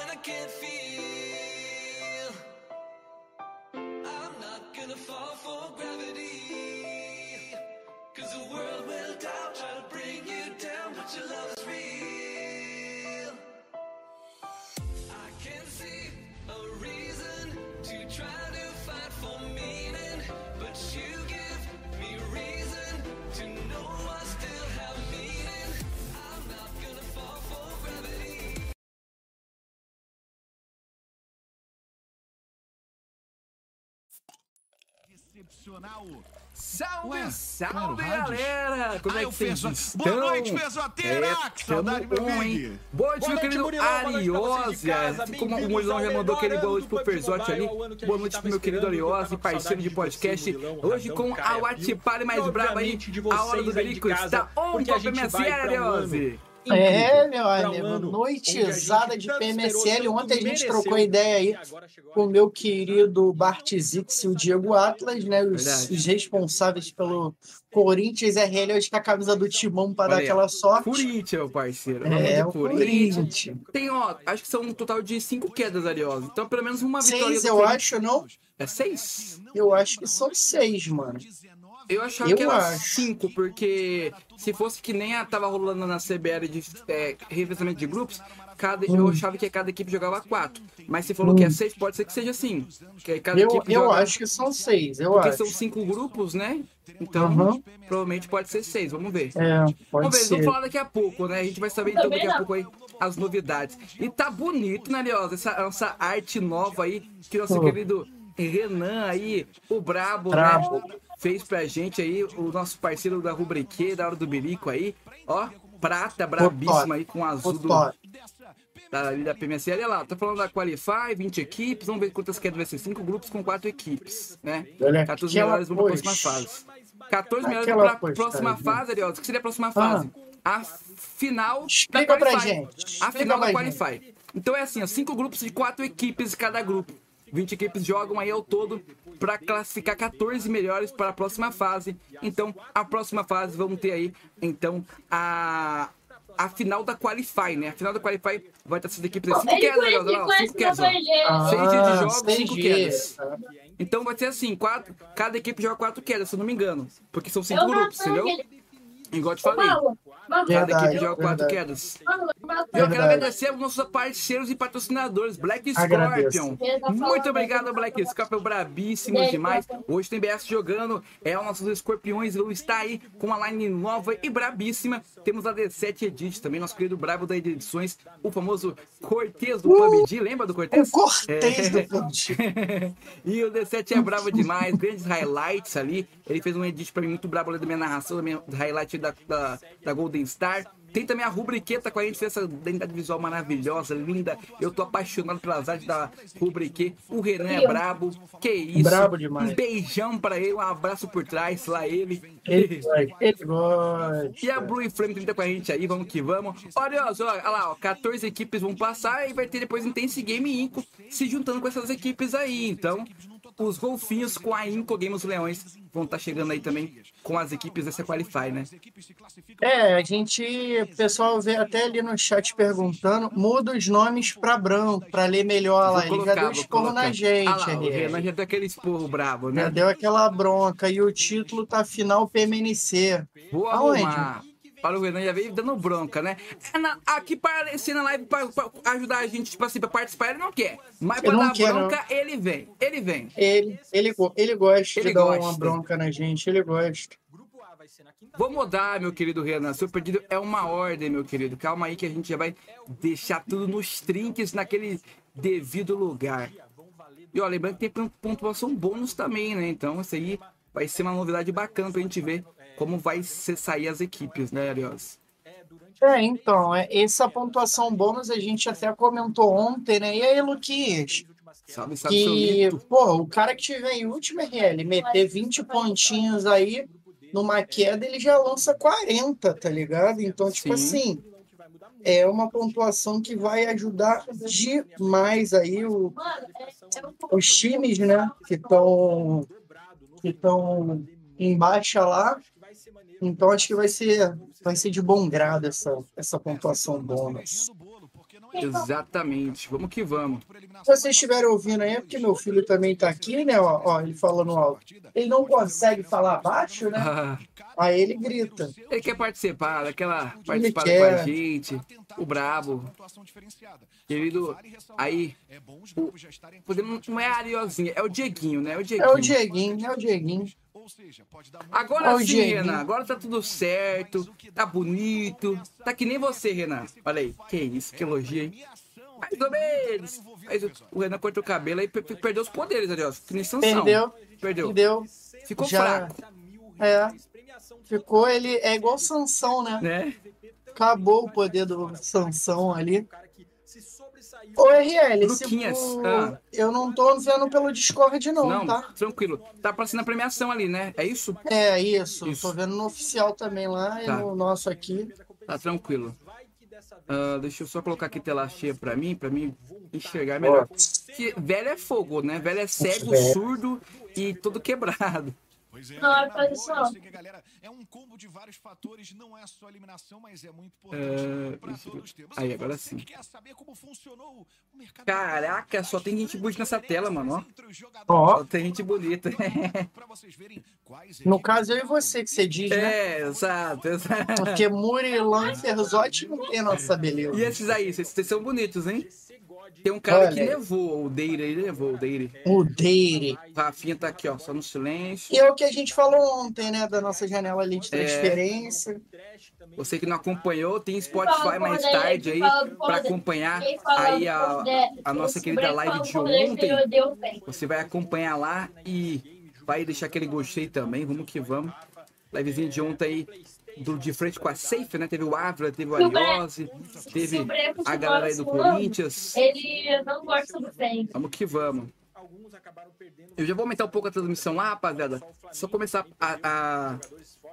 when I can't feel. I'm not gonna fall for gravity. Excepcional. Salve, Ué, salve, galera! Como Ai, é que vocês Fezo- estão? Boa noite, Fezoteira! É, Que saudade, meu bom, big. hein? Boa noite, meu querido Ariose. Assim como o Murilão já mandou aquele melhor boa noite pro Perzote ali. Boa noite pro meu querido Ariose, parceiro de podcast. Hoje com a Watipale mais braba aí. A hora do Berico está on porque com a um. É, meu um amigo, ano noite onde a gente exata de PMSL. Ontem a gente trocou ideia aí e agora chegou a com o meu querido Bart Zix e o Diego Atlas, né? Os, os responsáveis pelo Corinthians RL hoje com a camisa do Timão para Olha dar aí, aquela sorte. Corinthians, parceiro. É, o Corinthians. Corinthians. Tem, ó, acho que são um total de cinco quedas, Ariose. Então, pelo menos uma vitória. Seis, eu acho, não? É seis? Eu acho que são seis, mano. Eu achava Eu que era acho. 5, porque se fosse que nem a tava rolando na CBL de é, revezamento de grupos, cada, eu Hum. achava que cada equipe jogava 4. Mas se falou que é 6, pode ser que seja assim. Que cada Eu, equipe eu joga. acho que são seis, eu Porque acho. são cinco grupos, né? Então, Aham. provavelmente pode ser 6. Vamos ver. É, Vamos pode ver, ser. vamos falar daqui a pouco, né? A gente vai saber então daqui a pouco aí as novidades. E tá bonito, né, Leoz? Essa, essa arte nova aí que nosso querido Renan aí, o Brabo, Brabo. né? Fez pra gente aí, o nosso parceiro da Rubrique, da Hora do Berico aí. Ó, prata brabíssima aí com azul do, da, ali da PMSL. Olha lá, tá falando da Qualify, 20 equipes. Vamos ver quantas quedas vai ser. 5 grupos com 4 equipes, né? Olha 14 aquela melhores vão pra próxima fase. 14 melhores vão pra próxima cara. fase, Ariel. O que seria a próxima fase? A final Explica da pra Qualify. gente. A Explica final da pra gente. Qualify. Então é assim, ó, cinco grupos de quatro equipes cada grupo. 20 equipes jogam aí ao todo para classificar 14 melhores para a próxima fase. Então, a próxima fase vamos ter aí, então, a a final da Qualify, né? A final da Qualify vai estar essas equipes aí. Cinco Ele quedas, conhece, cinco quedas. ó. Ah, Seis dias de jogos, seis cinco dias, quedas. Então vai ser assim, quatro, cada equipe joga quatro quedas, se eu não me engano. Porque são cinco Eu grupos, entendeu? Igual eu te falei. Paulo, Verdade, joga quatro verdade. quedas. Paulo, Paulo. Eu quero agradecer aos nossos parceiros e patrocinadores, Black. Scorpion. Muito obrigado, Black Scorpion, brabíssimos demais. Hoje tem BS jogando, é os nossos escorpiões vão estar aí com uma line nova e brabíssima. Temos a D7 Edit também, nosso querido brabo da edições, o famoso Cortez do PUBG, lembra do O Cortez? Cortez É. do PUBG. e o D7 é bravo demais, grandes highlights ali. Ele fez um edit pra mim muito brabo ali da minha narração, da minha highlight da, da, da Golden Star. Tem também a rubriqueta com a gente, essa identidade visual maravilhosa, linda. Eu tô apaixonado pelas artes da rubrique. O Renan é brabo, que isso. Brabo demais. Um beijão pra ele, um abraço por trás, lá ele. Ele gosta. Ele gosta. E a Blue Flame também tá com a gente aí, vamos que vamos. Olha, olha lá, ó, 14 equipes vão passar e vai ter depois Intense Game Inco se juntando com essas equipes aí. Então, os golfinhos com a Inco Game os Leões vão estar chegando aí também com as equipes dessa Qualify, né? É, a gente, o pessoal vê até ali no chat perguntando, muda os nomes pra branco, pra ler melhor lá. Vou Ele já deu esporro na gente, Ah lá, o. Renan já deu aquele esporro brabo, Já né? deu aquela bronca. E o título tá final PMNC. Vou Aonde? arrumar. Para o Renan já veio dando bronca, né? É na- Aqui para aparecer na live pra, pra ajudar a gente, tipo assim, pra participar, ele não quer. Mas pra não dar quer, bronca, ele vem. Ele vem. Ele, ele, ele gosta Ele de dar uma gosta. bronca na gente, ele gosta. Vou mudar, meu querido Renan. Seu pedido é uma ordem, meu querido. Calma aí que a gente já vai deixar tudo nos trinques, naquele devido lugar. E ó, lembrando que tem pontuação bônus também, né? Então, isso aí vai ser uma novidade bacana pra gente ver como vai ser sair as equipes, né, Arios? É, então, é, essa pontuação bônus a gente até comentou ontem, né? E aí, Luquinhas? Salve, salve, Que, pô, o cara que tiver em último RL, meter 20 pontinhos aí numa queda, ele já lança 40, tá ligado? Então, tipo Sim. assim, é uma pontuação que vai ajudar demais aí o- os times, né? Que estão que estão em baixa lá. Então, acho que vai ser, vai ser de bom grado essa, essa pontuação bônus. Exatamente. Vamos que vamos. Se vocês estiverem ouvindo aí, é porque meu filho também tá aqui, né? Ó, ó, ele falando alto. Ele não consegue falar baixo, né? Aí ele grita. ele quer participar, daquela participar com a gente. O brabo. Querido, aí, o, podemos, não é a Ariozinha, é o Dieguinho, né? É o Dieguinho. É o Dieguinho, é o Dieguinho. Agora o sim, Dieguinho. Renan. Agora tá tudo certo. Tá bonito. Tá que nem você, Renan. Olha aí. Que isso, que elogio, hein? Mais ou menos. Mas o- Renan cortou o cabelo e per- perdeu os poderes, ó. Que nem Sansão. Perdeu, Perdeu. perdeu. Ficou Já- fraco, É, ficou ele. É igual Sansão, né? né? Acabou o poder do Sansão ali. Ô, RL, se Luquinhas, ah. eu não tô vendo pelo Discord, não, Não, tá? tranquilo. Tá passando a premiação ali, né? É isso? É, isso. Isso. Tô vendo no oficial também lá e Tá. no nosso aqui. Tá tranquilo. Ah, deixa eu só colocar aqui tela cheia pra mim, pra mim enxergar melhor. Que velho é fogo, né? Velho é cego, surdo e todo quebrado. Pois é, Não, é né? posição. Eu sei que, galera, é um combo de vários fatores, não é só eliminação, mas é muito importante pra isso- todos aí, agora sim. que Quer saber como funcionou o mercado Caraca, só tem gente bonita nessa tela, mano, ó. Só tem gente bonita. No caso, eu e você que você diz, né? É, exato, exato. Porque Murilan Ferzotti não tem nossa beleza. E esses aí, esses são bonitos, hein? Tem um cara Olha que levou, o Deire, ele levou o Deire. O Deire. Rafinha tá aqui, ó, só no silêncio. E é o que a gente falou ontem, né? Da nossa janela ali de É. transferência. Você que não acompanhou, tem Spotify mais tarde aí pra acompanhar aí a, a nossa querida live de ontem. Você vai acompanhar lá e vai deixar aquele gostei também. Vamos que vamos. Livezinha de ontem aí, do, de frente com a Safe, né? Teve o Ávila, teve o Ariose, teve a galera aí do Corinthians. Ele não gosta do. Vamos que vamos. Eu já vou aumentar um pouco a transmissão lá, rapaziada. Só começar a, a,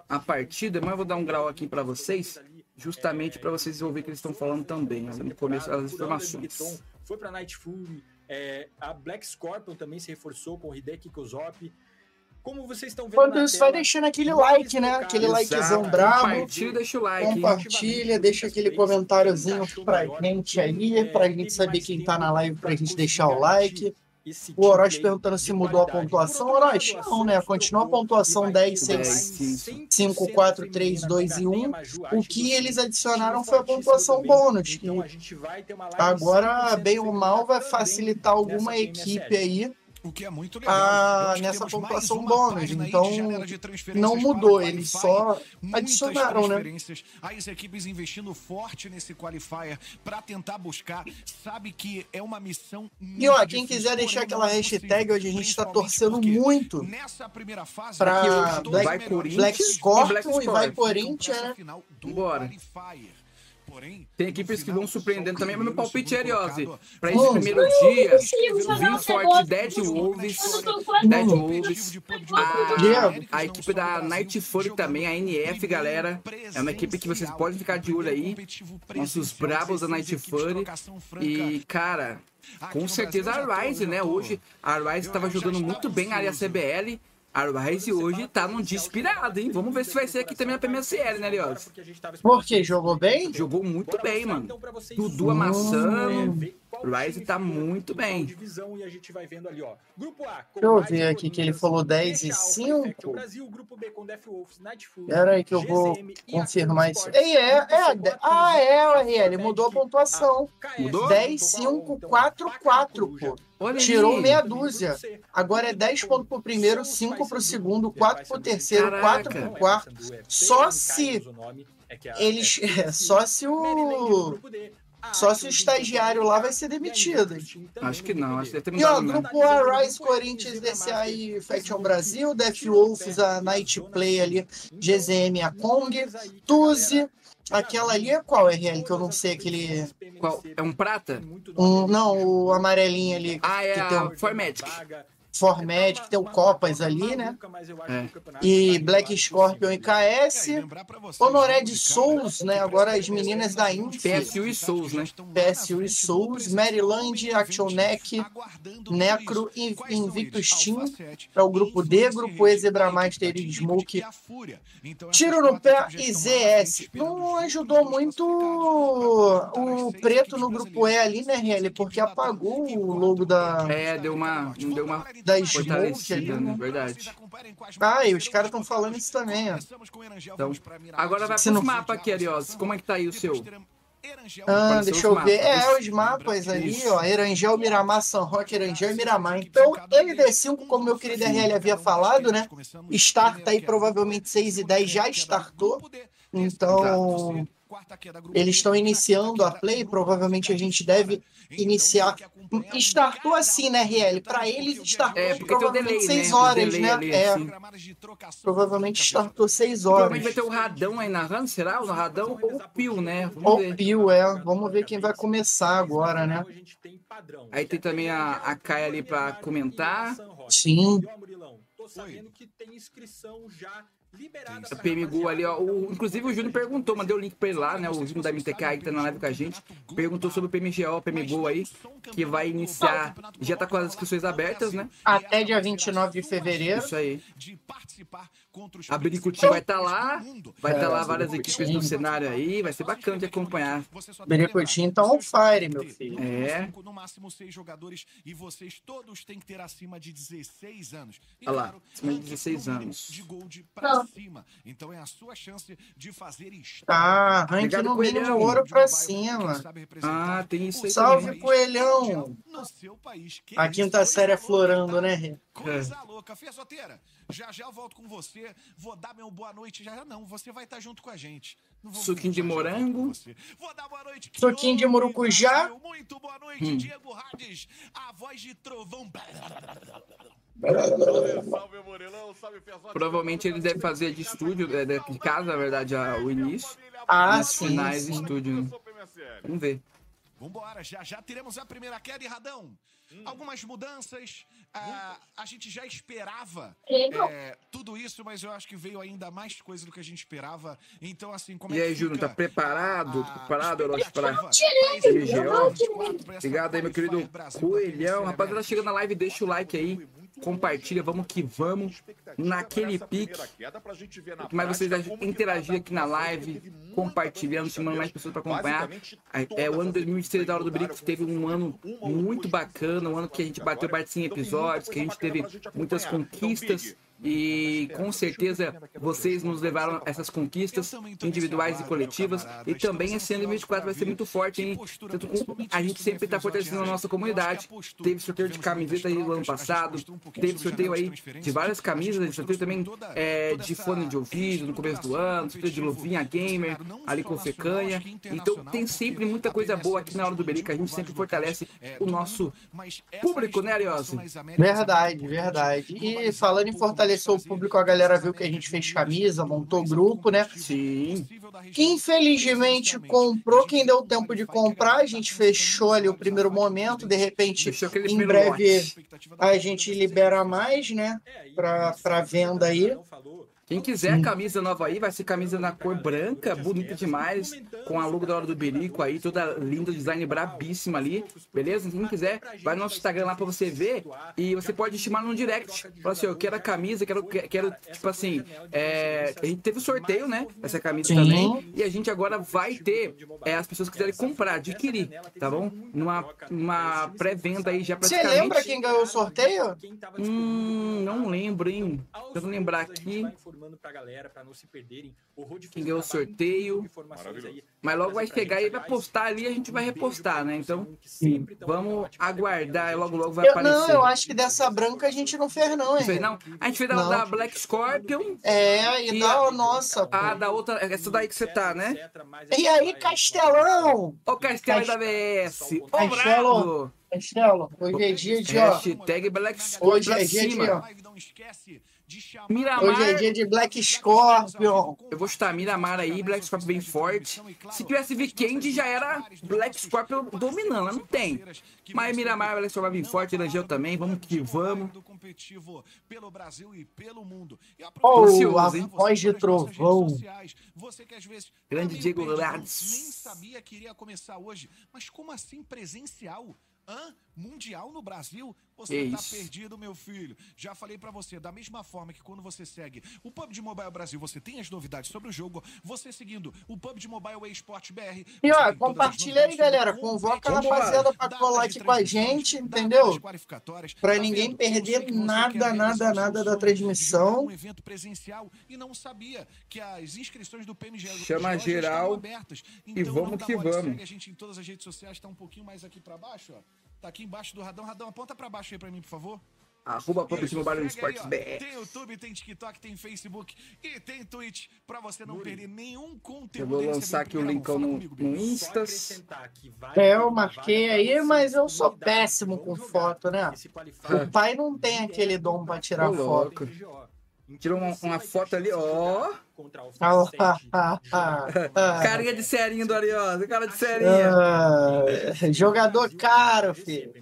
a partida, mas eu vou dar um grau aqui pra vocês, justamente pra vocês ouvir o que eles estão falando também, ó, no começo as informações. Foi pra Night Fury. é, a Black Scorpion também se reforçou com o Hideki Kozop. Como vocês estão vendo Enquanto na isso, vai tela, deixando aquele like, né? Aquele likezão Exato. brabo. Compartilha, deixa o like. hein? Compartilha, deixa aquele comentáriozinho pra gente aí, pra gente saber quem tá na live, pra gente deixar o like. O Orochi perguntando se de mudou a pontuação. Orochi, não, né? Continua a pontuação 10, 6, 10, 5, 4, 3, 2 e 1. O que eles adicionaram foi a pontuação bônus. que Então vai live Agora, 100% bem ou mal, vai facilitar alguma equipe aí. O que é muito legal. Ah, que nessa pontuação bônus, então de de Não para mudou, eles só adicionaram, né? As equipes investindo forte nesse qualifier para tentar buscar. Sabe que é uma missão. E ó, quem quiser deixar aquela não hashtag, hoje a gente tá principalmente torcendo muito Nessa primeira fase, pra aqui, Black- Black e Scorpion e vai. Corinthians, né? Bora. Porém, Tem equipes que vão surpreendendo também, mas meu palpite é Ariose. Pra esse primeiro dia, forte Dead Wolves, Dead Wolves, a, a equipe da Night Fury também, a NF, galera. É uma equipe que vocês podem ficar de olho aí. Nossos brabos da Night Fury. E, cara, com certeza a Rise, né? Hoje a Rise estava jogando muito bem a área CBL. A Rise hoje tá num dia inspirado, hein? Vamos ver se vai ser aqui também a PMSL, né, Ariose? Por quê? Jogou bem? Jogou muito bem, mano. Então, Dudu amassando. Rise tá muito bem. Divisão, e a gente vai vendo ali, ó. Grupo A, com Deixa eu ver aqui que ele falou 10 e Mecha, Alpha 5. Effect, o Brasil, grupo B com Death Wolves, Night Fury, Pera aí que eu vou confirmar isso. Ei, é, é, ah, é, o RL, mudou a pontuação. Mudou? 10, 5, 4, 4, pô. Olha Tirou aí. meia dúzia. Agora é 10 pontos pro primeiro, 5 pro segundo, 4 pro terceiro, 4 pro quarto. Só se eles. é, Só se o. Só se o estagiário lá vai ser demitido. Acho que não, acho que deve ter E ó, mudado mesmo. grupo A, Rise Corinthians, DCI Faction Brasil, Death Wolves, a Night Play ali, GZM, a Kong, Tuzi, aquela ali é qual RL que eu não sei, aquele. Qual? É um prata? Um, não, o amarelinho ali, Ah, é que tem a o Formatic. Formed, que tem o Copas ali, né? É. E Black Scorpion e KS. Honoré de Souls, né? Agora as meninas da Indy. PSU e Souls, né? PSU e Souls, Maryland, Action Neck, Necro e Invictus Team. É o grupo D, grupo E, Zebra Master e Smoke. Tiro no pé e ZS. Não ajudou muito o preto no grupo E ali, né, Relly? Porque apagou o logo da, É, deu uma. Deu uma da Smoke ali, né? né? Verdade. Ah, e os caras estão falando isso também, ó. Então, agora vai Se pros não- mapas aqui, Arios. Como é que tá aí o seu? Ah, deixa eu ver. mapas. É, os mapas ali, ó. Erangel, Miramar, San Roque, Erangel e Miramar. Então, LD5, como meu querido RL havia falado, né? Starta aí provavelmente 6 e 10 já startou. Então, eles estão iniciando a play. Provavelmente a gente deve iniciar. Startou assim, né, RL? Pra eles, startou É, o provavelmente delay, 6 né? O horas, né? ali, É, assim. provavelmente startou 6 horas. Provavelmente vai ter o Radão aí narrando, será? O Radão ou o Pio, né? Vamos Ou ver. Pio, é. Vamos ver quem vai começar agora, né? Aí tem também a, a Kai ali pra comentar. Sim. Tô sabendo que tem inscrição já liberada A pra PMGO ali, ó. O, inclusive o Júnior perguntou, mandei o link pra ele lá, né? O Júnior da MTK aí que tá na live com a gente. Perguntou sobre o PMGO, PMGO aí, que vai iniciar. Já tá com as inscrições abertas, né? Até dia 29 de fevereiro. Isso aí. de participar A Biricuti vai estar lá, vai estar lá várias equipes no cenário aí, vai ser bacana de acompanhar. Bericotinho tá on fire, meu filho. É. No máximo seis jogadores e vocês todos têm que ter acima de 16 anos. Olha lá, acima de ranking 16 no número anos. De gold pra cima. Então é a sua chance de fazer. Tá, rank Obrigado, no mínimo ouro pra cima. Ah, tem isso aí Salve. Coelhão! A isso, quinta série é florando, tá? né? Coisa louca. Fia Soteira, já já eu volto com você. Vou dar meu boa noite. Já não, você vai estar junto com a gente. Não vou- Suquinho de morango. Vou dar boa noite. Suquinho de murucujá. Muito boa noite, Hum. Diego Hades. A voz de trovão. Salve, Murilão, salve. Provavelmente eles devem fazer de estúdio, é, de casa, na verdade, o início. Ah, sim, finais sim. de estúdio. Vamos ver. Vambora, já já teremos a primeira queda e Radão. Algumas mudanças. ah, a gente já esperava é, tudo isso, mas eu acho que veio ainda mais coisa do que a gente esperava. Então, assim, como E é aí, que Júnior, tá preparado? a Preparado, Heróis, para essa Obrigado aí, meu querido Brasil Coelhão. da Rapaziada, chega na live, deixa o like aí. Compartilha, vamos que vamos. Naquele pique. O que mais vocês interagir aqui na live, compartilhando, chamando mais pessoas para acompanhar. É, o ano 2023 da Hora do Brix teve um ano muito bacana, um ano que a gente bateu bastante em episódios, que a gente teve muitas conquistas. E com certeza vocês nos levaram essas conquistas individuais e coletivas. E também esse ano de 2024 vai ser muito forte, hein? A gente sempre está fortalecendo a nossa comunidade. Teve sorteio de camiseta aí no ano passado. Teve sorteio aí de várias camisas. Sorteio também é, de fone de ouvido no começo do ano. Sorteio de luvinha gamer ali com Fecanha. Então tem sempre muita coisa boa aqui na hora do Berica. A gente sempre fortalece o nosso público, né, Ariose? Verdade, verdade. E falando em fortalecer o público, a galera viu que a gente fez camisa, montou grupo, né? Sim. Quem infelizmente comprou, quem deu tempo de comprar, a gente fechou ali o primeiro momento, de repente, em breve a gente libera mais, né? Pra, pra venda aí. Quem quiser a camisa nova aí, vai ser camisa na cor branca, bonita demais, com a logo da hora do Berico aí, toda linda, design brabíssima ali, beleza? Quem quiser, vai no nosso Instagram lá pra você ver e você pode chamar no direct. Fala assim, eu quero a camisa, quero, quero tipo assim, é, a gente teve o sorteio, né? Essa camisa Sim. também, e a gente agora vai ter é, as pessoas que quiserem comprar, adquirir, tá bom? Numa, numa pré-venda aí já Você praticamente. lembra quem ganhou o sorteio? Hum, não lembro, hein? Deixa eu lembrar aqui. Informando pra galera, pra não se perderem. O Rod fez Quem um ganhou o trabalho sorteio. informações aí. Mas logo vai pegar gente, e vai postar ali e a gente vai um repostar, né? Então, tão vamos aguardar, logo logo vai Eu- aparecer. não, eu acho que dessa branca a gente não fez, não, Não fez, hein? não? A gente fez da, Não. da Black Scorpion. É, e E da a- nossa, pô. Ah, da outra. Essa daí que você tá, né? E aí, Castelão? Ô, Castelo da BS. Ô, Castelo. bravo. Castelo, hoje é dia de, ó. Hashtag Black Scorpion Hoje é dia de, cima. ó. Miramar. Hoje é dia de Black Scorpion. Eu vou chutar Miramar aí, Black Scorpion bem forte. Se tivesse Weekend, já era Black Scorpion dominando, não tem. Mas Miramar, Black Scorpion bem forte, Rangel também, vamos que vamos. Pelo Brasil e pelo mundo. E Oh, Ansioso, a hein? voz de trovão. Você que às vezes Grande Diego Lattes. Nem sabia que iria começar hoje. Mas como assim presencial? Hã? Mundial no Brasil? Você Que tá isso. perdido, meu filho. Já falei pra você, da mesma forma que quando você segue o PUBG Mobile Brasil, você tem as novidades sobre o jogo. Você seguindo o PUBG Mobile Esporte BR. E ó, compartilha aí, galera. Convoca a rapaziada pra colar aqui com a gente, entendeu? qualificatórias. Pra Tá ninguém vendo? perder nada, nada, nada da transmissão. um evento presencial e não sabia que as inscrições do PMG Chama geral abertas. e Então, vamos não dá que vamos. Segue a gente em todas as redes sociais, tá um pouquinho mais aqui pra baixo, ó. Tá aqui embaixo do Radão. Radão, aponta pra baixo aí pra mim, por favor. Arroba PUBG Isso, Mobile Esportes. BR. Tem YouTube, tem TikTok, tem Facebook e tem Twitch pra você não perder nenhum conteúdo. Eu vou lançar aqui o linkão no, comigo, no Instas. É, eu marquei aí, mas eu sou péssimo com jogar foto, né? O pai não tem aquele dom pra tirar foto. Tirou uma- uma foto ali, ó. Ah, ah, ah, ah, ah. Carinha de serinha do Ariosa, cara de serinha. Ah, jogador caro, filho.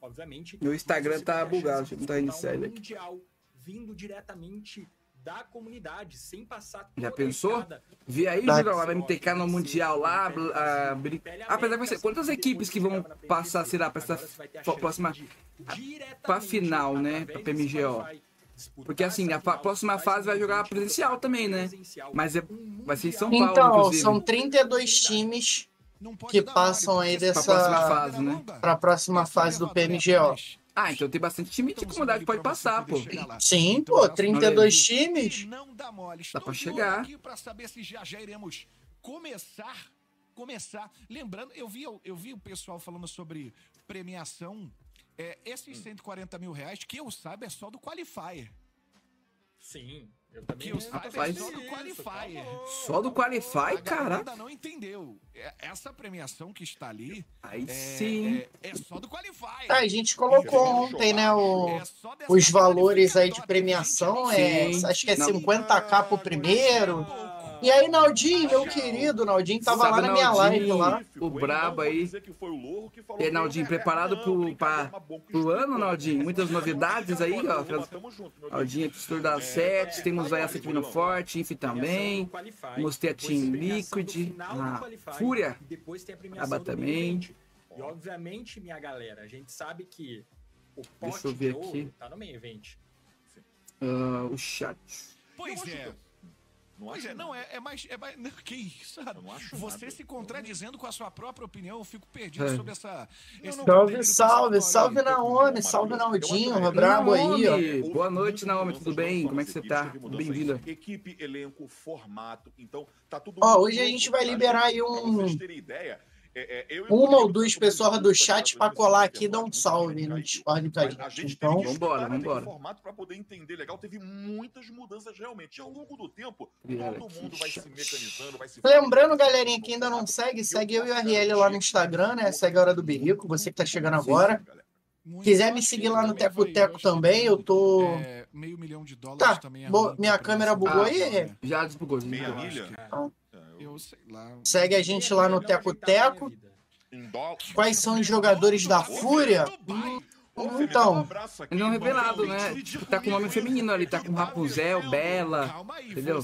Obviamente. Meu Instagram tá a bugado, de disputar um série aqui. mundial vindo diretamente da comunidade, sem passar Já a pensou? Vê aí, Tá. Jurão, lá MTK no Mundial lá. bri- Apesar ser. Quantas equipes que vão passar, será, pra essa próxima. pra final, né, pra PMGO? Porque, assim, a próxima fase vai jogar presencial também, né? Mas é- vai ser em São Paulo, Então, inclusive. são 32 times que passam aí dessa- Pra próxima fase, né? pra próxima fase do PMGO. Ah, então tem bastante time de Estamos comunidade ali pode passar, pô. Sim, Então, pô, já 32 sabe, times. dá pra chegar. pra saber se já já iremos começar. Começar. Lembrando, eu vi, eu vi o pessoal falando sobre premiação. É, esses 140 mil reais, que eu saiba, é só do Qualifier. Sim, eu também. Que eu saiba, é só do Qualifier. Só do A Qualify, galera caraca. ainda não entendeu. É, Essa premiação que está ali Aí é, sim. é, é só do Qualifier. Ah, a gente colocou ontem, né, o, É os valores aí de premiação. É, acho que é Não. 50k pro primeiro. E aí, Naldinho, meu querido, Naldinho tava Sabe, lá na minha Naldinho? live lá. O brabo aí. E aí, Naldinho, preparado pro, pra, pro ano, Naldinho? Muitas novidades aí, ó. Naldinho, Pistor da 7, temos aí essa vindo forte, Inf também. Mostrei a Team Liquid, a Fúria, Aba também. E obviamente, minha galera, a gente sabe que o Deixa pote eu ver de ouro aqui. tá no main event. ah, o chat. Pois é. Não Pois acho é, não, é, é mais. É mais não, que isso? Eu não acho Você nada. se contradizendo com a sua própria opinião, eu fico perdido É. sobre essa. esse Salve, conteúdo salve, salve aí. Naomi, salve Naldinho, brabo aí, ó. Boa noite, Naomi, tudo bem? Como é que você tá? Bem-vinda. Equipe, elenco, formato. Então, tá tudo Ó, hoje a gente vai tá? liberar aí Pra um- vocês terem ideia, é, é, Uma ou duas pessoas do chat pra desse colar aqui dar um salve no. Discord com a Mas gente. a gente Então, Vambora, vambora. formato para poder entender legal. Teve muitas mudanças realmente. E ao longo do tempo, todo mundo vai se mecanizando, vai se Lembrando, galerinha, que ainda não segue, segue eu e o RL lá no Instagram, né? Segue a Hora do Birico, você que tá chegando agora. Muito Quiser me seguir lá no Teco Teco também, eu tô. É, meio milhão de dólares Tá, também é minha pra câmera bugou aí? Já desbugou, Meia milha? que- Ah. Sei lá. Segue a gente lá no Teco Teco. Quais são os jogadores da Fúria? Ô, então. um aqui, Ele não é irmão. revelado, né? Tipo, tá com nome feminino ali, tá com Rapunzel, Bela. Calma aí, entendeu?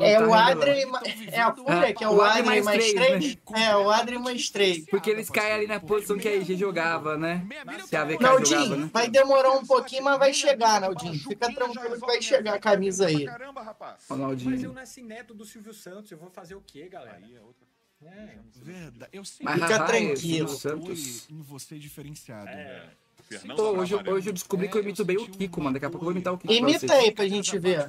É tá o. Adri. ma- É a Fúria, que é o Adri mais mais 3? três, É, o Adri mais 3. Porque eles caem ali na posição que a IG jogava, né? Se a VK jogava, Naldinho, né? vai demorar um pouquinho, mas vai chegar, Naldinho. Fica tranquilo que vai chegar a camisa aí. Caramba, rapaz. Mas eu nasci neto do Silvio Santos, eu vou fazer o quê, galera? Aí é outra É. Verdade. Eu sei Mas Fica tranquilo. Santos. em você diferenciado. É. Fernando Pô, hoje, eu- hoje eu descobri que eu imito bem o Kiko, mano. Daqui a pouco eu vou imitar o Kiko. Imita vocês. aí pra gente ver.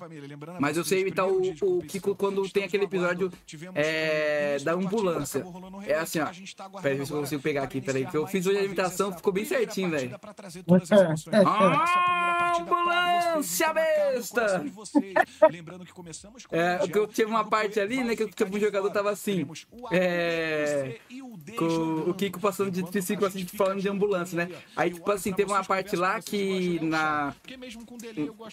Mas eu sei imitar o- o Kiko quando tem aquele episódio, é, da ambulância. É assim, ó. Peraí, ver se eu consigo pegar aqui, peraí, que eu fiz hoje a imitação, ficou bem certinho, velho. Ambulância besta! É, que eu tive uma parte ali, né, que que um jogador tava assim, é, com o Kiko passando de triciclo, assim, falando de ambulância, né? Aí, tipo assim, teve uma parte lá que na,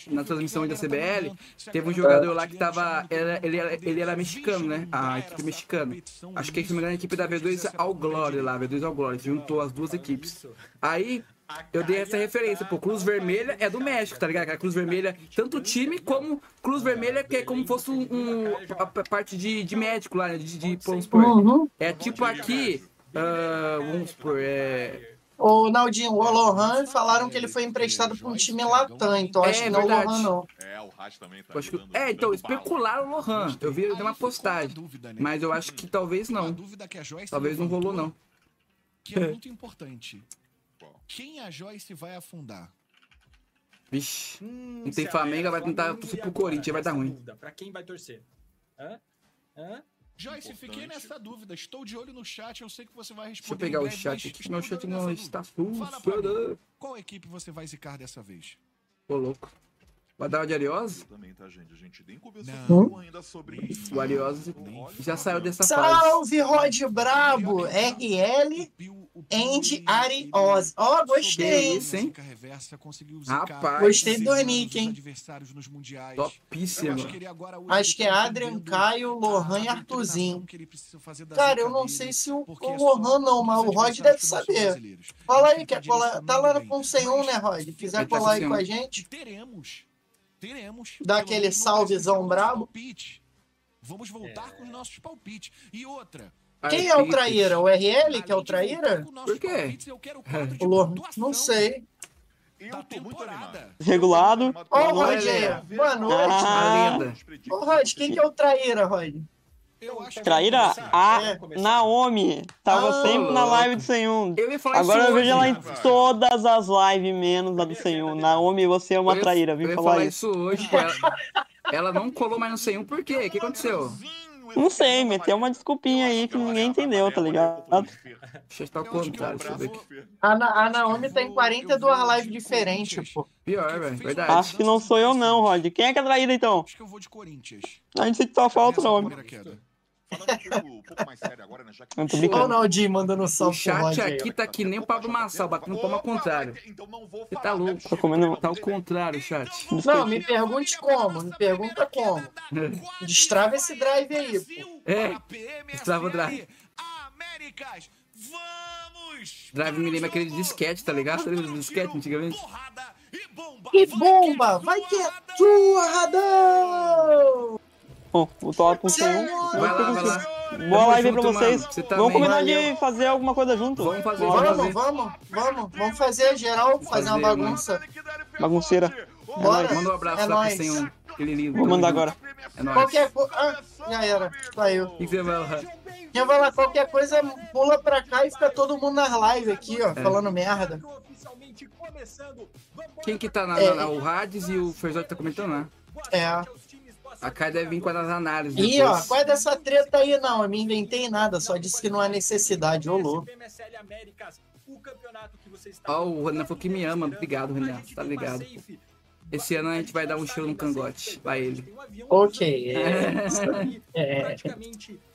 na transmissão da CBL, teve um jogador lá que tava. Era, ele, era, ele era mexicano, né? A equipe mexicana. Acho que se não me engano, a equipe da V2 ao Glória lá, V2 ao Glória. Juntou as duas equipes. Aí. Eu dei essa referência, pô. Cruz Vermelha é do México, tá ligado? A Cruz Vermelha, tanto o time como Cruz Vermelha, que é como fosse um, um- a, a parte de, de médico lá, né? De, de, vamos supor. Uhum. É tipo aqui, ah, vamos supor, é. O Naldinho, o Lohan falaram que ele foi emprestado pra um time Latam, então acho É, que não é o verdade. Lohan, não. É, o Haas também tá acho que- dando- é, então, especularam o Lohan. Eu vi ele uma postagem. Mas eu acho que talvez não. Talvez não rolou, não. Que é muito importante. Quem a Joyce vai afundar? Vixe. Hum, Não tem Flamengo, vai tentar torcer pro Corinthians, vai dar ruim. dúvida, Pra quem vai torcer? Hã? Hã? Joyce, Importante. fiquei nessa dúvida. Estou de olho no chat. Eu sei que você vai Deixa responder. eu pegar em o breve, chat aqui, meu chat não está dúvida. Fala pra mim, funcionando. Qual equipe você vai zicar dessa vez? Ô, louco. Vai dar o de Ariose? Também, tá, gente? A gente nem conversou ainda sobre isso. O Ariose já saiu dessa fase. Salve, Rod Brabo! RL and Ariose. Ó, Que gostei. isso, hein? Rapaz. Gostei do nick, hein? Topíssimo. Acho que é Adrian, Caio, Lohan e Arthurzinho. Cara, eu não sei se o, o Lohan não, mas o Rod deve saber. Fala aí, quer colar? Tá lá com o 101, né, Rod? Quiser tá colar aí com a 101. gente? Teremos. Teremos. Dá aquele salvezão brabo. palpite. Vamos voltar com os nossos palpites. E outra. Quem é o traíra? O RL que é o traíra? Por quê? O Lohan? Não sei. Eu Da tô muito animado. Regulado. O aí, aí. ó. Boa noite. Ah. Ô, Rod, quem que é o traíra, Rod? Eu acho que Traíra a É. Naomi. Tava Ah, sempre na live do Senhor. Eu ia falar Agora isso eu vejo ela em cara. todas as lives, menos a do Senhor. Naomi, você é uma Eu traíra, Eu vim ia falar falar isso. isso hoje. Ela, ela não colou mais no 101, por quê? O que aconteceu? Não sei, meteu uma desculpinha aí que ninguém entendeu, tá ligado? Deixa eu estar ao contrário, deixa eu ver aqui. A, Na- a Naomi tá em 42 lives diferentes, pô. Pior, velho, verdade. Acho que não sou eu não, Rod. Quem é que é traíra então? Acho que eu vou de Corinthians. A gente só falta o Nessa nome. primeira queda. Falando um pouco, um pouco mais sério agora, né? Já que... Tô o. Naldinho mandando O salve pro Rod chat aqui tá que nem o Pablo Massal, batendo palma ao contrário. Então não vou Você falar, tá louco. deve Tô comendo- Tá ao contrário, chat. Não, me pergunte como, me pergunta como. Destrava esse drive aí, pô. É, destrava o drive. Américas, vamos! Drive me lembra aquele disquete, tá ligado? Lembra do disquete antigamente? E bomba! Vai que é tua, Radão! Bom, o top com o Senhor. Vai lá, vai lá. Boa live aí pra junto, vocês. mano. Você tá Vamos bem. combinar Valeu. de fazer alguma coisa junto. Vamos fazer, vamos Vamos, vamos, vamos. Vamos fazer geral, fazer uma fazer, bagunça. Bagunceira. Bora. Manda um abraço É lá nóis. pro senhor. Aquele lindo. Vou mandar agora. É nóis. Qualquer coisa. Ah, já era. Saiu. O que você vai lá? Quem vai lá, qualquer coisa, pula pra cá e fica todo mundo nas lives aqui, É. ó, falando merda. Quem que tá na, É. na- o Hades e o Ferzotti tá comentando, né? É. A Kai deve vir com as análises. Ih, ó, qual é dessa treta aí, não? Eu me inventei nada, só disse que não há necessidade, ô louco. Ó, o Renan falou que me ama. Obrigado, Renan. Tá ligado. Esse ano a gente vai dar um show no cangote. Vai ele. Ok, é. É.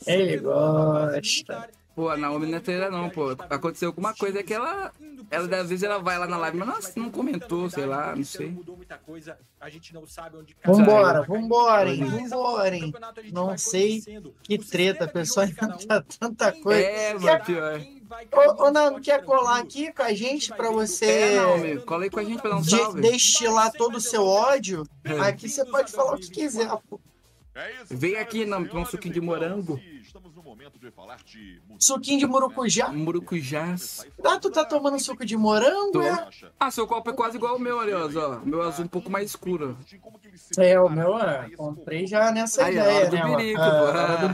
Ele gosta. Pô, a Naomi não é trailer não, pô. Aconteceu alguma coisa que ela... Ela, às vezes, ela vai lá na live, mas nossa, não comentou, sei lá, não sei. Vambora, vambora, hein, vambora, hein. Não sei que treta, a pessoa inventa tanta coisa. É, mano, pior. Ô, ô Naomi, quer colar aqui com a gente pra você É, Naomi, cola aí com a gente pra dar um salve. destilar todo o seu ódio? Aqui você pode falar o que quiser, pô. É Vem aqui, não, senhoras um suquinho de morango. Momento de falar de Suquinho de murucujá. Murucujás. Ah, tu tá tomando suco de morango, Tô. é? Ah, seu copo é quase igual ao meu, aliás, ó. Meu azul um pouco mais escuro. É, o meu, é. Comprei já nessa Aí, a ideia, hora do né, mano? berico, Ah, pô. hora do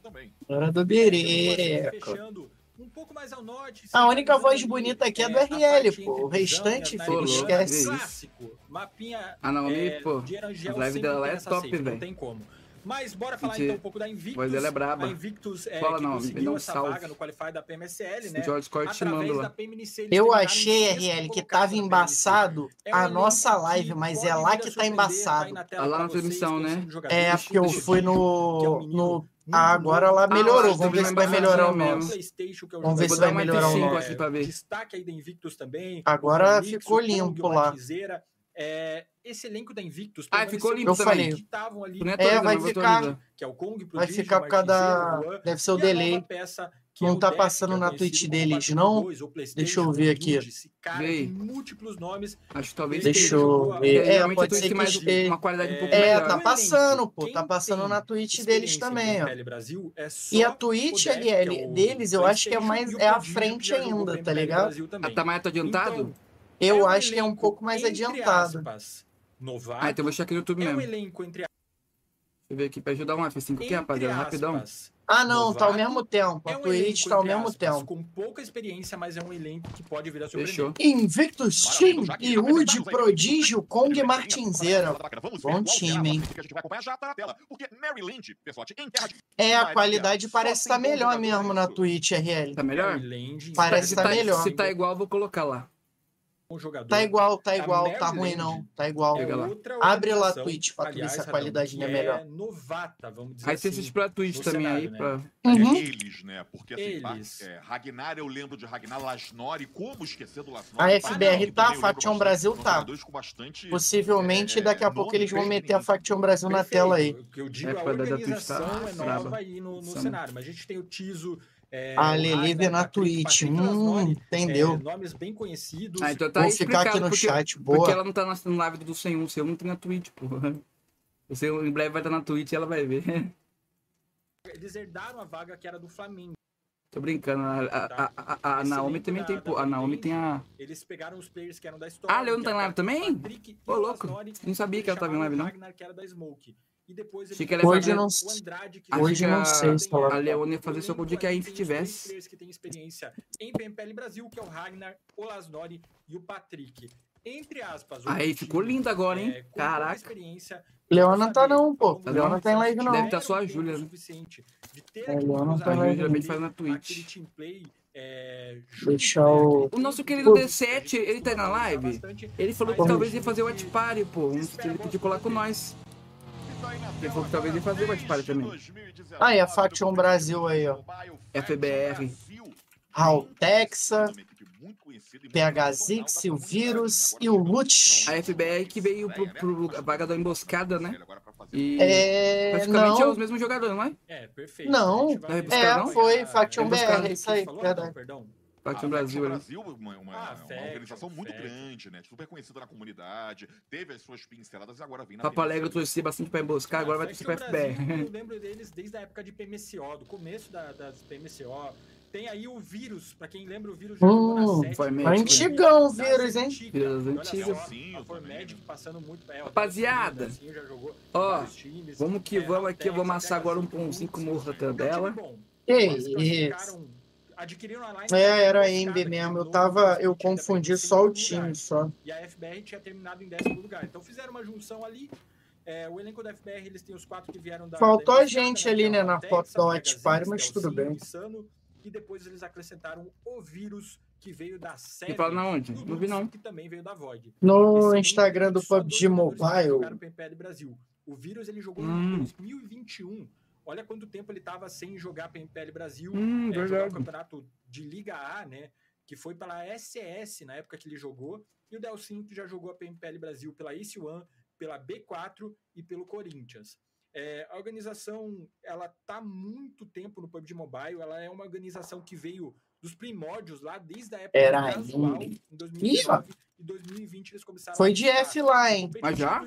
também. Hora do berico. Um pouco mais ao norte. A única voz bonita aqui é do a RL, pô. O restante, filho, esquece. Clássico. Mapinha A Naomi, é, pô, lives sempre dela é top, safe, Não velho. tem como. Mas bora falar Gente, então um pouco da Invictus. dela é braba. A Invictus é, Fala, que dá conseguiu um essa salve. vaga no Qualify da PMSL, né? O George Scott te manda Através da lá. PMNC, Eu achei, RL, que tava embaçado É um a nossa live, mas é lá que tá surpreender, embaçado. Tá lá na transmissão, né? É, porque eu fui que é no. no ah, agora lá melhorou. Ah, Vamos ver tá se vai melhorar o embaçado nosso. PlayStation, que é Vamos ver se vai melhorar o F5 nosso. aqui pra ver. Destaque aí da Invictus também. Agora ficou limpo lá. É, esse elenco da Invictus Ah, ficou limpo Eu com falei. os que estavam ali, é É, vai ficar. atualizar. que é o Kong, Vai Prodígio, ficar por causa da. Deve ser o nova delay. peça, que Não é o tá Deck, passando que é na Twitch deles, 4x2, não? Deixa eu ver aqui. Cara múltiplos nomes. Acho que talvez Deixa eu ver. É, pode ser mais que esteja. uma qualidade um pouco É, tá passando, pô. Tá passando na Twitch deles também, ó. É E a Twitch, LL, é deles, eu acho que é mais. É à frente ainda, pro tá ligado? Também. Ah, tá mais adiantado? Então, Eu é um acho que é um pouco mais adiantado. aspas, novato. Ah, então eu vou deixar aqui no YouTube é um mesmo. elenco entre Deixa eu ver aqui pra ajudar um F5 aqui, rapaziada, rapidão. aspas, Ah, não, tá ao novato. mesmo tempo. É A um Twitch elenco, tá ao mesmo aspas, tempo. Com pouca experiência, mas é um elenco que pode vir a surpreender. Fechou. Invictus Team, Yud, Prodígio, Kong e Martinzeira. Bom time, hein? A tá É, a qualidade parece estar melhor mesmo na Twitch, RL. Tá melhor? Parece se tá tá, melhor. Se tá igual, vou colocar lá. Um jogador. Tá igual, tá A igual, tá ruim não. Tá igual. É outra Abre lá a Twitch pra tu ver se a qualidade que é melhor. É novata, vamos dizer Aí assim. assiste pra Twitch também aí, cenário, pra... Uhum. É eles, né? Porque assim, Eles. é, Ragnar, eu lembro de Ragnar Lasnori, como esquecer do Lasnori? A FBR Também tá, lembro Faction Brasil tá. Possivelmente é, daqui a pouco eles vão meter a. Faction Brasil na tela aí. O que eu digo, É, a Twitch, organização tá é nova aí no, cenário, mas a gente tem o Tiso. É, A na Twitch. Hum, entendeu? é, nomes bem conhecidos. Ah, então tá Vou ficar aqui no porque, chat, porque boa. ela não tá na na live do 101, o 101 não tem na Twitch, porra. O 101 em breve vai estar na Twitch e ela vai ver. Eles herdaram a vaga que era do Flamengo. Tô brincando, a, a, a, a, a Esse Naomi também da- tem, pô, a Naomi tem a... Eles pegaram os players que eram da história. Ah, a Leona tá em live também? Patrick Ô, louco, não sabia que ela tava em live, não. Ragnar, que era da Smoke. E depois ia Hoje fazer- não- o Andrade, que Acho Hoje que não sei se A O fazer com o dia elenco que a Inf tem tivesse. que têm experiência em PMPL Brasil, que é o Ragnar, o Lasnori e o Patrick. Entre aspas. Aí ficou lindo agora, é, hein? pouca Caraca. experiência, Leona tá não, pô. A Leona tá em live, não. Deve tá só a Júlia, né? de É, Leona tá live, geralmente faz na Twitch. é, eu- aquele O nosso tempo querido que D7, ele tá na live? Ele falou que talvez é ia fazer o Party, pô. Ele pediu colar com nós. Ele falou que talvez ia fazer o Party também. Ah, e a Faction Brasil aí, ó. FBR. Raul Texa, PH Zix, o Vírus e o Lute. A FBR que veio pro, pro a vaga da emboscada, né? E É. praticamente é os Não. mesmos jogadores, não é? É, perfeito. Não, é, foi Faction BR, isso aí, Perdão. Faction A Brasil, né? Brasil uma, uma, Ah, uma Faction, organização muito Faction. grande, né? Super conhecida na comunidade, teve as suas pinceladas e agora vem na Papo Alegre eu PMC. torci bastante pra emboscar, agora vai torcer pra FBR. Eu lembro deles desde a época de PMCO, do começo da, das PMCO. Tem aí o vírus, pra quem lembra, o vírus já na Hum, sétima, foi né? mesmo. Antigão o vírus, hein? Vírus Olha antigas. só, Sim, A eu Formédico também. passando muito. É, Rapaziada, Ó, times. vamos que É, vamos aqui, eu vou amassar agora um pãozinho com Lutz. morro da É um time dela. bom. Que Eles isso. Adquiriram a line É, era aqui mesmo. Eu tava. Eu confundi só o time lugar. só. E a FBR tinha terminado em décimo lugar. Então fizeram uma junção ali. É, o elenco da FBR, eles têm os quatro que vieram da. Faltou da a gente que é ali, né, na foto da Watch Party, mas tudo bem. Insano, e depois eles acrescentaram o vírus que veio da série. Fala na onde? Não vi não. Que também veio da Void. No Esse Instagram do PUBG Mobile. O vírus ele jogou Hum. em 2021. Olha quanto tempo ele estava sem jogar PMPL Brasil. Hum, é, jogar o campeonato de Liga A, né? Que foi pela SS na época que ele jogou. E o Delcinho que já jogou a PMPL Brasil pela Ace One, pela B4 e pelo Corinthians. É, a organização, ela tá há muito tempo no PUBG Mobile. Ela é uma organização que veio dos primórdios lá, desde a época Era do casual, em 2019 e 2020 eles começaram Foi de F lá, hein? Mas já?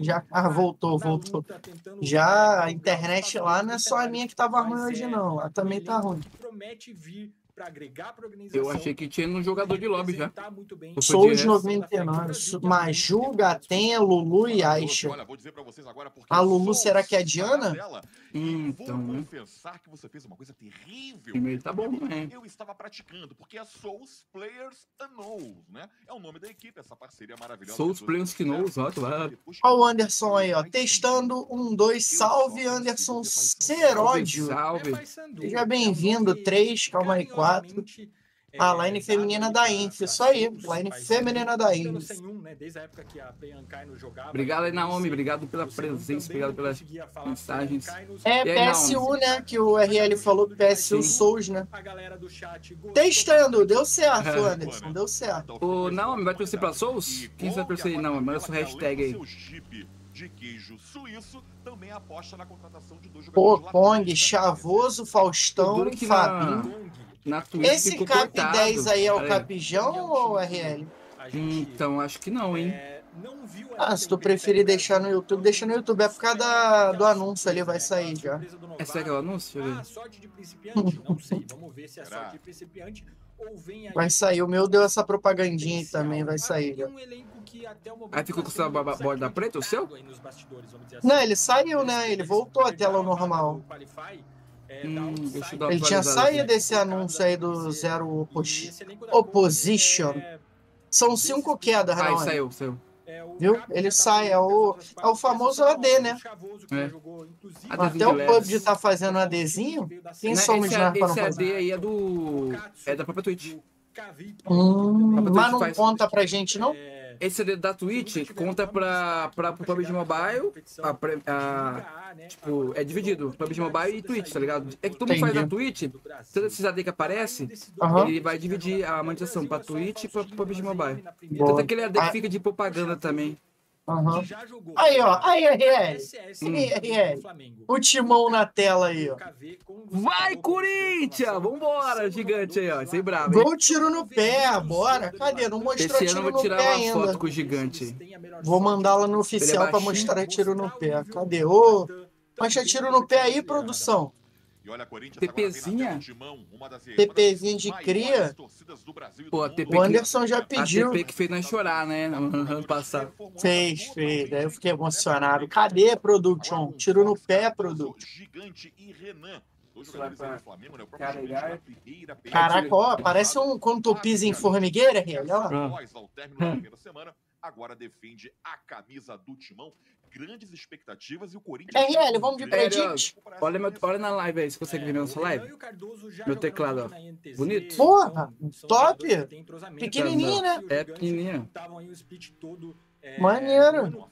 Já. Ah, voltou, voltou. luta, Já a internet lá não é só a minha que tava ruim hoje, é não. Um também tá ruim. promete vir para agregar para organização. Eu achei que tinha um jogador de lobby já. muito bem Ou foi Souls de- 99. Maju, Gatenha, Lulu e Aisha. A Lulu, será que é a Diana? dela. Hum, E vou então, né? confessar que você fez uma coisa terrível. Primeiro tá bom, né? Eu estava praticando, porque é Souls Players Unknown, né? É o nome da equipe, essa parceria maravilhosa. Souls Players fizeram. ó, claro. Depois Olha o Anderson aí, ó. Testando um, dois. Salve, Anderson Seródio. Salve. Seja bem-vindo, três, calma aí, quatro. A line feminina da Inf, isso aí, line feminina da Inf. né? Desde a época que a Priyankai não jogava. Obrigado aí, Naomi. Obrigado pela presença, obrigado pelas mensagens. É PSU, né? Que o RL falou PSU. Souls, né? A galera do chat gostou Testando, deu certo, É. Anderson, deu certo. Ô, Naomi, vai torcer pra Souls? Quem você vai torcer aí, Naomi? Manda sua hashtag aí. De queijo suíço também aposta na contratação de dois Pô, jogadores Kong, latinos, tá? Chavoso, O Faustão, Fabinho. Na Twitch Esse ficou Cap cortado. 10 aí é o Peraí. Capijão ou o RL? Gente, Então, acho que não, hein? é, não viu Ah, se tu o preferir deixar no YouTube, deixa no YouTube. É por causa da- do anúncio ali, vai sair já. É aquele anúncio? Deixa eu Ah, ver. sorte de principiante? Não sei. Vamos ver se é sorte de principiante ou vem aí. Vai sair. O meu deu essa propagandinha aí também, vai sair já. O Aí ficou tá com essa borda- preta, o seu? Não, assim. ele saiu, né? Ele voltou à tela normal. É, Hum, Ele tinha saído aqui. desse anúncio aí do Zero Opos- Opposition. São cinco quedas, Aí, não é? saiu, saiu. Viu? Ele sai, é o- é o famoso AD, né? É. Até o PUBG tá fazendo ADzinho? Quem Né, somos esse, nós pra não esse fazer? AD aí é do. É da própria Twitch. Hum, mas não conta pra gente, não? Esse AD da Twitch conta pra, pra, pro PUBG Mobile. A, a- tipo, é dividido. PUBG Mobile e Twitch, tá ligado? É que todo mundo faz na. Twitch, todos esses AD que aparece, Aham. ele vai dividir a monetização pra Twitch e pra PUBG Mobile. Boa. Tanto aquele AD que fica de propaganda também. Aham. Aí, ó. Aí, RL. Hum. Aí, RL. O timão na tela aí, ó. Vai, Corinthians! Vambora, gigante aí, ó. Esse aí brabo, hein? Gol tiro no pé, bora. Cadê? Não mostrou Esse ano tiro eu vou no tirar pé uma ainda. foto com o gigante. Vou mandar lá no oficial pra baixinho. mostrar tiro no pé. Cadê? Ô, mostra tiro no pé aí, produção. E olha, Corinthians TPzinha? agora vem na tela de mão, uma das- TPzinho de cria. Pô, a. TP O Anderson já A pediu. TP que fez nós chorar, né? No ano passado. Fez, fez. Daí eu fiquei emocionado. Cadê, Production? Tiro no pé, Production. Gigante e Renan. Né? Caraca, ó, parece um quando tu pisa em formigueira, semana, agora defende a camisa do Timão. Grandes expectativas e o Corinthians... RL, vamos de predict. Olha, meu, olha na live aí, se consegue ver na nossa live. Meu teclado, ó. Bonito. Porra, top. Pequenininho, né? É pequenininho. é, Maneiro.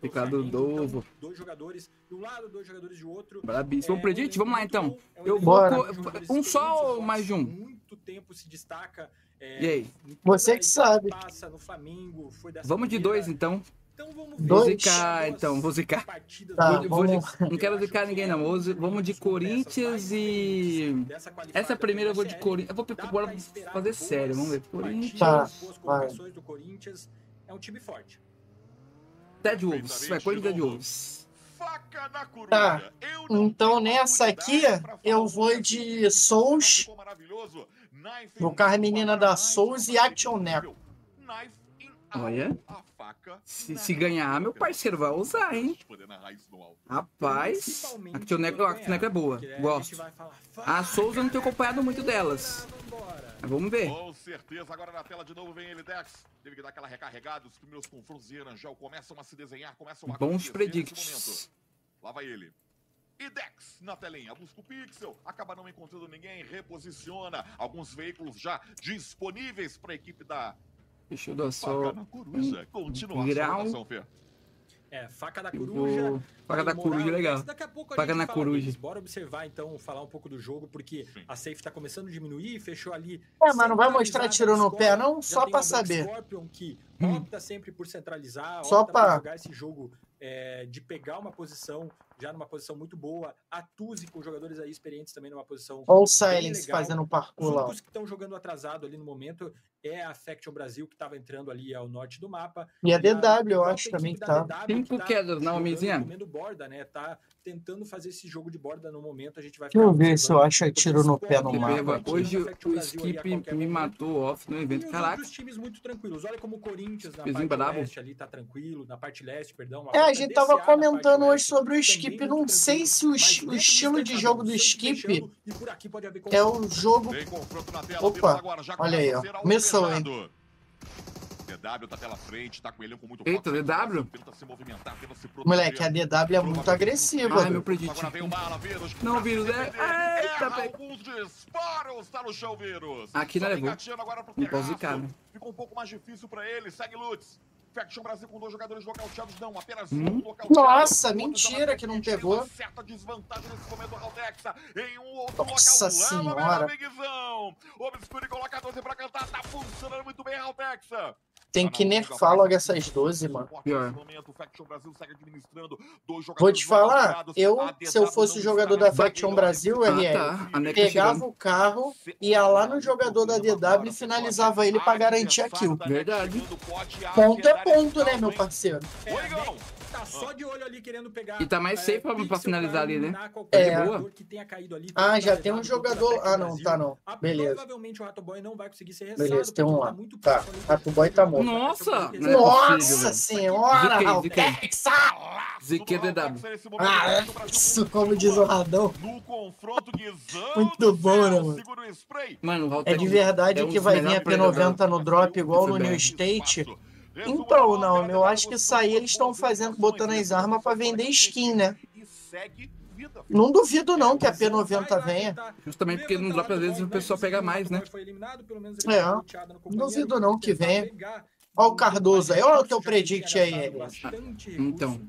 Teclado novo. Dois jogadores de um lado, dois jogadores de outro. Brabíssimo. Vamos É, predict? Vamos lá então. é um Eu vou. Bora. jogadores Um só ou mais de um? Muito tempo se destaca. é, E aí? Você que sabe. passa no Flamengo, foi dessa Vamos de dois então. Então vamos? Vou zicar então, vou zicar. partidas Tá, Vou- vou vamos- Não quero zicar ninguém não. Vamos de Corinthians e. Essa primeira eu vou de Corinthians. Eu vou esperar fazer sério. Vamos ver. Corinthians. Tá, vai. colocações do Corinthians. É um time forte. Dead Wolves. Vai, Corinthians Dead Wolves. Tá. Então nessa aqui, eu vou de Souls. Vou com a in menina da Souls e Action Neco. Olha. Faca Se, se ganhar, meu parceiro vai usar, hein? Rapaz. A a Tioneco é boa. Gosto. A Souza não tenho acompanhado muito delas. Mas vamos ver. Com certeza, agora na tela de novo vem ele, Dex. Teve que dar aquela recarregada, os primeiros confrontos de Erangel começam a se desenhar, começam a Bons predicts. Lá vai ele. E Dex na telinha, busca o pixel, acaba não encontrando ninguém, reposiciona alguns veículos já disponíveis para a equipe da Deixa eu dar só. Coruja. A grau. É, faca da coruja. vou. Faca da coruja, legal. Daqui a pouco a Faca gente na fala coruja. deles. Bora observar então, falar um pouco do jogo, porque Sim. a safe tá começando a diminuir, fechou ali. É, mas não vai mostrar tiro no pé, não? Só pra saber. Scorpion que Hum. opta sempre por centralizar, Só opta pra- jogar esse jogo é, de pegar uma posição, já numa posição muito boa. A Tuzi com jogadores aí experientes também numa posição. Olha o Silence legal. fazendo Os parkour únicos que estão jogando atrasado ali no momento é a Faction Brasil, que estava entrando ali ao norte do mapa. E a DW, eu própria acho também que tá. Tá quedas na jogando homenzinha. comendo borda, né? Tá tentando fazer esse jogo de borda no momento. A gente vai Deixa eu ver se eu acho tiro no pé no mapa. hoje o Skip me matou off no evento. os Caraca. outros times muito tranquilos. Olha como o Corinthians na parte leste ali tá tranquilo, na parte leste, perdão. É, a gente tava comentando hoje sobre o Skip. Não sei se o, estilo de jogo do Skip é o jogo. Opa, olha aí, ó. Começou, hein? DW tá pela frente, tá com ele com muito Eita, foco. DW? Tenta se movimentar, tenta se proteger. Moleque, a DW é muito agressiva. Ai, meu predict. Agora vem o bala, vírus. Não, vírus, é-. Eita, alguns disparos, tá no chão, vírus. Aqui não levou. agora pro Não pode zicar, né? Ficou um pouco mais difícil pra ele. Segue Lutz. Faction Brasil com dois jogadores nocauteados, não, apenas Hum? um nocauteado. Nossa, mentira que não pegou. certa desvantagem nesse momento, Haldexa. Em um outro Nossa local. Senhora. Obscure coloca 12 pra cantar. Tá funcionando muito bem, Haldexa. Tem que nerfar logo essas 12, mano. Pior. Vou te falar, eu, se eu fosse o jogador da Faction Brasil, Ah, RL, tá. A NEC tá pegava o carro, ia lá no jogador da DW e finalizava ele pra garantir a kill. Verdade. Ponto é ponto, né, meu parceiro? É, Oi, Igão. Tá só de olho ali querendo pegar. E tá mais safe pra- pra finalizar ali, né? É. jogador que tenha caído ali, Ah, já tem um jogador. Ah, não, tá não. Ah, Beleza. Provavelmente o Rato Boy não vai conseguir ser restado. Beleza, tem um porque lá. Tá, Rato Boy tá morto. Nossa! É possível, Nossa senhora. Ah, isso como diz o Radão. Muito bom, né, mano? Mano, o É Haltex de verdade é um que vai vir a melhores players P90 no drop igual no. New State? Então, não, eu acho que isso aí eles estão fazendo, botando as armas pra vender skin, né? Não duvido não que a P90 venha. Justamente porque no drop às vezes o pessoal pega mais, né? É, não duvido não que venha. Ó o Cardoso aí, ó o teu predict aí, Então.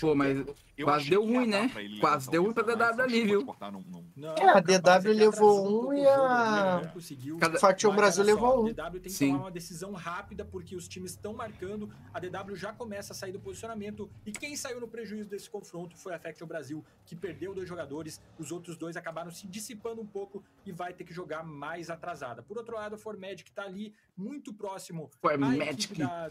Pô, mas Quase deu ruim, né? Quase deu ruim pra DW ali, viu? É, a DW levou um e a Cada- Faction Brasil levou um. A DW tem que tomar uma decisão rápida porque os times estão marcando. A DW já começa a sair do posicionamento. E quem saiu no prejuízo desse confronto foi a Faction Brasil, que perdeu dois jogadores. Os outros dois acabaram se dissipando um pouco e vai ter que jogar mais atrasada. Por outro lado, a Formed que tá ali muito próximo à Formagic. equipe da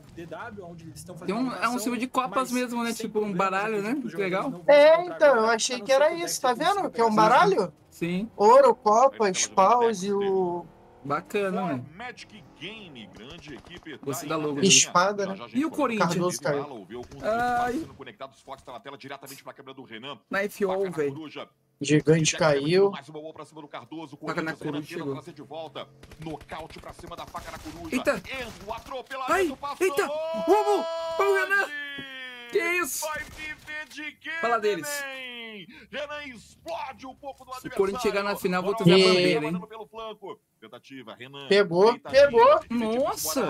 DW, onde eles estão Tem fazendo um, é um símbolo de copas mesmo, né? Tipo um baralho, né? legal. É, então, eu achei que era isso, tá vendo? Que é um pegar baralho? Sim, Ouro, copas, paus e o. bacana, mano. Magic Game, grande equipe. Da aí logo. Espada, né? E o foi- Corinthians? Cardoso alguns Ai. conectados. Fox tá na tela diretamente pra câmera do Renan. Knife Faca all, na velho. Gigante caiu. Mais uma boa pra cima do Cardoso. Faca na coruja, chegou. de volta. Nocaute pra cima da faca na coruja. Eita. Enzo, atropelamento, Ai, passou eita. Vamos, vamos, Renan. Que isso? Vai viver de quê, Fala deles. Renan explode um pouco do Se o. Corinthians chegar na final, vou trazer a bandeira, hein? mandando pelo flanco. Tentativa, Renan. Pegou, pegou. Nossa.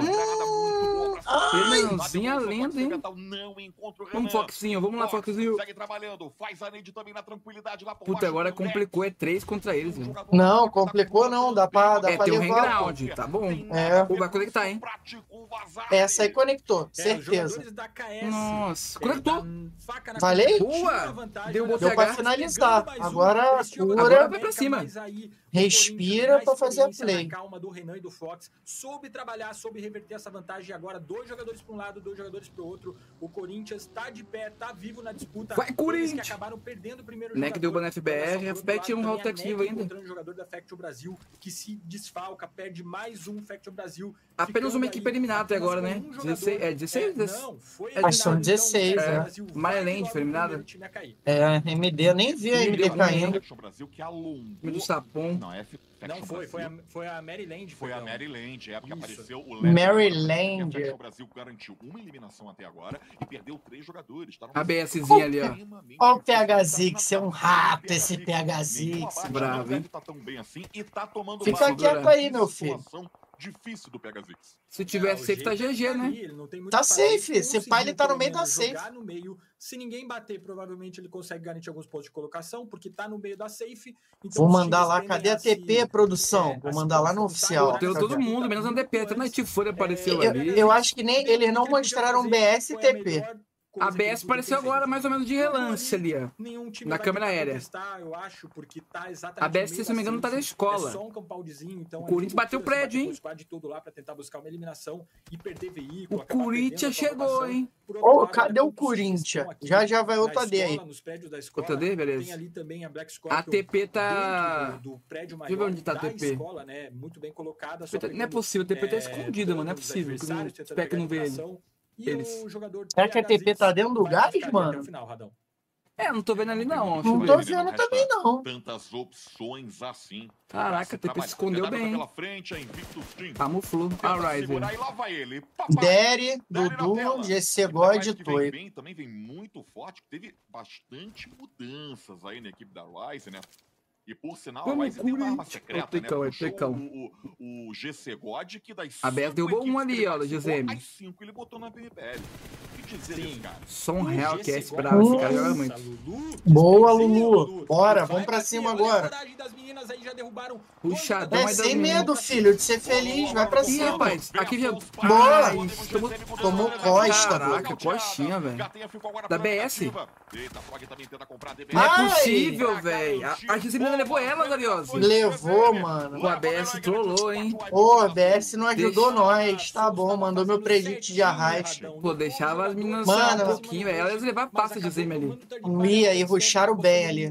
Bateu lenda, hein? Não encontra o Vamos. Foxinho, vamos lá, Fox Foxinho. Segue trabalhando, faz a Neide também na tranquilidade lá por Puta, agora complicou, é três contra eles, velho. Não, complicou não, dá pra, dá É, pra tem um levar. pô. hangout, tá bom. É. Pô, vai conectar, hein? Essa aí conectou, É, certeza. KS, Nossa, é, conectou. coruja, Boa. Deu Deu pra finalizar. um, Agora cura. Agora vai pra cima. mas aí o Respira na fazer a play. na calma do Renan e do Fox, soube trabalhar, soube reverter essa vantagem. E agora, dois jogadores para um lado, dois jogadores para o outro. O Corinthians tá de pé, tá vivo na disputa. Vai, Corinthians! que acabaram perdendo o primeiro Neck jogador. deu na FBR, outro FBR tinha um lado, route também a ativo ainda. encontrando o jogador da Faction Brasil, que se desfalca, perde mais um Faction Brasil. Apenas uma equipe eliminada até agora, né? um jogador. 16, é 16? É, não, foi Acho que são eliminado, 16, então, o é. Maryland logo foi eliminada? a. É, MD, eu nem vi a MD caindo. Faction Brasil que alongou. Time do Sapão. Não, é F- Não, foi, foi a, foi a Maryland. Foi a. Maryland, é porque Isso. apareceu o Maryland. E a Faction Brasil garantiu uma eliminação até agora e perdeu três jogadores. Tá numa ABSzinha ali, ó. Ó o difícil. PH Zix, na é um rato esse PH Nenhum Zix. abaixo, Bravo, hein? tá tão bem assim e tá tomando Fica quieto aí, meu filho. Difícil do Zix. Se tiver Ah, o safe, tá GG, ali, né? ele não tem muito Tá safe, esse pai, ele tá no meio da safe. no meio. Se ninguém bater, provavelmente ele consegue garantir alguns pontos de colocação, porque tá no meio da safe. Então Vou mandar lá, cadê a se- TP, produção? é, Vou a se mandar lá no confrontar oficial. Deu essa todo mundo, menos a DP. Até na antes. Tifura apareceu Eu, ali. eu acho que nem eles não mostraram BS e TP. Melhor A BS apareceu agora, mais ou menos de relance ali, ó. Nenhum time Na câmera aérea. eu acho, porque tá exatamente A BS, se não me engano, da tá na Simpson. escola. É só um então O é Corinthians bateu o prédio, hein? o squad todo lá pra tentar buscar uma eliminação e perder veículo. O Corinthians chegou, hein? Ô, lado, cadê o Corinthians? Já já vai outra D aí. escola, Nos prédios da escola, Outra D, beleza. Tem ali também a Black A Scorpion TP tá. do, do prédio Deixa eu maior ver onde tá a da TP. escola, né? Muito bem colocada. só Não é possível, a TP tá é, escondida, mano. Não é possível. Espero que não vê ele. E eles. o jogador Será que a TP tá dentro do gás, mano? final, Radão. É, não tô vendo ali não. Não tô vendo também, não. Tantas opções assim. Caraca, a TP se escondeu bem, Pela frente, a Invictus Team. Camuflou. Tenta A Ryzer. segurar lá vai ele. Papai. Dere, Dere na Dudu. GC E God e bem, também vem muito forte, teve bastante mudanças aí na equipe da Ryze, né? E por sinal, Vamos, Ryze tem uma arma secreta, né? é Puxou o, o, o GC God, que das A BS derrubou um ali, ó, do GZM. As cinco ele botou na. O que dizer Sim. desse cara? Som O real que é esse bravo. Esse cara nossa, joga muito. Lulu, Boa, Lulu. Bora, vamos pra cima agora. Puxadão, É mas das sem medo, filho, de ser feliz. Vai pra Ih, cima. rapaz, aqui já. Boa. Tomou- Tomou costa, Caraca, coxinha, velho. Da BS. Não Ai. é possível, velho. A, a Levou ela, Dariosi. Levou, mano. O ABS trollou, hein? Ô, a BS não ajudou Deixa- nós. Tá bom, mandou meu predict de arraste. Pô, deixava as meninas Mano. só um pouquinho, velho. Elas levavam passa de Gisele ali. Ia, e ruxaram bem ali.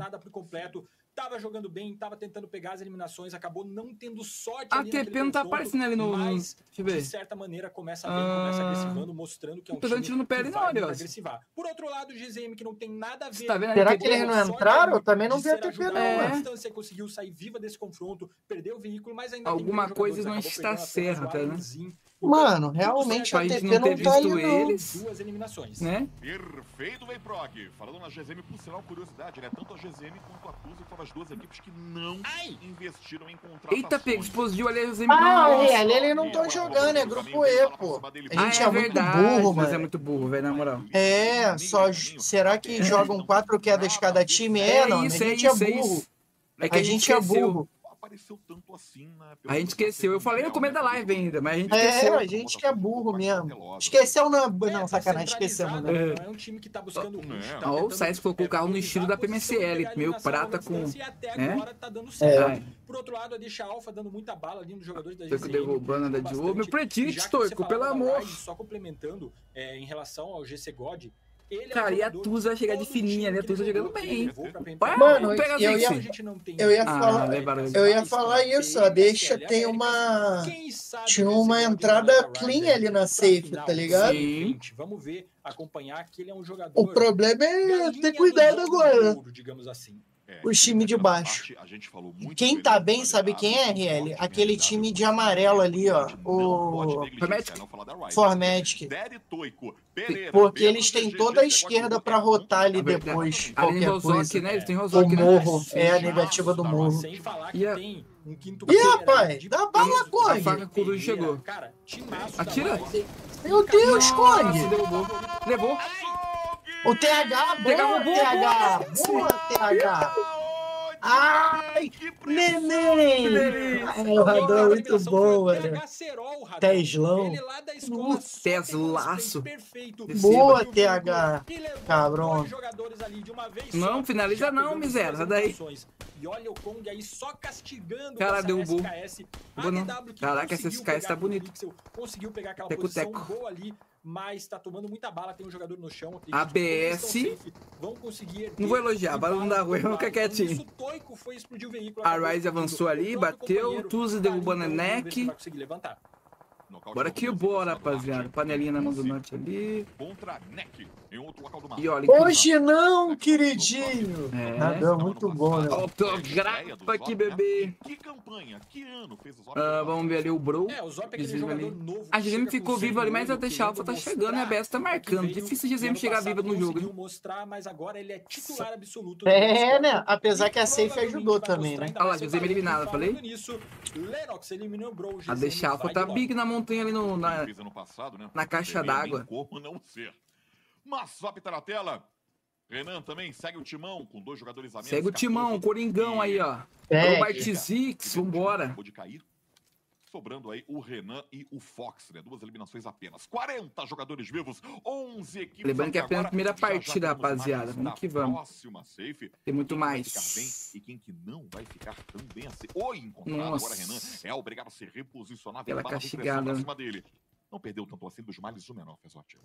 Tava jogando bem, tava tentando pegar as eliminações, acabou não tendo sorte A ali naquele TP não tá aparecendo ali no. mas, Deixa eu de ver. certa maneira, começa bem, começa Ah. agressivando, mostrando que é um Tô dando time tiro no pé que ali, não, vai Ariose. agressivar. Por outro lado, o GZM, que não tem nada a ver Você tá vendo Será que eles não entraram? Eu também não vi a TP, não, É. distância, conseguiu sair viva desse confronto, perdeu o veículo, mas ainda Alguma tem coisa não está certa, né? Mano, realmente a TP não não ter tá visto não. eles, Duas eliminações. né? Perfeito, vem Prog. Falando na GZM, por sinal, curiosidade, né? Tanto a GZM quanto a Tusa foram as duas equipes que não investiram em contratações. Eita, pega, explodiu ali a Gisele. Ah, Nossa. é, ali eles não estão jogando, é grupo E, pô. A gente Ah, é, muito verdade, burro, Mas é mano. muito burro, velho, na moral. É, só. Será que jogam quatro quedas cada time? É, não. A isso, é gente é isso, é burro. É que A gente é burro. Apareceu tanto assim, né? A gente esqueceu. Eu falei no começo da live ainda, mas a gente É, esqueceu. a gente que é burro mesmo. Esqueceu na. Não, sacanagem, esquecemos, né? Não é um time que tá buscando rush, não. tá Ó, o Sainz colocou é, o carro no estilo da PMCL, a meio prata com- E até né? agora tá dando certo. É. Por outro lado, a Deixa Alpha dando muita bala ali nos jogadores da GZM. derrubando a da. Diogo. Meu Já predict, que você Toico, falava pelo amor. Só complementando, é, em relação ao GC God, ele é um Cara, e a Tusa vai chegar de fininha ali, a Tusa jogando bem. Vai, Mano, eu ia- A gente não tem eu ia Ah, falar- levaram. Eu ia falar isso, a deixa tem uma. Tinha uma entrada clean ali na safe, tá ligado? Sim. Vamos ver, acompanhar que ele é um jogador. O problema é ter cuidado agora. né? digamos assim. É, Os times de baixo. muito Quem tá bem, sabe quem é, RL? Aquele time de amarelo ali, ó. O Formatic? Porque eles têm toda a esquerda pra rotar ali depois. Qualquer coisa. né? O né? morro é a negativa do morro. Sem falar que E a- tem um quinto Ih, rapaz, dá bala, Kong. A faca Coruja chegou. Atira. Meu Deus, Kong! Levou. O TH, TH boa, TH! Boa, TH! Ai, neném! Ai, o Radão é muito bom, velho. Teslão. Uh, Teslaço. Boa, TH. Cabrão. Não, finaliza não, miséria, sai daí. E olha o Kong aí só castigando Cara, essa derrubou. SKS. Que Caraca, essa conseguiu SKS pegar tá bonito. Pixel, Mas tá tomando muita bala. Tem um jogador no chão. que ABS. Vão conseguir Não vou elogiar, barulho não dá bala ruim, do fica lado. quietinho. Isso, Toico foi explodir o veículo. A Ryze avançou ali, bateu, Tuzi tá derrubando a então, vamos neck. vai conseguir levantar. Bora que bora, rapaziada. Panelinha na mão do Norte ali. Contra Neck, em outro local do mapa. E olha. Hoje não, queridinho! É. Radão, muito bom, né? Autografo aqui, bebê. Que campanha, que ano fez o Zop? Ah, vamos ver ali o Bro. É, o Zop é ali. novo. A que GM ficou vivo ali, mas a sangue Deixa novo, Alpha tá chegando e a BS tá mostrar marcando. Difícil a no GM chegar viva no jogo, mostrar, mas agora ele é titular absoluto. É, né? Apesar que a safe ajudou também, né? Olha lá, eliminado, Falando falei? A GZM Deixa Alpha tá big na montanha ali no, na, passado, né? na caixa tem d'água. Como não ser. Mas Zop tá na tela. Renan também segue o timão com dois jogadores a menos. Segue o timão, o 14. Coringão aí, ó. É, Robert Zix, vambora. Acabou de cair. Sobrando aí o Renan e o Fox, né? Duas eliminações apenas. 40 jogadores vivos, 11 equipes. Lembrando que é apenas a primeira partida, rapaziada. Vamos que vamos. Próxima safe. Tem muito Quem vai ficar mais. bem e quem que não vai ficar tão bem assim. Oi, encontrado Nossa. agora Renan é obrigado a se reposicionar. Aquela castigada. dele. Não perdeu tanto assim dos males o menor, Fezote.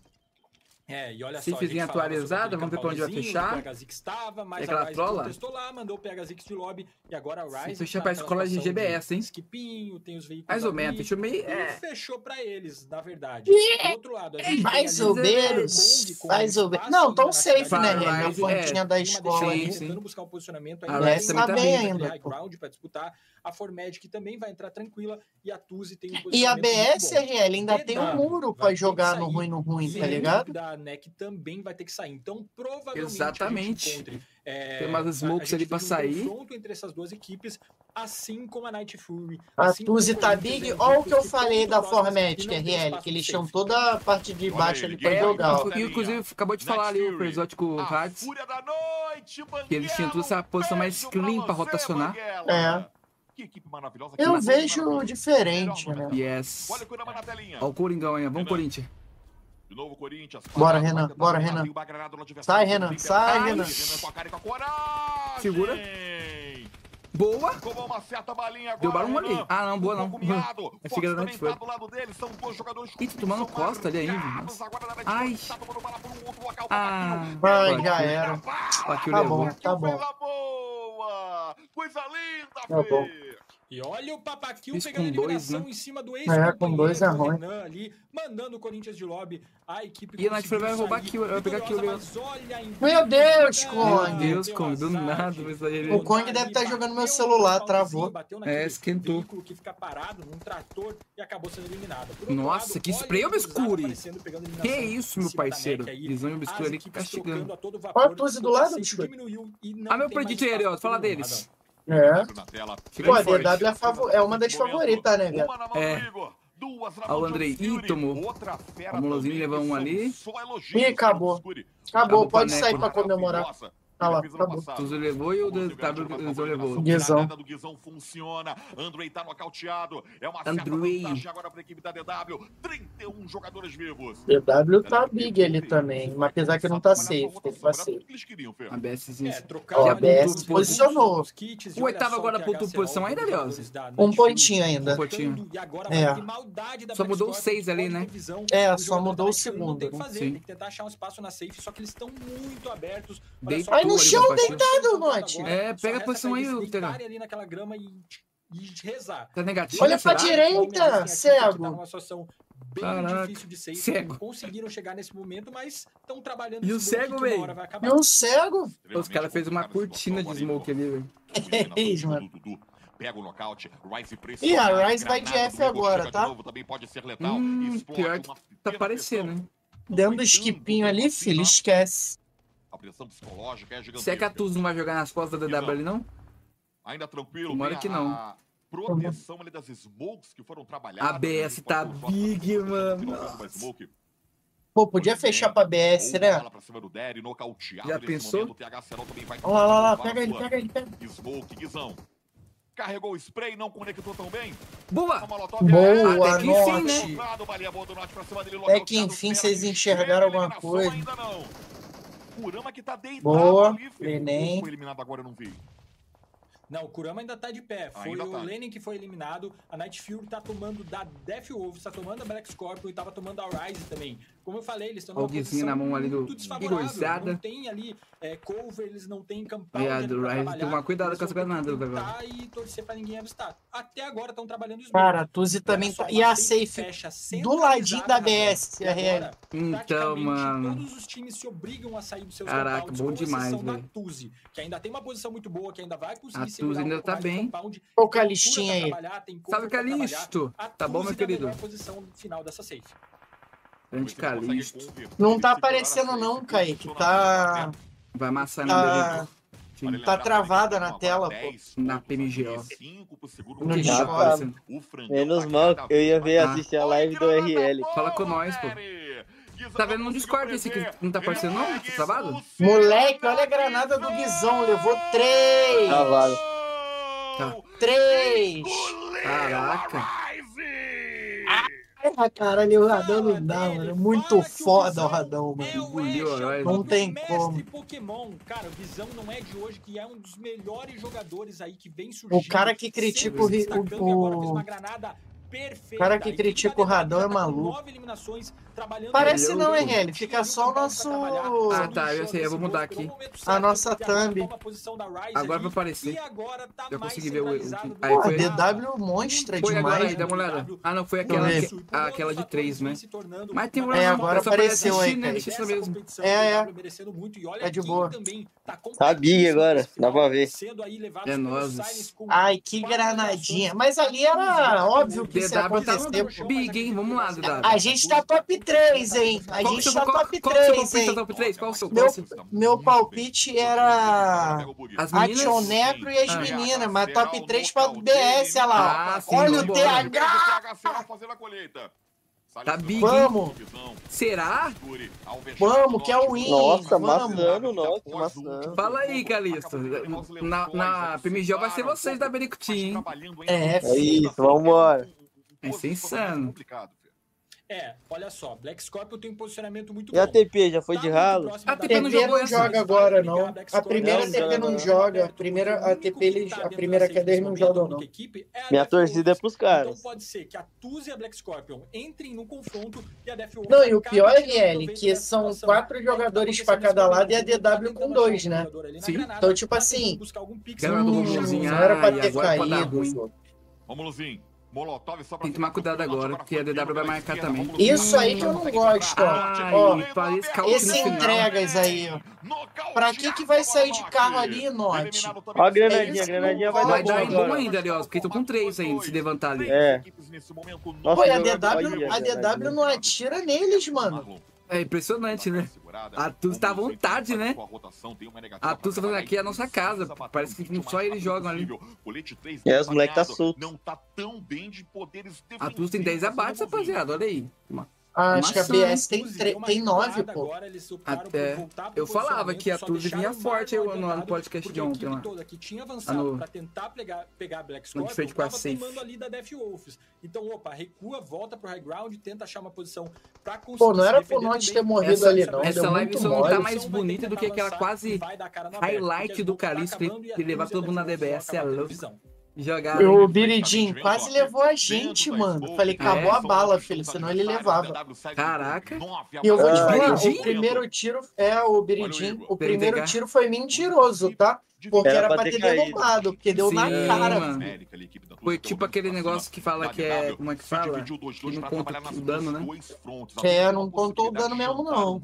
É, e olha Se só, a atualizada, vamos ver pra onde vai fechar. O PHZix estava, mas aquela a Rise trola? testou lá, mandou o PHZix de lobby e agora a Rise fechar tá pra escola de GBS, hein? Skipinho, tem os veículos Mais ou menos, fechou meio. É. fechou pra eles, na verdade. Do outro lado, a gente Mais ou o menos. Mais ou menos. Não, tão safe, né? Na vai, pontinha é. da escola tentando buscar um posicionamento A ainda tem também tá aquele bem high ainda, pra disputar. A Formedic também vai entrar tranquila e a Tuzi tem um E a posicionamento muito BS, bom. RL, ainda tem um muro que jogar no ruim no ruim, tá ligado? da NEC também vai ter que sair. Então, provavelmente, Exatamente. encontre, é, Tem umas a- a smokes ali um sair. confronto entre essas duas equipes, assim como a Night Fury. A assim Tuzi tá big. Olha o que eu falei da não tem RL, que eles tinham toda a parte de baixo ali pra Guilherme. jogar. E, inclusive, acabou de falar ali o Perzote com o A Hades. Que eles tinham toda essa posição mais clean pra você, rotacionar. Banguela. Que equipe maravilhosa. que Eu vejo maravilhosa. diferente, né? Yes. Olha o Kurama na telinha. Ó o Coringão aí, vamos. Corinthians. De novo, Corinthians. Bora, Renan, bora, Renan. Sai, Renan, sai, Ai, Renan. Segura. Boa. Tomou uma certa balinha agora, Deu balão ali. Ah, não, boa Um não. Night Fury. tá do lado dele. São dois jogadores Ih, tomando costa ali ainda, Ai. Um. Ah. Ai, Pode. já era. Tá bom, tá bom. Coisa linda, Tá bom. E olha o Papaquil Isso pegando dois, eliminação né? em cima do É, ex-companheiro com dois é ruim. Renan ali, mandando o Corinthians de lobby. A equipe E a Night Fury vai roubar kill, vai pegar kill, mas a Meu Deus, Kong. Meu Deus, Kong, do nada, sair ele. O Kong deve tá jogando meu celular, travou. É, esquentou. que fica parado num trator e acabou sendo eliminado. Nossa, lado, que spray obscuro. Que isso, meu parceiro. Aí. Visão obscura ali trocando a todo Olha o Tuzi do lado, Ah, meu predito aí, fala deles. É. Ficou Pô, a. DW é, favo- é uma das favoritas, né, velho? É. mão o Andrei. Ih, tomou. Outra fera O Molozinho também, levou um ali. Ih, acabou. Acabou, Acabou pode sair pra comemorar. Ah lá. Tuzo levou e o Guizão levou. Guizão. do Guizão funciona. Andrei tá nocauteado. É uma certa Andrei. vantagem agora para a equipe da DW. 31 jogadores vivos. DW tá big ali também, mas apesar que não tá safe, tem que queriam, Fer? A BSzinha. É, Ó, a BS posicionou. O oitavo agora pontuou posição ainda, Leoz? Um pontinho ainda. Um pontinho. É. Só mudou o seis ali, né? É, só mudou o segundo, Tem que fazer, Sim. tem que tentar achar um espaço na safe, só que eles estão muito abertos. Deitou Vai no chão, deitado, Note. É, pega a posição aí, o Terão. ali naquela grama e, e rezar. Tá negativo, Olha pra direita, cego. Tá uma situação bem Caraca, difícil de safe. cego. Conseguiram chegar nesse momento, mas estão trabalhando E o cego, acabar. E um cego? Os caras fez uma cortina de smoke ali, velho. Isso, mano. Pega o nocaute, Rice precisa. Ih, a Rice vai de F agora, tá? novo, também pode ser letal. Hum, pior que tá pequena parecendo, pressão. hein? Dentro do esquipinho ali, filho, esquece. A pressão psicológica é gigantesca. Será que a Tuz não vai jogar nas costas da DW ali, não? Ainda tranquilo. Tomara que a- não. a proteção ali das smokes que foram trabalhadas. A BS tá big, mano. Pô, podia fechar pra BS, né? bola pra cima do Derry, nocauteado Já pensou? momento, Olha lá, lá, pega ele, pega ele, pega Smoke, Guizão. Carregou o spray, não conectou tão bem. Boa! Molotov Boa, Até que enfim, né? Norte. Dele, Até que enfim perto, vocês enxergaram alguma coisa. Kurama que tá deitado Boa, ali. Ou Foi eliminado agora, eu não vi. Não, o Kurama ainda tá de pé. Foi Ainda o tá. Lenin que foi eliminado. A Night Fury tá tomando da Death Wolves, tá tomando a Black Scorpion e tava tomando a Rise também. Como eu falei, eles estão o numa posição na mão ali do desfavorável. Não tem ali é, cover, eles não têm campanha. Viado, Rise, tomar cuidado com as granadas, velho. Tá e torcer pra ninguém avistar. Até agora estão trabalhando os Cara, a Tuzi também tá. E a safe do ladinho da BS, a RL. Então, mano. Todos os times se obrigam a sair dos seus Caraca, compounds, bom demais, velho. Tuzi, que ainda tem uma posição muito boa, que ainda vai conseguir A Tuzi um ainda tá bem. Tem Calistinha altura aí. pra trabalhar. Calisto! A Tá bom, meu na querido? posição final dessa safe. Grande Calisto. Não tá aparecendo não, Kaique. Tá. Vai amassar Tá- no Sim. tá travada na tela, pô. Na PMGO. Discord. tá aparecendo. Menos mal, eu ia ver Ah. assistir a live do RL. Fala com nós, pô. Tá vendo no Discord esse aqui? Não tá aparecendo não? Tá travado? Moleque, olha a granada do Guizão. Levou três. Travado. Tá. Três. Caraca. Ah, caralho, o Radão não dá, mano. É muito foda o Radão, mano. Engoliu o Orochi. Não tem como. Pokémon, cara, o Visão não é de hoje, que é um dos melhores jogadores aí que vem surgindo. O cara que critica o o- o- cara que critica o Radão é maluco. nove eliminações, trabalhando Parece não, hein. Heli? Fica só o nosso. Ah, tá, eu sei, eu vou mudar aqui. A nossa thumb. Agora vai aparecer. Tá mais consegui ver o- aí Pô, foi- DW monstra Foi agora demais. aí, dá uma olhada. Ah, não, foi eu aquela, que- ah, aquela de três, né? Mas tem É, agora apareceu aí, assistir, né? Deixa isso mesmo. É, é. é de boa. Sabia agora, dá pra ver. É nozes. Ai, que granadinha. Mas ali era óbvio que isso ia DW tá acontecer. Big, hein? Vamos lá, DW. A gente tá top 3, hein? A Qual gente tá qual- top qual que é o seu 3, palpite hein? top 3? Qual o seu? Meu, Qual o seu? meu palpite era As a meninas? Tionecro e as Ah. meninas, mas top 3 pra BS, olha lá. Ah, sim, Olha o. TH! fazendo a colheita. Tá big. Vamos, Será? vamos, que é o win. Nossa, maçando, nossa, maçando. Fala aí, Calixto. Na, na PMJ vai ser vocês da Bericuti, hein? É, É isso, vambora. Vai ser insano. É, olha só, Black Scorpion tem um posicionamento muito E a bom. TP, já foi Tá de ralo? A TP não não essa. joga agora, não. A primeira Não, TP não não. joga. A primeira a TP eles, a primeira QD eles não jogam, não. Minha torcida é pros Então caras. pode ser que a Tuz e a Black Scorpion entrem no confronto e a Wolf Não, e o pior, RL, proveito que são quatro tá jogadores pra acontecendo cada lado e a DW tentando com dois, né? Sim. Então, tipo tá assim, não era pra ai, ter dar caído. Vamos, Luzinho. Molotov só pra Tem que tomar cuidado agora, porque a DW vai marcar também. Isso aí que eu não gosto, ó. Ai, Ó, esse entregas aí, ó. Pra que que vai sair de carro ali, Note? Ó a granadinha, a granadinha que vai dar Vai dar bom em bom agora. ainda ali, ó. Porque estão com três ainda, se levantar ali. É. Nossa, Pô, a DW, olha, a DW não atira neles, mano. É impressionante, né? A Tuz tá à vontade, né? A Tuz tá falando aqui é a nossa casa. Parece que só eles jogam ali. É, os moleque tá solto. Não tá A Tuz tem 10 abates, rapaziada. Olha aí. Ah, acho que a BS tem, tre- tem 9, pô. Até- eu falava que a Tuz vinha forte aí no- no podcast de ontem lá. Toda que tinha avançado no- pra tentar pegar, pegar Black no Scorpion, frente com a safe. tomando ali da Death Wolves. Então, opa, recua, volta pro high ground, tenta achar uma posição pra conseguir Pô, não era pro Note ter morrido Essa- ali, não. essa live só não tá mais bonita do que aquela quase highlight do Calixto que levar todo mundo na DBS, é louco. Jogar. O Biridin quase levou a gente, mano. Falei, acabou é? a bala, filho, senão ele levava. Caraca. E eu vou te falar, o primeiro tiro é o Biridin. O primeiro tiro foi mentiroso, tá? Porque Era era pra ter derrubado, porque deu na Sim, cara. mano. Foi tipo aquele negócio que fala que é. Como é que fala? Que não conta o dano, né? É, não contou o dano mesmo, não.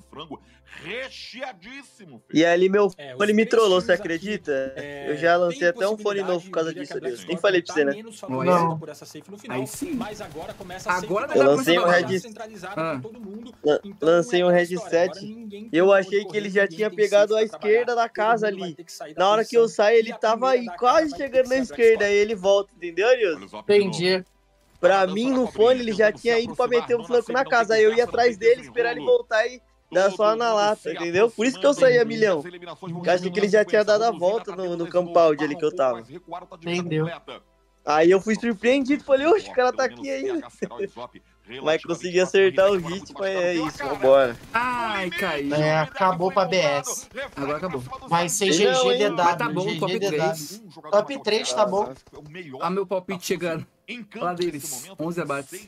E ali meu É, fone me trollou, você acredita? É, Eu já lancei até um fone novo por causa eu disso. Nem falei pra tá você, né? menos Não. por essa safe no final, Aí sim. Mas agora começa a Agora toda lancei um centralizada Ah. Então, lancei é um história, agora ninguém tem Eu pra achei que ele já tinha pegado a esquerda da casa ali. Na hora que eu e ele tava aí, quase chegando na esquerda. Aí ele volta, entendeu, Nilson? Entendi. Pra mim, no fone, ele já tinha ido pra meter um flanco na casa. Aí eu ia atrás dele, esperar ele voltar e dar só na lata, entendeu? Por isso que eu saí a milhão. Eu achei que ele já tinha dado a volta no, no compound ali que eu tava. Entendeu. Aí eu fui surpreendido, falei, oxe, o cara tá aqui ainda. Mas consegui acertar o hit, mas é isso, vambora. Ai, caiu. É, acabou pra BS. Agora acabou. Vai ser Não, GG? DW. Mas tá bom, GG top DW. 3. Top 3 tá bom. Olha meu palpite chegando. Lá deles, 11 abates.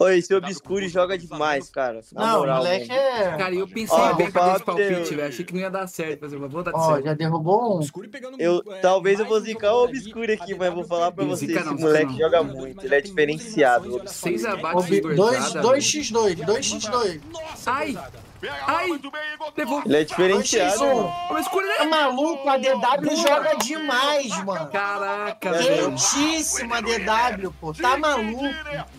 Oi, esse Obscure joga demais, cara. Na Não, o moral, moleque é. Cara, eu pensei Ó, bem pra esse palpite, velho. Achei que não ia dar certo. Mas eu vou dar Ó, certo. já derrubou um. Obscure pegando, Eu, é, talvez eu vou zicar o Obscure aqui, mas eu vou falar pra perdeu. você, Zica esse moleque joga muito, ele é diferenciado. Olha só, Seis ninguém abates vai- de Dois, gurizada, 2x2, 2x2. Nossa, Ai. Ai, levou. Ele é diferenciado. 2x1. O escuro, Tá né? maluco? A DW joga demais, mano. Caraca, velho. Quentíssima DW, pô. Tá maluco.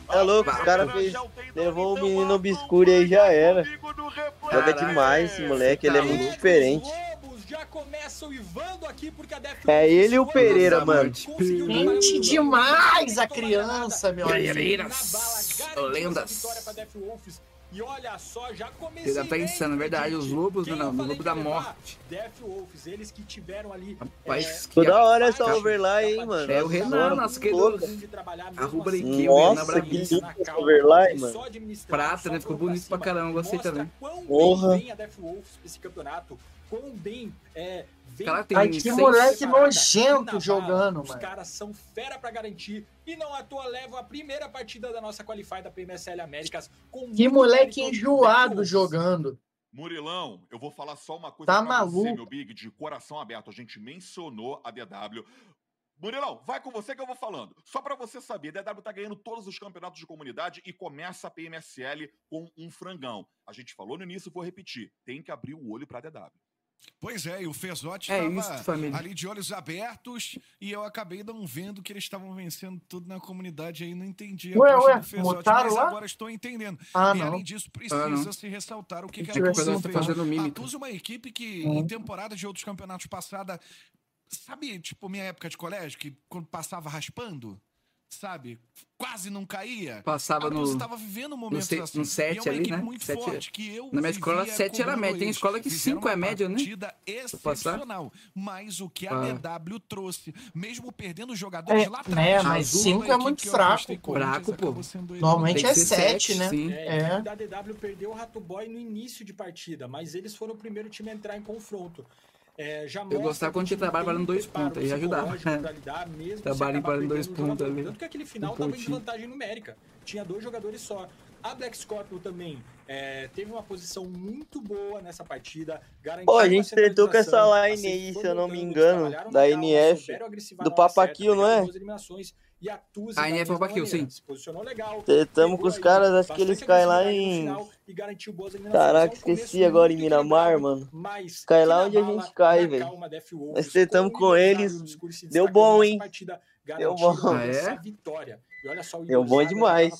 É louco, os caras fez. Levou o menino Obscure aí já era. Joga demais esse moleque, ele é muito diferente. Lobos já começam ivando aqui porque a Death É ele e o e olha só, já comecei. Ele tá pensando, é na né, verdade. Os lobos, não, no lobo da é morte. Death Wolves, eles que tiveram ali. Rapaz, é, que toda hora essa overlay, hein, mano. É o Renan, nosso querido. Arroba assim. Renan Nossa, que lindo essa mano. Prata, né? Ficou bonito pra caramba. Gostei também. Porra. Quão bem a Death Wolves esse campeonato. Quão bem é, Cara, tem Ai, que moleque nojento jogando, mano. Os caras são fera para garantir. E não à toa levam a primeira partida da nossa Qualify da PMSL Américas. Com que moleque enjoado jogando. Murilão, eu vou falar só uma coisa tá pra maluco. você, meu Big, de coração aberto. A gente mencionou a DW. Murilão, vai com você que eu vou falando. Só para você saber, a DW tá ganhando todos os campeonatos de comunidade e começa a PMSL com um frangão. A gente falou no início, vou repetir. Tem que abrir o olho pra DW. Pois é, e o Fezotti estava é ali de olhos abertos e eu acabei não vendo que eles estavam vencendo tudo na comunidade aí, não entendi a ué, ué, do mas lá? agora estou entendendo. Ah, e não. além disso, ah, precisa ah, se ressaltar o que, que, que a Tuzo fez. A Tuzo uma equipe que, hum. em temporada de outros campeonatos passada, sabe, tipo, minha época de colégio, que quando passava raspando? sabe? Quase não caía. Passava no. Você vivendo um momentos no, assim. No 7 é ali, né? Muito sete forte, que eu Na minha escola, 7 era média. Tem escola que 5 é média, né? excepcional. Mas o que a ah. DW trouxe, mesmo perdendo jogadores é, lá atrás. É, mas 5 é muito fraco. Fraco, pô. Normalmente é 7, né? Sim. É, é. A DW perdeu o Rato Boy no início de partida, mas eles foram o primeiro time a entrar em confronto. É, eu gostava quando tinha trabalho parando dois pontos, aí ajudava. trabalhando é. trabalho dois pontos ali. Tanto que aquele final um tava em vantagem numérica. Tinha dois jogadores só. A Black Scorpion também é, teve uma posição muito boa nessa partida. Pô, a gente tentou com essa line aí, se eu não me engano, da NF, do Papaquio, não é? E a Tuzi a NF Barbaquil, sim. Se posicionou legal. Estamos com os caras, acho que eles caem lá em. Caraca, esqueci agora em Miramar, mano. Cai lá onde a gente cai, velho. Mas estamos com eles. Deu bom, hein? Deu bom. Ah, é? vitória. E olha só, o Deu bom demais.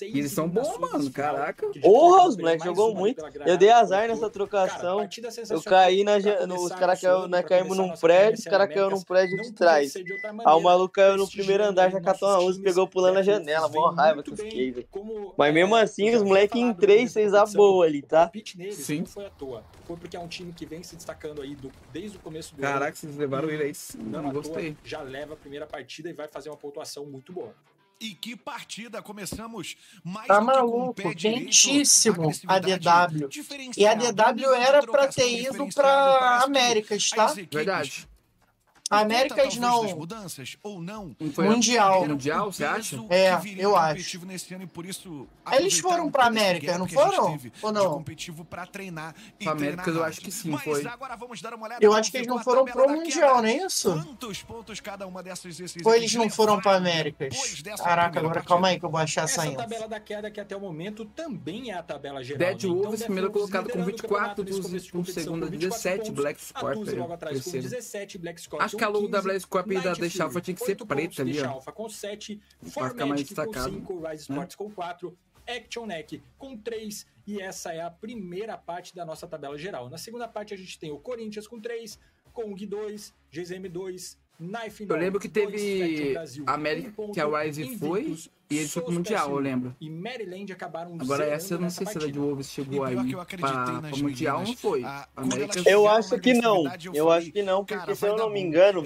Eles são bons, mano. Caraca. Porra, os moleques jogou muito. Eu dei azar nessa trocação. Cara, eu caí na. No, os caras caiu, né, caímos num prédio, os caras caíram num prédio de trás. Aí o maluco caiu no primeiro andar, já catou uma usa e pegou pulando a janela. Mó raiva que eu fiquei, velho. Mas mesmo assim, os moleques em 3, 6 a boa ali, tá? Sim. Foi à toa. Foi porque é um time que vem se destacando aí desde o começo do Caraca, vocês levaram ele aí. Não, gostei. Já leva a primeira partida e vai fazer uma pontuação muito boa. E que partida! Começamos mais tá maluco, um quentíssimo a DW. E a DW era para ter ido para Américas, tá? Verdade. Américas não. mudanças ou não? Mundial. Mundial, você acha? É, eu acho. Ano, isso, Eles foram para América, não foram? Ou não? Competitivo para treinar. E América eu acho que sim, Mas foi. eu acho que eles não foram pro Mundial, não é isso? Quantos pontos cada uma dessas? Ou eles não foram para Américas? Caraca, agora calma aí que eu vou achar essa ainda. tabela da queda que até o momento também é a tabela geral. Dead né? então, Wolves, primeiro colocado com 24, do segunda 17, Black Scorpion. Acho escalou 15, o WS Cup da Dash Alpha tinha que ser preta ali, ó. Alpha com 7, pra. Com 5, Rise né? Sports é. com 4, Action Neck com 3, e essa é a primeira parte da nossa tabela geral. Na segunda parte a gente tem o Corinthians com 3, Kong 2, GZM 2, Knife 9, Eu lembro que teve Brasil, América, um ponto, que a Rise foi, e ele foi pro Mundial, eu lembro. E Maryland acabaram Agora essa eu não sei se era é de Wolves chegou aí eu pra, Mundial ou não foi? A, América... Eu acho que não. Eu acho que não, porque cara, se eu não me engano,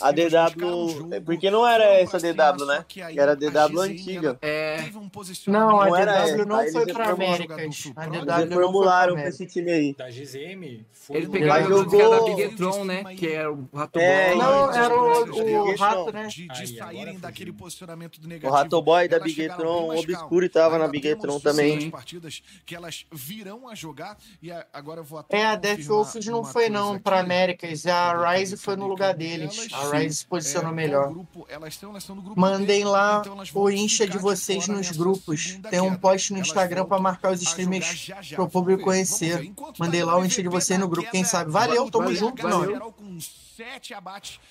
a DW... É porque não era essa DW, né? Era a DW antiga. É... Não, a DW não foi pra América. A DW formularam pra esse time aí. Da GZM? Ele pegaram jogou... da Big Tron, né? Que era o Rato é, né? Não, era o né? Rato, né? De saírem daquele posicionamento negativo. Hellboy da Big Tron, Obscuro estava na Bigatron também. partidas que elas virão a jogar e agora vou até É, a Death Wolf não foi não para Américas, a Rise foi no lugar deles. A Rise se posicionou melhor. Mandem lá o incha de vocês nos grupos. Tem um post no Instagram para marcar os streamers pro público conhecer. Mandei lá o incha de vocês no grupo, quem sabe. Valeu, tamo junto, não.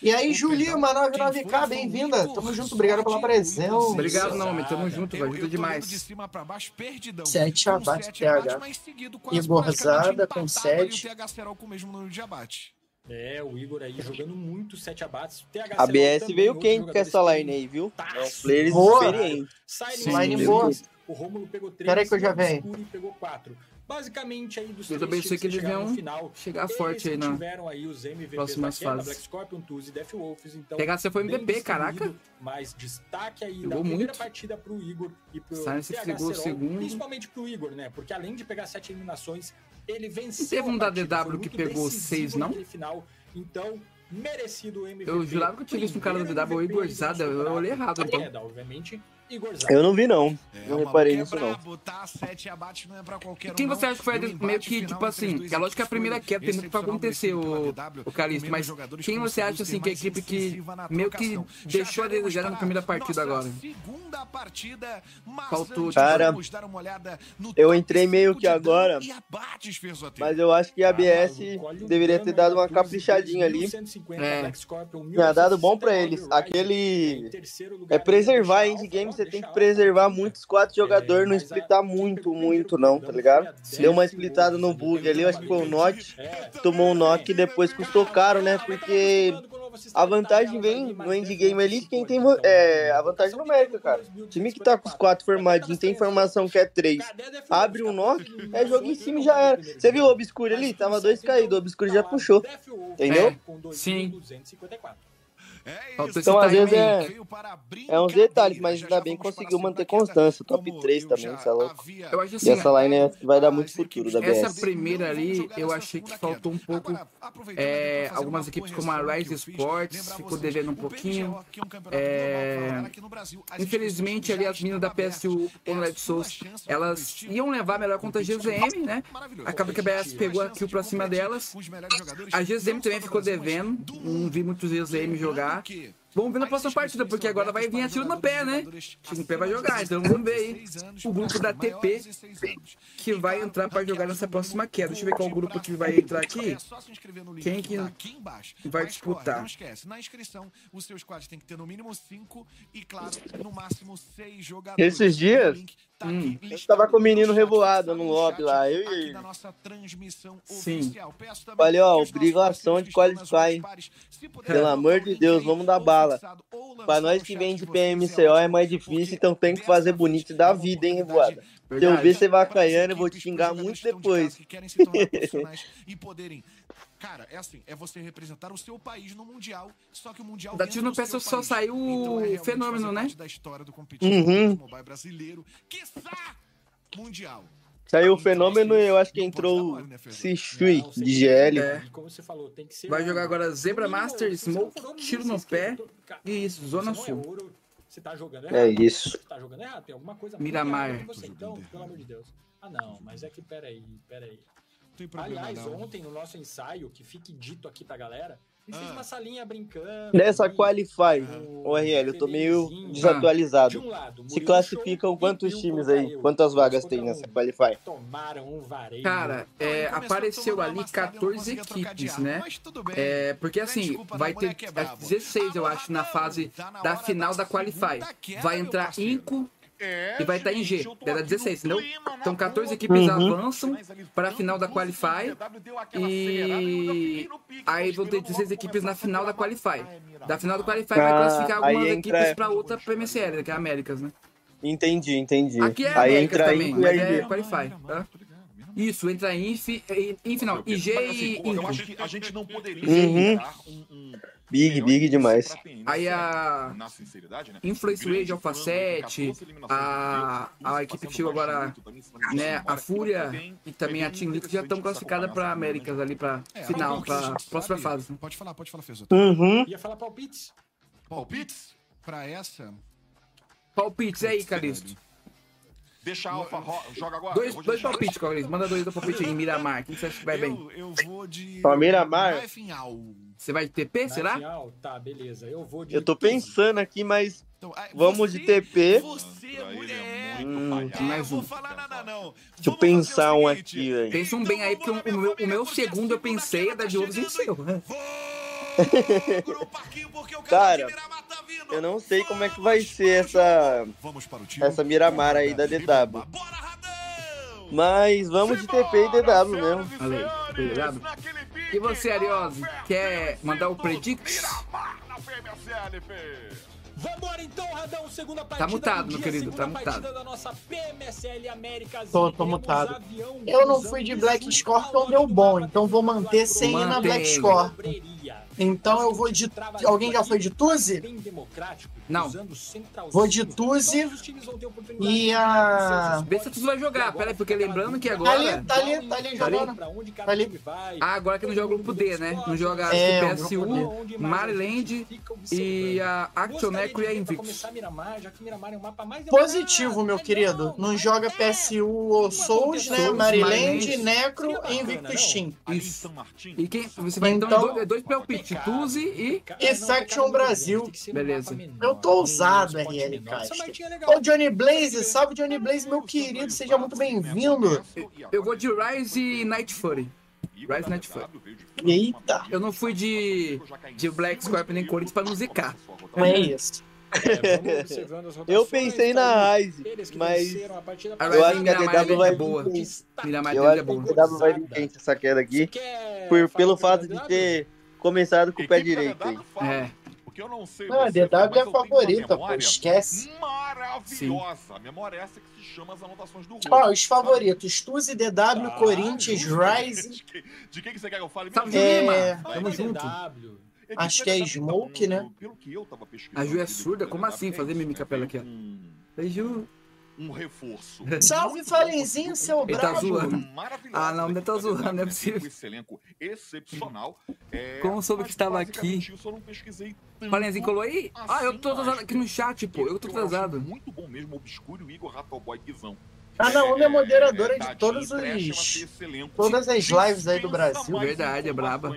E aí, Julia, 99K, bem-vinda. Tamo junto, obrigado pela presença. Obrigado. Obrigado, Naomi. Tamo junto, Eu- ajuda eu demais. de cima pra baixo, perdidão. Sete Com abates, sete TH. abates, mas seguido quase Igor praticamente Zada com empatado ali sete. O TH Serol com o mesmo número de abate. É, o Igor aí jogando muito sete abates. TH A BS veio quente com essa line aí, viu? É um experientaço. player Boa. experiente. Silent Line boa. o Rômulo pegou 3, Peraí que eu já o venho. Pegou 4. Basicamente aí dos três abençoe times que eles final, chegar forte aí que na tiveram aí os MVPs próximas da fases. Black Scorpion, Tuz e Death Wolves, então Pegar você foi MVP, caraca. Mas destaque aí Jogou da primeira muito. partida pro Igor e pro Silence TH pegou segundo. principalmente pro Igor, né? Porque além de pegar sete eliminações, ele venceu E teve um da DW que pegou seis, não? Final, então, merecido o MVP. Eu jurava que eu tinha visto um cara do primeiro DW, o MVP Igor aí do Zada, eu olhei errado, então. queda, obviamente. Eu não vi, não. É, não o reparei maluco nisso, é não. tá? Sete abates não é pra qualquer um, Quem não. você acha que foi meio que, tipo assim, é lógico que a equipes primeira queda tem muito pra acontecer, o, o Calixto, mas quem que você acha, assim, que a mais equipe que meio que deixou a desejar na primeira partida agora? Segunda partida, mas Faltou, antes Cara, vamos dar uma olhada no eu entrei meio que agora. Mas eu acho que a ABS deveria ter dado uma caprichadinha ali. É. Tinha dado bom pra eles. Aquele. É preservar a endgame, você tem que preservar muitos quatro jogadores, não splitar muito, muito não, tá ligado? Deu uma splitada no bug ali, eu acho que foi o Nock. Tomou um Nock e depois custou caro, né? Porque a vantagem vem no endgame ali de quem tem é, a vantagem numérica, cara. Time que tá com os quatro formadinhos, tem informação que é três, abre um Nock, é jogo em cima e já era. Você viu o Obscure ali? Tava dois caídos, o Obscure já puxou. Entendeu? Sim. Faltou esse Então, às vezes, é, é uns detalhes, mas ainda bem que conseguiu manter constância. Top 3 também, você é louco. Eu acho E assim, essa line é- vai dar muito futuro da Essa BS. primeira ali, eu achei que faltou um pouco. É, algumas equipes como a Rise Sports ficou devendo um pouquinho. É, infelizmente, ali as meninas da PSU, o Red Souls, elas iam levar melhor contra a GZM, né? Acaba que a BS pegou a kill pra cima delas. A GZM também ficou devendo. Não vi muitos GZM jogar. Vamos ver na próxima partida, porque agora vai vir a tiro no pé, né? Tiro no pé vai jogar, então vamos ver aí o grupo da TP que vai entrar pra jogar nessa próxima queda. Deixa eu ver qual grupo que vai entrar aqui. Quem que vai disputar? Não esquece, na inscrição, o seu squad tem que ter no mínimo 5 e, claro, no máximo 6 jogadores. Esses dias, tá hum, aqui eu tava com o menino revoado tá no lobby lá, eu e ele. da nossa transmissão Sim. oficial. Peço também Falei, ó, obrigação de qualify. Pelo amor de Deus, vamos dar bala. Pra nós que vem de PMCO é mais porque difícil, então tem que fazer bonito e é dar uma vida, hein, revoada. Se eu ver você vacaiando, eu vou te xingar muito depois. Cara, é assim, é você representar o seu país no Mundial, só que o Mundial Da dentro tiro no do pé seu só país. saiu Então, é fenômeno, né? da história do competitivo Uhum. mobile brasileiro, quiçá mundial. Saiu o fenômeno e eu acho que entrou mole, né, você de GL. É. Como você falou, tem que ser Vai jogar agora Zebra Master, Smoke, tiro no pé e isso, Zona é Sul. você tá jogando É isso. Você tá jogando errado, tem alguma coisa muito Miramar. Então, pelo amor de Deus. Ah, não, mas é que peraí, peraí tem problema. Aliás, não. ontem no nosso ensaio, que fique dito aqui pra galera, a gente ah. fez uma salinha brincando. Nessa ali, Qualify, o RL, eu tô meio desatualizado. Um lado, Se classificam quantos times aí? Quantas vagas tem um, nessa Qualify? Tomaram um. Cara, é, apareceu ali 14 equipes, né? É, porque assim, Desculpa, vai ter é 16, eu acho, na fase da final da Qualify. Vai entrar Inco, é, e vai estar em G. Era aqui 16, no entendeu? clima, Então 14 boa. equipes Uhum. avançam para a final da Qualify. E aí vão ter 16 equipes na final da Qualify. Da final da Qualify vai Ah, classificar algumas entra- equipes para outra PMSL, que é a Américas, né? Entendi, entendi. Aqui é Aí Américas entra também, mas é Qualify, tá? Isso, entra em, em final, IG assim, e pô, eu acho que a gente não poderia Uhum. um, um Big, big demais. Aí a né? Influence Alpha frango, 7, 14 eliminações a, a equipe que chegou agora, né, a Fúria e também a bem Team Liquid já estão classificadas para Américas ali para É, final, que para próxima fase. Pode falar, pode falar, Fezão. Uhum. Ia falar palpites? Palpites pra essa? Palpites aí, Calixto. Deixa a Alfa joga agora. Dois, eu vou dois deixar- palpites, Calixto. Manda dois do palpite aí, Miramar. Quem você acha que vai bem? Eu, eu vou de. Palmeira Mar? Vai final. Você vai de TP, Na será? Tá, beleza. Eu vou de. Eu tô pensando aqui, mas Então, vamos você- de TP. Você, é mulher. muito Hum, mais um. nada, não. Deixa eu pensar um aqui, velho. Pensa um bem aí, porque o, o meu, o meu segundo eu pensei é da de Wolves venceu. Cara, tá. Eu não sei como é que vai ser essa, Vamos para o time. essa Miramar aí da DW. Bora! Mas vamos de TP e DW mesmo. Aí, obrigado. E você, Ariose, quer mandar o predict? Miramar na PMSL, Fê. Vambora então, Radão, segunda partida mutado, do meu dia, querido, tá mutado. da nossa PMSL Américas. Tô- tô mutado. avião Eu não fui de Black Scorpion, deu bom, então vou manter sem ir na. Black Scorpion. Então eu vou de. Alguém já foi de Tuzi? Bem democrático, Não. Vou de Tuzi e a- Vê se tu vai jogar, peraí, porque lembrando que agora- Tá ali, tá ali, tá ali jogando. Pra onde cada Tá ali. time vai. Ah, agora que não joga o grupo D, né? Não joga É, PSU. Maryland e a Action Necro e a Invictus. Começar Miramar, já que Miramar é um mapa mais Positivo, meu querido. Não joga PSU ou Souls, né? Maryland. Necro e Invictus Team. Ali Isso. E quem? Você vai então, Então- em dois, dois palpites, Tuzi e. E Section Brasil. Beleza. Eu tô ousado, RL Castro. Ô, Johnny Blaze, salve Johnny Blaze, meu querido, seja muito bem-vindo. Eu vou de Rise e Night Fury. Rise Night Fury. Eita. Eu não fui de, de Black Scorpion nem Corinthians pra não zicar. Não é isso. Eu pensei na Rise, mas A eu Rise acho que a DW vai é boa. Eu é acho que boa. a DW vai vir quente essa queda aqui, por, pelo fato de ter começado com o pé direito aí. É. Porque eu não sei Não, a você, DW mas é uma favorita, pô, esquece. Maravilhosa. A memória é essa que se chama as anotações do Ó, Rolo. os favoritos, Tuzi, DW, Corinthians, Rise. De que- De quem que você quer que eu fale? Mesmo? Lima. É, Vai, Tamo vai. junto. É Acho que é DW, Smoke, né? Pelo que eu tava pesquisando. A Ju é surda? Como DW, assim? é Fazer mímica né? pra ela aqui, ó. Beijo. Um reforço. Salve, Falenzinho, seu porque tá uma zoando. Ah, não, não tá zoando, não é possível. Esse elenco excepcional. É, Como soube que estava aqui? Falenzinho colou aí? Ah, eu tô assim, atrasado mas aqui no chat, pô. Eu tô atrasado. Muito bom mesmo, Obscuro, Igor Ratoboy Guizão. A Naomi é moderadora de Tadinho, todos os. todas as lives aí do Brasil. Verdade, é braba.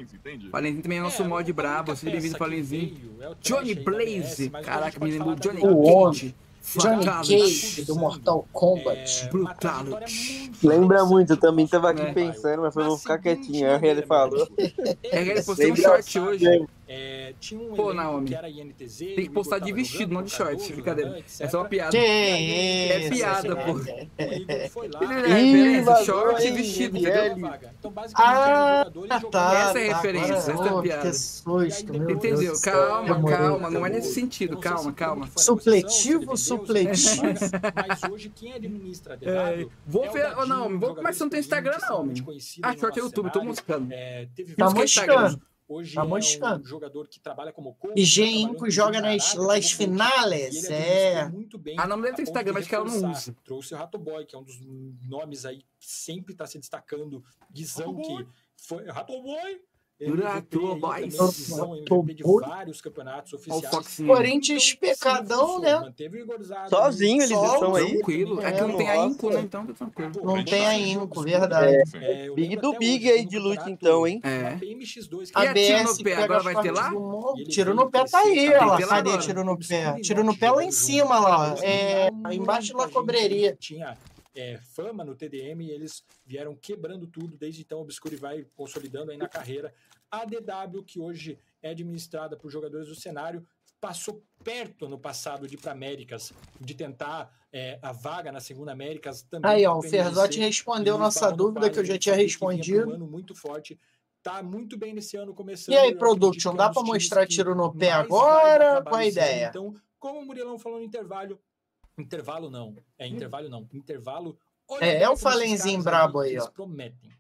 Falenzinho também é nosso mod brabo. Seja bem-vindo, Falenzinho. Johnny Blaze. Caraca, me lembrou Johnny. Cage. Johnny. Cage do Mortal Kombat. Brutality. Lembra muito, eu também tava aqui É. pensando, mas falei, vou ficar quietinho. Aí ele falou. É, ele postou um short hoje. É, tinha um Pô, Naomi. que era INTZ, Tem que postar de vestido, não de short. Cardoso, Brincadeira. Renan, É só uma piada. Que É isso? piada, pô. Foi lá. Ele é short e vestido, entendeu? Então, basicamente, Ah, jogadores tá, tá. Essa é a referência, essa é a piada. Entendeu? Calma, calma. Não é nesse sentido. Sei Calma, calma. Supletivo, supletivo. Mas hoje quem administra a É, vou é ver- oh, não, vou- você não tem Instagram, conhecido Ah, no short é YouTube, tô. É, teve Tá. Instagrams. Hoje Tá é um jogador que trabalha como coach. E trabalhou Inco joga nas las finales, é. administrou muito bem Ah, não deve ter a ponto Instagram, mas que ela não usa. Trouxe o Rato Boy, que é um dos nomes aí que sempre está se destacando. Guizão, Rato Boy. que foi. Rato Boy! MVP de vários campeonatos o oficiais. Corinthians Então, pecadão, né? O Igor Zado, Sozinho eles estão aí. Tranquilo. É que não tem a Inco, né? Então tá tranquilo. Não tem tá a Inco, verdade. Sim. É, eu Big do Big aí de luta então, hein? É. da PMX2, E a tiro no ABS pé, pega agora as vai ter lá? Tiro no pé tá aí, ó Cadê tiro no pé? Tiro no pé lá em cima, lá. ó. Muita É, embaixo da cobreria. Tinha é, fama no TDM e eles vieram quebrando tudo. Desde então, o Obscure vai consolidando aí na carreira. A DW, que hoje é administrada por jogadores do cenário, passou perto no passado de ir para Américas, de tentar é, a vaga na segunda Américas também. Aí, ó, o Ferzotti respondeu nossa dúvida que eu já tinha pra um respondido. ano muito forte. Tá muito bem nesse ano começando. E aí, Production, é dá pra times mostrar tiro no pé agora? Qual a ideia? Então, como o Murilão falou no intervalo, intervalo não, é intervalo não, intervalo. olha É, é o Falenzinho brabo aí, eles ó. prometem.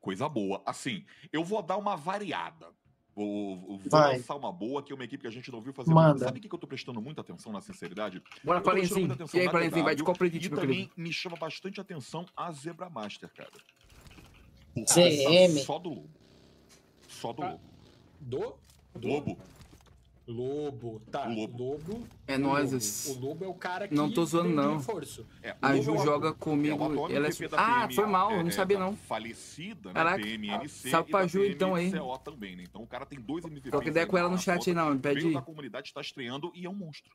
Coisa boa. Assim, eu vou dar uma variada. Vou, vou lançar uma boa, que é uma equipe que a gente não viu fazer Manda. muito. Sabe o que que eu tô prestando muita atenção na sinceridade? Bora, Falenzinho. E aí, Falenzinho, vai de qual predito, E também querido? me chama bastante atenção a Zebra Master, cara. Por ZM. Só do Lobo. Só do Ah. Lobo. Do? Do? Lobo. Lobo, tá. Lobo. Lobo. É o nóis. Lobo. esse. O Lobo é o cara que. Não tô zoando, não. reforço. É, A Lobo Ju é o joga atu- comigo. é ela é... Ah, PM, foi mal, eu é, não é, sabia da não. Falecida, né? Caraca. PMNC Salve pra e da Ju, então, aí. Também, né? Então o cara tem dois MVPs. Troca ideia com ela na no chat aí, não. Me pede. da comunidade, está estreando e é um monstro.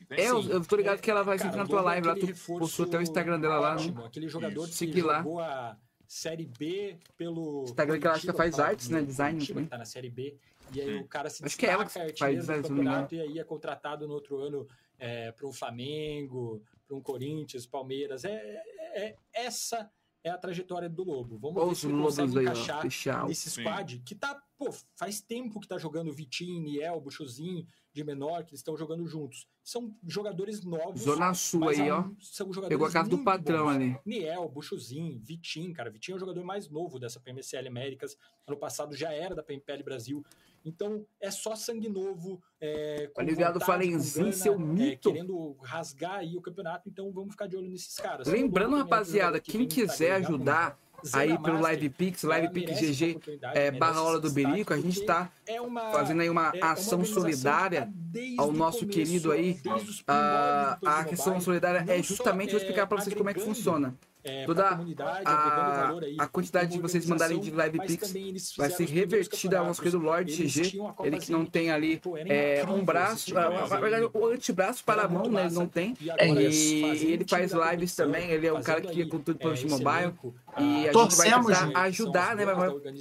Entende? É, eu, Sim. eu tô ligado É, que ela vai cara, sempre na tua é live lá. Tu postou até o Instagram dela lá, né? Aquele jogador Isso. que Segui lá. jogou a Série B pelo. Instagram que ela acha que faz tá? artes, né? Design, Tá na Série B. E aí Sim. o cara se Acho que é ela faz no né? campeonato e aí é contratado no outro ano é, para um Flamengo, para um Corinthians, Palmeiras. É, é, é, essa é a trajetória do Lobo. Vamos ver se ele consegue encaixar aí, nesse squad Sim. que tá, pô, faz tempo que tá jogando Vitinho, Niel, Buchuzinho, de menor, que eles estão jogando juntos. São jogadores novos. Zona Sul aí, ó. São jogadores Pegou a casa do padrão bons. ali. Niel, Buchuzinho, Vitinho, cara. Vitinho é o jogador mais novo dessa PMSL Américas. Ano passado já era da PMPL Brasil. Então é só sangue novo. É, com Aliviado Falenzinho, é o mito. querendo rasgar aí o campeonato, então vamos ficar de olho nesses caras. Lembrando, rapaziada, quem quiser ajudar. Zena aí pelo LivePix, LivePix GG, é, barra Hora do Berico, a gente está é fazendo aí uma é, é ação uma solidária tá ao nosso começo, querido aí. A, a, questão solidária é justamente, vou é, explicar para vocês como é que funciona é, toda a, comunidade, a, aí, a quantidade de vocês mandarem de live pix vai ser revertida ao nosso do Lord GG, ele que não tem ali é, um braço, ah, na verdade, o antebraço para a mão, né, ele não tem, e, ele faz lives também, ele é um cara que é com tudo para o mobile, e a gente vai tentar ajudar, né,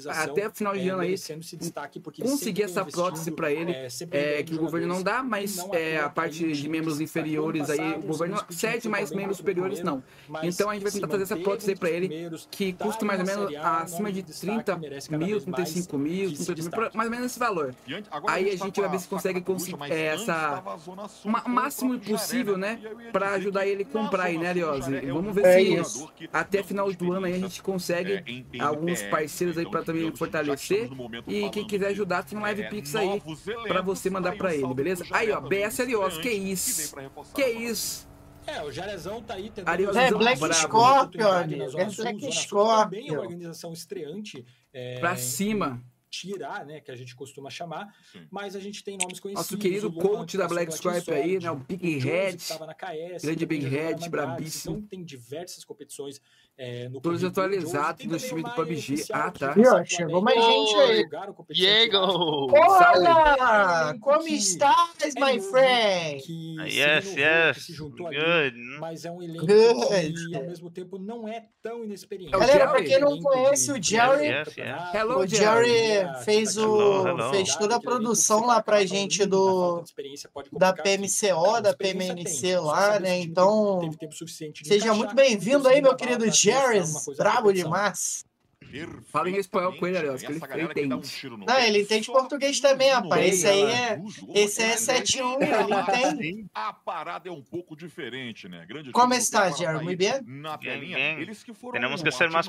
até o final de ano aí, conseguir essa prótese para ele, é, é que o governo não dá, mas é, a parte de membros inferiores aí, o governo cede, mas membros superiores não. Então a gente vai tentar trazer essa prótese aí pra ele, que custa mais ou menos ah, acima de 30 mil, 35 mil, 38 mil, mais ou menos esse valor. Aí a gente vai ver se consegue conseguir é, essa máximo possível, né, pra ajudar ele a comprar aí, né, Liose? Vamos ver se isso. até final do ano aí a gente consegue alguns parceiros aí pra também fortalecer. E quem quiser ajudar, tem um live pix aí pra você mandar pra ele, beleza? Aí, ó, BS Liose, que isso? Que isso? É, o Jarezão tá aí tentando... É, Black bravo, Scorpion, amigo. É Black Scorpion. Também é uma organização estreante. É, pra cima. Tirar, né, que a gente costuma chamar, Sim. mas a gente tem nomes conhecidos. Nosso querido Lula, coach da Black Stripe aí, né, o Big Head, grande Big Head, brabíssimo. Então tem diversas competições é, no Todos atualizados do time do PUBG. Ah, tá. Chegou mais gente aí. Diego! Olá! Como estás, my friend? Ah, que, yes, yes. Se juntou Good. Ali, mas é um elenco Good. que, ao mesmo tempo, não é tão inexperiente. Galera, pra quem não conhece o Jerry, yes, yes, yes. Hello, o Jerry fez, o, hello, hello. fez toda a produção lá pra gente do, da PMCO, da PMNC lá, né? Então, seja muito bem-vindo aí, meu querido Jerry. Jerez, brabo demais. Fala em espanhol com ele, aliás, que ele, ele entende. Um não, ele entende português também, rapaz. Esse aí é, esse é 7-1, ele entende. A parada é um pouco diferente, né? Grande Como está, Jerry? Muito bem? Bien, bien. Eles que foram tenemos que ser mais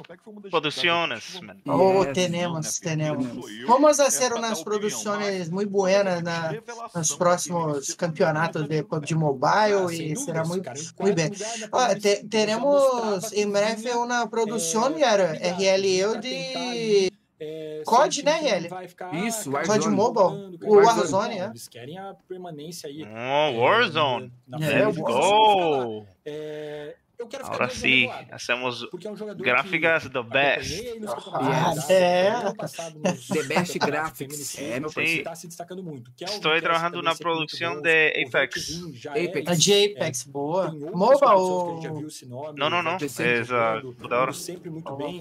produções. Oh, temos tenemos. Vamos fazer umas produções muito buenas nos próximos campeonatos de de Mobile e será muito, muito bem. Ah, te, teremos em breve uma produção, era Jerry, RLE deu de. Tentar, é, COD, né, Riel? Isso, cara, COD Mobile, o Warzone, é. Eles querem a permanência aí. Oh, Warzone! É, Let's é, go! É, eu quero Agora sim, hacemos é um gráficas do best. Yes. É. The best graphics. É, meu parceiro. Está se destacando muito. Que é Estou trabalhando na produção de Apex. Apex. De Apex, boa. MOBA ou... Não, não, não. Exato. Sempre muito bem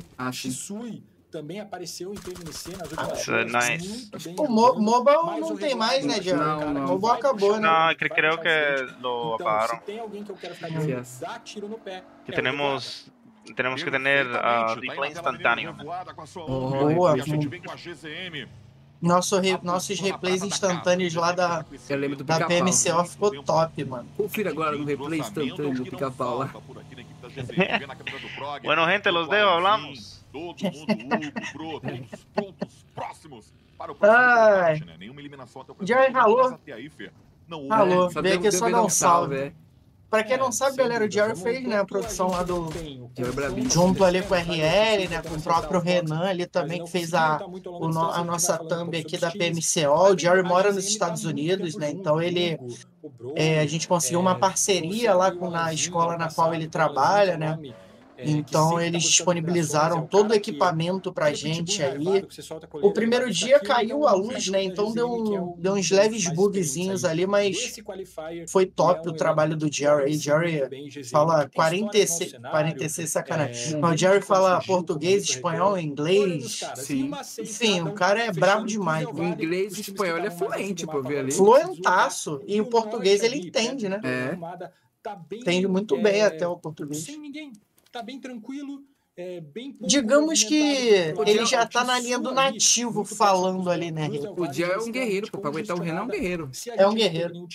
também apareceu em PMC nas últimas ah, nice. Bem, o mobile não tem mais, né, Diego? O mobile acabou, né? Não, creio que lo então, acabaron. tem alguém que eu quero ficar de dá tiro no pé. Que é temos... Que ter ah, a replay instantânea. Né? Boa. Nosso re, nossos replays instantâneos lá da, da PMC ficou top, mano. Confira agora no replay instantâneo do pica-pau lá. bueno, gente, los dejo, hablamos. Todo mundo tá Pro, todos prontos, próximos para o próximo combate, né? Nenhuma eliminação até o próximo. Jerry ralou. Até aí, Fer. Não, houve. Ralou, veio aqui só dar um salve. para Pra quem é, não sabe, galera, o Jerry fez né, a produção lá do. Junto né? ali com o RL, né? Com o próprio Renan ali também, que fez a, o, a nossa thumb aqui da PMCO. O Jerry mora nos Estados Unidos, né? Então ele. É, a gente conseguiu uma parceria lá com a escola na qual ele trabalha, né? Então, né? então eles disponibilizaram todo o equipamento pra gente aí. O primeiro dia caiu a luz, né? Então deu, deu uns leves bugzinhos ali, mas foi top o trabalho do Jerry. Jerry fala 46, 46 sacanagem. Mas o Jerry fala português, espanhol, inglês. Sim. Enfim, o cara é brabo demais. O inglês e espanhol é fluente, pra ver ali. Fluentaço. E o português ele entende, né? É. Entende muito bem até o português. Sem ninguém Tá bem tranquilo. é, bem Digamos que ele já que tá na linha do nativo muito falando ali, né, O Dia é um esse guerreiro, pô. Pra aguentar o Renan é um guerreiro. É um guerreiro.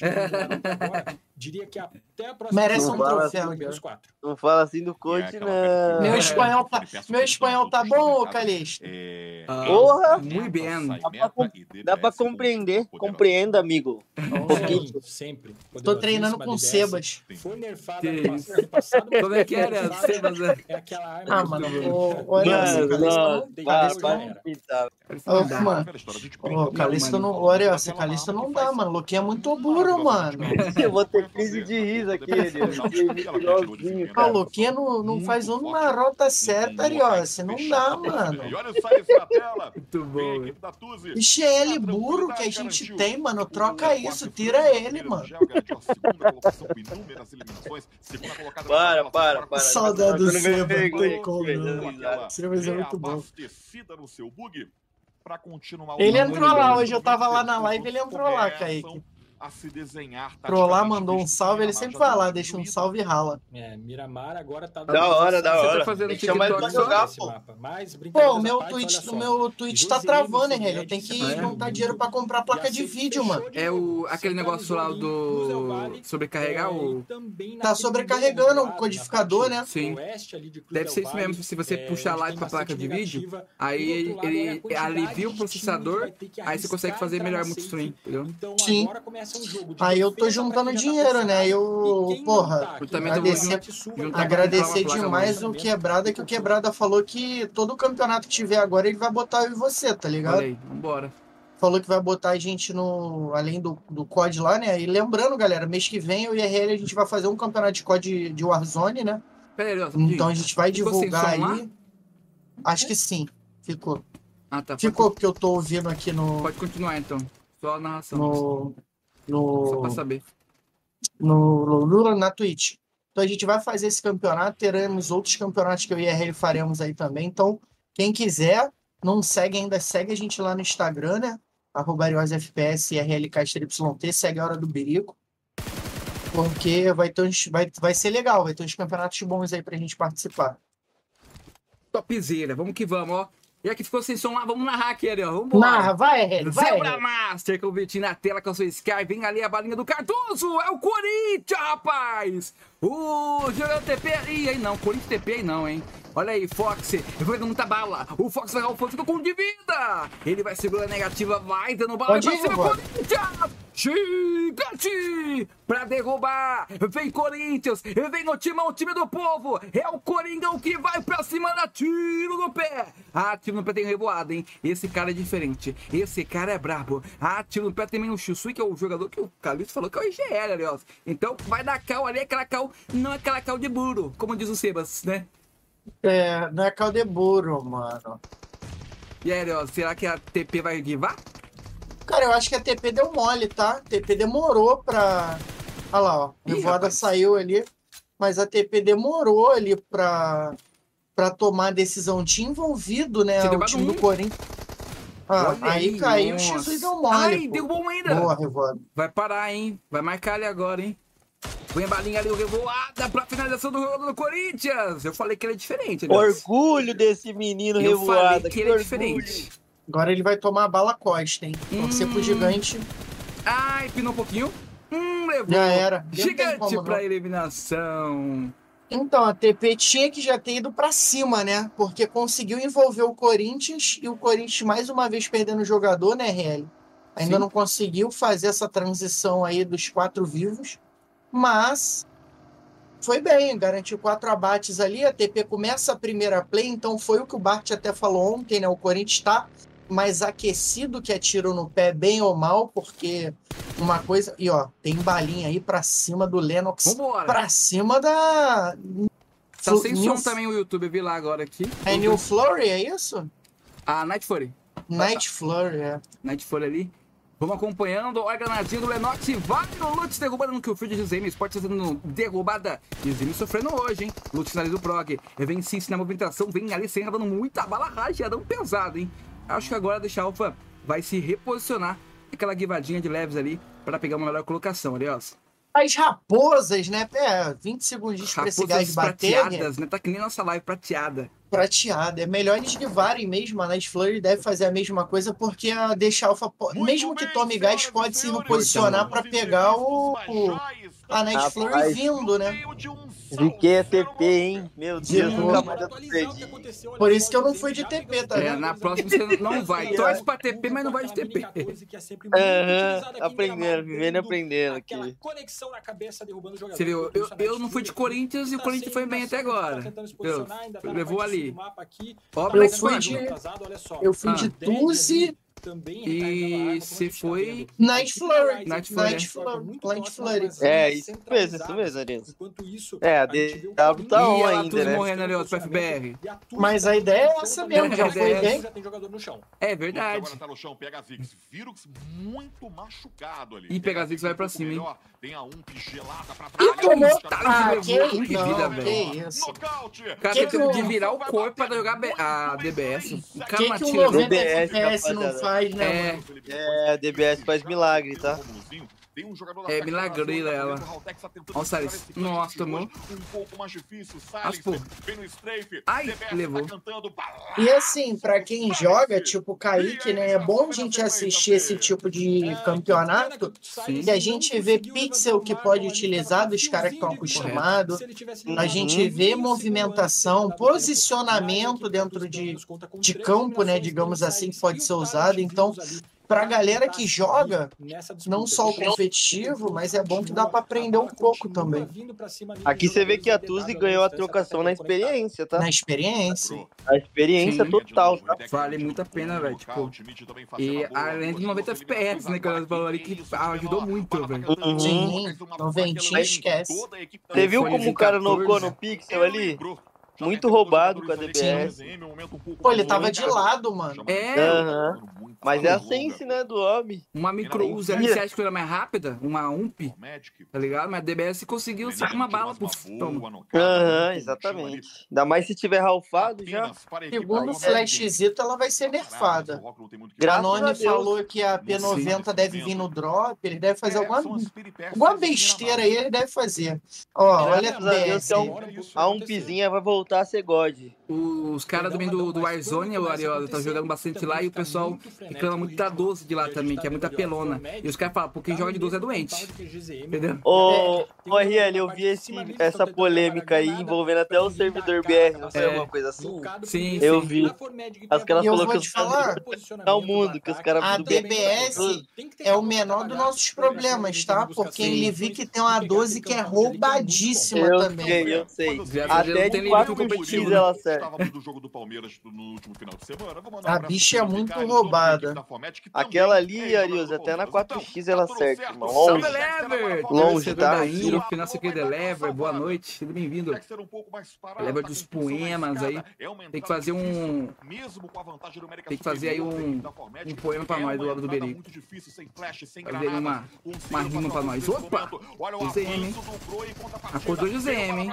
Diria que até a próxima Merece um troféu, cara. menos quatro. Não fala assim do coach, pergunta não. Meu É. espanhol tá, meu espanhol tá bom, ô convidados. Calixto? É, Ah, Porra! Muito bem. Dá pra Dá pra compreender, compreenda, amigo. Um pouquinho. Sim, sempre. Tô treinando com Sebas. Foi ano passado, Como é que era? Sebas, né? É aquela arma Ah, mano, olha assim, Calixto não, Olha, esse Calixto não que dá, mano. Luquinha é muito duro, mano. Eu vou ter crise de riso aqui. Ah, o Luquinha não, não faz uma rota certa, Ariose. Não dá, mano. E olha o na tela. Muito bom, da Tuzi. IGL burro que a gente tem, mano. Troca isso, tira ele, mano. Para, para, para. Saudade do Tá Seba. Sebas é muito bom. Abastecida no seu bug para continuar o Ele entrou lá, hoje eu tava lá na live, ele entrou lá, começam Kaique. A se desenhar lá, taticamente mandou um salve, ele sempre vai lá, tá deixa um salve e rala. É, Miramar agora tá Da hora, da Você hora. tá fazendo chamar ele pra TikTok jogar, pô. mapa. Mas, Pô, meu parte, Twitch, o meu Twitch tá travando, hein? Eu tenho que juntar dinheiro pra comprar a placa de vídeo, mano. É o, aquele negócio lá do sobrecarregar o... Tá sobrecarregando o codificador, né? Sim. Deve ser isso mesmo, se você puxar lá pra placa de vídeo, aí ele alivia o processador, aí você consegue fazer melhor multistream, entendeu? Então Sim. Um jogo de Aí eu tô juntando tá dinheiro, né? Eu, porra, Eu agradecer juntar agradecer demais o Quebrada, que o Quebrada falou que todo campeonato que tiver agora ele vai botar eu e você, tá ligado? Olha aí, vambora. Falou que vai botar a gente no. Além do, do COD lá, né? E lembrando, galera, mês que vem eu e a gente vai fazer um campeonato de COD de Warzone, né? Pera aí, ó, Então a gente vai divulgar aí. Acho que sim. Ficou. Ah, tá. Ficou porque eu tô ouvindo aqui no. Pode continuar então. Só a narração. No. Só pra No. saber. no, no, na Twitch. Então a gente vai fazer esse campeonato, teremos outros campeonatos que eu e a RL faremos aí também. Então, quem quiser, não segue ainda, segue a gente lá no Instagram, né? Arroba FPS e RLKYT, segue a Hora do Berico. Porque vai, ter uns, vai, vai ser legal, vai ter uns campeonatos bons aí pra gente participar. Topzera, vamos que vamos, ó. E aqui ficou sem som lá, vamos narrar aqui, ó. Vambora. Narra, vai, vai. Zebra. Master, Vitinho na tela com a sua Sky. Vem ali a balinha do Cardoso. É o Corinthians, rapaz. O jogador TP aí, hein? Não, Corinthians TP aí não, hein? Olha aí, Fox. Vai dando muita bala. O Fox vai o Fox ficou com de vida. Ele vai segurar a negativa, vai dando bala Pode ir. Corinthians. Gigante! Pra derrubar! Vem Corinthians! Vem o timão, o time do povo! É o Coringão que vai pra cima da tiro no pé! Ah, tiro no pé tem revoado, hein? Esse cara é diferente. Esse cara é brabo. Ah, tiro no pé também o Chusui, que é o jogador que o Calixto falou que é o IGL, aliás. Então vai dar cal ali, aquela cal, não é aquela cal de burro, como diz o Sebas, né? É, não é Caldeburo, mano. E aí, Ariel, será que a TP vai guivar? Cara, eu acho que a TP deu mole, tá? A TP demorou pra. Olha lá, ó. Revoada rapaz. saiu ali. Mas a TP demorou ali pra, pra tomar a decisão. Tinha envolvido, né? O time do. Corinthians. Ah, aí aí, caiu o nossa. X e deu mole. Ai, pô. deu bom ainda. Boa, Revoada. Vai parar, hein? Vai marcar ali agora, hein? Põe a balinha ali, o revoada pra finalização do do Corinthians. Eu falei que ele é diferente, aliás. Orgulho desse menino Eu revoada. falei que ele é orgulho. diferente. Agora ele vai tomar a bala costa, hein? Torcer pro Hum. gigante. Ai, pinou um pouquinho. Hum, levou. Já era. Não Gigante como, não. pra eliminação. Então, a TP tinha que já ter ido pra cima, né? Porque conseguiu envolver o Corinthians e o Corinthians mais uma vez perdendo o jogador, né, RL? Ainda Sim. não conseguiu fazer essa transição aí dos quatro vivos, mas foi bem, garantiu quatro abates ali. A TP começa a primeira play, então foi o que o Bart até falou ontem, né? O Corinthians está mais aquecido que é tiro no pé, bem ou mal, porque uma coisa. E ó, tem balinha aí pra cima do Lennox pra cima da. Tá sem New- som também o YouTube, vi lá agora aqui. É New Flurry, é isso? A Night Fury. Night Flurry, é. Night Fury ali. Vamos acompanhando. Olha a granadinha do Lenox. Vai no Lutz derrubando no Killfield de Zeme. Sport fazendo derrubada. E sofrendo hoje, hein? Lutz finaliza o Prog. Vem sim na movimentação. Vem ali sem dando muita bala rajadão pesado, hein? Acho que agora deixa Alpha vai se reposicionar. Aquela guivadinha de leves ali para pegar uma melhor colocação, aliás. As raposas, né? É, 20 segundinhos pra esse gás Raposas bater. prateadas, né? Tá que nem nossa live prateada. prateada. É melhor eles livarem mesmo. A Night Flurry deve fazer a mesma coisa, porque a Deixa Alpha, po- mesmo que tome gás, pode se reposicionar para pegar o, o- a Night Flurry vindo, né? Ziquei é TP, hein? Meu Deus, Sim. nunca mais eu Atualizar o que perdi. aconteceu, olha Por isso que eu não fui de TP, tá É, vendo? na próxima você não vai. Torce pra TP, mas não vai de TP. Aham, aprendendo, vivendo e aprendendo aqui. conexão na cabeça, derrubando o jogador. Você viu, eu, eu não fui de Corinthians e o tá Corinthians foi bem até tá agora. posicionar, ainda tá Levou ali. Ó, Tá Black Eu fui Swan. de-. Eu fui de Dead Dulce ali também E gente tá foi-. Night Flurry. Night Flurry, Night muito Flurry. próxima, Night Flurry. É, linhas isso mesmo, isso mesmo, Arias. Enquanto isso, É, a DW tá on E ainda, né? morrendo ali, ó, pro FBR. e Mas a ideia é essa mesmo, já foi já bem. tem jogador no chão. É verdade. Agora tá no chão, pega a Ziggs. Virux muito machucado ali. Ih, pega Ziggs, vai pra cima, hein? Tem a UMP gelada pra E tomou. Ah, levou que, vida, que velho. isso. Nocaute. O cara teve que virar o corpo pra jogar a DBS. O cara. 90 DBS, não rapaziada. Faz, né, É. mano? É, a DBS faz milagre, tá? Tem um jogador É milagreira ela. tá esse Nossa, tomou. Um pouco mais difícil. Salles vem no strafe. Ai, levou. Tá balada. E assim, pra quem joga, tipo o Kaique, né? É bom a gente assistir esse tipo de campeonato. Sim. E a gente vê pixel que pode utilizar dos caras que estão acostumados. A gente vê movimentação, posicionamento dentro de, de campo, né? Digamos assim, que pode ser usado. Então, pra galera que joga, não só o competitivo, mas é bom que dá pra aprender um pouco também. Aqui você vê que a Tuzi ganhou a trocação na experiência, tá? Na experiência. A experiência Sim. total, tá? Vale muito a pena, velho, tipo, E além de 90 FPS, né? Que ela falou ali que ajudou muito, velho. Uhum. Sim, noventinha, esquece. Você viu como o cara 14? nocou no pixel ali? Muito roubado com a DBS. Pô, ele tava de lado, mano. É. Aham. Mas é a sense, né, do homem. Uma micro você acha que ela é mais rápida? Uma UMP, tá ligado? Mas a DBS conseguiu ser uma bala pro toma. Aham, exatamente. Ainda mais se tiver ralfado já. Segundo o Flashzito, ela vai ser nerfada. Deus. falou que a P90 deve vir no drop, ele deve fazer alguma, alguma besteira aí, ele deve fazer. Ó, olha a PS. é A umpizinha vai voltar voltar a ser God. Os caras também do, do Warzone, o Ariola, tá jogando bastante lá e o pessoal reclama muito da 12 de lá também, que é muita pelona. E os caras falam, porque quem joga de 12 é doente. Entendeu? Ô, ô Riel, eu vi esse, essa polêmica aí envolvendo até o servidor BR, não sei, é. alguma coisa assim. Sim, Eu sim. vi. As caras falaram que os tá caras. Tá o mundo, que os caras. A DBS é o menor dos nossos problemas, tá? Porque ele vi que tem uma 12 que é roubadíssima também. Eu sei, eu sei. Até de 4 ela jogo do Palmeiras no último final de semana. A bicha é muito roubada. Aquela ali, é Arius, até na 4x ela segue, mano. Longe. Longe, tá? Iro, final aqui de Lever, boa noite, seja bem-vindo. Lever dos poemas aí. Tem que fazer um... Tem que fazer aí um, um poema pra nós do lado do Berico. Fazer uma, uma rima pra nós. Opa! O ZM, hein? Acordou de ZM, hein?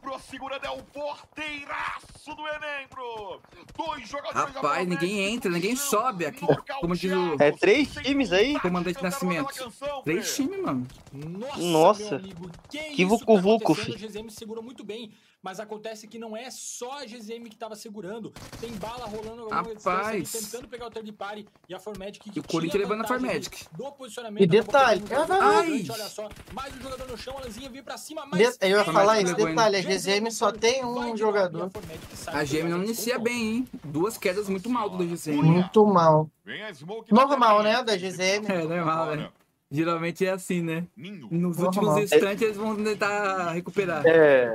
Tá. Pro segurando é o porteiraço do Enem, bro. Dois jogadores Rapaz, ninguém entra, ninguém sobe aqui. Como diz o É três times aí? comandante Nascimento. Três times, mano. Nossa, meu amigo, que, que isso vucu-vucu, tá acontecendo? fi. O GZM segura muito bem, mas acontece que não é só a GZM que tava segurando. Tem bala rolando a longa distância ali, Rapaz. tentando pegar o third party e a Formatic que E o Corinthians tinha levando a Formatic. do posicionamento, E detalhe, jogador ai! olha só, mais um jogador no chão, a Lanzinha veio pra cima, De- mas Eu ia Mas falar isso, detalhe, a GZM GZM só tem um de jogador. a GM não inicia bem, hein? Duas quedas muito mal do GCM. Muito mal. Vem a Smoke na Normal, né, da GZM. É normal, né? Geralmente é assim, né? Nos Normal. últimos instantes eles vão tentar recuperar. É,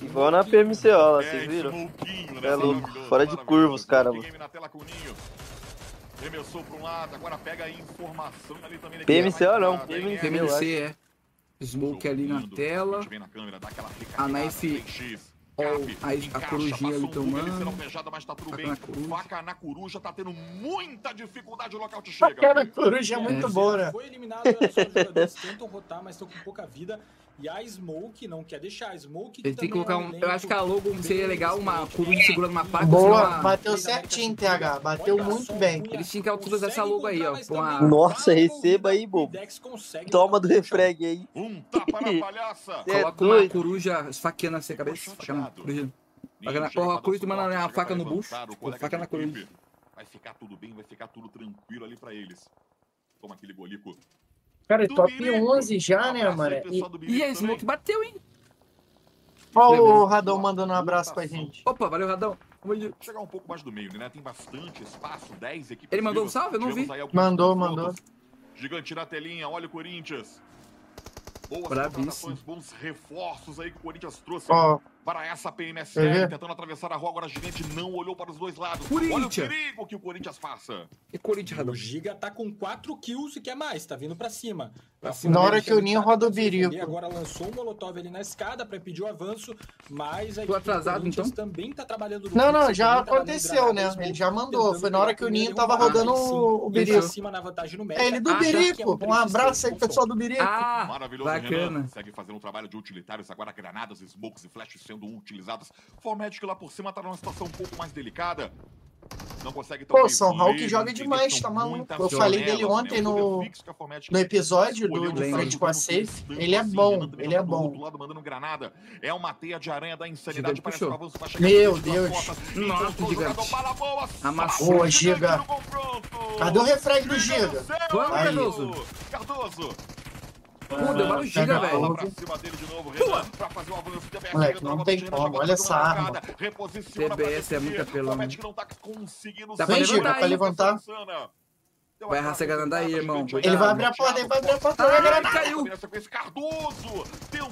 igual na PMCO lá, vocês É, viram? Smokinho, né? É louco, fora de curva os caras, Game na tela com o Ninho. Remessou para um lado, agora pega a informação ali também. da PMCO equipe. não, PMC. PMC é. Smoke ali na tela. na aquela A knife 3x. Ó, Cap, a- corujinha ali tomando. mas tá tudo Faca bem. na coruja. Faca na coruja tá tendo muita dificuldade, o A chega. cara coruja é muito boa, né? Foi eliminado, só, jogadores tentam rotar, mas estão com pouca vida. E a Smoke não quer deixar. A Smoke Ele tem que também colocar é um. Eu acho que a logo seria legal, uma né? segurando uma faca. Boa, senão a- bateu certinho, TH. Bateu Olha muito bem. Eles tinham que utilizar essa logo aí, ó, Nossa, receba aí, bobo. Toma do refreg aí. Um tapa na palhaça. É Coloca uma coruja esfaqueando assim a cabeça. Na coruja. Na- Porra, a coruja tomando suporte, a chega faca no bucho. Faca na coruja. Vai ficar tudo bem, vai ficar tudo tranquilo ali pra eles. Toma aquele golico. Cara, Do top Birico. 11 já, né, Abraço mano? E, E a também. Smoke bateu, hein? ó o Radão mandando um abraço pra gente. Opa, valeu, Radão. Chegar um pouco mais do meio, né? Tem bastante espaço, 10 equipes. Ele mandou um salve? Eu não vi. Mandou, confrontos. Gigante na telinha, olha o Corinthians. Boas Bravíssimo. contratações, bons reforços aí que o Corinthians trouxe Ó, para essa PMSL, ver? tentando atravessar a rua. Agora a Gigante não olhou para os dois lados. Corinthians. Olha o perigo que o Corinthians passa. E Corinthians. O Giga tá com 4 kills e quer mais, tá vindo pra cima. Pra Tá cima Na hora que o Ninho tá roda o birico. Agora lançou um molotov ali na escada pra impedir o avanço, mas a Tô atrasado, então? também tá trabalhando Não, não, já trabalhando aconteceu, né? Ele já mandou. Foi na hora que o Ninho tava rodando o- birico. cima na vantagem numérica. É ele do Birico. é um Um abraço aí, pessoal do Birico. Ah, Maravilhoso, bacana. Renan. Segue fazendo um trabalho de utilitários. Agora granadas, smokes e flashes sendo utilizadas. Formédico lá por cima tá numa situação um pouco mais delicada. Não consegue Pô, São Hawk ler, joga demais, que tá maluco? Eu falei dele né? ontem O no- que No episódio do de frente com a safe, ele é assim, bom, ele é bom. lado mandando granada. É uma teia de aranha da insanidade. Parece puxou. que o avanço Meu Deus. costas. Nossa, boa, Amassou. Boa, Giga. Cadê o refreg do Giga? Vamos. Cardoso. Cardoso. Pô, deu barulho giga, Pega velho. Moleque, não tem como, olha essa arma. pra é muito apelão. Tá Dá pra levantar, Vai pra levantar. Vai aquela arrastar a granada aí, irmão. Ele vai abrir a porta, ele vai abrir a porta. Ai, Olha a granada. caiu. Cardoso.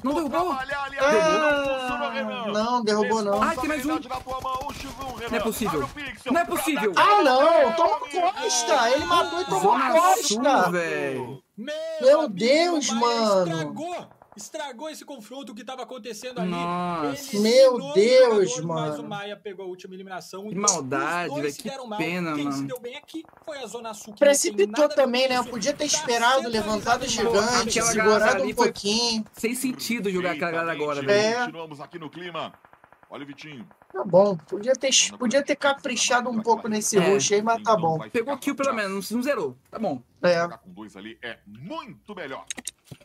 Não derrubou? ali, Ah, Renan. não, derrubou não. Ai, tem mais um. Responsabilidade na tua mão, o X1, Renan. Não é possível. Não é possível. Ah, não, toma costa. Ele matou e tomou Zona Sul, costa. velho. Meu amigo, Deus, mano. Estragou, estragou esse confronto que tava acontecendo ali. Nossa. Ele Meu Deus, jogador, Mas mano. o Maia pegou a última eliminação. Que maldade, velho, se que deram mal. pena, Quem se mano. deu bem aqui foi a Zona Sul. Precipitou também, né? isso. Podia ter Tá esperado, levantado o gigante, galera segurado um pouquinho. Sem sentido jogar aquela galera agora, velho. É. Continuamos aqui no clima. Olha o Vitinho. Tá bom, podia ter, podia ter caprichado um pouco nesse É. rush aí, mas tá bom. Pegou kill pelo menos, não zerou. Tá bom. É. Com dois ali é muito melhor.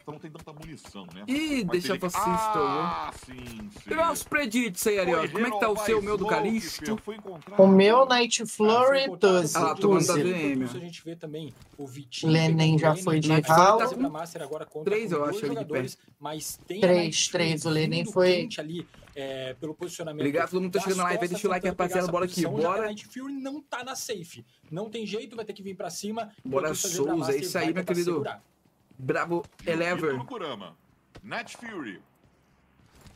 Então não tem tanta munição, né? Ih, Mas deixa pra que- assistir, Ah, sim, sim. Pegar os preditos aí, Ariel. Como é que tá o seu, o meu do Calixto? O meu Night Ah, Flurry encontrado Tuzi. Ah, tô mandando A gente vê também o Vitinho. Lenin pegando já foi de Master agora conta Três, eu acho, ali de jogadores, Mas tem Três, três, o Lenin foi- ali, é, pelo posicionamento. Obrigado, todo mundo tá chegando na live. Deixa o like, rapaziada. Bora aqui, bora. A Night Fury não tá na safe. Não tem jeito, vai ter que vir pra cima. Bora, Souza, é isso aí, meu querido. segurar. Bravo Elever. Night Fury.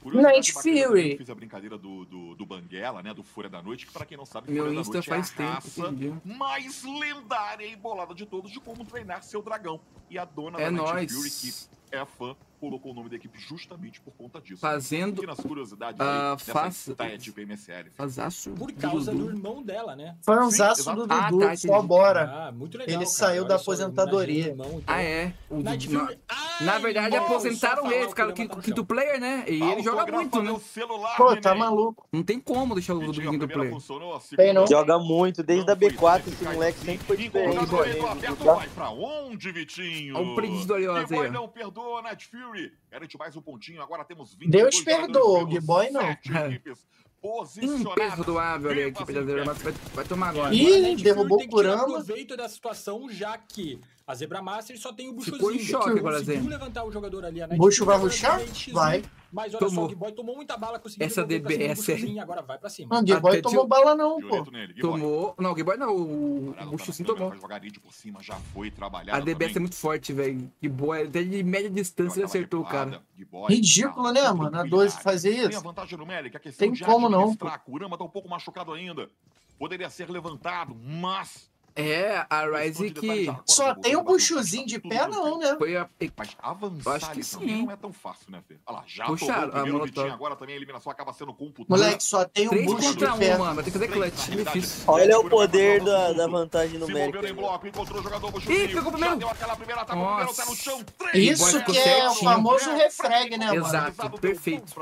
Night Fury. Eu fiz a brincadeira do, do, do Banguela, né? Do Fúria da Noite, que pra quem não sabe, Meu Fúria da Insta Noite faz é a tempo, raça entendi. mais lendária e bolada de todos de como treinar seu dragão. E a dona É da Night nóis. Fury, que é fã, colocou o nome da equipe justamente por conta disso. Fazendo Pequenas curiosidades ah, aí dessa faça- Taet MSL. fazaço. Por causa do Dudu. irmão dela, né? Foi um Sim, zaço exato. do Ah, Dudu, tá, só bora. Ah, muito legal. Ele cara. saiu da aposentadoria. irmão, então. Ah, é. O Night Dudu- Fury. Ai, Na verdade, irmão, aposentaram ele, o ficaram que com ele o quinto player, né? E ele joga muito, né? celular, Pô, tá neném. maluco. Não tem como deixar o Dudu quinto primeira player. Tem não. Joga muito, desde a Não foi B4 tão esse moleque sempre foi diferente. aberto, Já- vai pra onde, Vitinho? Olha o predict do Gboy aí, ó. não perdoa, Night Fury. Garante mais um pontinho, agora temos 20 Deus perdoa, o Gboy não. Imperdoável ali a equipe da Zebra Master vai, vai tomar agora. Ih, derrubou Fury tirar Kurama. proveito da situação, já que a Zebra Master só tem o Ficou em Buchozinho. choque agora, conseguiu Zé. levantar o jogador ali. A Night Bucho Fury vai X1, Vai. Mas olha Tomou. só, o Gboy tomou muita bala, conseguiu Essa DBS. Buchozinho, agora vai pra cima. Não, Gui Boy Até tomou tio- bala não, pô. Tomou. Não, o Gboy não, o, o sim tomou. A DBS é muito forte, velho. Gboy, até de média distância ele acertou o cara. Ridículo, né, mano? A 12 fazer Tem a isso. vantagem numérica, a questão Tem como não, administrar. Kurama tá um pouco machucado ainda. Poderia ser levantado, mas é, a Ryze que. Só tem um buchuzinho de pé, não, né? Foi a... Mas avançar Acho que sim. não é tão fácil, né, Fê? Olha lá, já Puxaram, tomou o primeiro agora também a eliminação acaba sendo computada. Moleque, só tem um puxo de pé. Um, mano. Tem que fazer clutch. É difícil. Olha o poder da, da vantagem numérica. Ih, pegou primeiro. O primeiro. Né? Isso que é o famoso refreg, né, mano? Exato, perfeito.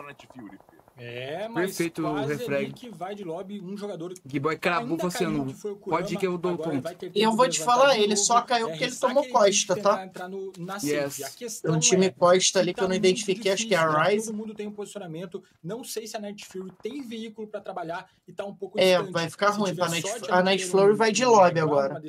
É, mas Perfeito quase o refrag. que vai de lobby um jogador. Gui acabou você no. Pode que eu dou o ponto. Eu vou te falar, ele só caiu é porque ele tomou Costa, tá? No, na yes. Um time é, Costa ali tá que eu não identifiquei, acho que é a né? Rise. Todo mundo tem um posicionamento. Não sei se a Night Fury tem veículo para trabalhar e tá um pouco. É, vai ficar ruim pra Night tá? A Night Fury vai de lobby agora.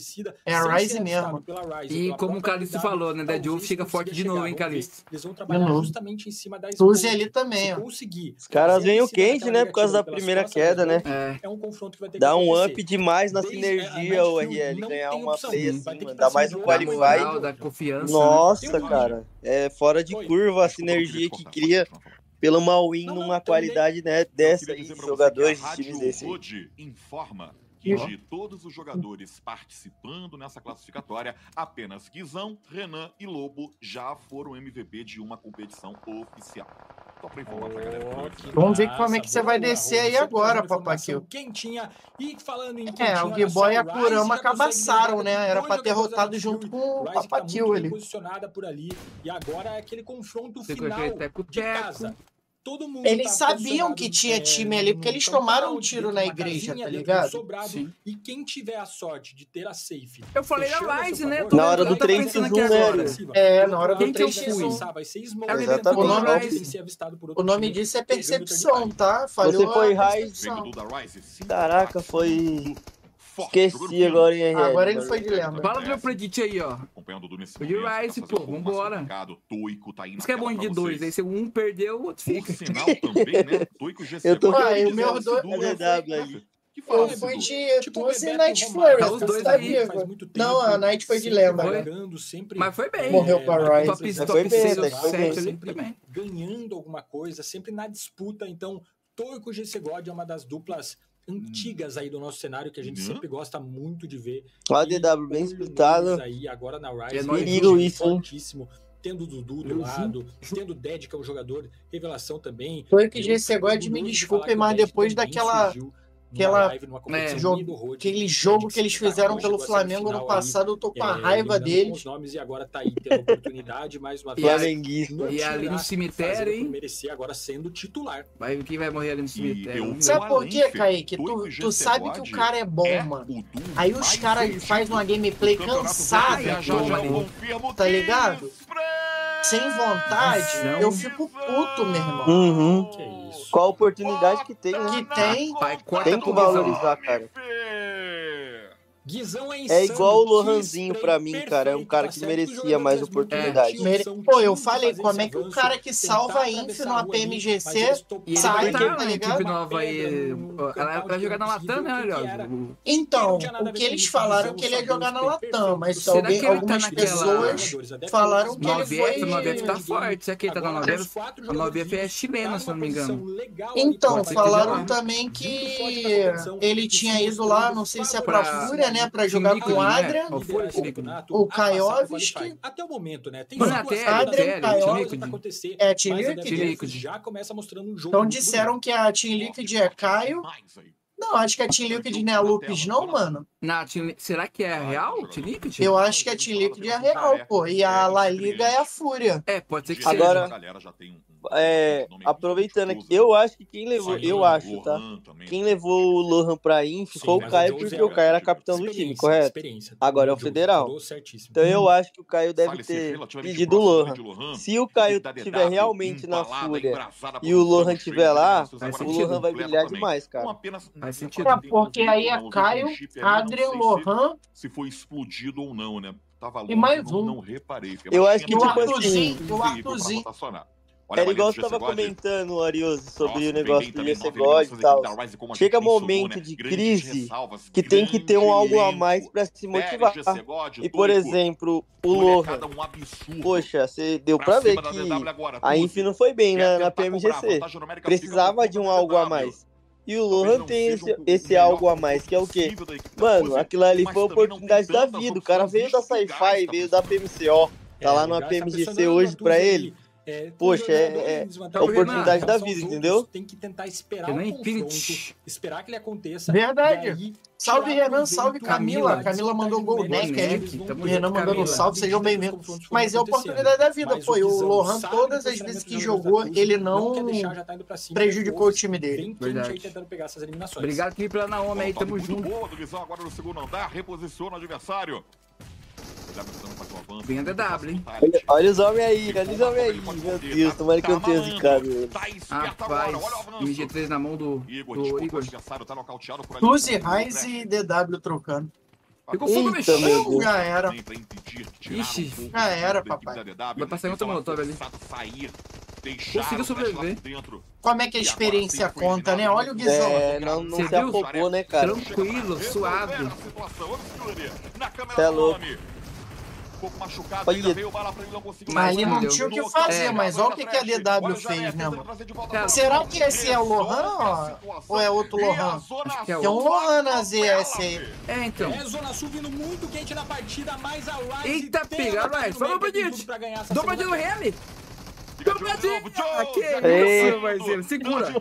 É a Rise mesmo. E como o Calixto falou, né? Dead Wolf fica forte de novo, hein, Calixto? Eles vão trabalhar uhum. justamente em cima da Luzi ali também, ó. Os caras elas o quente, né? Por causa da primeira queda, né? É. é um confronto que vai ter Dá um up demais na sinergia, o RL. Ganhar uma play assim, Dá mais um qualify. Confiança. Nossa, cara. É fora de curva a sinergia que cria pelo malwin numa qualidade né, dessa jogadores de times desse. Informa de todos os jogadores participando nessa classificatória, apenas Guizão, Renan e Lobo já foram MVP de uma competição oficial. Só pra informar oh, pra galera. Vamos ver como é que você vai descer aí é agora, Papaquil. Quentinha. E falando em é, quentinha, É, o Guiboy e a Kurama tá acabaçaram, né? Era pra ter rotado junto com o tá Papaquil ele. posicionada por ali. E agora é aquele confronto final de casa todo mundo. Eles sabiam que tinha time ali, porque eles tomaram um tiro na igreja, tá ligado? Sobrado, Sim. e quem tiver a sorte de ter a safe. Eu falei Rise, né? Na hora do 3x1. Né? É, na hora do 3x1. O nome, o nome disso é percepção, tá? Você foi Rise. Caraca, foi forte. Esqueci agora, hein, Agora ele foi de lembra. Fala meu predict aí, ó. Acompanhando do Nissan. O Rice, pô, vambora. Toico tá indo Isso que é bom de dois, aí se um perdeu, o outro fica. sinal também, né? Toico GC. Eu tô com o meu dois. É DW aí. Que fala, tipo, Tuzzi e Night Flurry, tá os dois tá aí, vivo. Tempo, Não, a Night foi de lembra. Né? Sempre... Mas foi bem. Morreu com a Rise. Top, top foi 6 bem, né? Ganhando alguma coisa, sempre na disputa. Então, Toico GC God é uma das duplas antigas aí do nosso cenário que a gente uhum. sempre gosta muito de ver. DW bem explicado. Aí agora na Rise, é perigo isso. Fortíssimo. Tendo o Dudu do lado, tendo o Dead, que é um jogador revelação também. Foi que GC agora me desculpe mas depois daquela surgiu aquela live, é, jogo, aquele jogo que eles fizeram pelo Flamengo final, ano passado, eu tô com é, a raiva deles. Nomes e agora tá aí tendo oportunidade mais uma vez. E ali no cemitério, hein? Merecer agora sendo titular. Vai, quem vai morrer ali no cemitério? Sabe por quê, Kaique? Tu, tu sabe que o cara é bom, mano. Aí os caras fazem uma gameplay cansada, tá ligado? sem vontade, eu fico puto, meu irmão. Uhum. Qual a oportunidade que tem, né? Que tem, Pai, tem que valorizar, cara. Guizão é, é insano. É igual o Lohanzinho pra mim, cara. É um é cara que merecia mais oportunidade. É. Pô, eu falei, como é que o cara que salva a Inf no APMGC sai, tá, tá ligado? É ela jogar na Latam, né, Léo? Então, o que eles falaram que ele ia jogar na Latam, mas alguém, algumas pessoas falaram que ele foi... O 9F tá forte, isso aqui tá na 9F. A 9F é chilena, se não me engano. Então, falaram também que ele tinha ido lá, não sei se é pra Fúria, né? né? Para jogar com Adrian, né? o, o Até o momento, né? Tem Adrian, Kajovic. É, Team Liquid. Já começa mostrando um jogo. Então disseram que a Team Liquid é Caio. Não, acho que a Team Liquid não é a Lupis, não, mano. Na, será que é a real, Team Liquid? Eu acho que a Team Liquid é a real, pô. E a é, La Liga é a Fúria. É, pode ser que Agora... seja. Agora é, aproveitando aqui, eu acho que quem levou, eu acho, tá? Lohan tá? Também. Quem levou o Lohan pra INF Sim, foi o Caio, porque o Caio era capitão do time, correto? Agora é o federal. Então eu acho que o Caio deve ter pedido o Lohan. Se o Caio tiver realmente na fúria e o Lohan tiver lá, o Lohan vai brilhar demais, cara. Faz sentido. Porque aí é Caio, Adrian, Lohan. Se foi explodido ou não, né? Tava longe, e mais um. não, não reparei. Eu acho que, tipo assim, o Arthurzinho, Olha, Era igual você do tava GC God, comentando, Arioso, sobre Nossa, o negócio do nove God e tal. Chega momento né? de crise ressalvas, que tem que ter um algo a mais pra se motivar. God, E, por exemplo, o molecada, Lohan. um. Poxa, você deu pra ver que agora, a Tuzi. Inf não foi bem na, na PMGC. Precisava de um algo a mais. E o Lohan tem esse, esse algo a mais, que é o quê? Mano, aquilo ali foi a oportunidade da vida. O cara veio da Sci-Fi, veio da PMCO. Tá lá no tá PMGC hoje Atuz ele. É, Poxa, é- é a oportunidade da vida, entendeu? Tem que tentar esperar Que o nem confronto, esperar que ele aconteça. Verdade. aí Salve, Renan, salve, Camila. da Camila mandou gol neck aí. eles Tamo vão junto, Renan mandando Camila. salve, sejam bem-vindos. Mas é a oportunidade da vida, foi. O Lohan, todas o as vezes que jogou, ele não tá prejudicou o time dele. Verdade. Obrigado, Felipe, pela Naomi aí, tamo junto. agora no segundo andar, reposiciona o adversário. Vem a DW, hein? Olha, olha os homens aí, olha os homens aí. Meu Deus, tomara que eu tenha zicado. Tá Rapaz, olha o avanço. MG3 na mão do, Igor, do Igor. adversário tá Raiz e DW trocando. Ficou fogo, Deus. Já era. Ixi, já era, papai. Vai passar em outra molotov ali. Conseguiu sobreviver. Como é que a experiência conta, né? Olha o Guizão. É, não, não Você se afobou, né, cara? Tranquilo, suave. Resolveram a situação. Obscure. Na câmera Cê é louco. Um pouco machucado, Olha. ainda veio bala pra ele não. Mas ali não tinha o que fazer, mas olha o que, que a DW fez, né, mano? Cara, Será que esse é o Lohan, ó? Ou é outro Lohan? Acho que é um Lohan na ZS aí. É, então. É, Zona Sul vindo muito quente na partida, mas a Rise Eita, pega, ataque Rise. Vamos, Bandit. no Remy. Dobradinha! Que Ei. isso, parceiro. Segura.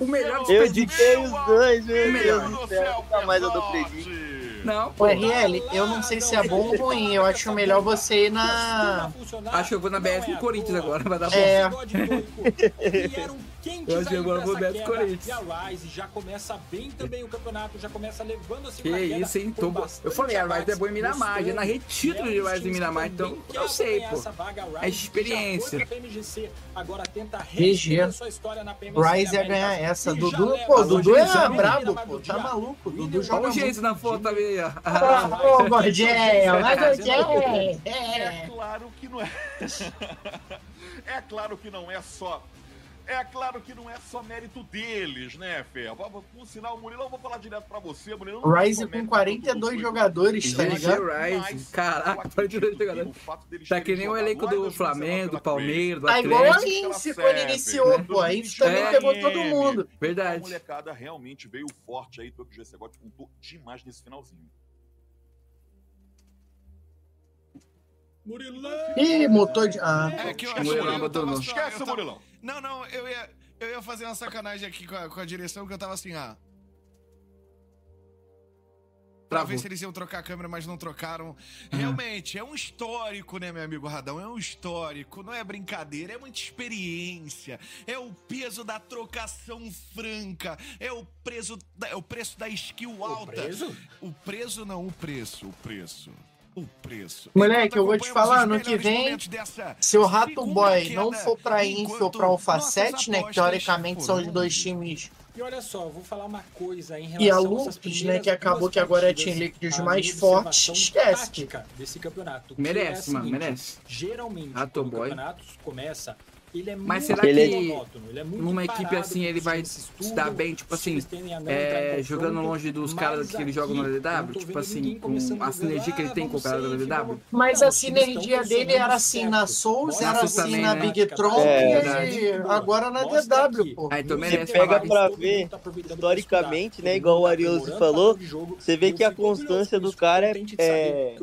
O melhor Eu diquei os dois, meu. Deus do céu. Nunca mais eu dou predict. Não, O. RL, eu não sei se é bom ou ruim. Eu acho melhor você ir na. Acho que eu vou na BS com o Corinthians agora, vai dar bom. É. Eu acho que agora vou Corinthians. E a Rise já começa bem também o campeonato, já começa levando a Que segunda queda isso, hein? Tô... Eu falei, a Rise é boa em Miramar. Já narrei título de que é Rise em Miramar, então que eu sei, pô. essa vaga. A Rise É experiência. PMGC, agora tenta reescrever sua história na PMGC Rise ia ganhar essa. Dudu, pô, Dudu é brabo, pô. Tá maluco. Dudu Olha joga o muito. jeito na foto ali, ó. Ô, Gordinho, mas Gordinho. É É. claro que não é. é claro que não é só. É claro que não é só mérito deles, né, Fé? Por sinal, Murilo, eu vou falar direto pra você, Murilo. é Rise com mérito 42 do- jogadores, tá ligado? Rise. Caraca, eu 42 acredito que jogadores. Tá que nem o elenco do Flamengo, do Palmeiras, do Tá igual a Atlético. Ince quando iniciou, pô. A Ince também É. pegou todo mundo. A Verdade. molecada realmente veio forte aí, o GC God contou demais nesse finalzinho. Ih, motor de. Ah, É que eu acho o que Murilão só- Esquece o Murilão. Não, não, eu ia, eu ia fazer uma sacanagem aqui com a, com a direção, que eu tava assim, ah. Pra ver se eles iam trocar a câmera, mas não trocaram. Realmente, é um histórico, né, meu amigo Radão? É um histórico, não é brincadeira, é muita experiência. É o peso da trocação franca, é o, preso da- é o preço da skill alta. preso? O preço não, o preço, o preço. O preço. Moleque, eu vou te falar, os ano que vem, Se o Rato Boy não for pra Inf ou pra 7, né? Que teoricamente são os dois times. E olha só, eu vou falar uma coisa em relação E a Lupus, né? Que acabou que agora é Team Liquid a mais minha forte. observação Esquece. desse campeonato. que Merece, é mano, seguinte, merece. Geralmente, Rato quando o Boy. campeonato começa, ele é Mas será que monótono, ele é muito numa equipe assim ele vai se dar bem, tipo assim, é, jogando longe dos caras que ele joga no tô tipo assim, a sinergia que ele tem com o cara do vamos- Mas Não, a sinergia dele era assim na. Souls, era assim também, na né? Big Tron É, e agora na DW, pô. Ah, então você pega pra ver, historicamente, né, igual o Ariose falou, você vê que a constância do cara é- é-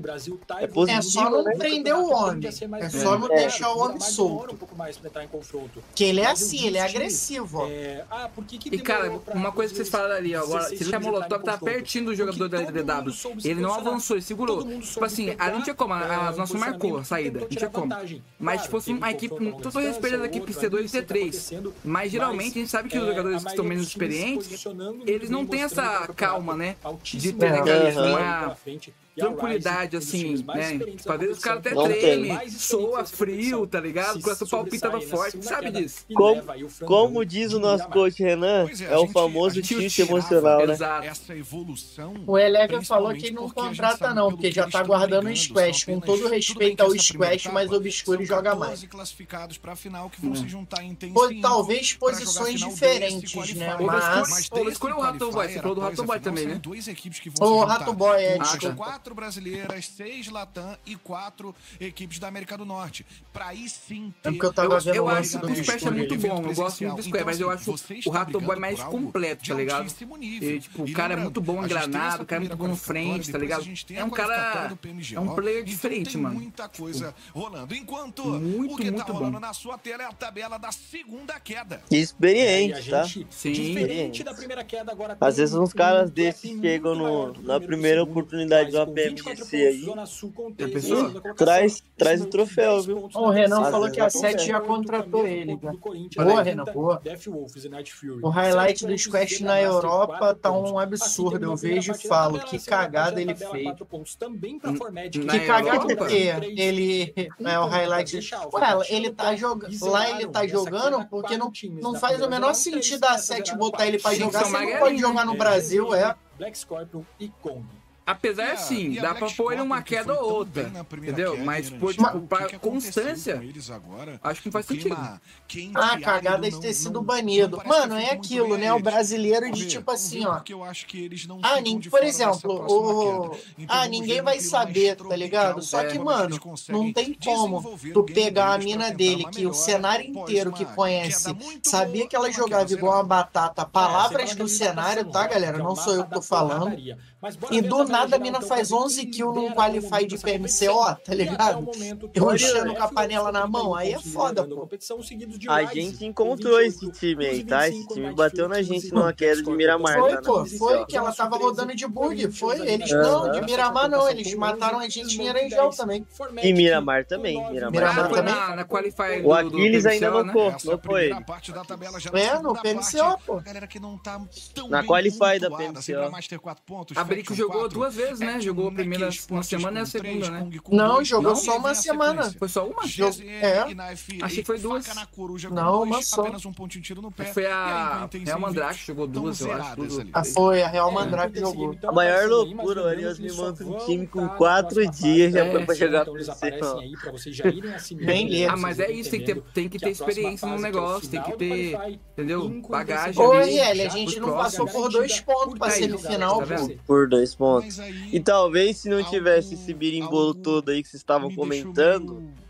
é positiva, É só não prender o homem. É só não deixar o homem solto. Em confronto. Que ele é Mas assim, ele é agressivo, ó. É, ah, por que que E cara, uma coisa que vocês falaram ali, ó, agora, 16 se deixar times Molotov tá pertinho do jogador da LDW. Ele não avançou, ele segurou. Todo mundo Tipo assim, pegar, ali não tinha como, é, a um nossa marcou a saída, não tinha como. Mas, tipo assim, equipe, confronto a longa tô respeitando distância, a equipe outro C2 e ali, sempre C3. acontecendo, Mas geralmente a gente sabe que os é, jogadores a que estão menos experientes, eles não têm essa calma, né? De ter aquela- tranquilidade, assim, né? Às vezes os caras até mais soa frio, tá ligado? se O coração palpitava forte, sabe disso. Como- o Como diz o nosso coach Renan, é, é o famoso tilt emocional, né? Exato. Essa evolução. O Eleven falou que não contrata não, porque que já tá guardando o Squash. Com todo respeito ao Squash, mas o são joga 14 mais. classificados pra final que vão se juntar em Team Ou cinco talvez posições diferentes, né? Mas- escolha o Rato Boy, você falou do Rato Boy também, né? Juntar. Rato Boy, é, desculpa quatro brasileiras, seis Latam e quatro equipes da América do Norte. Pra aí sim ter... É porque eu tava vendo eu, acho que o Squash é muito bom, eu gosto muito do Squash, então, mas eu acho o Rato Boy é mais completo, tá ligado? E, tipo, é o cara é muito bom engranado, o cara é muito bom no frente, tá ligado? É um cara... É um player diferente, mano. muita coisa tipo, rolando. Enquanto o que tá rolando na sua tela é a tabela da segunda queda. Experiente, tá? Sim. Da primeira queda agora. Às vezes uns caras desses chegam no, na primeira oportunidade de uma BMC aí. Zona Sul com traz, traz o troféu, viu? O Renan falou que a 7 já contratou ele. Boa, Renan, boa. O highlight do Quest na Europa tá um absurdo. Eu vejo e falo, que cagada ele fez. Que cagada o quê? Ele é o highlight. Ué, ele tá jogando. Lá ele tá jogando porque não, não faz o menor sentido a 7 botar ele pra jogar. Você não pode jogar no Brasil, é. Black Scorpion e Kong. Apesar assim, dá pra pôr uma queda ou outra. Entendeu? Queda, Mas por tipo, tipo pra constância. Agora, acho que não faz sentido. Ah, cagada de ter sido banido. Mano, é aquilo, né? O brasileiro de tipo assim, ó. Ah, por exemplo, o. Ah, ninguém vai saber, tá ligado? Só que, mano, não tem como tu pegar a mina dele, que o cenário inteiro que conhece, sabia que ela jogava igual uma batata. Palavras do cenário, tá, galera? Não sou eu que tô falando. E do nada a mina então, faz 11 kills num qualify de PMCO, tá ligado? Eu enchendo com a panela na mão, aí é foda, pô. A gente encontrou esse time aí, tá? Esse time bateu na gente numa queda de Miramar. Foi, tá? pô, foi que ela tava rodando de bug, foi. Eles não, de Miramar não, eles mataram a gente em Erangel também. E Miramar também, Miramar também. Na qualify o Aquiles ainda não foi. É, no PMCO, pô. Na qualify da PMCO. Patrick jogou 4, duas vezes, né? Jogou a primeira uma semana e a segunda, 3, né? não, jogou não, só uma semana. Foi só uma? Jog... É. Achei que foi duas. Não, uma só. Apenas um pontinho, tiro no pé. Ah, foi a Real Mandrake jogou duas, eu acho. Foi, a Real Mandrake jogou. A maior loucura, o Arias me manda um time com quatro dias já foi pra é, chegar com então você. Bem lento assim Ah, mas é isso, tem que ter experiência no é negócio, tem que ter, entendeu? Bagagem. Ô, L a gente não passou por dois pontos pra semifinal, pô. Por dois pontos. Aí, e talvez se não tivesse esse birimbolo todo aí que vocês estavam comentando. Meio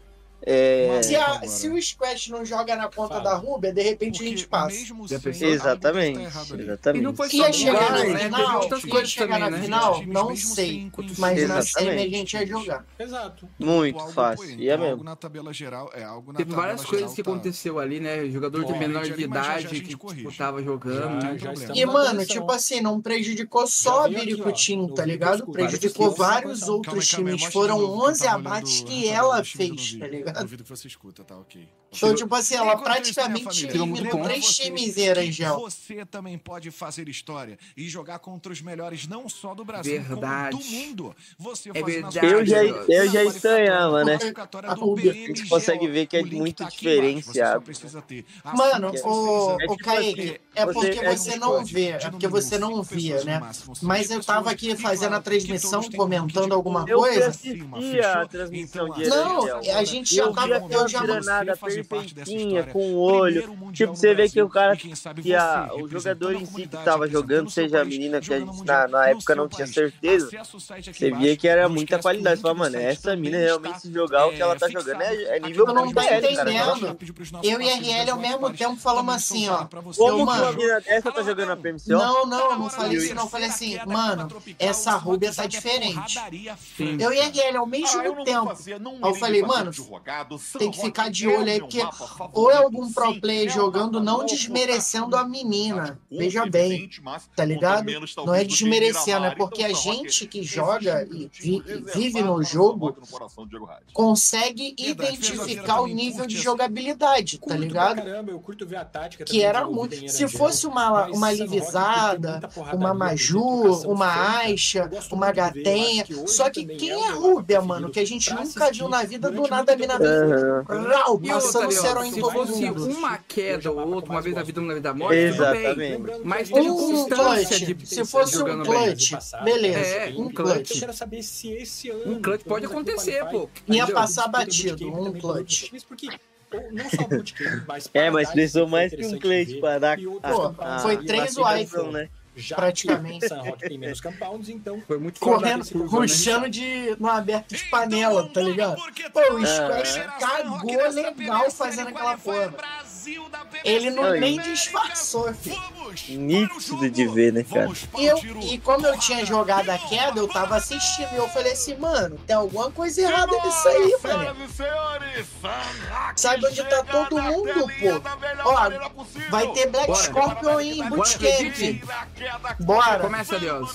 é... Se, a, se, o Squash não joga na ponta Fala. da Rubia, de repente Porque a gente passa. Mesmo sem, exatamente. Tá exatamente. E não foi ia chegar na final, chegar na final, não sei. Mas na semi a gente ia jogar. Exato. Muito algo fácil. É algo, é mesmo. na tabela geral. É, algo na Teve várias coisas que tá... aconteceu ali, né? Jogador Bom, de menor de idade que estava tipo, tava jogando. Já, e, mano, tipo assim, não prejudicou só Viricutinho, tá ligado? Prejudicou vários outros times. Foram 11 abates que ela fez, tá ligado? eu tá. duvido que você escuta, tá ok. Então, tipo assim, ela praticamente eliminou três times em Erangel. Você também pode fazer história e jogar contra os melhores, não só do Brasil, verdade. como do mundo. Você é verdade. Eu já, eu já estranhava, né? A, gente consegue ver que é muito diferenciado. Mano, o, o Kaique, é porque é você não vê, é porque você não via, né? Mas eu tava aqui fazendo a transmissão, comentando alguma coisa. Eu assistia a transmissão de Não, a gente eu vi aquela granada perfeitinha, com o olho. Tipo, você vê que o cara, que a, o jogador em si que tava jogando, seja a menina que a gente na, na época não tinha certeza, você via que era muita qualidade. Você fala, mano, essa mina realmente se jogar o que ela tá jogando é, é nível não tá entendendo. Eu e RL ao mesmo tempo falamos assim, ó. Como mano, uma mina dessa tá jogando a pmc Não, não, não falei isso, não. Falei assim, mano, essa Rubia tá diferente. Eu e RL ao mesmo tempo. Aí eu falei, assim, mano, curto ver a tática Que também era desenvolvida muito. em Se Erangel, fosse uma, mas uma San Roque tem Livisada, muita porradaria, uma tem Maju, trocação uma franca. Aixa, Eu gosto uma muito de ver, eu acho Gatenha. que hoje Só que quem é o é Rúbia, mano, que a gente nunca viu na vida, do nada a mina rau, E outra, passando Leon, cerol em se fosse uma queda ou outra, uma vez na vida, uma vez da morte, tudo Exatamente. bem. Lembrando que Mas a teve Um constância clutch, de se fosse um bem. clutch, beleza, É, um um clutch. Eu quero saber se esse ano. Um clutch pode acontecer, pô. Ia passar batido, um clutch. Porque não só bootcamp, mas É, mas precisou mais que um ver, pra dar Pô, campanhas foi três wife. né? Já praticamente. San Roque tem menos compounds, então Foi muito Correndo, né? ruxando de no aberto de panela, tá ligado? Pô, o Squash cagou legal fazendo aquela porra. Ele não nem disfarçou, filho. Nítido de ver, né, cara? E, eu, e como eu tinha jogado a queda, eu tava assistindo e eu falei assim, mano, tem alguma coisa errada nisso aí, mano. E Sabe onde tá todo mundo, pô? Ó. Vai ter Black Bora. Scorpion aí em bootcamp. Bora. Começa, Deus.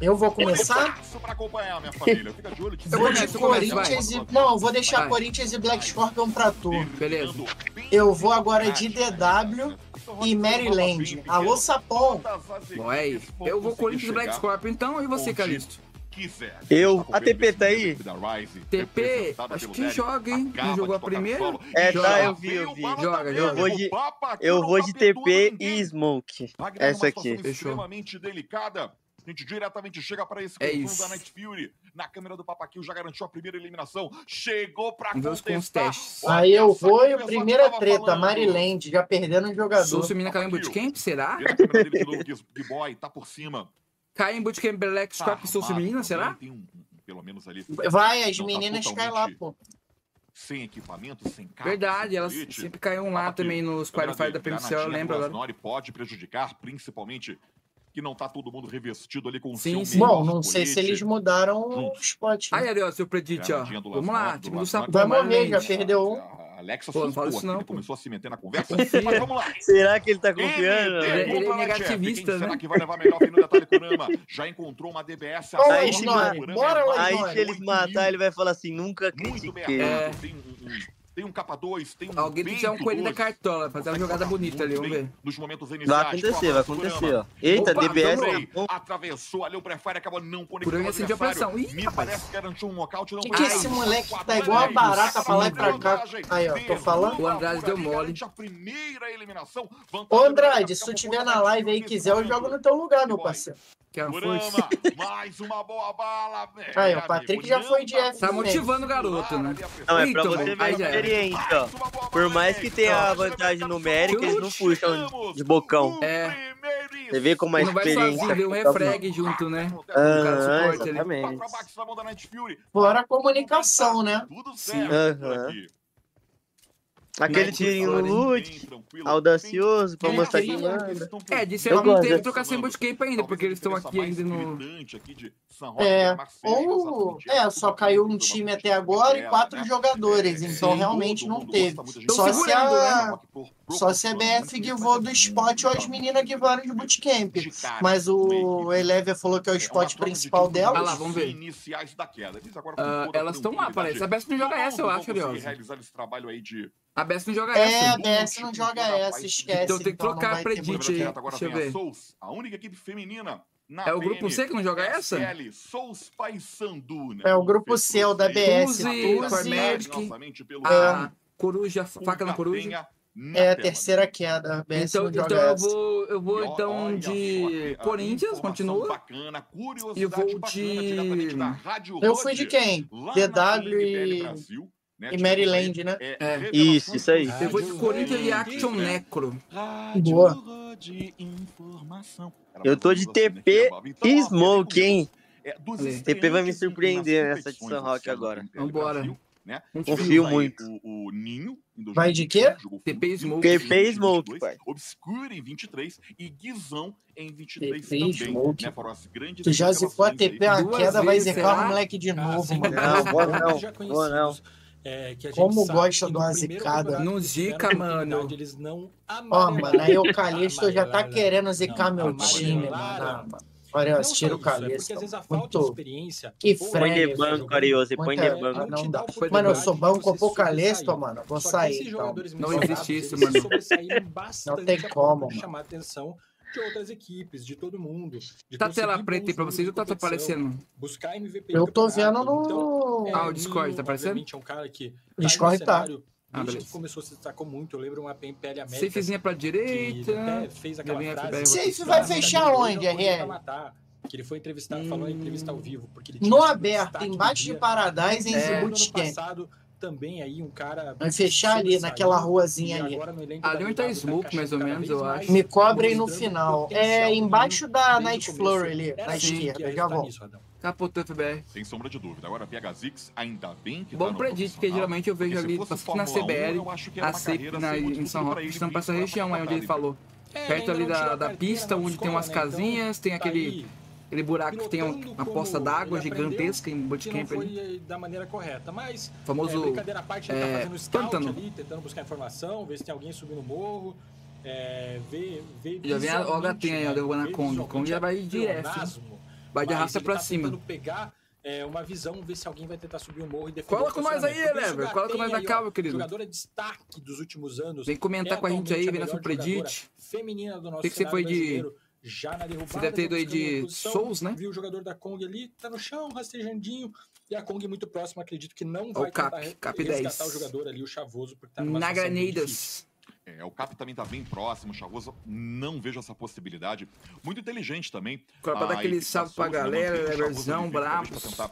Eu vou começar? Pra acompanhar minha família. Fica de olho. Eu Vou de Corinthians e. Não, eu vou deixar Vai. Corinthians e Black Scorpion pra tu. Beleza. Eu vou agora de DW e Maryland. Alô, Sapão. Bom, é isso. Eu vou Corinthians e Black Scorpion, então, e você, Calisto? quiser. Eu- a TP tá aí? TP, acho que joga, hein? Não jogou a primeira? É, Já tá, eu vi, eu vi. Joga, joga. Eu vou de- Eu vou tá de TP e Smoke. Essa aqui. Fechou. A gente diretamente chega para esse É confronto isso. da Night Fury. Na câmera do Papaquil já garantiu a primeira eliminação. Chegou pra Vamos ver os contestar. Aí eu vou e o a primeira treta, falando. Maryland, já perdendo um jogador. Souza Mina caiu em bootcamp, será? Vê na câmera dele de novo, Gui- Gui Boy, tá por cima. Cai em bootcamp Black Tá Scorpion e Menina, também, será? Tem um, pelo menos ali. Vai, as Não tá meninas caem lá, pô. Sem equipamento, sem carro. Verdade, sem elas sempre caíam lá também nos qualifiers da PMCL, eu lembro agora. Pode prejudicar, principalmente que não tá todo mundo revestido ali com o Sim, sim. Bom, não sei se eles mudaram Hum. o spot. né? Aí, ali, ó, seu predit, ó. Vamos lá, time do. Sapão. Vai morrer, já perdeu um. Alexa Pô, não assustou aqui, não, ele começou a se meter na conversa. Mas vamos lá. Será que ele tá confiando? Ele, Ele- ele é negativista, né? será que vai levar melhor fim no detalhe Kurama? Já encontrou uma DBS. Ô, acerta Aí, Kurama, bora, é Aí se eles 8 mil. matar, ele vai falar assim, nunca Muito bem critiquei. É. armado. Tem um, um- tem um capa 2, tem um Alguém tem que tirar um coelho da cartola, fazer uma jogada bonita ali, vamos ver. Nos momentos Vai iniciais. acontecer, vai acontecer, ó. Eita, Opa, DBS bom. Atravessou ali o pré-fire, acabou não conectando sentiu a pressão. Ih, Me rapaz. parece que garantiu um nocaute. Não Que esse moleque tá igual a barata pra lá e pra cá? Aí, ó, tô falando. O Andrade deu mole. a primeira eliminação. Ô, Andrade, se tu tiver na live aí e quiser, eu jogo no teu lugar, meu parceiro. Que é força. mais uma boa bala, velho. Aí, o Patrick já foi de F Tá também. motivando o garoto, né? Não, é pra Então, você ver a experiência, ó. Por mais que tenha a vantagem numérica, eles não puxam de bocão. É. Você vê como a Não vai experiência... sozinho, vem um refrag junto, né? Suporte ali. exatamente. Fora a comunicação, né? Tudo Sim. certo aqui. Aquele tirinho no loot, audacioso, pra mostrar que manda. É, disse Eu ela não teve que trocar sem bootcamp ainda, porque eles estão aqui ainda no. É, ou é, só caiu um time até agora e quatro jogadores, então Sim. realmente não teve. Tão Só se a, né? só se a BF guivou do spot ou as meninas guivaram de bootcamp. Mas o Elevia falou que é o spot principal Ah dela. lá, vamos ver. Iniciais da queda. Eles agora Ah, elas estão lá, parece. A Best não joga essa, eu acho, Ariosa. realizar esse trabalho aí de A Best não joga É, essa. a BS não joga essa, esquece. Então tem que trocar não vai a ter Predit bootcamp. aí. Agora Deixa eu ver. Souls, a única equipe feminina na É o grupo. C que não joga essa? SL, Souls Paysandu, né? É o grupo C, o da BS. Cormedic, A coruja, faca na coruja. É a tela. terceira queda. A BS Então, não joga então eu essa. vou, eu vou E ó, então de Corinthians, continua. Bacana, curiosidade E eu vou de- diretamente da Rádio Eu fui de quem? DW e, Brasil, né? e Tivemos Maryland, né? é, É. Isso, isso aí. Eu vou de Corinthians e Action né? Necro. Boa. Eu tô de né, TP levava. Então, e Smoke, hein? é. TP vai me surpreender nessa de ano do agora. Vambora. Né? Confio muito. O, o Ninho, em Vai de 2021, quê? TP Smoke. TP Smoke, 22, pai. Obscure em 23 e Guizão em 23 TP também. Smoke. Né, foram as grandes Tu já zicou a TP, a queda vai será? o moleque de Ah, novo, mano. Não, vou não, vou não. É, que a gente Como sabe gosta primeiro zicada. Não zica, oportunidade, mano. Eles não Ó, mano, aí o Calixto já tá querendo zicar Não, meu time, mano. Ah, mano. Olha, tira o isso, é porque Calixto. às vezes a falta de Muito. experiência. Que freio, Põe de banco, Ariose, põe de banco. Ah, não dá. Mano, eu sou banco banco pro Calixto, mano. Vou sair, então. Não existe isso, mano. Não tem como, mano. De outras equipes, de todo mundo. de Tá a tela preta aí pra vocês ou tá aparecendo? Buscar MVP Eu tô vendo no. Então, Ah, o Discord tá aparecendo? é um cara que tá aí Discord no tá. cenário Ah, beleza. que começou, se destacou muito. Eu lembro uma PMPL América. Safezinha pra direita. fez aquela frase. Safe vai fechar onde, RL? Que ele foi entrevistado, Hum. falou em entrevista ao vivo. Porque ele No tinha sido aberto, embaixo de. Paradise, em É. No ano Bootcamp. passado, também aí um cara. Vai fechar ali naquela ruazinha ali. Ali onde tá DW Smoke, mais ou menos, eu acho. Me cobrem no final. É embaixo da Night. Floor ali, na assim que esquerda. Já volto. nisso, Radão. Capotou FBR. Sem sombra de dúvida. Agora pega a Zix, ainda bem que Bom tá predito, porque geralmente eu vejo ali, na Fórmula 1, CBL, eu acho que era a CEP na, em São Roque, estão pra essa região aí onde ele falou. É, Perto ali da, da pista, onde tem umas né? Então, casinhas, tem tá aquele, aquele buraco que tem um- uma poça d'água gigantesca em que bootcamp ali. da maneira correta, mas Famoso, é, brincadeira à parte, ele tá é, fazendo scout pântano. ali, tentando buscar informação, ver se tem alguém subindo o morro, é, ver, ver Já vem a visualmente, OHT aí, né, a visualmente Kombi já é vai direto, Vai de arrasta ele pra tá cima. pegar é, uma visão, ver se alguém vai tentar subir o morro e defender Cola o com nós aí, Elever, o cola com nós na tem calma, ó, querido. Jogadora de destaque dos últimos anos. Vem comentar é com a gente aí, vem na do nosso Sei que você foi de- Já na derrubada, Você deve ter ido aí de posição, Souls, né? Viu o jogador da Kong ali, tá no chão, rastejandinho. E a Kong muito próxima, acredito que não vai o Cap, tentar Cap resgatar 10. o jogador ali, o Chavoso, porque tá numa Na. Graneiras. É, o Cap também tá bem próximo, o Chavoso não vejo essa possibilidade. Muito inteligente também. Pra dar aquele salve pra galera, Leverzão, brabos. Pra tentar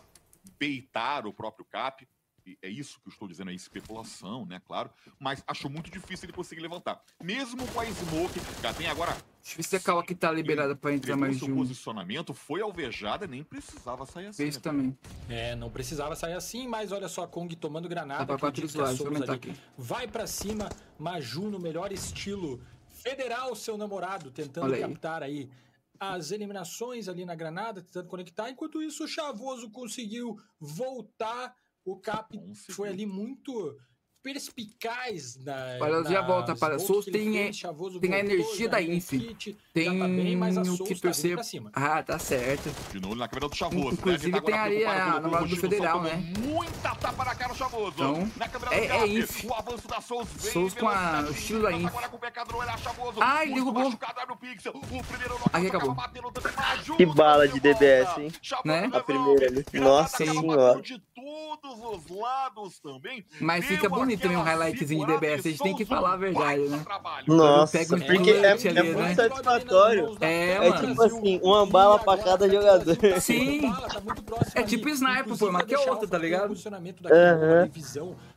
beitar o próprio Cap. E é isso que eu estou dizendo aí, especulação, né? Claro. Mas acho muito difícil ele conseguir levantar. Mesmo com a Smoke, já tem agora Deixa eu ver se a que tá liberada pra entrar mais de um. posicionamento, foi alvejada, nem precisava sair assim. Fez né? também. É, não precisava sair assim, mas olha só a Kong tomando granada. Tá pra quatro eu Souza aumentar ali aqui. Vai pra cima, Maju no melhor estilo. Federal, seu namorado, tentando Olha aí. captar aí as eliminações ali na granada, tentando conectar. Enquanto isso, o Chavoso conseguiu voltar. O Cap foi ali muito perspicaz na. Olha, já volta para- Souza tem- fez, Chavoso tem a voltou, energia já da deu um Infi. Tem tá bem, mas a o que tá torcer. Ah, tá certo. De novo na câmera do Chavoso. Inclusive, né? Tá tem agora ali preocupado a com o namorada do Federal, né? Muita tapa na cara do Chavoso. Então, é- do é Cap, Inf. O avanço da Souza vem. Souza com a- o estilo da passa Inf. Agora com o pecado no olhar Chavoso. Ai, derrubou. no. O primeiro Aí acabou. Que bala de DBS, hein? Né? A primeira ali. Nossa senhora. Todos os lados também. Mas fica bonito também um highlightzinho de DBS, a gente tem que falar a verdade, né? Nossa, pego porque tudo é, ali, é né? muito satisfatório. É, É mano. tipo assim, uma bala pra cada jogador. Sim. tá É tipo sniper, pô, mas que é outra, tá ligado? O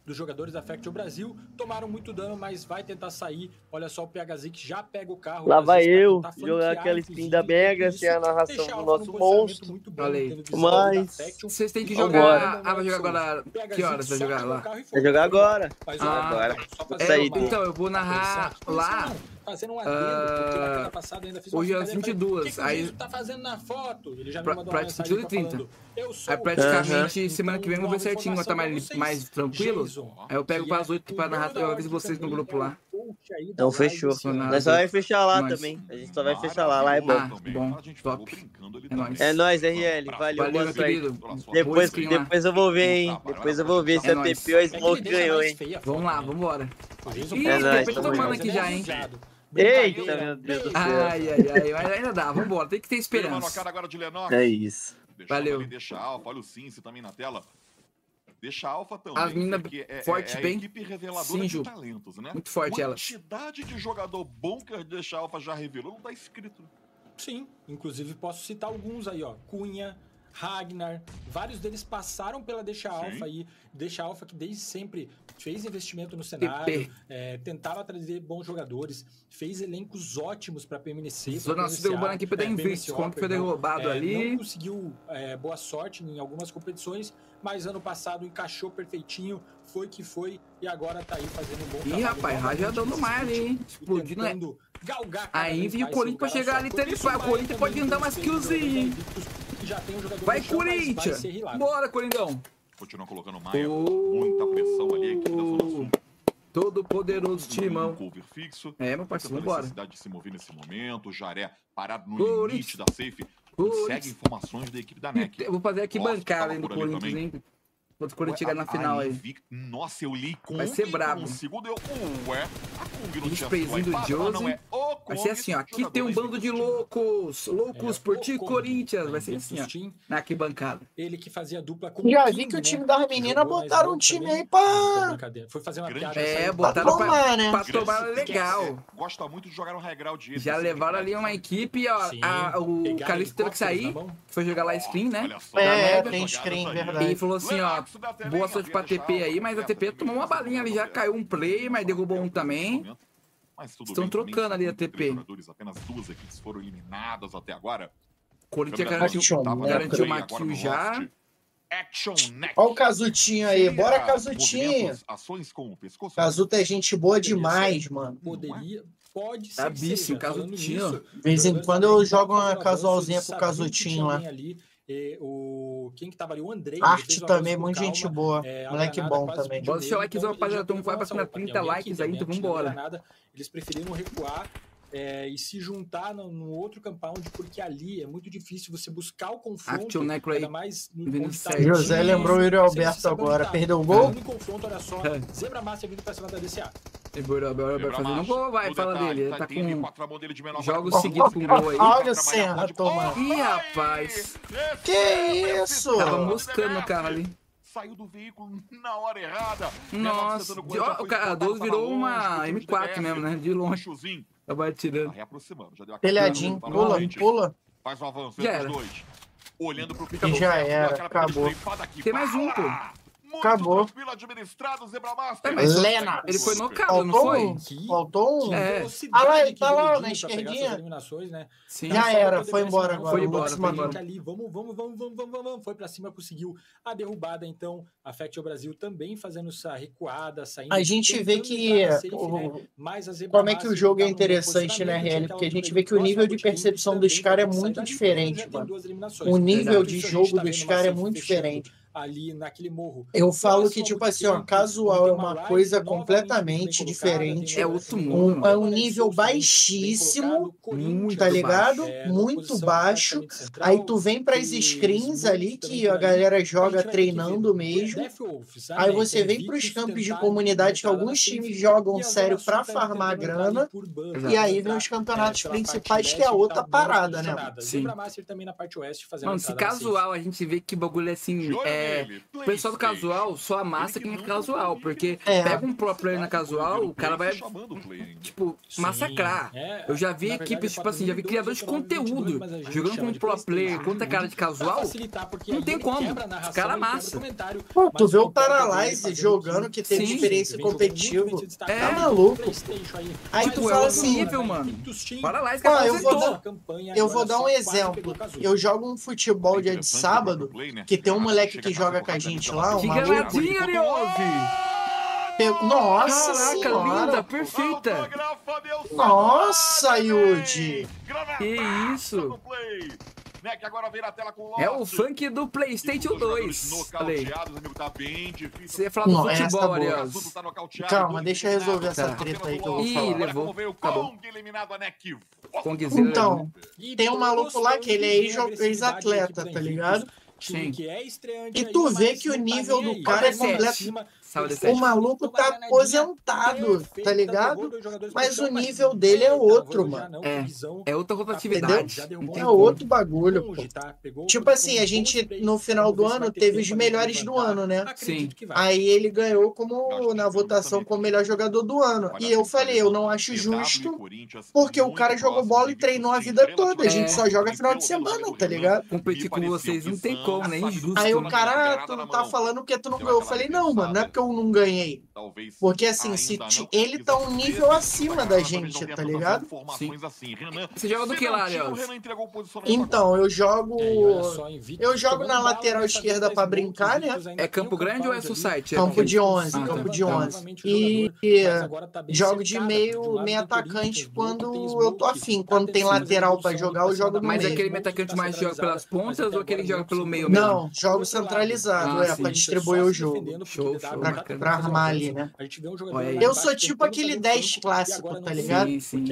dos jogadores da Factor Brasil tomaram muito dano, mas vai tentar sair. Olha só o PHZ que já pega o carro. Lá vai eu jogar aquela skin inclusive, da Mega, isso sem a narração do o nosso monstro. muito bom, aí. visão Mas-. Vocês têm que jogar. Ah, vai jogar agora. Que horas vai jogar lá? o. Vai jogar agora. Ah, olha, agora. uma- dele. Então, eu vou narrar lá. Fazendo um adendo, porque na passada ainda fiz uma hoje às brincadeira, falei, 22, O que, que tá fazendo na foto? Ele já me Pra- mandou pra uma mensagem 22 e 30. falando, eu sou Aí praticamente Jason, semana que vem então vamos ver certinho, quando tá mais, mais tranquilo. Jason, Aí eu pego pras é 8 pra o narrar, eu aviso vocês no grupo é lá. Então fechou. Nós só vai fechar lá Nós. também. A gente só vai fechar lá, lá é bom. Ah, bom, A gente top. É também. nóis. É nóis, RL. Valeu, Valeu, boa meu sorte. querido. Depois, depois eu vou ver, hein? Depois eu vou ver se É a. TP ou a É Smoke ganhou, hein? Vamos lá, né? vambora. Ih, faz nóis, tomando aqui já, hein? Eita, meu Deus do céu. Ai, ai, ai, mas ainda dá, vambora. Tem que ter Tem uma esperança. agora de Lennox. É isso. Deixa Valeu. Ali, deixa a Alfa, olha o Cincy também na tela. Deixa a Alfa também. As mina porque é, forte, é a bem. equipe reveladora Sinjo. de talentos, né? Muito forte elas. Quantidade de jogador bom que a Deixa a Alfa já revelou não tá escrito. Sim, inclusive posso citar alguns aí, ó. Cunha, Ragnar, vários deles passaram pela Deixa. Alpha aí. Deixa Alpha que desde sempre fez investimento no cenário, é, tentava trazer bons jogadores, fez elencos ótimos para PMNC. Zona Sul derrubando a equipe da Invictus, como que foi derrubado É, ali. Não conseguiu é, boa sorte em algumas competições, mas ano passado encaixou perfeitinho, foi que foi, e agora tá aí fazendo um bom Ih, trabalho rapaz, novamente rajadão no mar ali, hein? Explodindo, né? galgar Aí viu o Corinthians pra chegar ali, ele o Corinthians pode andar mais respeita que já tem um jogador Vai, Corinthians! Bora, Corindão! Continua colocando Maia. Oh. Muita pressão ali, a equipe da Zona Sul. Todo poderoso Um timão. cover fixo. É, meu parceiro, vambora. necessidade de se mover nesse momento. O Jaré parado no Corinthians. limite da safe. Consegue informações da equipe da NEC. Eu vou fazer aqui bancada do Corinthians, hein? Quando, Corinthians chegar na final aí. Vi... Nossa, eu li Vai ser brabo. O segundo eu. Ué, a Sprayzinho do Jose. É vai ser assim, ó. Aqui tem um bando de loucos. Loucos é, por ti, Corinthians. Vai ser assim, ó. Na bancada. Ele que fazia dupla com Já vi que o né? time das meninas botaram um time aí pra. Foi fazer uma piada. É, botaram pra tomar, né? Pra tomar legal. Gosta muito de jogar um regral de Já levaram ali uma equipe, ó. O Calixto teve que sair. Foi jogar lá screen, né? É, tem screen, verdade. E falou assim, ó. Boa sorte pra TP aí, mas a TP tomou uma balinha ali, já caiu um play, mas derrubou um também. Estão trocando ali a TP. Apenas duas equipes foram eliminadas até agora. Corinthians garantiu uma kill já. Olha o Casutinho aí, bora Casutinho. Casuta é gente boa demais, mano. Poderia, pode ser. Casutinho. De vez em quando eu jogo uma casualzinha pro Casutinho lá. Ali, e o quem que tava ali? O Andrei. Né? Arte também, muito calma, gente boa. É, Moleque bom também. Bota seu likezão, rapaziada. Estamos vai passando 30 likes ainda, vambora. Eles preferiram recuar é, e se juntar no, no, outro compound, porque ali é muito difícil você buscar o confronto, ainda mais no tá José time, lembrou o Yuri Alberto agora, perdeu o gol? No confronto, olha só, Zebra Massa vindo pra cima da DCA. Zebra Massa fazendo um gol, vai, fala dele, ele tá, tá com jogos seguidos com gol aí. Olha o Serra tomando. Ih, rapaz. Que isso? Tava moscando o cara ali saiu do veículo na hora errada. Nossa, o cara 12 virou uma M4 mesmo, né? De longe. Tá Vai atirando. Tá reaproximando, já deu a Telhadinho, é pula, pula. Faz um avanço entre os dois. Olhando pro Já era, acabou. Né? Tem mais um, pô. Acabou. tranquilo administrado, Zebra Master. É, mas Lena, ele foi nocado, não foi? Faltou um. É. Ah lá, ele tá lá tá na esquerdinha. Né? Sim. Já era, foi embora agora. Foi embora, foi embora. Ali, vamos, vamos, vamos, vamos, vamos, vamos. Foi pra cima, conseguiu a derrubada, então. A o Brasil também fazendo essa recuada, saindo. A gente vê que. Como é que o jogo é tá interessante, né, RL? Tá Porque a gente vê que o nível de percepção dos caras é muito diferente, mano. O nível então, de jogo dos caras é muito diferente ali naquele morro. Eu falo que, tipo assim, ó, casual é uma coisa completamente diferente. É outro mundo. é um nível baixíssimo, tá ligado? muito baixo. Aí tu vem para as screens ali que a galera joga treinando mesmo. Aí você vem para os campos de comunidade que alguns times jogam sério para farmar grana. E aí vem os campeonatos principais que é outra parada, né? Sim. Mano, se casual a gente vê que bagulho é assim é é, o pessoal do casual só amassa quem é casual, porque é. pega um pro player na casual, o cara vai, tipo, massacrar. Eu já vi equipes, tipo assim, já vi criadores de conteúdo jogando com um pro player. Contra é cara de casual, não tem como, Os cara amassam. Pô, tu vê o Paralyze jogando, que tem experiência competitiva, tá é. maluco. Aí. Tu fala assim... nível, é mano. Paralyze que dar Eu vou dar um exemplo. Eu jogo um futebol dia de sábado, que tem um moleque que joga com a gente lá, uma Fica ladinho, Yuri! Nossa Caraca, senhora. linda, perfeita! Nossa, Yudi! Que isso! é o funk do PlayStation 2. Falei. Você ia falar do Não, futebol, é Calma, deixa eu resolver essa tá. treta aí que eu vou Ih, falar. levou. Acabou. Tá então, tem um maluco lá que ele é ex-atleta, tá ligado? Sim. que é estreante. E tu vê que o nível do cara é, é. completo. O maluco tá aposentado, tá ligado? Mas o nível dele é outro, mano. É, é outra rotatividade. É outro bagulho, pô. Tipo assim, a gente no final do ano teve os melhores do ano, né? Sim. Aí ele ganhou como na votação como melhor jogador do ano. E eu falei, eu não acho justo, porque o cara jogou bola e treinou a vida toda. A gente só joga final de semana, tá ligado? Competir com vocês não tem como, né? Injusto. Aí o né? cara, tu não tá falando porque tu não ganhou. Eu falei, não, mano, não é porque eu eu não ganhei? Talvez. Porque assim, se ele tá um nível acima da gente, tá ligado? Sim. Assim. Renan, Você joga do que lá, Léo? Então, eu jogo. Eu jogo na lateral esquerda para brincar, né? É Campo Grande ou é Society? Campo de 11, campo de 11. Ah, tá. E jogo de meio, meio atacante quando eu tô afim. Quando tem lateral para jogar, eu jogo do meio. Mas aquele meio atacante mais joga pelas pontas ou aquele joga pelo meio mesmo? Não, jogo centralizado, ah, é, para distribuir o jogo. Show, show. Pra Pra armar ali, né? né? A gente vê um jogador eu sou tipo aquele 10 clássico, tá ligado? Sim, sim.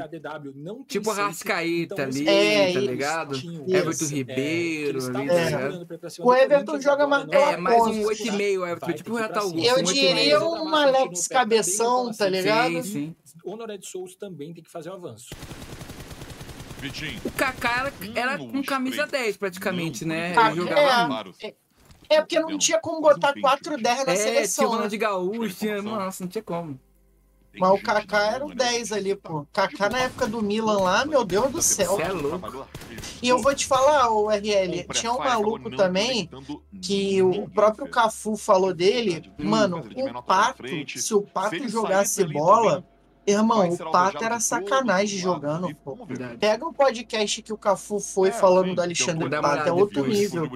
tipo o Rascaíta ali, é, tá ligado? Everton Ribeiro ali, tá O Everton joga mais É, mais um 8,5, Everton. Tipo o Renato Augusto. Eu diria um Alex Cabeção, tá ligado? Sim, sim. Honored também tem que fazer o avanço. O Kaká era, era com camisa 10 praticamente, né? Ele jogava é, é porque não tinha como botar 4 10 na é, seleção. Tinha o né? Gaúcho, tinha... nossa, não tinha como. Mas o Kaká era o 10 ali, pô. Kaká na época do Milan lá, meu Deus do céu. Você é louco. E eu vou te falar, o RL, tinha um maluco também que o próprio Cafu falou dele. Mano, o Pato, se o Pato jogasse bola, Irmão, o Pato era sacanagem jogando, pô. Pega um podcast que o Cafu foi falando do Alexandre Pato, é outro nível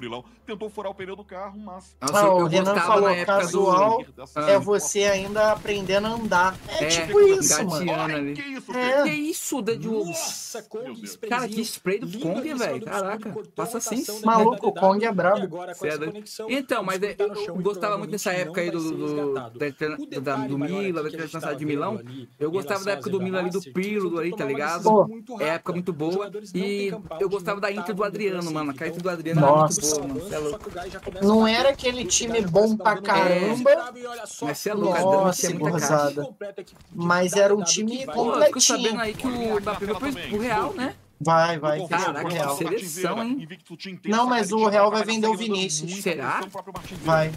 tentou furar o pneu do carro, mas. Nossa, ah, o Renan falou, casual do... é você ainda aprendendo a andar. É, é tipo isso, mano. Que isso, é. que isso, de Nossa, Kong, Cara, que spray do Kong, velho. Caraca, passa assim. Maluco, o Kong é brabo. Agora, com essa conexão, então, mas é, eu gostava muito dessa época aí do, do, do, da, do Milan, da Internacional de Milão. Eu gostava da época do Milan ali, do Pirlo ali, tá ligado? É época muito boa. E eu gostava da Inter do Adriano, mano. A Inter do Adriano era muito boa, mano louco. Não era aquele time bom pra caramba. Mas é louco, né? Nossa, é. Mas era um time completinho. Sabendo aí que o Mbappé pro Real, né? Vai, vai. Caraca, seleção, hein? Não, mas o Real vai vender o Vinícius. Será? Vai.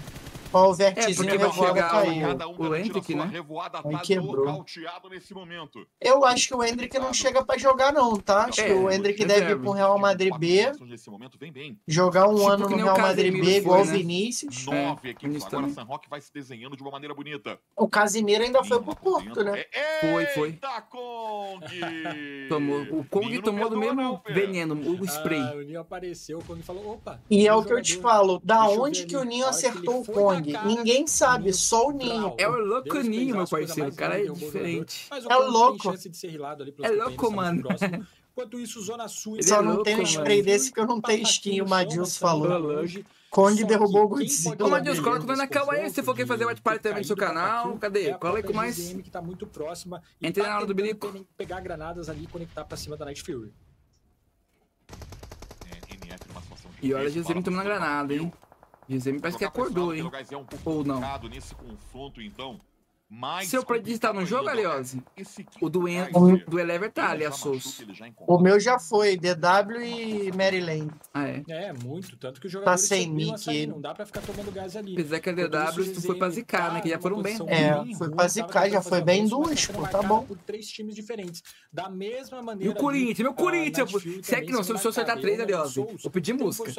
Só o vertizinho é, revoada caiu. Um o Hendrick, né? Revoada Aí tá quebrou. Nesse momento. Eu acho que o Hendrick não chega para jogar não, tá? Acho é, que o é, Hendrick é, deve ir é, pro Real tipo, Madrid B. Momento, bem, bem. Jogar um tipo ano no Real Madrid B, foi, igual né? Vinícius. Nove é, aqui, tipo, agora San Roque vai se desenhando de uma maneira bonita. O Casimiro ainda foi pro Porto, né? É, foi, foi. Kong! tomou, o Kong Menino tomou do mesmo né, não, veneno, o ah, spray. O Ninho apareceu, quando falou, opa. E é o que eu te falo, da onde que o Ninho acertou o Kong? Ninguém sabe, só o Ninho. É o louco Deus Ninho, meu parceiro. É o cara é diferente. é louco. é louco, mano. Isso, Zona Sul... Só é não tem um spray mano. desse que eu não tenho skin, o Madius falou. Conde derrubou o Godzilla. Ô, Madius, coloca o Nanakawa aí, se for querer fazer parte também no seu canal. Cadê? Cola aí com mais. que tá muito próxima. Entra na hora do bilico. Pegar granadas ali e conectar pra cima da Night Fury. E olha, Jesuíno tomando a granada, hein? Dizem, parece que acordou, hein? Ou não. Nesse confronto, então, mais Seu predito está no jogo, Aliose? O do, en... do Elever tá, Aliasos. O meu já foi, DW e Maryland. Ah, é? É, muito. Tanto que o jogador tá sem mic. Assim, não dá pra ficar tomando gás ali. Apesar que a DW tu foi pra zicar, né? Que já foram bem. Né? É, foi pra zicar, já foi bem duas, pô, tá bom. Por três times diferentes. Da mesma maneira. E o Corinthians, meu Corinthians. Se é que não, se tá né, o senhor acertar três, Aliose, eu pedi música.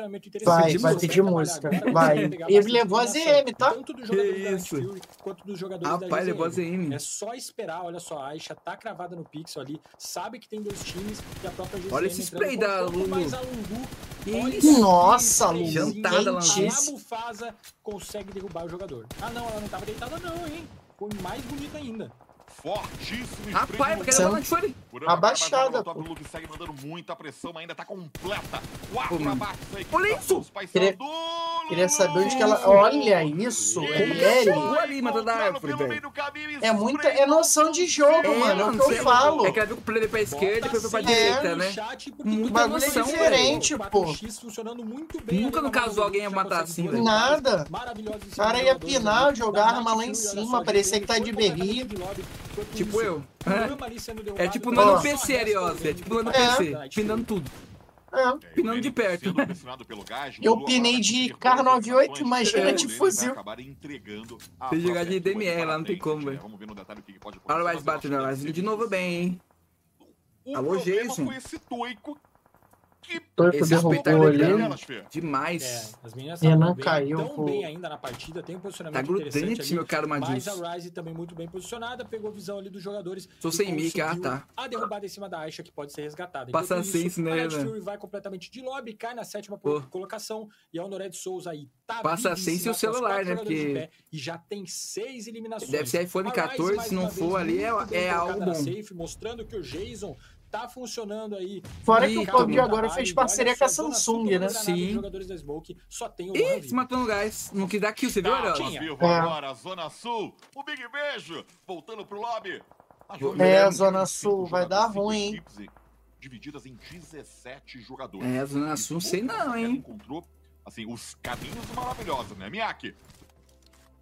Vai, vai pedir música. Vai. Ele levou a ZM, tá? Tanto do jogador quanto da Caralho, Bozeini. É só esperar, olha só, a Aisha tá cravada no pixel ali, sabe que tem dois times e a própria GCM Olha esse spray da Lulu. Isso. Nossa, Lulu. Jantada lá A Mufasa consegue derrubar o jogador. Ah não, ela não tava deitada não, hein? Foi mais bonita ainda. Fortíssimo Rapaz, porque ele não tá foi. Abaixada. O segue mandando muita pressão, ainda tá completa. Quatro. Olha isso! Queria, queria saber onde que ela. Olha isso! É ele. ali, É muita. É noção de jogo, é, mano. É o que eu é falo. É que ela viu que o player pra esquerda e foi pra direita, é. né? Muita noção, diferente, pô. Nunca no caso alguém ia matar assim, velho. Nada. O cara ia pinar, jogar arma lá em cima, parecia que tá de berria. Tipo eu. É. é, tipo no ano PC ali, ó. É tipo no ano é. PC, pinando tudo. É. Pinando de perto. Eu pinei de car 98, imagina de fuzil. Se jogar de DMR lá, não tem como, velho. Olha o Ice batendo, de novo bem, hein? O Alô, Jason. esse toico que torto ali. Demais. É, as meninas estão caiu, tão pô. bem ainda na partida, tem um posicionamento tá grudante, meu caro Madis. Mas a Ryze também muito bem posicionada, pegou a visão ali dos jogadores. Tô sem mic, ah tá. A derrubada em cima da Aisha que pode ser resgatada. Passa isso, sense, né, a Night né? Fury vai completamente de lobby, cai na sétima pô. colocação e a Honored Souza aí tá Passa sense seu celular, né, porque... E já tem seis eliminações. Deve ser iPhone 14, se não for ali, é, é algo bom. Mostrando que o Jason tá funcionando aí. Fora que o PUBG agora fez parceria com a Samsung, né? Sim. Jogadores da Smoke, só tem o Ih, se matou no gás. Não que dá kill, você tá, viu, Arão? Tá. Agora, Zona Sul, o Big Beijo, voltando pro lobby. É, Zona Sul, vai dar ruim, hein? Divididas em 17 jogadores. É, Zona Sul, sei não, hein? encontrou, assim, os caminhos maravilhosos, né? Miyake,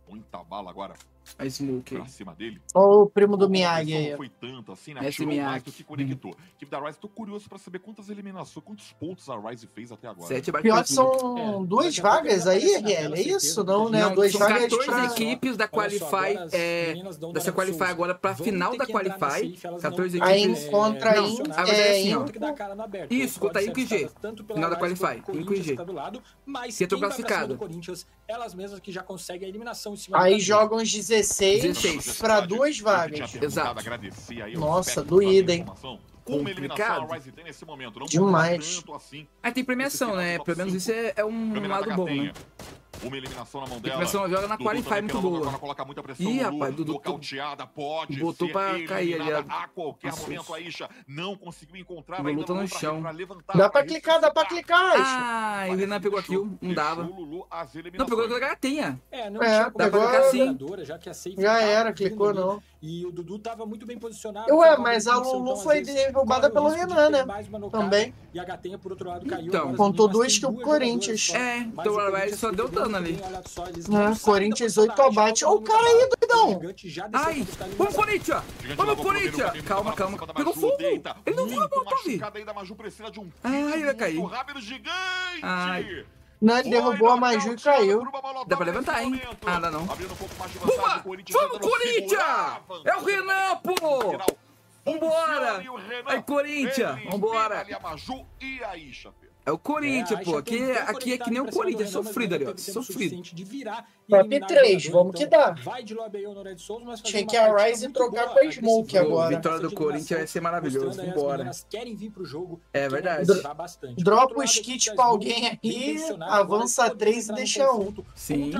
muita bala agora a Smoke. Pra cima dele. O primo do Miyagi aí. Não foi tanto assim, né? Tirou Miyagi. mais do que conectou. Hum. Equipe da Rise, tô curioso pra saber quantas eliminações, quantos pontos a Rise fez até agora. Sete né? Pior que são é. duas é. vagas aí, RL. É isso? Não, né? Não, duas são vagas é 14 pra... equipes da Qualify. É, dessa Qualify agora pra final da Qualify. 14 equipes. Aí encontra é, Agora É, Inco. Isso, conta aí e G. Final da Qualify. Inco e G. Que entrou classificado. Elas mesmas que já conseguem a eliminação em cima Aí jogam os 16 16, 16. para duas vagas. Exato. Nossa, doída, hein? Complicado. Demais. Ah, tem premiação, né? Pelo menos isso é, é um lado bom, né? Uma eliminação na mão dela. Pressão, joga na qualify muito boa. Ela coloca muita pressão Ih, rapaz, Dudu, nocauteada, pode botou ser pra cair ali. A qualquer Nossa, momento a Isha não conseguiu encontrar Lulu tá no chão. Dá pra clicar, dá pra clicar, Isha. Ah, o Renan pegou aqui, não dava. Lulu, não pegou aquela gatinha. É, não é, dá pra clicar assim. Já, que a safe já tá era, clicou não. E o Dudu tava muito bem posicionado. Ué, mas a Lulu então, foi derrubada pelo Renan, né? Também. E a gatinha, por outro lado, então, caiu. Então, contou dois assim, que o Corinthians. É, então o só deu tanto. Ali. Ah, Corinthians 8 abate. Olha o cara aí, doidão. Ai, vamos, Corinthians. Vamos, Corinthians. Calma, calma. Pegou fogo. Ele não viu a bola, Tobi. Ai, vai cair. Ai. Não, ele derrubou a Maju e caiu. Dá pra levantar, hein? Ah, dá não. Puma! Vamos, Corinthians! É o Renan, pô! Vambora! Aí, Corinthians! Vambora! E a Maju e a Isha, é o Corinthians, é, pô. Aqui, é- aqui é que nem o Corinthians, Renan, sofrido ali, ó. Sofrido. De virar, Top 3, vamos que dá. Vai de Lobeio no Red Souls, mas Tinha que a Rise trocar com a Smoke agora. A vitória do Corinthians vai ser maravilhosa. Vambora. Querem vir pro jogo, é verdade. Dropa o skit pra alguém aqui, avança 3 e deixa 1. Sim.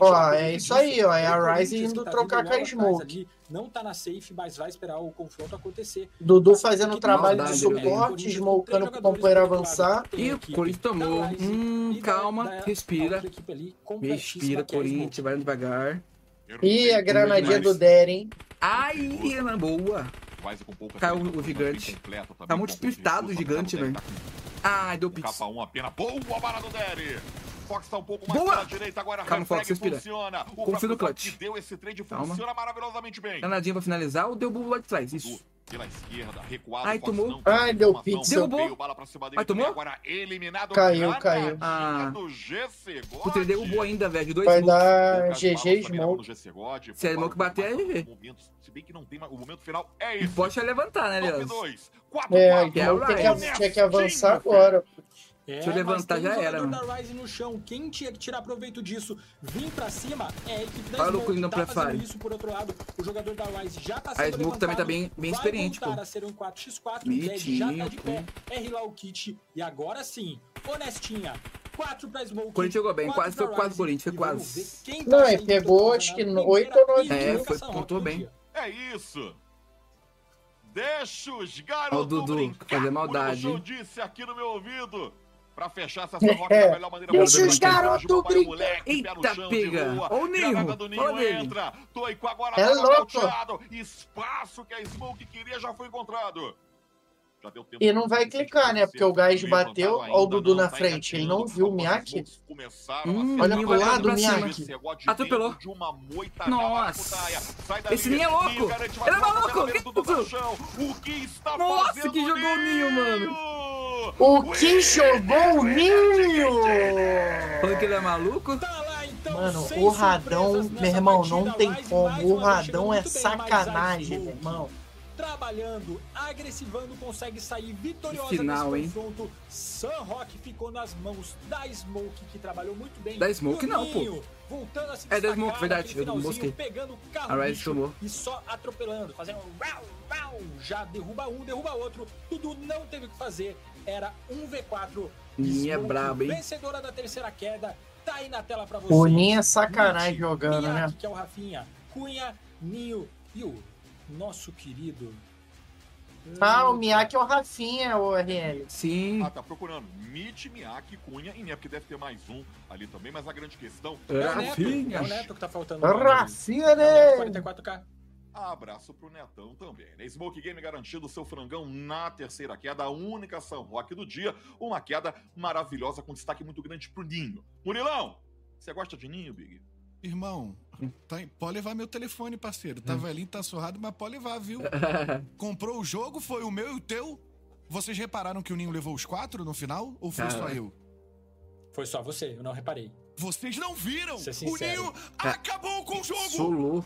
Ó, é isso aí, ó. É a Rise indo trocar com a Smoke não tá na safe, mas vai esperar o confronto acontecer. Dudu tá fazendo o trabalho de suporte, é, smokando pro companheiro avançar. E o Corinthians tomou. Hum, calma, respira. Respira, Corinthians, vai devagar. E a granadinha do Deren. Ai, na boa. Caiu o gigante. Tá muito espirtado o gigante, velho. Ai, deu pix. Capa 1 apenas. Boa, bola do Deren. Fox tá um pouco mais Boa! pela direita. Agora Calma, Fox, respira. funciona. O Confio no clutch. deu esse trade Calma. funciona maravilhosamente bem. Pra finalizar ou deu o lá de trás? Isso. Pela esquerda, recuado. Ai, tomou. Não, Ai, deu pizza. Derrubou. Ai, tomou. Agora eliminado. Caiu, caiu. Ah. Puta, ele derrubou ainda, velho. Dois Vai dar GG, tá Smoke. Se é Smoke bater, é GG. Se bem que não tem mais. O momento final é. Pode levantar, né, Leandro? É, então tem que, tinha que avançar agora. É, eu levantar já era. Mano. da Rise no chão. Quem tinha que tirar proveito disso, vim pra cima, é a equipe da Smoke. Tá fazendo isso por outro lado. O jogador da Rise já tá sendo A Smoke também tá bem, bem experiente, pô. a ser um 4x4. Já tá de pé. R lá o kit. E agora sim, honestinha. 4 pra Smoke. Corinthians jogou bem, quase foi quase Corinthians, foi quase. Tá não, ele pegou acho que 8 ou 9 É, foi, pontuou bem. É isso. Deixa os garotos. Olha o Dudu, fazer maldade. O disse aqui no meu ouvido pra fechar essa fofoca é. da melhor maneira Deixa os garotos brincar. Eita, pega. Ô, Ninho. É do Ninho Ô, entra. Toico agora. É louco. Espaço que a Smoke queria já foi encontrado. E não vai clicar, né? Porque o gás bateu. Olha o Dudu na frente. Ele não viu o Miyake. Hum, olha pro lado do Miyake. Atropelou. Nossa. Esse ninho é louco. Ele é maluco. Que isso? Nossa, que jogou o ninho, mano. O que jogou o ninho? Falou que ele é maluco? Mano, o Radão, é meu irmão, não tem como. O Radão é sacanagem, meu irmão trabalhando, agressivando, consegue sair vitoriosa final, nesse confronto. Hein? San Rock ficou nas mãos da Smoke, que trabalhou muito bem. Da Smoke Juninho, não, pô. Voltando a se é da Smoke, verdade. Eu não Pegando o carro a E só atropelando, fazendo rau, rau, já derruba um, derruba outro. Tudo não teve o que fazer. Era um V4. Minha é Smoke, braba, hein? Vencedora da terceira queda. Tá aí na tela pra vocês. O Ninha é sacanagem Mite, jogando, Miyake, né? Que é o Rafinha. Cunha, Ninho e o nosso querido. Ah, o hum. Miyake é o Rafinha, o RL. Sim. Ah, tá procurando. Mitch, Miyake, Cunha e Neto, porque deve ter mais um ali também, mas a grande questão. É, o Neto, é o Neto que tá faltando. Rafinha, é né? 44K. Abraço pro Netão também. Né? Smoke Game garantindo seu frangão na terceira queda, a única São Rock do dia. Uma queda maravilhosa com destaque muito grande pro Ninho. Murilão, você gosta de Ninho, Big? Irmão, tá, pode levar meu telefone, parceiro. Tá velhinho, tá surrado, mas pode levar, viu? Comprou o jogo, foi o meu e o teu. Vocês repararam que o Ninho levou os quatro no final? Ou foi só Caralho. eu? Foi só você, eu não reparei. Vocês não viram? O. Ninho acabou com o jogo! Solou.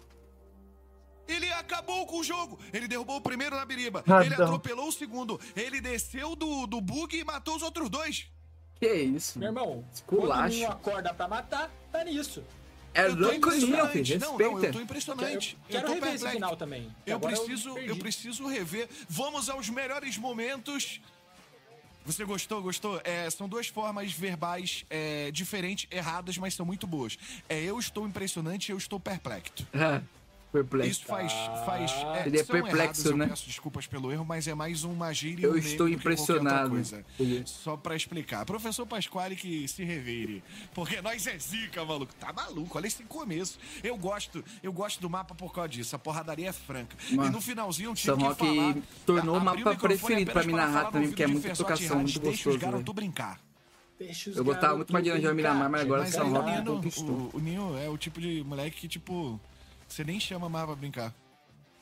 Ele acabou com o jogo. Ele derrubou o primeiro na biriba. Radão. Ele atropelou o segundo. Ele desceu do, do bug e matou os outros dois. Que isso? Meu irmão, quando o Esculacho. Ninho acorda pra matar, tá nisso. É Eu louco impressionante. filho. Não, não, eu Respeita. tô Quero, impressionante. Eu, quero tô rever esse final também. Eu agora preciso, perdi. eu preciso rever. Vamos aos melhores momentos. Você gostou? Gostou? É, são duas formas verbais é, diferentes, erradas, mas são muito boas. É eu estou impressionante e eu estou perplexo. Perplexo. Isso faz. faz é, Ele é perplexo, errados, eu né? peço desculpas pelo erro, mas é mais uma gíria. Eu um estou impressionado. coisa. Só pra explicar. Professor Pasquale que se revire. Porque nós é zica, maluco. Tá maluco. Olha esse começo. Eu gosto, eu gosto do mapa por causa disso. A porradaria é franca. Mano, e no finalzinho eu tive São que falar. tornou o mapa microfone preferido pra apenas mim para narrar também, porque é muita tocação, muito Deixa os gostoso, brincar. Deixa os Eu gostava muito mais de Angel brincar, Miramar, mas agora Mas São o conquistou. o, o Ninho é o tipo de moleque que, tipo, você nem chama mais pra brincar.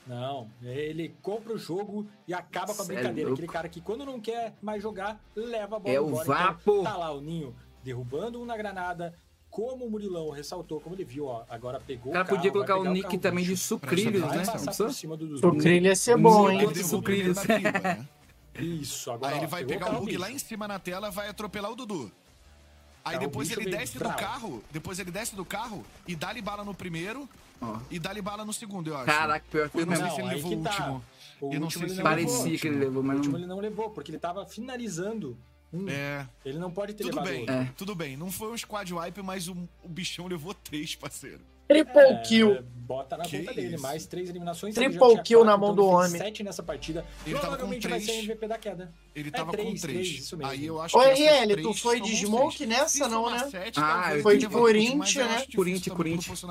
Não, ele compra o jogo e acaba com a é brincadeira. louco. Aquele cara que quando não quer mais jogar, leva a bola É o embora. vapo. Então, tá lá o Ninho derrubando um na granada. Como o Murilão ressaltou, como ele viu, ó, agora pegou O cara o carro, podia colocar o nick carro também de bicho, sucrilhos, né? Passar cima do O Krilho ia ser bom, hein? Sucrilhos? né? Isso, agora Aí ele ó, vai pegar o carro bug bicho. lá em cima na tela, vai atropelar o Dudu. Aí Tá, o depois ele desce do bravo. carro, depois ele desce do carro e dá-lhe bala no primeiro Ó. e dá-lhe bala no segundo, eu acho. Caraca, pior que Eu foi não sei se ele levou que o tá. último. O Eu não último sei ele se não levou. Parecia que ele levou, O mas último não. ele não levou, porque ele tava finalizando um. É, Ele não pode ter tudo levado bem. É. tudo bem. Não foi um squad wipe, mas o, o bichão levou três, parceiro. Triple É, kill. Bota na Que conta dele. isso. Mais três eliminações. Triple kill quatro, na mão então do homem. Sete nessa partida. Ele tava com Provavelmente vai ser três. MVP da queda. Ele É tava com três, três. três, isso mesmo. Aí eu acho Ô, Henrique, tu foi de smoke nessa, não, né? sete, Ah, foi de Corinthians, né? Corinthians, Corinthians.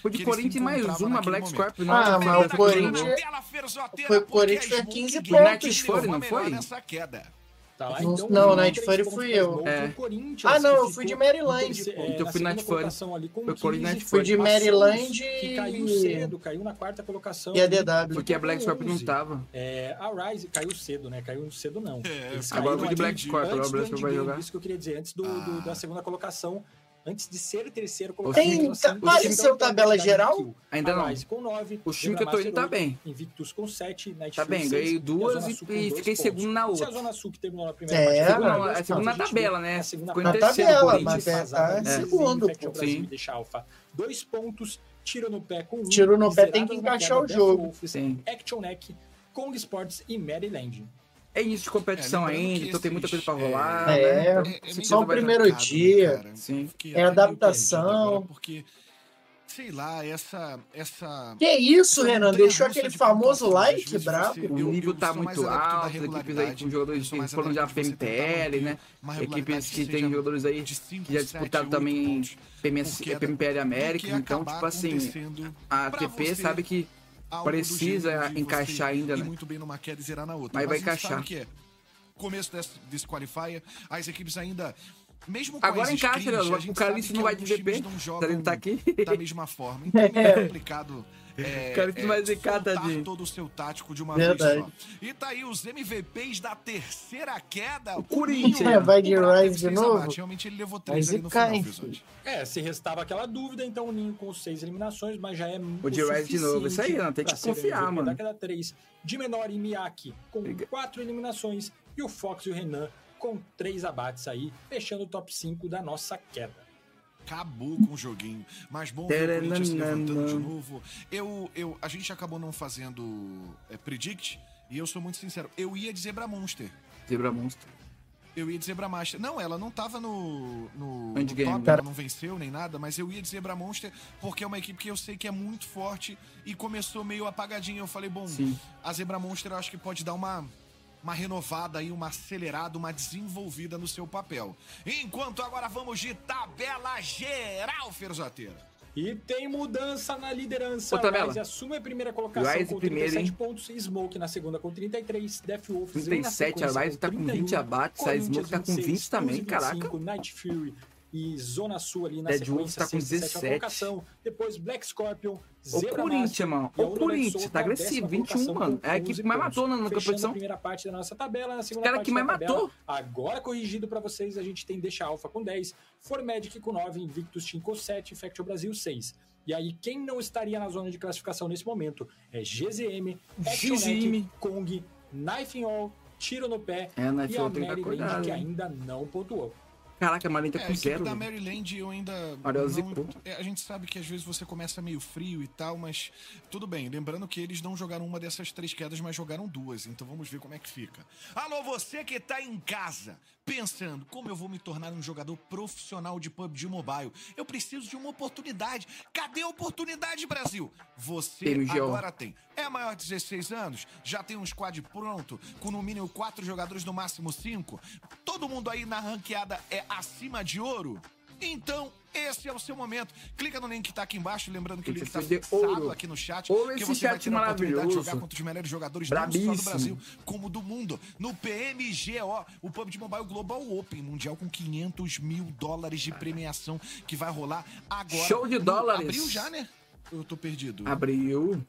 Foi de Corinthians mais uma, Black. Scorpion. Ah, mas o Corinthians- Foi- Corinthians é foi Smoke 15 Game pontos, foi, não foi? Tá lá, Não- então, não, Night Fury fui eu. É. Ah, não, eu fui de Maryland, pô. é, Então na fui Night Fury. Corinthians 15, Night Fui de Maryland Que caiu e... cedo, caiu na quarta colocação. E a ali, DW. Porque a Black Scorpion não 11. tava. É, a Rise caiu cedo, né? Caiu cedo não. É, agora eu vou de Black Scorpion, agora o Black Scorpion vai jogar. Isso que eu queria dizer, antes do, Ah. do- da segunda colocação, antes de ser terceiro colocado. Tem- então, tá- apareceu tabela geral? Ainda não. Rise com 9, O time que eu tô indo tá bem. Invictus com 7, Night Tá bem, seis, ganhei e duas e- e dois fiquei pontos. segundo na Se a outra. Zona Sul que terminou na primeira É, é dois a segunda pontos, a gente tabela, né? a segunda Ficou em parte. Na tabela, mas é, Vazada, tá em né? segundo, Sim. e deixa Alpha. Dois pontos, tiro no pé com um. Tiro no pé, tem que na encaixar o jogo. Action Neck, Kong Sports e Maryland. É início de competição É, ainda, então tem muita coisa pra esses, rolar. é, né? é, Certeza só o primeiro Mercado, né, dia. cara? Sim. É adaptação. Porque, sei lá, essa. essa Que isso, essa Renan? Deixou aquele de famoso like brabo. O nível eu tá muito alto, equipes aí com jogadores que mais foram já PMPL, né? Equipes que tem jogadores aí que já disputaram também é PMPL América, então, tipo assim, a TP sabe que precisa encaixar ainda, né? muito bem numa queda e zerar na outra. Mas vai gente sabe encaixar. que é começo desse, desse qualifier, as equipes ainda mesmo com Agora encaixa, screens, né? O Carlinhos não que vai de VP, times não tá ele tá aqui. da mesma forma. Então é complicado. É, Carlinhos vai zicar, soltar tadinho. todo o seu tático de uma Verdade. vez só. E tá aí os MVPs da terceira queda. O Corinthians. Ninho, É, vai de o Rise de novo? Realmente ele levou três Mas ali no cai, final. É, se restava aquela dúvida, então o Ninho com seis eliminações, mas já é O de Rise de novo, isso aí, não, tem que confiar, mano. Da queda 3, de menor e Miyake com quatro eliminações e o Fox e o Renan com três abates aí, fechando o top 5 da nossa queda. Acabou com o joguinho. Mas bom ver o Corinthians se levantando de novo. Eu, eu, a gente acabou não fazendo é, predict, e eu sou muito sincero, eu ia de Zebra Monster. Zebra Monstro. Eu ia de Zebra Master. Não, ela não tava no, no, no Endgame. top, Cara. ela não venceu nem nada, mas eu ia de Zebra Monster porque é uma equipe que eu sei que é muito forte e começou meio apagadinha. Eu falei, bom, Sim. a Zebra Monster eu acho que pode dar uma, uma renovada aí, uma acelerada, uma desenvolvida no seu papel. Enquanto agora vamos de tabela geral, Ferzoteira. E tem mudança na liderança. Ô, Tabela. Rise assume a primeira colocação Rise com primeiro, 37 hein? pontos. Smoke na segunda com 33. Death Wolf vem na 37, a Rise tá com 31, 20 abates, a Smoke tá com 20 também, 25, caraca. Night Fury e Zona Sul ali na Dead sequência, tá com sexta e sétima 17. colocação. Depois Black Scorpion, Zebra Corinthians, Master mano. Uno Corinthians, tá agressivo, décima 21, colocação mano. É a 11 equipe que mais matou na, na competição. primeira parte da nossa tabela, na segunda Cara parte que mais tabela, matou. Agora corrigido pra vocês, a gente tem Deixa Alpha com 10, Formedic com 9, Invictus Team com 7, Factor Brasil 6. E aí, quem não estaria na zona de classificação nesse momento é GZM, GZM. Kong, Knife in All, Tiro no Pé É, e a tem que hein? ainda não pontuou. Caraca, a Marinha tá É, com zero. da velho. Maryland eu ainda. Não- zicou. é, a gente sabe que às vezes você começa meio frio e tal, mas tudo bem. Lembrando que eles não jogaram uma dessas três quedas, mas jogaram duas. Então vamos ver como é que fica. Alô, você que tá em casa, pensando como eu vou me tornar um jogador profissional de PUBG Mobile. Eu preciso de uma oportunidade. Cadê a oportunidade, Brasil? Você MGO. agora tem. É maior de 16 anos? Já tem um squad pronto, com no mínimo quatro jogadores, no máximo cinco? Todo mundo aí na ranqueada é acima de ouro? Então, esse é o seu momento. Clica no link que tá aqui embaixo, lembrando que o link tá fixado ouro. aqui no chat, Ouro que você vai ter a oportunidade de jogar contra os melhores jogadores não só do. Brasil, como do mundo. No PMGO, o PUBG Mobile Global Open Mundial com 500 mil dólares de premiação que vai rolar agora. Show de dólares. Abriu já, né? Eu tô perdido. Abriu.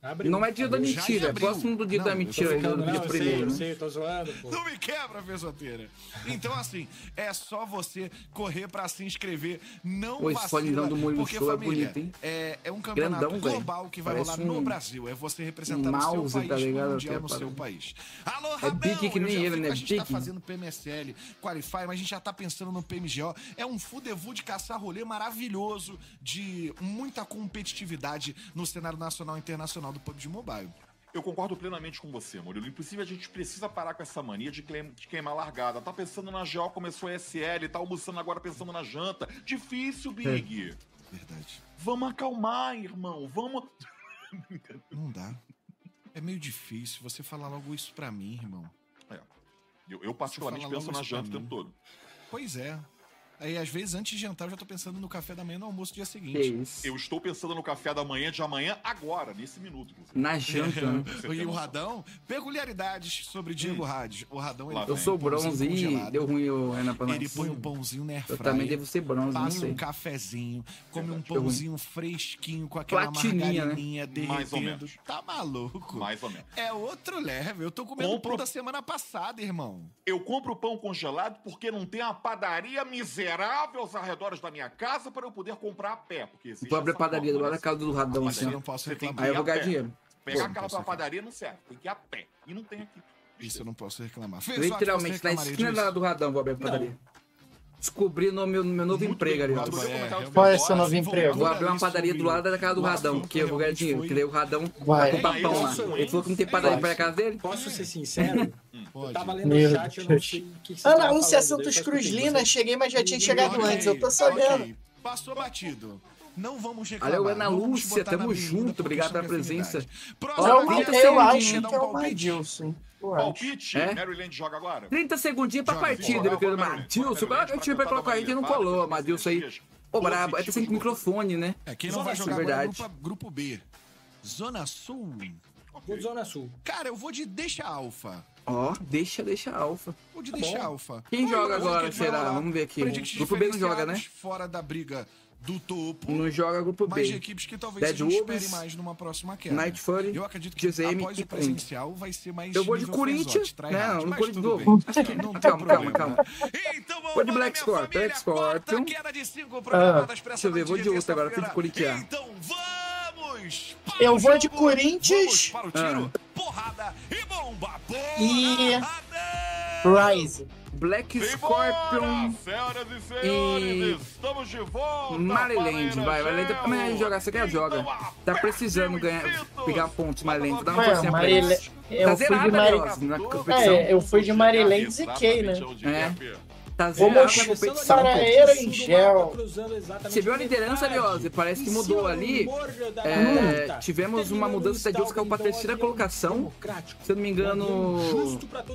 Abriu. Não é dia da mentira, é próximo do dia Não, da eu tô mentira, ficando- do Não, dia eu sei, primeiro. eu né? sei, eu tô zoando, pô. Não me quebra, fesoteira. Então, assim, é só você correr pra se inscrever. Não esse vacila, do porque, Show é família, bonito, hein? é, é um campeonato Grandão, global que vai Parece rolar no um- Brasil. É você representando um o mouse, seu país tá ligado? mundial no seu país. Alô, É big que nem ele, né? A gente tá Big. fazendo PMSL, Qualify, mas a gente já tá pensando no PMGO. É um fudevu de caçar rolê maravilhoso, de muita competitividade no cenário nacional e internacional do PUBG Mobile. Eu concordo plenamente com você, Murilo. Inclusive, a gente precisa parar com essa mania de, de queimar largada. Tá pensando na GO, começou a SL, tá almoçando agora pensando na janta. Difícil, Big. Verdade. Vamos acalmar, irmão. Vamos. Não dá. É meio difícil você falar logo isso pra mim, irmão. Eu, eu particularmente, penso na janta o tempo todo. Pois é. Aí, às vezes, antes de jantar, eu já tô pensando no café da manhã no almoço do dia seguinte. isso. Eu estou pensando no café da manhã de amanhã, agora, nesse minuto. inclusive. Na janta, né? E o. Radão, peculiaridades sobre Diego Rades. O Radão, ele Eu sou um bronze e deu ruim o Renan pra nós. Ele põe um pãozinho na Eu airfryer, também devo ser bronze, não passa sei. um cafezinho, come um Verdade. pãozinho fresquinho com aquela Platininha, né? margarininha Mais ou derretendo. menos. Tá maluco? Mais ou menos. É outro level. Eu tô comendo Compro- pão da semana passada, irmão. Eu compro pão congelado porque não tem uma padaria miserável aos arredores da minha casa para eu poder comprar a pé. Porque existe Vou abrir a essa padaria do lado da casa do Radão, assim, não posso Você tem reclamar. Aí eu vou a ganhar dinheiro. Pegar Pô, aquela posso padaria não serve, tem que ir a pé. E não tem aqui. Isso eu não posso reclamar. Literalmente, na esquina do Radão, vou abrir a padaria. Descobri no meu, meu novo Muito emprego ali, bem, você É. Qual é seu novo emprego? Vou abrir uma padaria do lado da casa do Radão, porque eu vou ganhar dinheiro. Que daí o Radão Vai. vai comprar É, pão lá. isso, Ele falou que não tem padaria pra casa dele. Posso ser sincero? Pode. Eu tava lendo o chat, eu não sei o que vocês Ana Lúcia Santos Cruz Lina, cheguei, mas já tinha chegado antes. Eu tô sabendo. ok. Passou batido. Não vamos reclamar. Valeu, Ana Lúcia, tamo junto, obrigado questão pela presença. afinidade. É Próxima o Ma- trinta pergunta, eu acho que é o. Eu acho. Palpite, É? Maryland joga agora. 30 segundinhos pra partida, meu querido que o time vai colocar a gente não colou, Madilson aí. Ô, brabo, é sem microfone, né? É, quem não vai jogar agora é verdade. grupo, grupo B. Zona Sul. Zona Sul. Cara, eu vou de deixa alfa. Ó, deixa, deixa alfa. Vou de Tá deixa alfa. Quem joga que agora, que será? Vamos ver aqui. Grupo B não joga, né? Fora da briga do topo. Não joga grupo Mas de B. equipes que talvez Dead a gente espere Wolves, mais numa próxima queda. Night Fury, Eu acredito que GZM após e o presencial vai ser mais Eu vou de Corinthians, tryhard, né? No Corinthians vou. bem. Não tem Calma, calma, problema. calma. Então vamos Vou de Black Scorpion, família. Black Scorpion. Quarta queda de cinco programadas pra deixa eu ver, vou de outra agora, fui de. Corinthians. Então vamos Eu vou de. Corinthians. Vamos para o tiro, porrada e bomba. E-! Rise. Black Simbora, Scorpion. senhoras e senhores, estamos de volta. Maryland, vai. Maryland Energel. também joga. Você quer? Joga. Tá precisando ganhar, pegar pontos Maryland. Dá uma forcinha pra Maryland- eles. Eu Tá fui de zerado, Mari... aliás, na competição. É, eu fui de Maryland e ziquei, né? É. Tá Vou zerado na mostrar competição. para pô. Erangel. Você viu a liderança, Aliose? Parece que mudou ali. É, tivemos uma mudança da Jules caiu pra terceira colocação. Se eu não me engano,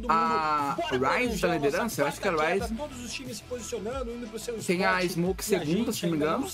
a Rise tá na liderança? Eu acho que a Rise. Tem a Smoke a segunda, se não me engano.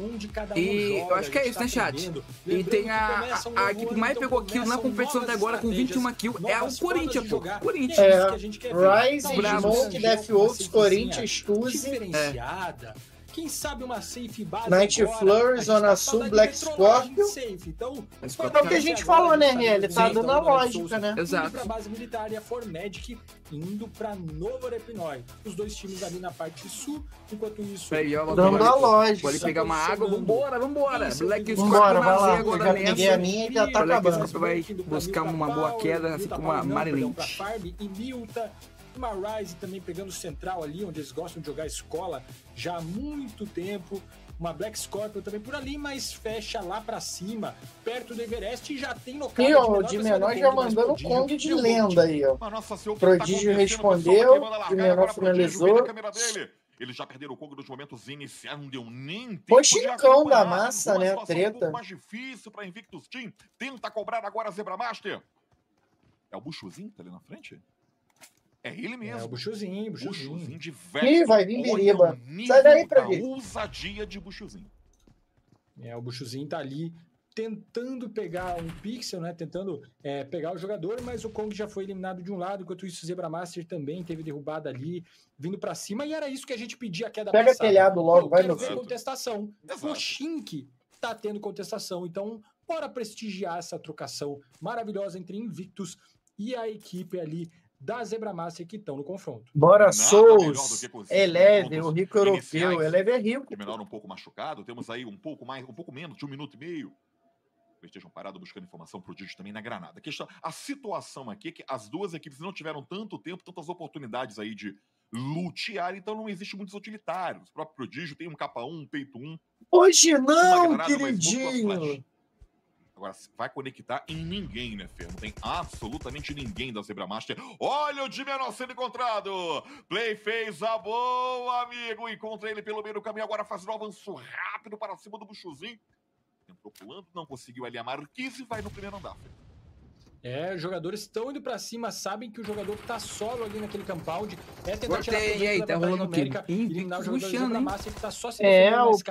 Direito onde cada um E joga, eu acho que é isso, tá né, chat? E tem a, um a, a equipe mais então pegou kill na competição até agora com 21 estratégias, kills é o Corinthians, de pô. Corinthians. É É, isso que a gente quer ver. Rise. Smoke, Death Black uma Wolves, safezinha Corinthians, Tuzi, diferenciada. Quem sabe uma safe base Night agora, Flurry, Zona tá Sul, Black metrolagem Scorpio. Safe. Então, pode é o que a gente agora, falou, né, tá Riel? Tá dando então, a lógica, né? Indo Exato. pra base militar e a Formedic indo pra Novo Arepinói. Os dois times ali na parte sul, enquanto isso... Aí, ó, Dando a lógica. Ali pegar uma água, vambora, vambora. Isso, Black vambora, Scorpio vai na lá, agora já peguei a nessa. minha e já tá Black acabando. Scorpio vai buscar uma boa queda, assim como a Marilyn. Pra Farm e Milta. Uma Rise também pegando o central ali, onde eles gostam de jogar escola já há muito tempo. Uma Black Scorpion também por ali, mas fecha lá pra cima, perto do Everest e já tem no E ó, o de menor já mandando Kong de lenda aí, ó. O Prodígio tá acontecendo, respondeu, de menor agora Prodígio finalizou. vira a câmera dele. Eles já perderam o Congo nos momentos iniciais, não deu nem tempo Foi de chicão da massa, né? Um Treta. pouco mais difícil para Invictus Team. Tenta cobrar agora a Zebra Master. É o Buchuzinho que tá ali na frente? É ele mesmo. É o Buchuzinho, Buchuzinho Buchuzinho. de Ih, velho. vai vir Biriba. Sai daí, da Prodígio. ousadia de Buchuzinho. É, o Buchuzinho tá ali tentando pegar um pixel, né? Tentando é, pegar o jogador, mas o Kong já foi eliminado de um lado, enquanto isso o Zebra Master também teve derrubada ali, vindo pra cima, e era isso que a gente pedia a queda Pega passada. telhado logo, Eu vai, meu ver contestação. Exato. O Shink tá tendo contestação, então bora prestigiar essa trocação maravilhosa entre Invictus e a equipe ali da Zebra Master que estão no confronto. Bora, Nada melhor Souls. Eleve, confrontos o rico europeu. Eleve é rico. de menor um pouco machucado. Temos aí um pouco mais, um pouco menos de um minuto e meio. Estejam parados buscando informação prodígio também na Granada. A, questão, a situação aqui é que as duas equipes não tiveram tanto tempo, tantas oportunidades aí de lutear, então não existe muitos utilitários. O próprio prodígio tem um K1, um peito 1, Hoje uma não, granada, queridinho. Agora, vai conectar em ninguém, né, Fê? Não tem absolutamente ninguém da Zebra Master. Olha o de menor sendo encontrado. Play fez a boa, amigo. Encontra ele pelo meio do caminho. Agora faz um avanço rápido para cima do Buchuzinho. Tentou pulando, não conseguiu ali a Marquise e vai no primeiro andar. Fê. É, os jogadores estão indo pra cima, sabem que o jogador tá solo ali naquele compound. É tentar Cortei, tirar proveito e aí, da tá vantagem rolando quê? numérica, eliminar o jogador da? Master que tá só se É,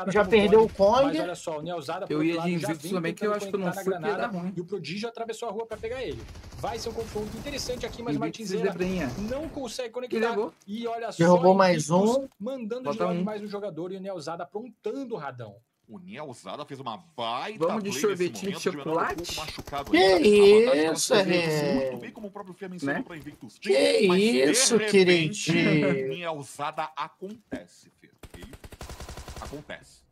já perdeu o Kong. Mas olha só, o Neozada por Eu ia de vem também, que eu acho que eu não ia granada, dar ruim. E o Prodígio atravessou a rua pra pegar ele. Vai ser um confronto interessante aqui, mas o e Zebrinha. não consegue conectar. levou? E olha Derrubou só, mais Invictus um. Mandando de lado um. mais um jogador e o Neozada aprontando o radão. O Nielzada fez uma baita Vamos de sorvetinho de chocolate? machucado Que ainda. Isso, é. Muito bem, como o próprio Fê mencionou Né? para Invictus Que mas, isso, queridinho. Nielzada acontece, Fê. Acontece.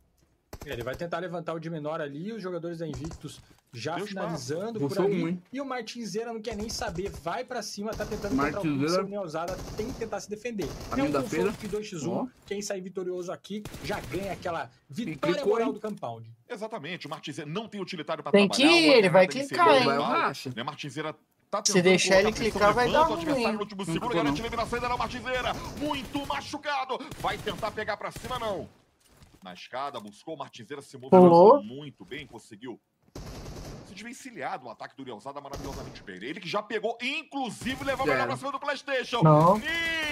Ele vai tentar levantar o de menor ali, os jogadores da Invictus já Deu finalizando por ali. Hein? e o Martinzeira não quer nem saber, vai pra cima, tá tentando Martinzeira. pixel, o Neozada tem que tentar se defender. É Caminho um confronto de 2x1, Ó. quem sair vitorioso aqui já ganha aquela vitória clicou, moral hein? do compound. Exatamente, o Martinzeira não tem utilitário para Tem trabalhar. que ir, ele vai clicar, hein? Vai. Né? Martinzeira tá Se deixar ele clicar, vai dar ruim. no último segundo, garante eliminação ainda. Muito machucado. Vai tentar pegar pra cima, não. Na escada, buscou o Martinzeira, se movimentou muito bem, conseguiu se desvencilhar do ataque do Leozada maravilhosamente bem. Ele que já pegou, inclusive, levou a melhor pra cima do Playstation. Não. Niel!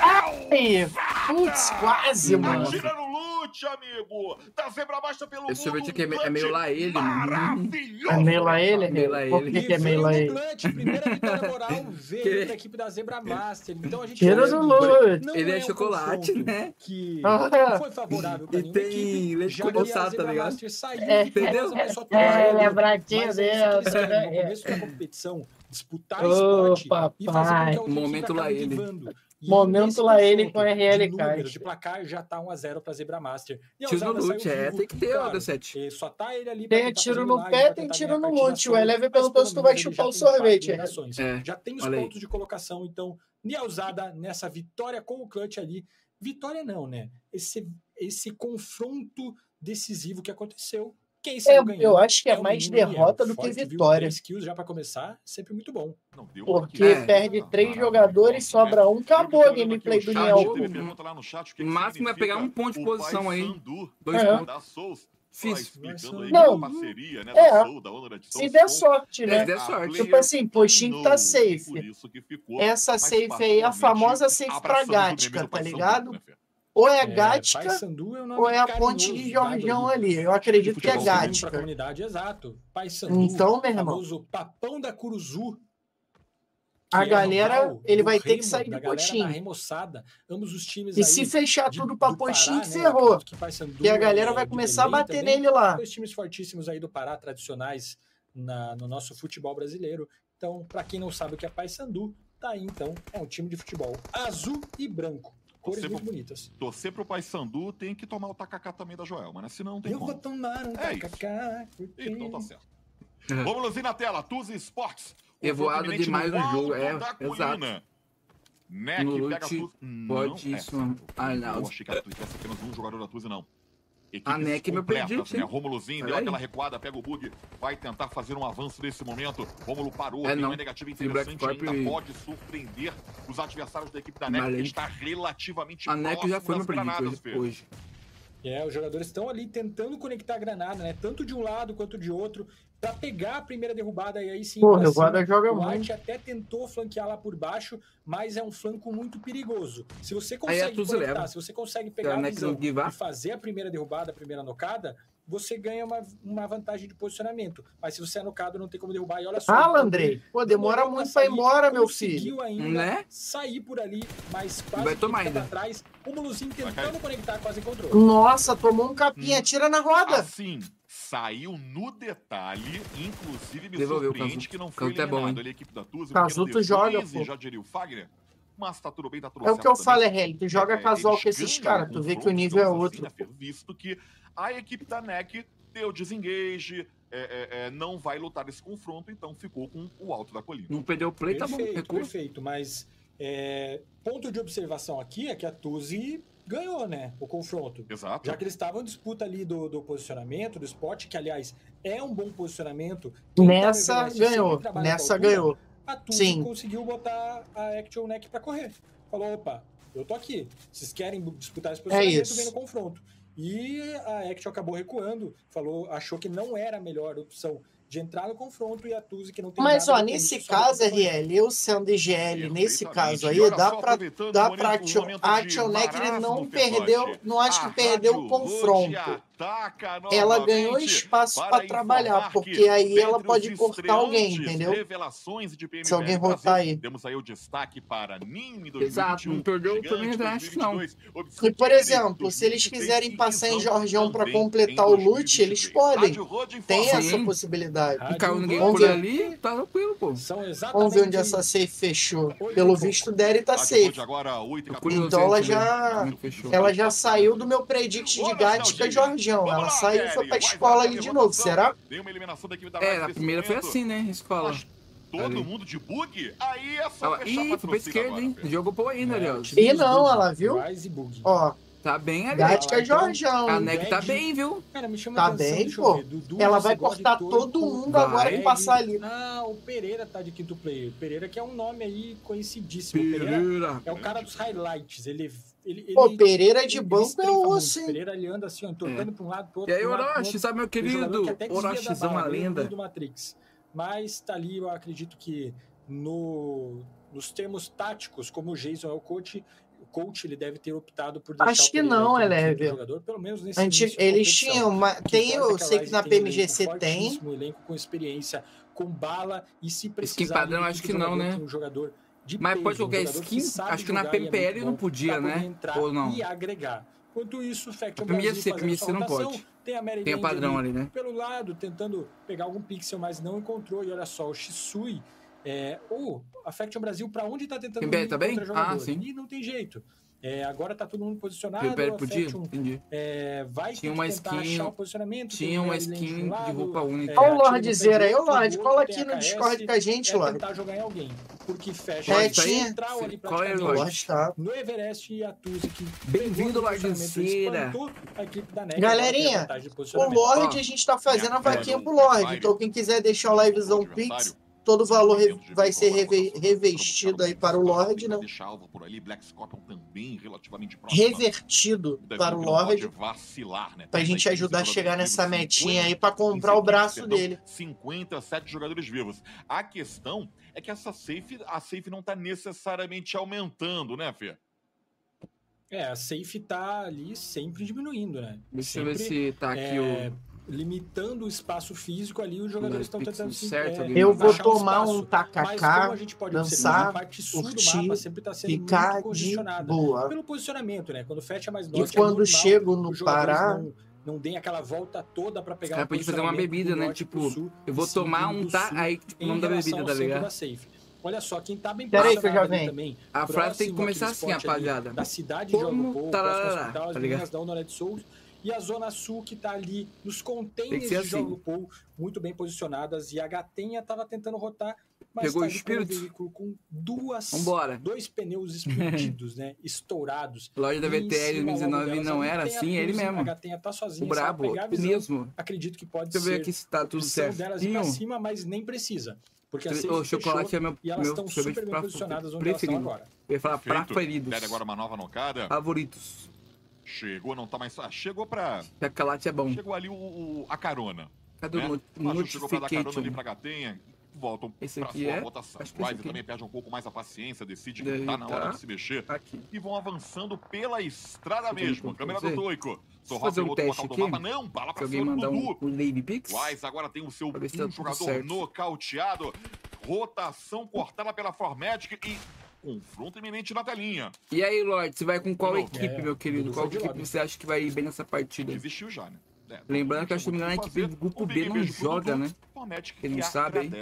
Ai, putz, quase, mano. Atira no loot, amigo! Da Zebra Baixa pelo Esse mundo, sorvete aqui é, me- é um meio lá ele, mano. Maravilhoso! É meio lá ele? Meio lá Por ele. que, que é meio lá veio ele? no primeira vitória moral Que- da equipe da Zebra Master. Então a gente Tira que loot. não Ele é um chocolate, né? Que Ah. foi favorável pra E nenhuma tem equipe, leite que condensado, tá ligado? É, É, ele é bratinho Mas é isso que eles dentro, querem, no começo da competição, disputar esporte e fazer com que a Momento lá acabe ele. E Momento lá ele com RL de números, Caixa. De placar já tá 1x0 pra Zebra Master. E Tiro no saiu é, tem que ter, claro, D7. eh, Só tá ele ali Tem tentar tiro no pé, tem tiro no loot. O solo, Eleve mas perguntou pelo se tu vai chupar o sorvete. eliminações. É, Já tem os olha aí. pontos de colocação, então, Nielzada nessa vitória com o clutch ali. Vitória não, né? Esse, esse confronto decisivo que aconteceu. Quem É, ganhando eu acho que é o mais derrota do que vitória. 10 kills já pra começar, sempre muito bom. Não, deu Porque aqui. perde Ah, três jogadores, né? sobra um, Eu acabou a gameplay do Niel. o que O que máximo é pegar um ponto de posição aí. Dois É. pontos. Fiz. Não. parceria, né, É. Soul, Se der sorte, É, né? se der a sorte. Tipo assim, poxinho tá safe. ficou Essa safe aí é a famosa safe pra do tá ligado? né? Ou é Gática, Paysandu é o nome ou é a carinhoso ponte de Jorjão ali. Eu acredito que é Pra Gática. comunidade, exato. Paysandu, Então, meu irmão. famoso papão da Curuzu. A é galera, ele vai ter que Remo, sair do remoçada, ambos os times E se fechar de- tudo pra do Pará, né? ferrou. Que Paysandu, Que a galera é, vai começar a bater também. nele lá. Dois times fortíssimos aí do Pará, tradicionais na- no nosso futebol brasileiro. Então, pra quem não sabe o que é Paysandu, tá aí então, é um time de futebol azul e branco. Cores Você muito pro- bonitas. Torcer pro Paysandu tem que tomar o tacacá também da Joelma, né? Senão não tem Eu vou como. tomar um É isso. tacacá. porque- Então tá certo. Vamos Luzinho, na tela. Tuzi. Revoada Fluminense demais no o jogo, é, exato. Neck No pega a Tuzi. Não, pode é, isso, certo. Arnaldo. Eu achei que a Tuzi tivesse apenas um jogador da Tuzi, não. Equipes A Neck é meu predict, né? Rômulozinho deu Olha aí. aquela recuada, pega o bug, vai tentar fazer um avanço nesse momento. Rômulo parou, É, tem não. uma negativa interessante, ainda pode surpreender os adversários da equipe da NEC, que Malente. está relativamente A NEC já próximo foi das meu granadas, hoje. Hoje. É, os jogadores estão ali tentando conectar a granada, né? Tanto de um lado quanto de outro, pra pegar a primeira derrubada e aí sim. Pô, pra Revoada cima. joga o muito. Até tentou flanquear lá por baixo, mas é um flanco muito perigoso. Se você Aí a consegue conectar, se você consegue Se pegar a visão e fazer a primeira derrubada, a primeira nocada, você ganha uma, uma vantagem de posicionamento. Mas se você é nocado, não tem como derrubar. E olha só. Fala, o Andrei. Pô, demora muito pra pra ir embora, meu conseguiu filho. ainda Né? sair por ali, mas quase vai que tomar ainda. pra trás. O Muluzinho tentando conectar, quase encontrou. Nossa, tomou um capinha. Hum. Tira na roda. Assim, saiu no detalhe, inclusive me Devolveu surpreende Casuto. que não foi Casuto é bom, eliminado hein? ali a equipe da Tuzi. Casuto joga, pô. Já diria o Fagner, mas tá tudo bem, tá tudo É o que eu também. falo, é, tu joga É, casual com esses caras, tu vê que o nível é digamos outro. assim, né, Fer? visto que a equipe da NEC deu desengage, é, é, é, não vai lutar esse confronto, então ficou com o alto da colina. Não perdeu o play, tá bom. Perfeito, Recua. perfeito. Mas é, ponto de observação aqui é que a Tuzi ganhou, né? O confronto. Exato. Já que eles estavam em disputa ali do, do posicionamento, do spot, que aliás é um bom posicionamento. Tá Nessa sempre ganhou. Nessa altura, ganhou. A conseguiu botar a Action Neck pra correr. Falou, opa, eu tô aqui. Vocês querem disputar esse posicionamento, É isso. vem no confronto. E a Action acabou recuando, falou, achou que não era a melhor opção de entrar no confronto e a Tuzi que não tem Mas, nada ó, nesse caso. RL, eu sendo IGL, nesse caso aí, dá pra, dá o pra Action, Action Neck, ele não perdeu, não acho que perdeu o confronto. Ataca Ela ganhou espaço para pra trabalhar, porque que aí ela pode cortar alguém, entendeu? Revelações de PMBL Se alguém rotar aí. Temos aí o destaque para NIM 2021. Exato, não perdeu também, eu acho que não. 2022, E, por exemplo, se eles 2023 quiserem passar em Jorgeão pra também completar o loot, eles 2023. podem. Tem essa possibilidade. Não caiu ninguém Vamos por ver. ali, tá tranquilo, pô. Vamos ver onde essa safe fechou. Pelo visto, Derry tá safe. Road agora, 8 Tô curioso Então ela já- é fechou. Ela já saiu do meu predict de Gática Ronaldinho. Ela lá, saiu e foi pra escola ali de novo, será? Tem uma eliminação da equipe da É, nesse primeira foi assim, né? Escola. Todo Ali. mundo de bug? Aí é só Ela... fechar Ih, foi pra esquerda, agora, hein? Pedro. Jogou pro aí, né, É, time E não, ela viu? Rise e Bug. Ó, Tá bem ali. Gática então, Jorgeão. A? NEC tá bem, viu? Cara, me chama Tá atenção, bem, pô. Dudu, Ela vai cortar todo mundo Vai. agora que passar ali. Ah, o Pereira tá de quinto player. O Pereira que é um nome aí conhecidíssimo. Pereira Pereira. é o cara dos highlights. Ele. Ele, Pô, ele Pereira de ele banco é osso, hein? Pereira ele anda assim, ó, entortando pra um lado, outro. E aí, Orochi, sabe meu querido? que Orochizão, bala, a lenda. do Matrix. Mas tá ali, eu acredito que no, nos termos táticos, como o Jason é o coach, o coach ele deve ter optado por deixar Acho o que não, Elever. quinto jogador, pelo menos nesse de Eles tinham uma. Que Tem, eu que sei que na tem um PMGC tem. Um elenco com experiência, com bala, e se precisar... Skin padrão, acho que não, né? Um jogador Mas pode colocar um skin? sabe Acho que na jogar e é PMPL não podia, né? Ou não? E agregar. Enquanto isso, o PMGC sua não pode. Tem a Mary Tem o padrão ali né? pelo lado, tentando pegar algum pixel, mas não encontrou. E olha só, o Shisui. É, ou a Faction Brasil, pra onde tá tentando PMBL ir tá bem? Ah, sim. E não tem jeito. É, agora tá todo mundo posicionado. PMPL a podia? Faction Entendi. é, vai Tinha ter uma skin- achar o posicionamento. Tinha o uma skin um de lado, roupa única. é, Olha o atira no Lordzera pé aí, ô Lorde, cola aqui no Discord com a gente, é Lorde. tentar jogar em alguém. Porque fecha É, o tinha- central ali Qual é, O. Lorde tá. No Everest e a Tuzi que Bem-vindo, Lorde posicionamento, Cera. espantou a equipe da NEC, Galerinha, O. Lorde, a gente tá fazendo a vaquinha pro Lorde. Então, quem quiser deixar o livezão Pix, todo o valor re- vai ser reve- revestido aí para o Lorde, né? Deixar alvo por ali, Black Scorpion também relativamente próximo. Revertido para o né? Pra Temos gente ajudar a 15 chegar nessa metinha 50, aí pra comprar 15 o braço dele. 57 jogadores vivos. A questão é que essa safe, a safe não tá necessariamente aumentando, né, Fê? É, a safe tá ali sempre diminuindo, né? Deixa eu ver se tá aqui é, o limitando o espaço físico ali, os jogadores estão tentando se certo, é, Eu vou tomar um, um tacacá, dançar, curtir, tá ficar de boa. Pelo posicionamento, né? Quando fecha mais norte, E quando é normal, chego no Pará... Não, não tem aquela volta toda para pegar Cara, um podia fazer uma bebida, né? Tipo, sul, eu vou tomar um tá aí tipo, não da bebida, tá ligado? Olha só, quem tá bem Peraí que eu já. Também, a frase tem que começar assim, rapaziada. Da cidade Como... Tá de Jogo Povo, tá, tá, tá, tá, tá, tá, tá, tá, tá, e a Zona Sul, que está ali nos containers de assim. Jogo Pool, muito bem posicionadas. E a Gatenha estava tentando rotar, mas Pegou tá o espírito. Um veículo com duas, Vambora. dois pneus explodidos, né? Estourados. Loja da VTL 2019 não era assim, é ele mesmo. A tá sozinha, o brabo, mesmo. Acredito que pode Deixa ser. Deixa eu ver aqui se tá tudo certo. delas ir pra cima, mas nem precisa. Porque a o chocolate é meu, e elas meu estão super bem posicionadas onde preferido. elas estão agora. Eu ia falar preferido. Preferido. agora uma nova. Favoritos. Chegou, não tá mais. Ah, chegou pra. Chocolate é bom. Chegou ali o, o a carona. Cadê né? o Maju chegou pra dar carona ali pra Gatenha. Voltam esse pra sua é? votação. O Wise também perde um pouco mais a paciência, decide Deve que tá na hora de se mexer. Aqui. E vão avançando pela estrada mesmo. Câmera do Toico Só fazer um teste aqui. Mapa. Não, bala pra cima do Dudu. Um. Wise agora tem o seu um jogador nocauteado. Rotação cortada pela Formatic e confronto iminente na telinha. E aí, Lorde, você vai com qual equipe, é, meu querido? Qual equipe você acha que vai ir bem nessa partida? Desistiu já, né? É, Lembrando que acho que o é equipe do grupo B não joga, né? Ele não sabe hein?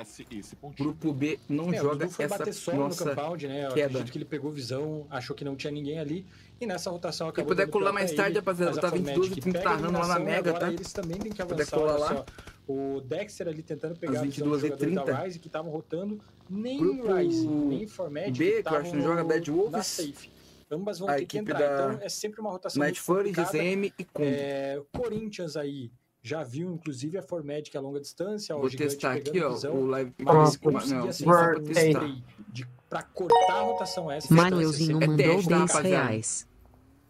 Grupo B não é, joga essa bater nossa no né? Queda. que ele pegou visão, achou que não tinha ninguém ali e nessa rotação acabou. Se puder colar mais tarde, rapaziada, tá 22 e tá rando lá na Mega, tá? Eles também têm que avançar, puder colar lá. O Dexter ali tentando pegar As 22 a visão do jogador 30. da Rise que estavam rotando nem Grupo Rise, nem Format. B, que, eu acho que joga Bad Wolves. Na safe. Ambas vão a ter que entrar. Da... Então é sempre uma rotação. Night Fury, GZM e Combo. É, Corinthians aí. Já viu, inclusive, a Formed, que é a longa distância. Vou testar aqui, ó, visão, o live. Mas ah, assim, vou. De, pra cortar a rotação essa. É Manuelzinho é mandou 10 tá, reais.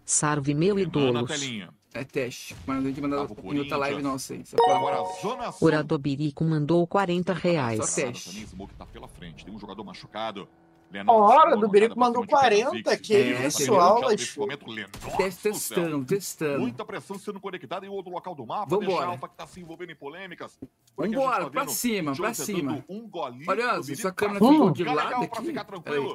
Sarve meu idolos. É teste. Mas a gente mandar em outra live nossa aí. Agora, Zona Sul. Mandou 40 reais. Só teste. Tá tem um jogador machucado. Lennon, hora do Berico mandou 40, que é isso, aulas. Testando, testando. Muita pressão sendo conectada em outro local do mapa. vamos Deixa a que tá se envolvendo em polêmicas. Vambora, tá pra cima, pra cima. Um Olha, se sua câmera ficou hum, de lado aqui.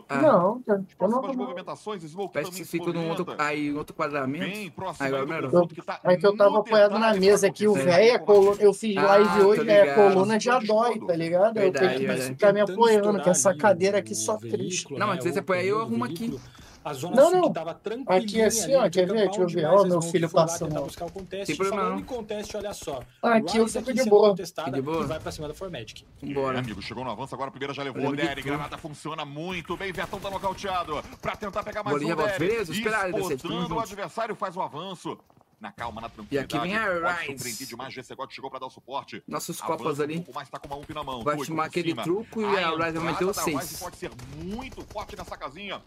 Ah. Não, tá. eu não vou. movimentações, Parece tá que você ficou num outro, aí, outro quadramento. Bem próximo. Aí, agora, eu, é que tá eu tava apoiado na mesa aqui, o velho, é ah, é coluna, eu fiz live hoje, a coluna já dói, tá ligado? Eu tenho que ficar me apoiando, que essa cadeira aqui sofre veículo. Não, né? mas você põe aí, eu arrumo aqui. A zona não, não. tava tranquila. Aqui é assim, ó, quer ver? Deixa eu ver. Ó, meu filho passando. Buscar o Tem problema não. contest, olha só. Ah, aqui eu é fico de boa. de boa. vai pra cima da Formatic. Bora. É, amigo, chegou no avanço, agora a primeira já levou o Derry. Granada funciona muito bem. Vetão tá nocauteado pra tentar pegar mais Bolinha, um Derry. Beleza, esperar ele. O adversário, faz o avanço na calma, na tranquilidade. E aqui vem a Rice. demais, Gessegot chegou para dar o suporte. Nossos copas ali. Um mais, tá com uma UP na mão. Vai tomar aquele cima. truco e a, a Rice vai meter o 6. pode ser muito forte nessa casinha.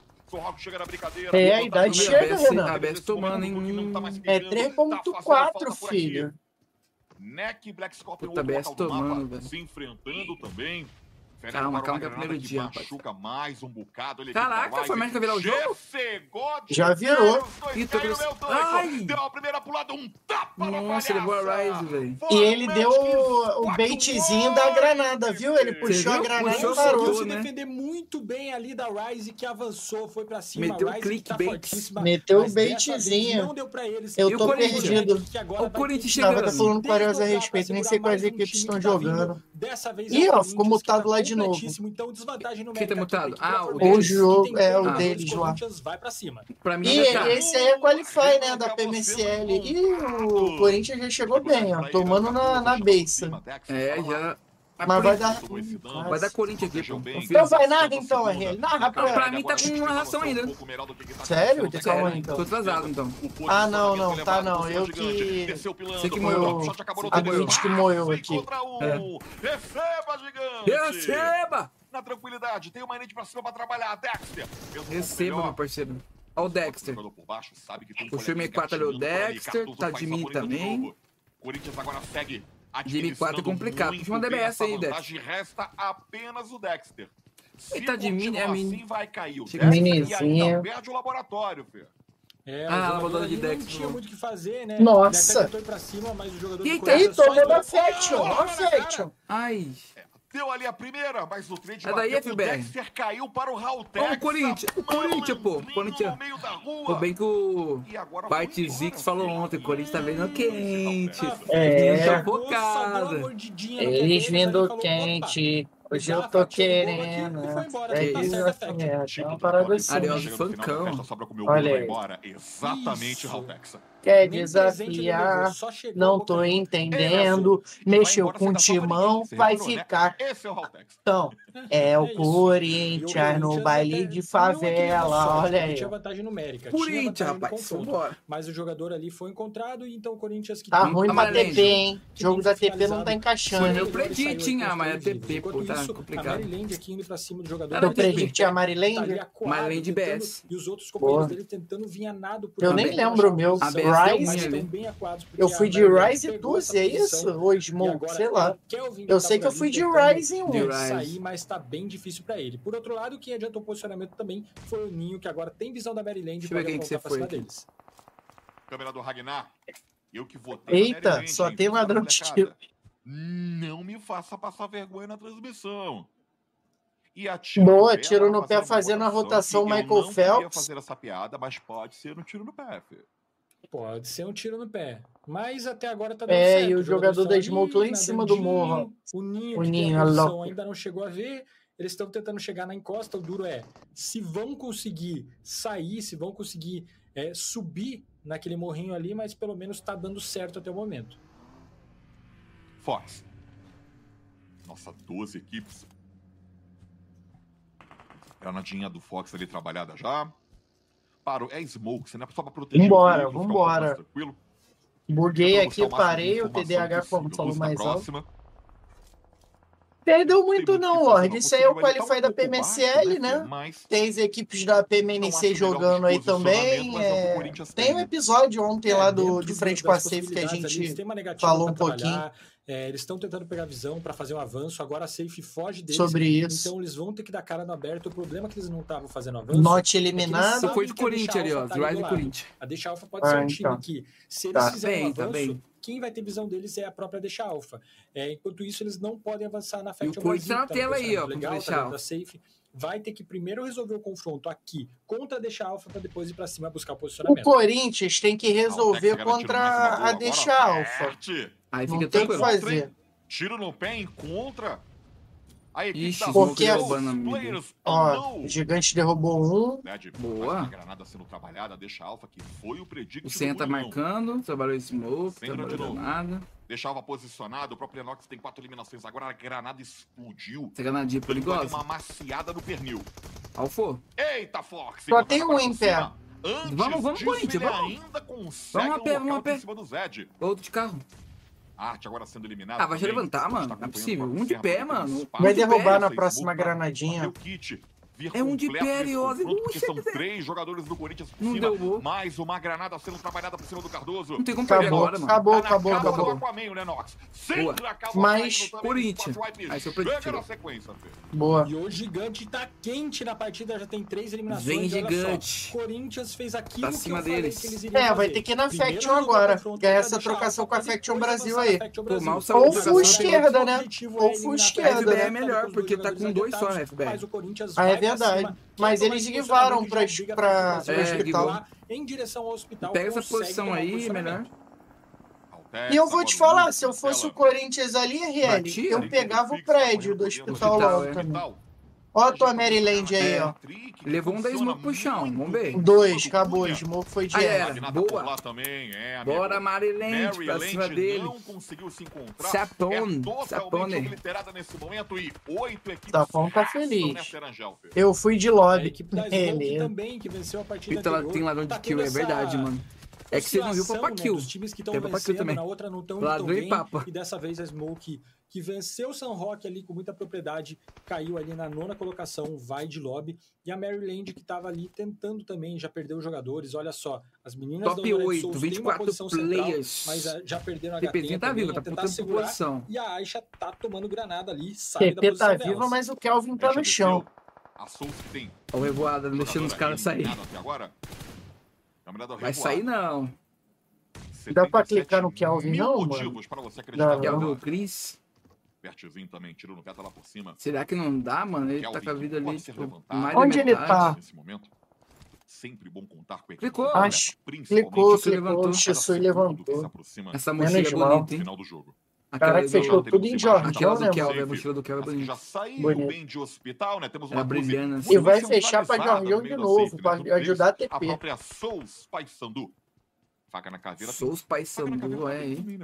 É, a idade chega, Renan. A BS tomando, hein? Tá é 3.4, tá filho. Neck Black Scorpion Puta, tomando, velho. se enfrentando também. Calma, calma, que é o primeiro dia. Machuca rapaz. mais um bocado. Ele Caraca, foi mais que virar o jogo? Já virou. Eita, Deu a primeira pulada, um tapa Nossa, levou a Ryze, velho. E ele deu o baitzinho da granada, viu? Ele puxou a granada puxou, e parou. se né? defender muito bem ali da Rise, que avançou, foi pra cima. Meteu o clickbait. Tá Meteu o baitzinho. Não deu pra eles. Eu tô perdido. O Corinthians chegou. Tava falando com a respeito, nem sei quais equipes estão tá jogando. Dessa vez Ih, é ó, ficou tá mutado lá de novo. Então, desvantagem numérica. Quem tá mutado? Ah, o, jogo é, é o deles lá. Vai cima. Pra mim, e é já... esse aí é qualify, né, da PMSL. E o Corinthians já chegou bem, ó, tomando na, na beça. É, já mas, mas vai dar. Vai, vai dar Corinthians aqui. Então vai nada então, RL. Narra pra Pra mim tá com uma narração ainda. Sério? Tá Sério? Então. Tô atrasado então. Ah, não, não. Tá não. Eu que. Você que moeu. A gente que moeu aqui. É. Receba, gigante! Receba! Na tranquilidade, tem uma rede pra cima pra trabalhar. Dexter! Receba, meu parceiro. Olha o Dexter. Puxou M4 ali o Dexter. É tá de mim também. Corinthians agora segue DB4 é complicado. Puxa uma DBS aí, Dexter. resta apenas o Dexter. Se tá de mini, é assim, mini. Assim, vai cair o Dexter e ainda perde o laboratório, Fê. É, ah, é a rodada de Dex. Não tinha né? muito o que fazer, né? Nossa. Cima, mas o jogador Eita, eita, roubou a Faction. Olha a Ai. É, Deu ali a primeira, mas o trade é daí, bateu FBR. Dexter, caiu para o Raul Tex. o Corinthians, o Corinthians, pô. O Corinthians. No meio da rua. O bem que o Parte Zix falou ontem, o Corinthians tá vendo hum, tá quente. Tá é, é. focado. Eles vindo quente. Hoje eu tô querendo. É isso, é, assim, é, é uma parada assim. Ariel Funkão. Olha aí. Exatamente, Raltexa. É, quer desafiar, não tô entendendo, mexeu com o timão, vai ficar. Esse é o Então, é, o é Corinthians no baile de favela, olha aí. tinha vantagem numérica. Corinthians, tinha vantagem rapaz, Mas o jogador ali foi encontrado e então o Corinthians... Que tá tem... ruim pra TP, hein? Jogo da TP não tá encaixando. Foi meu predict, hein? Ah, mas a TP, pô, tá isso, complicado. A Marilende aqui indo pra cima do jogador. Era o predict, a Marilene. Marilene BS. E os outros companheiros dele tentando vinha nado. Eu nem lembro o meu. Rise. Eu fui de Rise 12, é isso? Ou Smoke, sei lá. Eu tá sei que eu fui de Rise em 1 está bem difícil para ele. Por outro lado, quem adiantou o posicionamento também foi o Ninho, que agora tem visão da Maryland e pode quem que você foi. deles. Câmera do Ragnar. Eu que votei. Eita, Maryland, só hein, tem ladrão de tiro. Não me faça passar vergonha na transmissão. E Boa, tiro no pé fazendo a rotação Michael Phelps. Eu não fazer essa piada, mas pode ser um tiro no pé, filho. Pode ser um tiro no pé. Mas até agora tá dando é, certo. É, e o, o jogador, jogador da Smoke lá em cima do morro. O Ninho, o Ninho a ainda não chegou a ver. Eles estão tentando chegar na encosta. O duro é se vão conseguir sair, se vão conseguir é, subir naquele morrinho ali, mas pelo menos tá dando certo até o momento. Fox. Nossa, 12 equipes. Granadinha do Fox ali trabalhada já disparo é smoke, você só pra proteger Vambora, o vambora. Tranquilo. Buguei aqui, parei, o TDAH como falou mais próxima. alto. Perdeu muito não, Ordem. Isso aí né? é o qualify da PMSL, baixo, né? Mas... Tem as equipes da PMNC jogando aí também. É... Tem um episódio ontem é, lá do, de frente com a Safe que a gente falou um pouquinho. É, eles estão tentando pegar visão para fazer um avanço, agora a Safe foge deles. Sobre né? isso. Então eles vão ter que dar cara no aberto. O problema é que eles não estavam fazendo avanço. Note é eliminado. É foi de Corinthians ali, ó. Tá Drive Corinthians. A Deixa Alpha pode ah, ser um então. time que, se eles tá fizerem bem, um tá avanço, tá quem vai ter visão deles é a própria Deixa Alpha. É, enquanto isso, eles não podem avançar na frente. E o Corinthians tá na tela aí, ó. Legal, tá safe vai ter que primeiro resolver o confronto aqui contra Deixa Alfa para depois ir para cima buscar posicionamento. O Corinthians tem que resolver Não, contra a Deixa Alfa. Aí fica Não tem que fazer. Tiro no pé, encontra a Ixi, da é é porque Ó, o gigante derrubou um. Né, Boa. Granada sendo trabalhada, deixa alfa que foi o predicto. O Senta tá marcando, trabalhou esse smoke, trabalhou nada. Deixava posicionado, o próprio Enox tem quatro eliminações. Agora a granada explodiu. Essa granadinha é perigosa. Uma maciada no pernil. Alfo. Eita, Fox. Só tem um em pé. Antes vamos, vamos, Corinthians, vamos. Ainda vamos uma pé, vamos a pé. Outro de carro. Arte agora sendo eliminada. Ah, vai também. levantar, mano. Não é possível. Um de pé, mano. Vai derrubar na próxima granadinha vir é um de periose. Confronto, porque são três jogadores do Corinthians por não cima. Deu mais uma granada sendo trabalhada por cima do Cardoso. Não tem como acabou, agora, mano. Acabou, tá acabou, acabou. acabou. Né, Nox? Sempre Mas, Corinthians. Aí seu Pega. Boa. E o gigante tá quente na partida, já tem três eliminações. Vem gigante. Só, Corinthians fez aquilo tá acima que deles. Que é, vai ter que ir na Primeiro Faction agora. Que é essa trocação com a Faction Brasil aí. Ou full esquerda, né? Ou full esquerda. A FBE né? é melhor, porque tá com dois só na né, FBE. A FBE verdade. Cima, mas eles guivaram para o hospital. Em direção ao hospital. Pega essa posição aí, melhor. E eu vou te falar, se eu fosse o Corinthians ali, RL, eu né? pegava o prédio do hospital, hospital lá. É. Né? Ó a tua Maryland aí, ó. Levou um da Smoke pro chão, vamos ver. Dois, acabou. A Smoke foi de ah. Boa. Também, é, Bora, Maryland, pra cima dele. Não conseguiu se encontrar. Sapone, é Sapone. Sapone tá, tá feliz. Eu fui de lobby. A Ele. também, que venceu a partida Pita, tem ladrão de tá kill, é verdade, mano. É que você não viu o né, kill. Né, dos times que estão vencendo, também. na outra não estão tão bem. E dessa vez a Smoke que venceu o San Roque ali com muita propriedade, caiu ali na nona colocação, vai de lobby. E a Maryland, que estava ali tentando também, já perdeu os jogadores. Olha só, as meninas Top da 8, Souls 24 players. Central, mas ah, já perderam a TPzinha HT, tá viva, tá tentando segurar, posição. E a Aisha tá tomando granada ali, sai TP da tá viva, mas o Kelvin tá no chão. A Olha o revoada, deixando os caras sair. Vai sair não. Dá pra clicar no Kelvin não, mano? Não, não. Kelvin Cris. Vertizinho também tirou no Veta lá por cima. Será que não dá, mano? Ele Kelvin tá com a vida ali, tipo, mais Onde ele tá? Nesse momento. Sempre bom contar com a equipe. Clicou. Acho. Clicou, se levantou. Xessui levantou. Essa mochila é bonita, hein? Caraca, é fechou tudo em Jordan, Aquela do né, Kelvin, a mochila do Kelvin é bonita. Já saiu bonito. bem de hospital, né? Temos uma brilhante. Assim. E vai fechar pra Jordan de né? novo, pra ajudar a TP. A própria Souls Paysandu. Faca na caveira. Souls Paysandu, é, hein?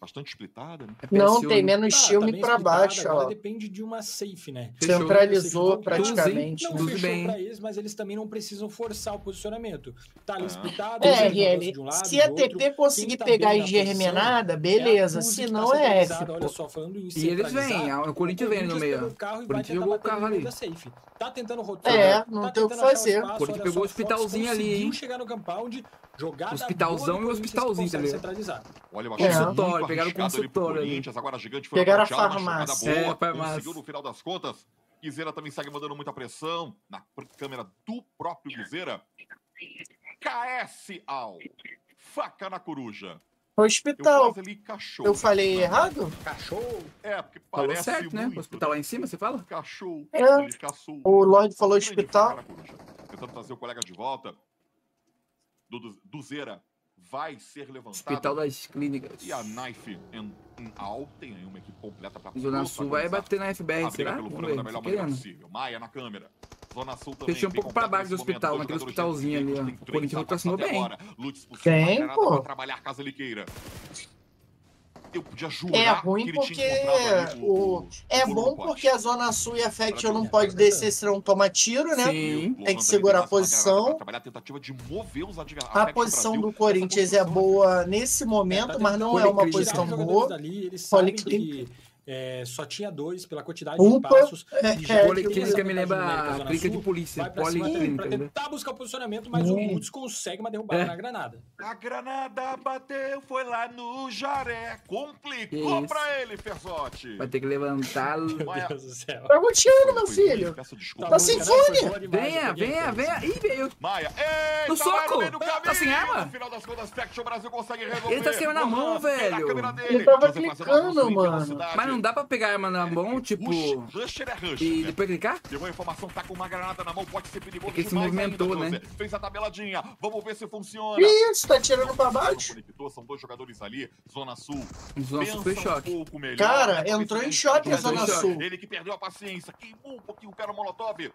bastante splitada, né? É, não, tem menos tá, filme tá para baixo. Agora ó. depende de uma safe, né? Centralizou praticamente. Né? Não Tudo fechou bem. pra eles, mas eles também não precisam forçar o posicionamento. Tá ali ah. splitada, é, RL. Um lado, se a TP conseguir tá pegar a germinada, é beleza. É se tá não é F. Olha só, falando em e eles vêm, o Corinthians vem no meio. O Corinthians jogou o carro ali. Safe. Tá tentando rotar. É, não tá tem o que fazer. O Corinthians pegou o hospitalzinho ali. Chegar no Jogada hospitalzão e hospitalzinho também. Olha uma consultório, é. pegaram o consultório ali. Agora a gigante foi pegaram a farmácia. Boa, é, farmácia. Conseguiu no final das contas. Guizeira também segue mandando muita pressão na câmera do próprio Guizeira. KS Faca na coruja. Hospital. Eu, li, cachorro, eu falei errado? Cachorro? É, porque parece falou certo, né? muito. né? O hospital lá em cima, você fala? Cachorro. É. O Lorde falou hospital. Tentando trazer o colega de volta do Duzeira vai ser levantado. Hospital das Clínicas. E a Knife em Al tem uma equipe completa para Zona Sul vai bater na FBR, será? pelo frango possível. Maia na câmera. Zona Sul também. Fechou um pouco para baixo do hospital, naquele hospitalzinho ali. O Corinthians não assinou bem. Tem, pô. Trabalhar Casa Liqueira eu podia é jurar é ruim que ele porque tinha o, o, É o bom porque a Zona Sul e a Faction não pode né? descer se não toma tiro, né? Sim. Tem que segurar a posição. A tentativa de mover os adversários. A posição do Corinthians é boa nesse momento, é, tá mas não é uma posição boa. Olha que tem é, só tinha dois pela quantidade Opa. de passos. É, de é, que me lembra a briga de polícia. Vai Pra né? tentar buscar o posicionamento, mas hum. o Woods consegue uma derrubada é. na granada. A granada bateu, foi lá no Jaré. Complicou pra ele, Ferzotti. Vai ter que levantar. Meu Olha. Deus do céu. Tá Perguntinho, meu filho. Tá, sem tá fone? Venha, venha, venha. Ih, veio. Maia. Ei, no soco. Tá sem arma? No final das contas, Brasil consegue resolver. Ele tá sem arma na mão, velho. Ele tava clicando, mano. Mas não não dá pra pegar arma na mão, é, é tipo. Rush, é rush, e né? depois clicar? Deu uma informação, tá com uma granada na mão, pode ser perigoso. É Porque se movimentou, ainda, né? Fez a tabeladinha, vamos ver se funciona. Isso, tá tirando pra baixo. São dois jogadores ali, Zona Sul. Zona Sul foi choque. Cara, né? entrou em choque a Zona Sul. Ele que perdeu a paciência, queimou um pouquinho o pé Molotov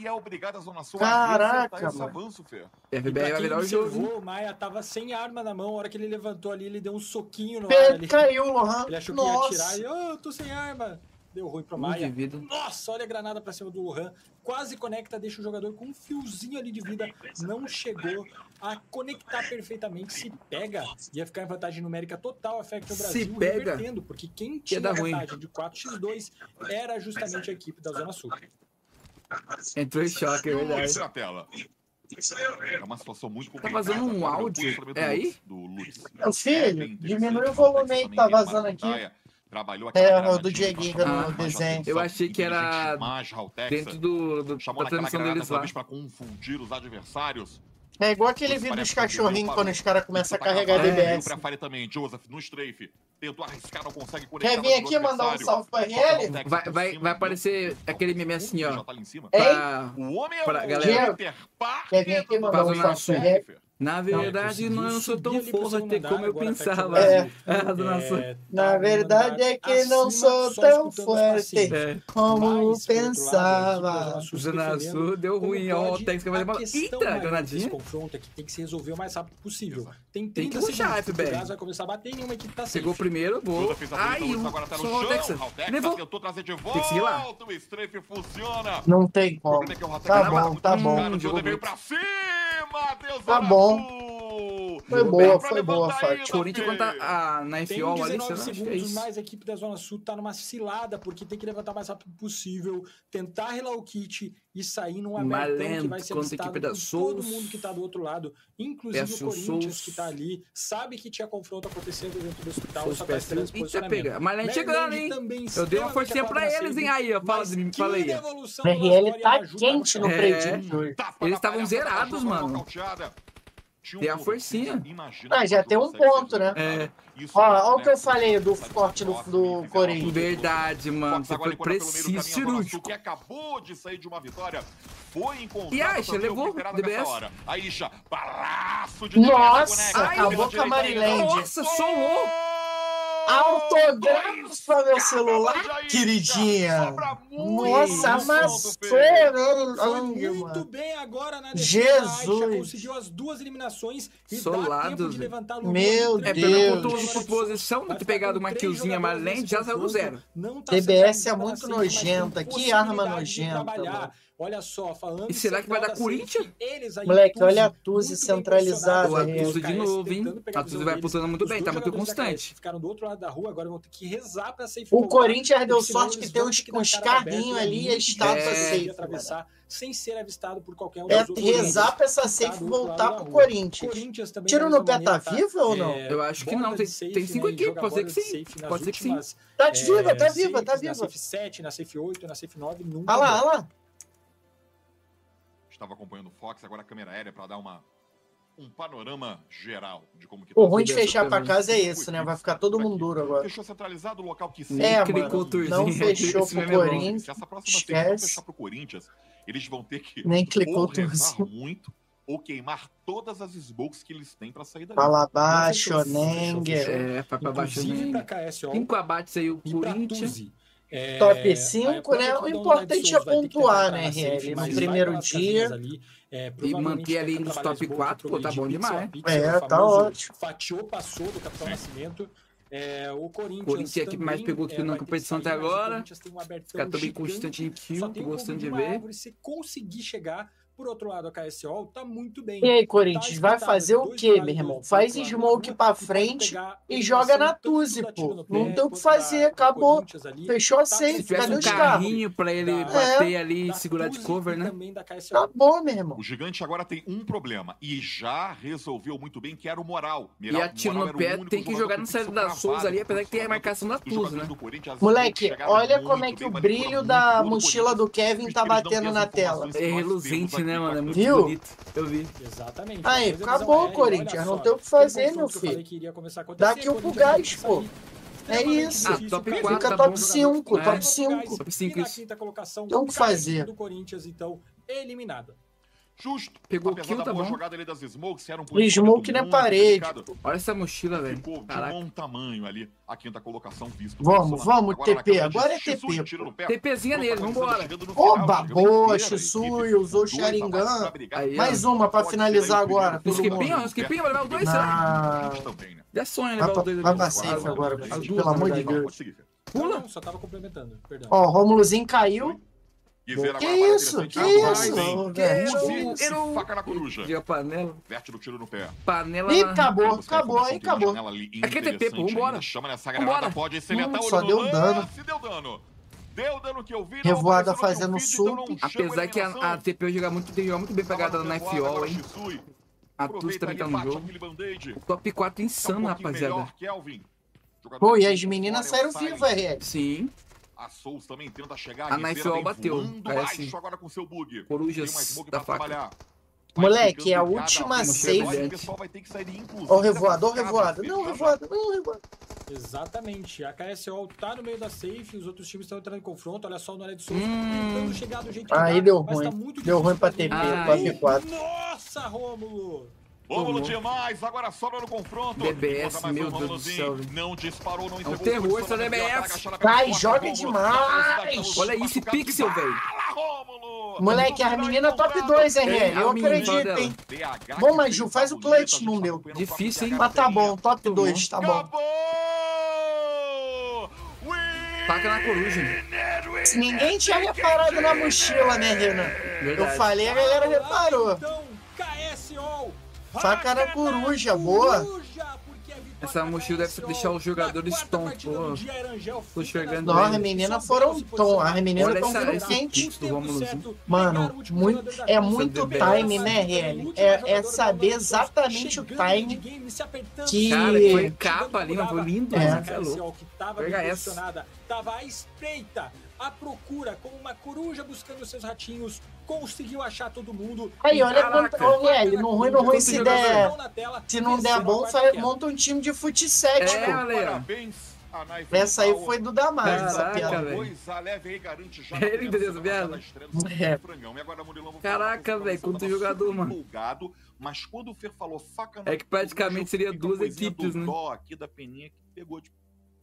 e é obrigado a Zona Sul Caraca, a tá? esse avanço, Fê. RBR vai virar o jogo. O Maia tava sem arma na mão, a hora que ele levantou ali, ele deu um soquinho no Pê, ar. Ele caiu, Lohan. Ele achou Nossa. que ia atirar e, oh, eu tô sem arma. Deu ruim pro Maia. Vida. Nossa, olha a granada pra cima do Wuhan. Quase conecta, deixa o jogador com um fiozinho ali de vida. Não chegou a conectar perfeitamente. Se pega, ia ficar em vantagem numérica total. Afecta o Brasil se pega, revertendo, porque quem tinha vantagem ruim. de 4x2 era justamente a equipe da Zona Sul. Entrou em choque, é verdade. na tela. É uma situação muito complicada. Tá vazando um áudio? É aí? Do Lutz. Meu filho, é diminui o volume aí que tá vazando aqui. Trabalhou aqui. É, o do Dieguinho no desenho. Eu achei que era dentro do, do da transmissão deles lá. para confundir os adversários. É igual aquele vídeo dos cachorrinhos quando os caras começam a carregar é, DBS. Pra Fire também, Joseph no strafe. Tentou arriscar, não consegue conectar. Quer vir aqui mandar um salve pra ele? Vai, vai, vai aparecer aquele meme assim, ó. Tá ali em cima. Pra, o homem é pra, galera. Quer vir aqui mandar um salve pra ele? Na verdade, não, não sou tão forte como eu pensava. É. É, na verdade é que não sou tão forte é. como Mas, pensava. O Janasu deu ruim. Ó, o técnico vai demorar. Eita, granadinha. Esse confronto é que tem que ser resolvido o mais rápido possível. Tem, tem que puxar, FBR. vai começar a bater em uma equipe tá Pegou primeiro, boa. Ai, um, agora o Texas. Levou. Tentou trazer de volta. Tem que seguir lá. O strafe funciona. Não tem como. Tá, tá bom, tá bom. Tá bom bom. Foi boa, foi boa, Fábio. Corinthians quanto a, na FO, ali, segundos, é mas a equipe da Zona Sul tá numa cilada, porque tem que levantar o mais rápido possível, tentar relar o kit e sair num abertão que vai ser listado por todo mundo que tá do outro lado, inclusive PS1 o Corinthians Souls. que tá ali, sabe que tinha confronto acontecendo dentro do hospital, Souls, só tá esperando esse posicionamento. Marlene chegando, hein? Eu dei uma forcinha pra eles, hein, aí, ó, fala, me fala aí. O RL tá quente no é, Eles estavam zerados, mano. Tem a forcinha. Ah, já tem um ponto, né? É. Olha o que eu falei do corte do, do Corinthians. Verdade, mano. Você foi preciso, cirúrgico. Que acabou de sair de uma vitória. Foi encontrado E Aisha, levou DBS. Hora. A Isha, de Nossa, acabou com a Marilene. Nossa, solou. Autografa meu celular, queridinha. Nossa, amassou né, Muito bem agora na. Jesus. conseguiu as duas eliminações e Solado, dá tempo de levantar o Meu Deus. É pelo contorno por posição, ter pegado uma killzinha, mas além já saiu do zero. TBS é muito nojenta. Que arma nojenta, mano. Olha só, falando. E será que vai dar Corinthians? Eles, aí, Moleque, Tuzi, olha a Tuzi centralizada. A Tuzi de novo, hein? A tá, Tuzi vai pulsando muito bem, tá muito constante. Ficaram do outro lado da rua, agora vão ter que rezar pra sair O Corinthians deu sorte que tem uns, carrinhos ali e a estátua safe. Né? Atravessar sem ser avistado por qualquer um é, rezar pra essa tá safe voltar pro Corinthians. Corinthians Tiro no pé tá, tá? viva ou não? É, eu acho que não. Tem, cinco né, equipes, pode ser que sim. Pode ser que sim. Tá viva, tá viva, tá viva. Na safe 7, na safe 8, na safe 9, nunca. Olha lá, olha lá estava acompanhando o Fox, agora a câmera aérea para dar uma, um panorama geral de como que O tá ruim de fechar para casa é esse, né? Vai ficar todo mundo duro agora. Fechou centralizado o local que sim. É, mano, não fechou pro Corinthians. Se essa próxima semana fechar pro Corinthians, eles vão ter que Nem clicou muito ou queimar todas as smokes que eles têm para sair daí. Palabá, Nengue É, Papabá, Xonengue. Inclusive. Né? Cinco é abates aí o Corinthians. É, top 5, né? O importante é pontuar, né, RL, no primeiro dia. Ali, é, e manter ali nos top 4, pô, tá bom demais. Pizza, é, é tá ótimo. Fatiou, passou do Capitão. Nascimento. É, o Corinthians, Corinthians é a mais pegou que é, na competição até agora. Ficar também constante em kill, gostando de ver. Se conseguir chegar por outro lado, a KSO tá muito bem. E aí, Corinthians, tá vai fazer o quê, meu irmão? Faz smoke pra frente e joga na Tuzi, pô. Não tem o que fazer, acabou. Fechou a safe, cadê os carrinho pra ele da, bater é. ali e segurar de cover, né? Tá bom, meu irmão. O gigante agora tem um problema e já resolveu muito bem, que era o moral. E a no pé, tem que jogar no saída da Souza ali, apesar que tem a marcação da Tuzi, né? Moleque, olha como é que o brilho da mochila do Kevin tá batendo na tela. É reluzente, né? né, mano? É muito Viu? bonito. Eu vi. Exatamente. Aí, acabou, o Corinthians. Não tem o que fazer, meu filho. Que Daqui o pro gás, pô. É isso. Ah, top 4, Fica top tá 5, top é. 5. Top 5. Tem o que fazer. Do Corinthians, então, eliminado Justo. Pegou Apesar o kill, tá bom. jogada ali das smokes, era um o smoke na parede. Complicado. Olha essa mochila, velho. Ficou Caraca. de bom tamanho ali a quinta colocação visto. Vamos, vamos, agora TP. Agora é TP. TPzinha nele, vambora. Oba, boa, Shisui, usou o Sharingan. Mais uma pra finalizar agora. Skipinho, skipinho, vai levar o dois, será? Dá ah. é sonho né, levar o dois. Né, vai pra safe agora, pelo né, amor de Deus. Pula. Só tava complementando, perdão. Ó, Romulozinho caiu. E ver agora a isso? Que ah, isso? Hein? Que Use eu... faca na coruja. Via panela. Verte do tiro no pé. Panela E acabou, acabou, acabou. acabou. Aqui é tem tempo, vambora. Chama nessa granada, pode ser letal. Só deu dano. Ah, se deu dano. Deu dano que eu vi. Revoada fazendo então surto. Apesar que a, a TP joga muito, joga muito bem pegada na Fiol, hein. A Tush também tá no jogo. Top 4 tá insano, rapaziada. Pô, e as meninas né, saíram vivas, RL. Sim. A Souls também tenta chegar. A Knifewell bateu. Parece é assim. agora com seu bug. Corujas da faca. Moleque, é a última save. O revoador, vai Não, revoada, não, revoada. Exatamente. A KSO tá no meio da safe, os outros times estão entrando em confronto. Olha só o Noré de Souza hum. Tá tentando chegar do jeito que Aí deu tá ruim. Tá deu ruim pra TP, pra P4. Nossa, Rômulo! Bômulo demais, agora sobra no confronto. BBS, meu Deus do céu. Não disparou, não entregou. É o terror, seu BBS. Vai, joga demais. Olha isso, pixel, velho. Moleque, a menina top 2, hein. Eu acredito, hein? Bom, Maju, faz o clutch no meu. Difícil, hein? Mas tá bom, top 2, tá bom. Taca na coruja. Ninguém tinha reparado na mochila, né, Renan? Eu falei, a galera reparou. Facada coruja, boa. Essa mochila deve deixar os jogadores tom. Tô chegando. Não, as meninas foram tom. As meninas estão vindo quente. Mano, muito, é muito time, né, RL? É, é saber exatamente o time que. Cara, foi capa ali, mas foi lindo. É. Né? é louco. Pega essa. Tava à espreita à procura, como uma coruja buscando seus ratinhos, conseguiu achar todo mundo. Aí, olha Caraca. quanto. Ô, Nelly, no ruim, no ruim, se der. Na tela, Se não der a bom, queda. monta um time de fut 7, É, pô. olha. Parabéns Essa aí foi do Damasio, essa Caraca, piada. já. Ele entendeu essa piada? É. E Caraca, velho, quanto jogador, mano. empolgado, mas quando o Fer falou faca na É que praticamente seria duas equipes, né? Dó aqui da peninha que pegou de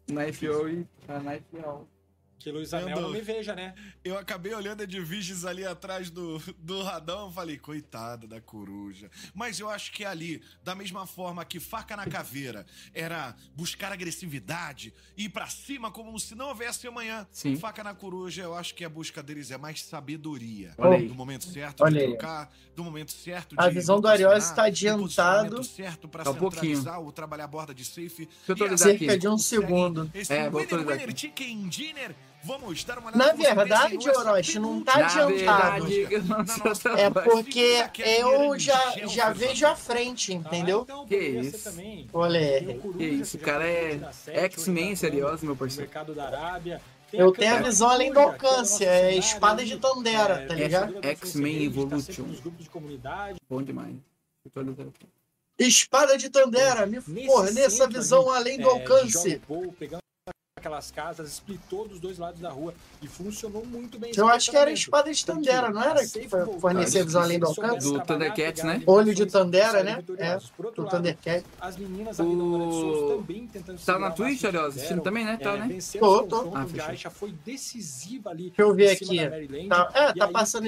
Knife All a Knife All. Que Luiz Amel não me veja, né? Eu acabei olhando a Divisions ali atrás do, do radão, falei, coitada da coruja. Mas eu acho que ali, da mesma forma que faca na caveira era buscar agressividade, ir pra cima como se não houvesse amanhã, Sim. faca na coruja, eu acho que a busca deles é mais sabedoria. Olha aí. Do momento certo Olha de aí. trocar, do momento certo de A visão do Ariose rotacionar, tá do adiantado. certo pra Tá um pouquinho. centralizar ou trabalhar a borda de safe. Deixa eu E assim aqui. Cerca de um segundo. esse É, vou winner, winner, aqui. chicken dinner. Vamos dar uma olhada Na verdade, Orochi, não tá adiantado. verdade, É porque eu já, já vejo à frente, Ah, entendeu? então Que isso. Olha. Coruja, Que isso, o cara é X-Men tá serioso, meu parceiro. mercado da Arábia. Tem Eu a tenho a visão além do é a alcance, é espada de Tandera, é, tá ligado? X-Men Evolution. Bom demais. Espada de Tandera, me nessa centro visão além do é, alcance. Aquelas casas, splitou dos dois lados da rua e funcionou muito bem. Eu acho que era espada de Tandera, não era que foi- fornecia a visão além do alcance? Do Thundercats, né? Olho de Tandera, né? É, do lado, Thundercat. as meninas ali O- também tentando Tá na Twitch, puderam. Assistindo também, né? Tá, É, né? Tô, tô. Ah, fechou. Foi decisiva ali. Deixa eu ver aqui. Tá, é, tá passando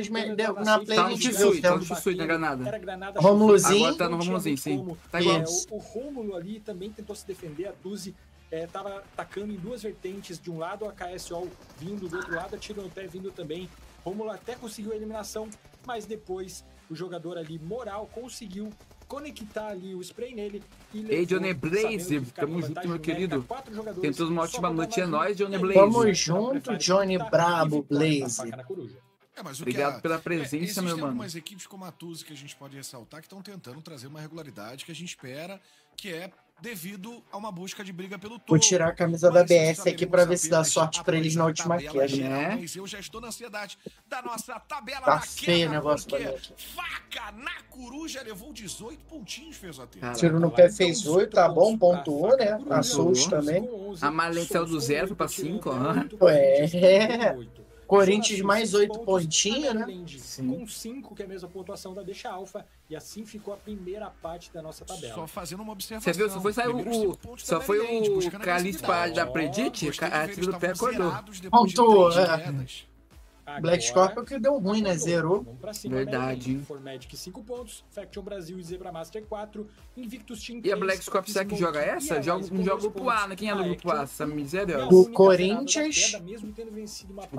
na play Tá a no o tá no. Shisui, na granada. Romulozinho. Agora tá no Romulozinho, sim. Tá É, igual. o, o Rômulo ali também tentou se defender, a Tuzi estava atacando em duas vertentes, de um lado a KSO vindo, do outro lado a Tiro no Pé vindo também. Rômulo até conseguiu a eliminação, mas depois o jogador ali, Moral, conseguiu conectar ali o spray nele e levou, Johnny sabendo Blaze, tamo junto, meu querido. Tentou uma ótima noite, é nóis, Johnny Blaze. Tamo ela junto, Johnny cortar Brabo, a Blaze. É, Obrigado que a- pela é, presença, existem meu mano. algumas equipes como a Tuzi que a gente pode ressaltar que estão tentando trazer uma regularidade que a gente espera, que é devido a uma busca de briga pelo topo. Vou tirar a camisa da BS aqui pra ver se dá sorte pra eles na a última queda. né? Mas eu já estou na ansiedade da nossa tabela Tá da feio queda, o negócio porque. Faca na coruja levou 18 pontinhos, fez até. Cara, Tiro no pé fez 8, tá bom, pontuou, né? A Souls também. A saiu do zero, pra cinco, aham. Ué. Corinthians mais oito pontinhos, né? Sim. Com 5, que é a mesma pontuação da Deixa Alfa, e assim ficou a primeira parte da nossa tabela. Só fazendo uma observação. Você viu? Só foi o. cinco Só da foi o buscando Carlinhos para agressividade. dar Predit, Gostei de a tiro do pé acordou. zerados depois de Pontuou, três é. quedas. Agora, Black Scorpion que deu ruim, né? Zerou. Vamos pra cima, Verdade. Maryland. Formatic 5 pontos, Faction Brasil e Zebra Master 4, Invictus Team E a 3, Black Scorpion, será que joga essa? a Joga, não com joga dois grupo A, né? Quem é do A grupo A? Action Essa é miséria. a O Corinthians,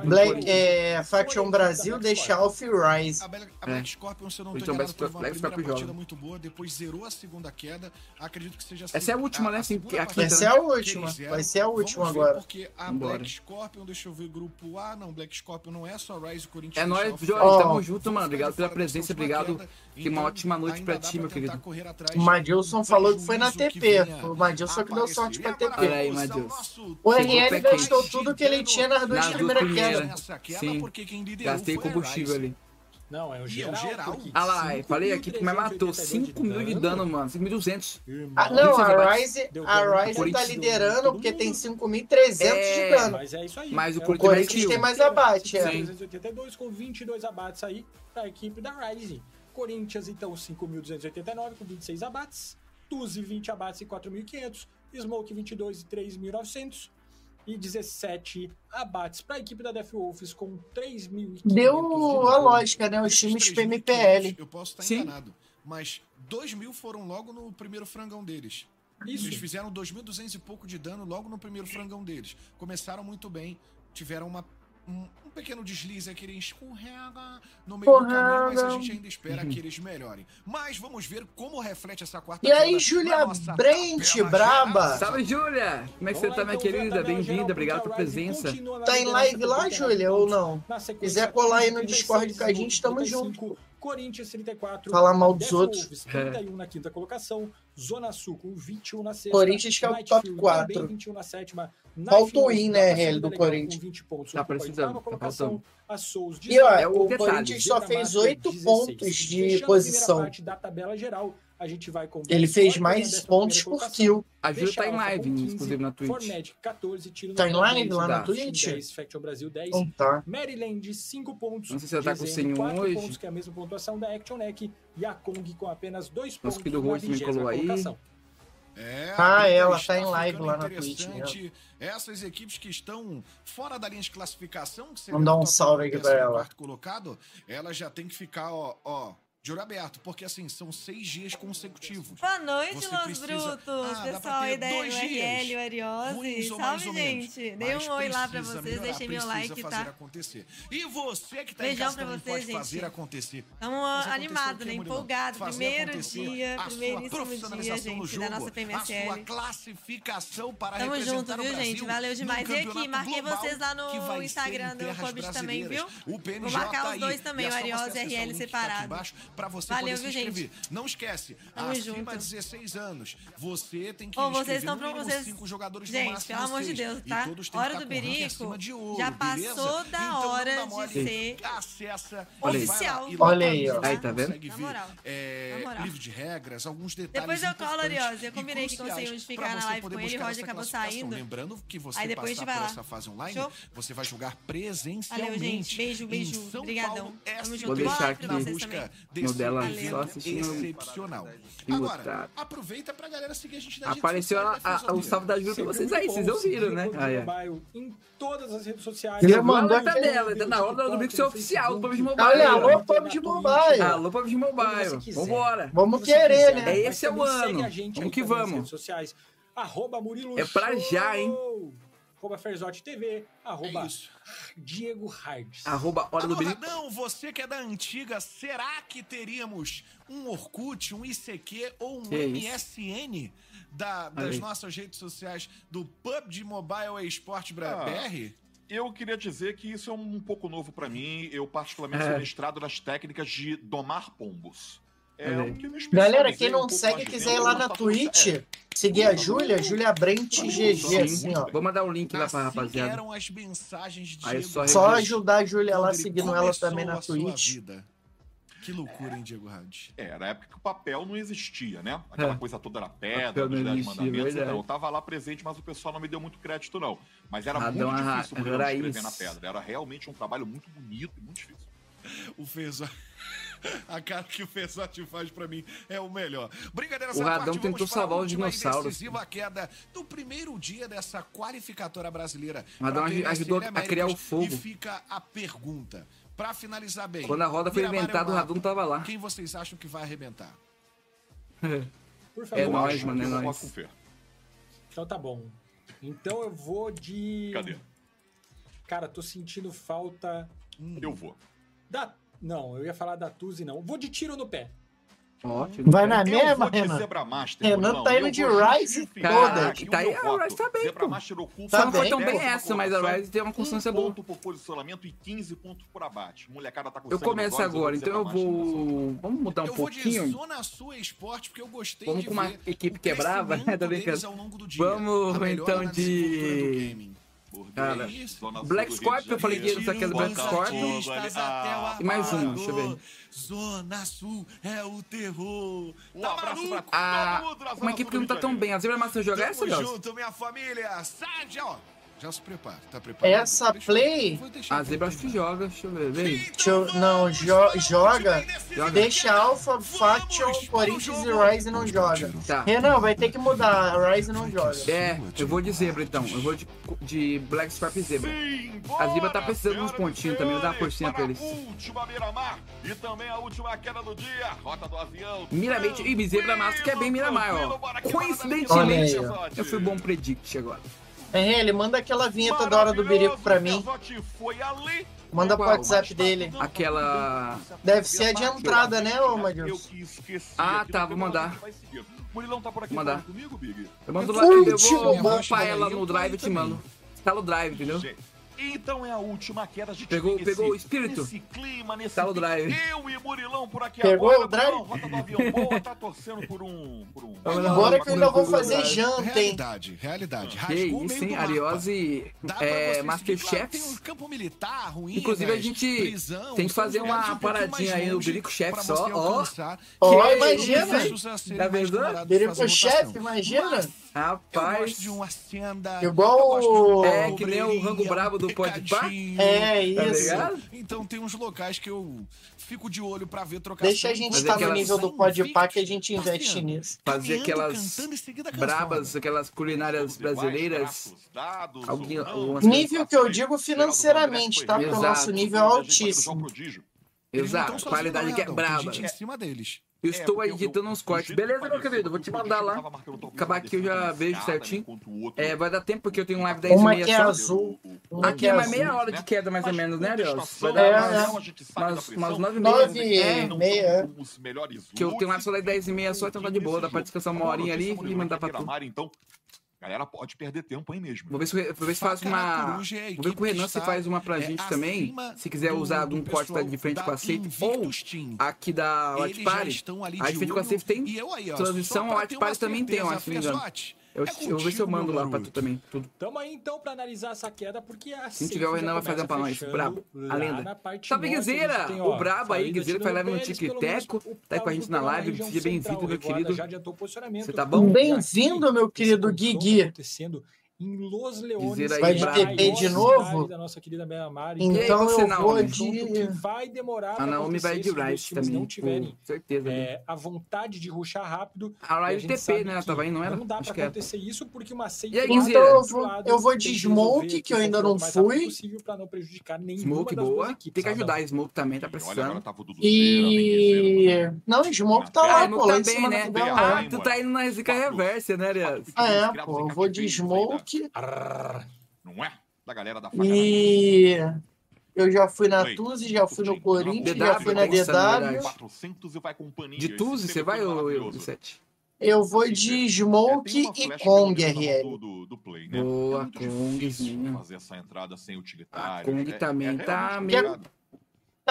Black, é, Faction Brasil, deixa e Rise. A Black, a É. Black Scorpion, se eu não Então, tô enganado, Black teve uma primeira partida joga. muito boa, depois zerou a segunda queda. Acredito que seja Essa é a última, né? Sim, segunda a partida quinta, Vai ser a última. Vai ser a última agora. Porque a Vambora. Black Scorpion, deixa eu ver, grupo A, não, Black Scorpion não é só Rise e Corinthians. É nóis, Jorge. Ó, Tamo junto, mano. Obrigado pela presença, obrigado. queda, Que uma então ótima noite pra ti, meu querido. O Madilson falou que foi na TP. o Madilson que deu sorte pra TP. Olha aí, Madilson. O RL pé gastou tudo que ele tinha nas duas primeiras quedas. Sim. Gastei combustível ali. Não, é o E é o geral. geral. Ah lá, 5.382 falei aqui que me matou. 5 mil de dano, mano. 5.200. Irmão. Ah, não, 800 a Deu a. Rise tá liderando porque tem 5.300 É, de dano. Mas é isso aí. Mas o É Corinthians Corinthians mais tem mais abate, é. Sim. 382 com 22 abates aí para a equipe da Rise. Corinthians, então, 5.289 com 26 abates. Tuzi, 20 abates e 4.500. Smoke, 22 e 3.900. E 17 abates para a equipe da Death Wolves com 3.500. Deu de a lógica, né? Os times PMPL. Eu posso estar Sim. enganado, mas 2 mil foram logo no primeiro frangão deles. Isso. Eles fizeram 2.200 e pouco de dano logo no primeiro frangão deles. Começaram muito bem, tiveram uma, um, um pequeno deslize aqui, eles escorrega no meio do caminho, mas a gente ainda espera que eles melhorem. Mas vamos ver como reflete essa quarta E aí, Júlia Brent, braba? Salve, Júlia! Como é que você tá, minha então, querida? Bem-vinda, obrigado pela presença. Tá em live lá, 39 Júlia, ou não? Sequência, Quiser colar aí no 36, Discord com a gente, tamo 35, Corinthians 34. Falar mal dos outros. Wolves, 31 na quinta colocação. Zona Sul com 21 na sexta. Corinthians que é o top Fury 4. Também 21 na sétima. Falta o Fury, né, RL, do Corinthians. Com 20 pontos. Tá precisando, tá faltando. A Souls E ó, É o o detalhe. Corinthians só fez Master, 8 16. pontos de Fechando posição. parte da tabela geral, a gente vai com Ele fez mais pontos por kill. A Júlia tá em live, com 15, inclusive na Twitch. Formed 14, tiro Tá em live 10, lá na. Twitch? 10, Faction Brasil 10. Então tá. Maryland 5 pontos. Não sei se ela tá com Dezembro, 100 quatro hoje. pontos, que é a mesma pontuação da Action Neck. E a Kong com apenas 2 pontos. Nosso querido Rose me 20ª colou aí. colocação. É, Ah, ela está tá em live lá na Twitch, interessante. Essas equipes que estão fora da linha de classificação, que seria Mandar o um top salve aqui décimo ela. quarto colocado, elas já tem que ficar, ó, ó, de olho aberto, porque assim, são seis dias consecutivos. Boa noite, Você Los precisa- Brutos. Ah, Pessoal aí da dias. Ariose. Salve, gente. Dei um oi lá pra vocês. melhorar, Deixei meu like, fazer tá? acontecer. E você que tá Beijão em casa pra vocês, gente. fazer acontecer. Estamos animados, o né? Empolgados. Primeiro dia, a sua primeiríssimo dia, gente, da jogo, nossa A sua PMSL. classificação para Tamo representar junto, o viu, Brasil gente? Valeu demais. E aqui, marquei vocês lá no Instagram do Publish também, viu? O Vou marcar tá os dois também, o Ariose e o RL link tá Pra você Valeu, poder se viu, gente? inscrever. Não esquece, Tamo acima junto. de 16 anos, você tem que vocês estão no pra mínimo vocês. cinco jogadores no Gente, máximo pelo amor de. Deus, tá? todos têm que Hora do acima de ouro, já beleza? passou da Então, hora dá de mole. ser Acessa, oficial. lá lá Olha aí, ó. Aí, tá vendo? Na ver, moral, é, na moral. livro de regras, alguns detalhes Depois eu colo, Ariose. Eu combinei que pra ficar na live com ele. buscar Roger acabou saindo. Lembrando que você Aí depois a gente passar vai por lá. essa fase online, Show? você vai jogar presencialmente. Valeu, gente. Beijo, beijo. Obrigadão. Vou deixar aqui busca no dela evento só assistindo excepcional. Imutado. Agora, aproveita pra galera seguir a gente redes Apareceu a- a- o salve da Júlia pra vocês aí, vocês ouviram, né? Ah, é. Em todas as redes sociais. Ele mandou a tabela, tá na hora do no oficial do PUBG. Mobile. Olha, alô, PUBG na Mobile. Alô, PUBG Mobile. Vambora. Vamos querer, né? É esse é o ano. Vamos que vamos. redes sociais. Arroba Murilo É pra já, hein? Arroba Ferzotti TV. Arroba É. Diego Hards. Arroba Hora do Birico. Radão, você que é da antiga, será que teríamos um Orkut, um ICQ ou um Que MSN da- das aí. nossas redes sociais do PUBG Mobile Esporte Ah. BR? Eu queria dizer que isso é um pouco novo pra mim. Eu, particularmente, É. sou mestrado nas técnicas de domar pombos. É me Galera, quem um não pouco segue, quiser ir lá na Twitch, é, seguir a Júlia, Júlia Brent GG, assim, ó. Vou mandar o link lá pra Assim rapaziada. eram as mensagens de Aí Diego só Só ajudar a Júlia lá seguindo ela também na Twitch. vida. Que loucura, hein, Diego Hades? É, era a época que o papel não existia, né? Aquela É. coisa toda era pedra, dos dez existia, mandamentos. Então, eu tava lá presente, mas o pessoal não me deu muito crédito, não. Mas era Radão muito difícil escrever na pedra. Era realmente um trabalho muito bonito e muito difícil. O Fezote. A cara que o Fezote faz pra mim é o melhor. Brincadeira, O Radão tentou salvar os dinossauros. decisiva queda do primeiro dia dessa qualificatória brasileira. O Radão PMSL ajudou a Américas. criar o fogo. E fica a pergunta. Pra finalizar bem. Quando a roda foi Miramar inventada, o é Radão não tava lá. Quem vocês acham que vai arrebentar? Por favor. É Eu nóis, acho mano, é Fer. Então tá bom. Então eu vou de. Cadê? Cara, tô sentindo falta Eu vou. da. Não, eu ia falar da Tuzi, não. Vou de tiro no pé. Ótimo. Vai na Eu mesma, vou de Renan. Zebra Master, Renan tá indo de Rise toda. Tá aí, a. Rise tá bem, Zebra pô. Master oculta Tá Não foi tão bem. essa, mas a Rise tem uma constância boa. ponto por posicionamento e 15 pontos por abate. Molecada tá com Eu começo agora, então eu vou. Vamos mudar um eu vou de pouquinho. Zona Esporte, porque eu gostei Vamos com uma equipe que é brava, né? Vamos, então, de- Cara, Black do Rio de Scorpio, eu falei que Janeiro. ia aquele Black Botafogo Scorpio. ali. Ah, E mais um, deixa eu ver. Zona Sul é o terror. Um Tá abraço maluco? pra Ah, uma equipe que não tá tão bem. A Zebra Master joga essa, Tamo junto, minha família. Ó. Já se prepara, tá preparado? Essa Deixa play- vou A Zebra acho que joga, deixa eu ver. Vem. Deixa eu- não, jo- joga. Deixa Alpha, Faction, Corinthians e Rise não joga. Tá. Renan, vai ter que mudar. A Rise não joga. É, eu vou de zebra então. Eu vou de, de Black e zebra. A Zebra tá precisando de uns pontinhos também, dá uma senhores, porcinha pra para eles. a última Miramar e também a última queda do dia. Rota do avião. Miramente, e Zebra Master que é bem Miramar, ó. Coincidentemente, eu fui bom predict agora. É, ele manda aquela vinheta da hora do Birico pra mim. Foi ali. Manda pro? WhatsApp dele. Aquela. Deve ser a de entrada, né, ô Madius? Ah, tá, vou mandar. Murilão tá por aqui Vou mandar. comigo, Big? Eu mando lá, eu vou upar ela no drive e te mando. Instala o drive, entendeu? Então é a última queda. A gente Pegou- pegou nesse- o espírito? Nesse clima, nesse Tá no drive. Eu e Murilão por aqui Pegou agora. o drive? Murilão, Rota do avião boa, tá torcendo por um... Por um... Agora que eu ainda vou o fazer drive. janta, hein? Realidade, realidade. Que Rasgou o isso, hein? Ariose é Masterchefs. Tem um campo militar ruim. Inclusive, a gente prisão, tem que fazer uma um paradinha aí no Birico pra você ó, ó. Que imagina. Tá vendo? de Birico votação. imagina. Mas Eu Rapaz. gosto de um hacienda. Igual um o- É, que nem o rango brabo do um picadinho. É, Tá isso. ligado? Então tem uns locais que eu fico de olho pra ver trocar. Deixa a gente Fazer estar no aquelas- nível do Podpah que a gente investe nisso. Fazer aquelas brabas, aquelas culinárias brasileiras. Dados, Alguém- Nível que eu digo financeiramente, tá? Porque o nosso nível é altíssimo. Exato, sozinhos, qualidade que é braba. Em cima deles. Eu estou aí editando uns cortes. Beleza, meu querido? Vou te mandar lá. Acabar aqui eu já vejo certinho. É, vai dar tempo porque eu tenho um live 10 e Uma meia que é só. azul. Uma Aqui é é mais azul. meia hora de queda, mais ou menos, né, Arios? Vai É, dar é. umas, umas, umas nove e Nove meia. e meia. Que eu tenho live só das 10 e meia só, então tá de boa. Dá pra descansar uma horinha ali e mandar pra tu. Então, galera pode perder tempo aí mesmo. Vou ver se, vou ver se faz uma. Coruja é a Vou ver com o Renan se faz uma pra é, gente também. Se quiser usar do um corte de frente com a safe. Ou Team. aqui da Watch Party. A de de frente com a safe tem aí, ó, transmissão, a Watch Party também tem, eu acho, Eu, é eu vou ver se eu mando lá pra tu também. Tudo. Tamo aí então pra analisar essa queda, porque a Se tiver, o Renan vai fazer pra nós. Brabo. A lenda. Salve, Guizeira! O brabo aí, Guizeira que faz live no Tic-Teco. Tá aí com a gente na live. Seja bem-vindo, meu querido. Você tá bom? Bem-vindo, meu querido Guigui. acontecendo em Los Leones. Aí, Vai de. TP de novo? Da nossa querida Bela Mari. E Então você, eu Naomi? vou de. vai demorar A Naomi vai de Rice também. não tiverem Com certeza. né? é, a vontade de ruxar rápido. A E gente TP, sabe né? Ela tava aí, não era? Não dá Acho pra é. acontecer isso porque uma safe E aí, lá Então eu vou, eu vou de Smoke, que eu ainda não rápido fui. possível pra não prejudicar nenhuma Smoke boa. equipes, Tem que ajudar. Smoke também tá precisando. Dudu E. Não, Smoke tá lá, pô, lá tá em bem, cima né? Ah, tu tá indo na zica reversa, né, Arias? Ah, é, pô, eu vou de Smoke. Arrrr. Não é? Da galera da faca. E. Eu já fui na Oi. Tuzi, já fui no DW, Corinthians, já fui na DW. verdade. 400 e vai com paninho. De Tuzi, você vai ou eu? Eu vou de É, Smoke uma e flash Kong RL. Do, do, do play, né? Boa, é Kong, fazer essa entrada sem A. Kong É- também é tá meio-.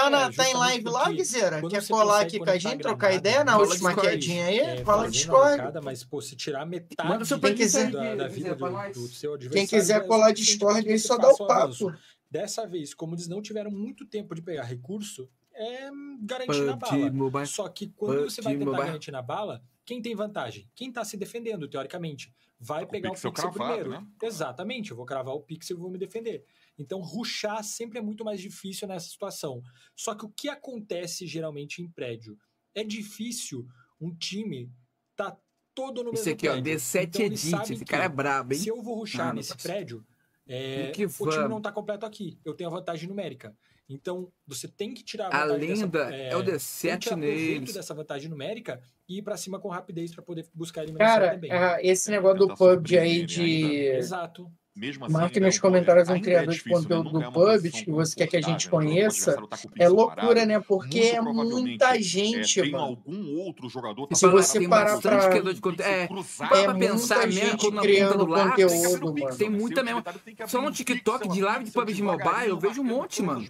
Tá, na, É, tá em live lá, Guizeira? Quer colar aqui com a gente, trocar ideia na última Discord. quedinha aí? É, Fala Discord. mas, pô, se tirar metade Manda seu Quem quiser- da, da vida do, do seu adversário. Quem quiser é colar Discord aí, só dá o papo. Dessa vez, como eles não tiveram muito tempo de pegar recurso, é garantir na bala. Só que quando você vai tentar garantir na bala, quem tem vantagem? Quem tá se defendendo, teoricamente. Vai o pegar o pixel pixel, cravado, primeiro. né? Exatamente, eu vou cravar o pixel e vou me defender. Então, ruxar sempre é muito mais difícil nessa situação. Só que o que acontece geralmente em prédio? É difícil um time tá todo no mesmo Esse aqui, ó, prédio. D7 Então, Edit. Esse cara é brabo, hein? se eu vou ruxar Ah, nesse nossa. prédio, é, Vamos o time não tá completo aqui. Eu tenho a vantagem numérica. Então, você tem que tirar a A vantagem dessa- lenda é o tem que D7 tirar proveito neles. dessa vantagem numérica e ir pra cima com rapidez pra poder buscar a eliminação Cara, também. ah, esse negócio do PUBG aí de. Exato. Mesmo assim, Marque né, nos comentários um é criador de né? conteúdo do é posição que você quer que a gente? O conheça. tá É loucura, né? Porque é muita é, gente, tem mano. algum outro jogador tá E se parado você parar pra- criador de conteúdo. É, para É pensar mesmo gente quando criando do lápis. conteúdo, mano. Tem muita mesmo. Só no TikTok de live de PUBG Mobile, eu vejo um monte, mano.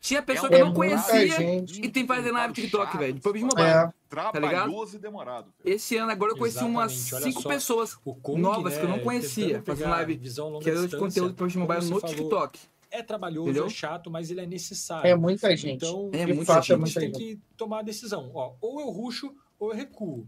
Tinha pessoa que É eu não conhecia e tem fazendo live TikTok, velho, de PUBG Mobile. É. Trabalhoso e demorado. Esse ano agora eu conheci umas Exatamente, olha cinco só. pessoas O Kong, novas né, que eu não conhecia, tentando fazendo live criador de conteúdo PUBG como Mobile no falou, TikTok. É trabalhoso, Entendeu? é chato, mas ele é necessário. É muita gente. Então, É de muita fato, é gente. a muita gente tem gente. que tomar a decisão. Ó, ou eu ruxo ou eu recuo.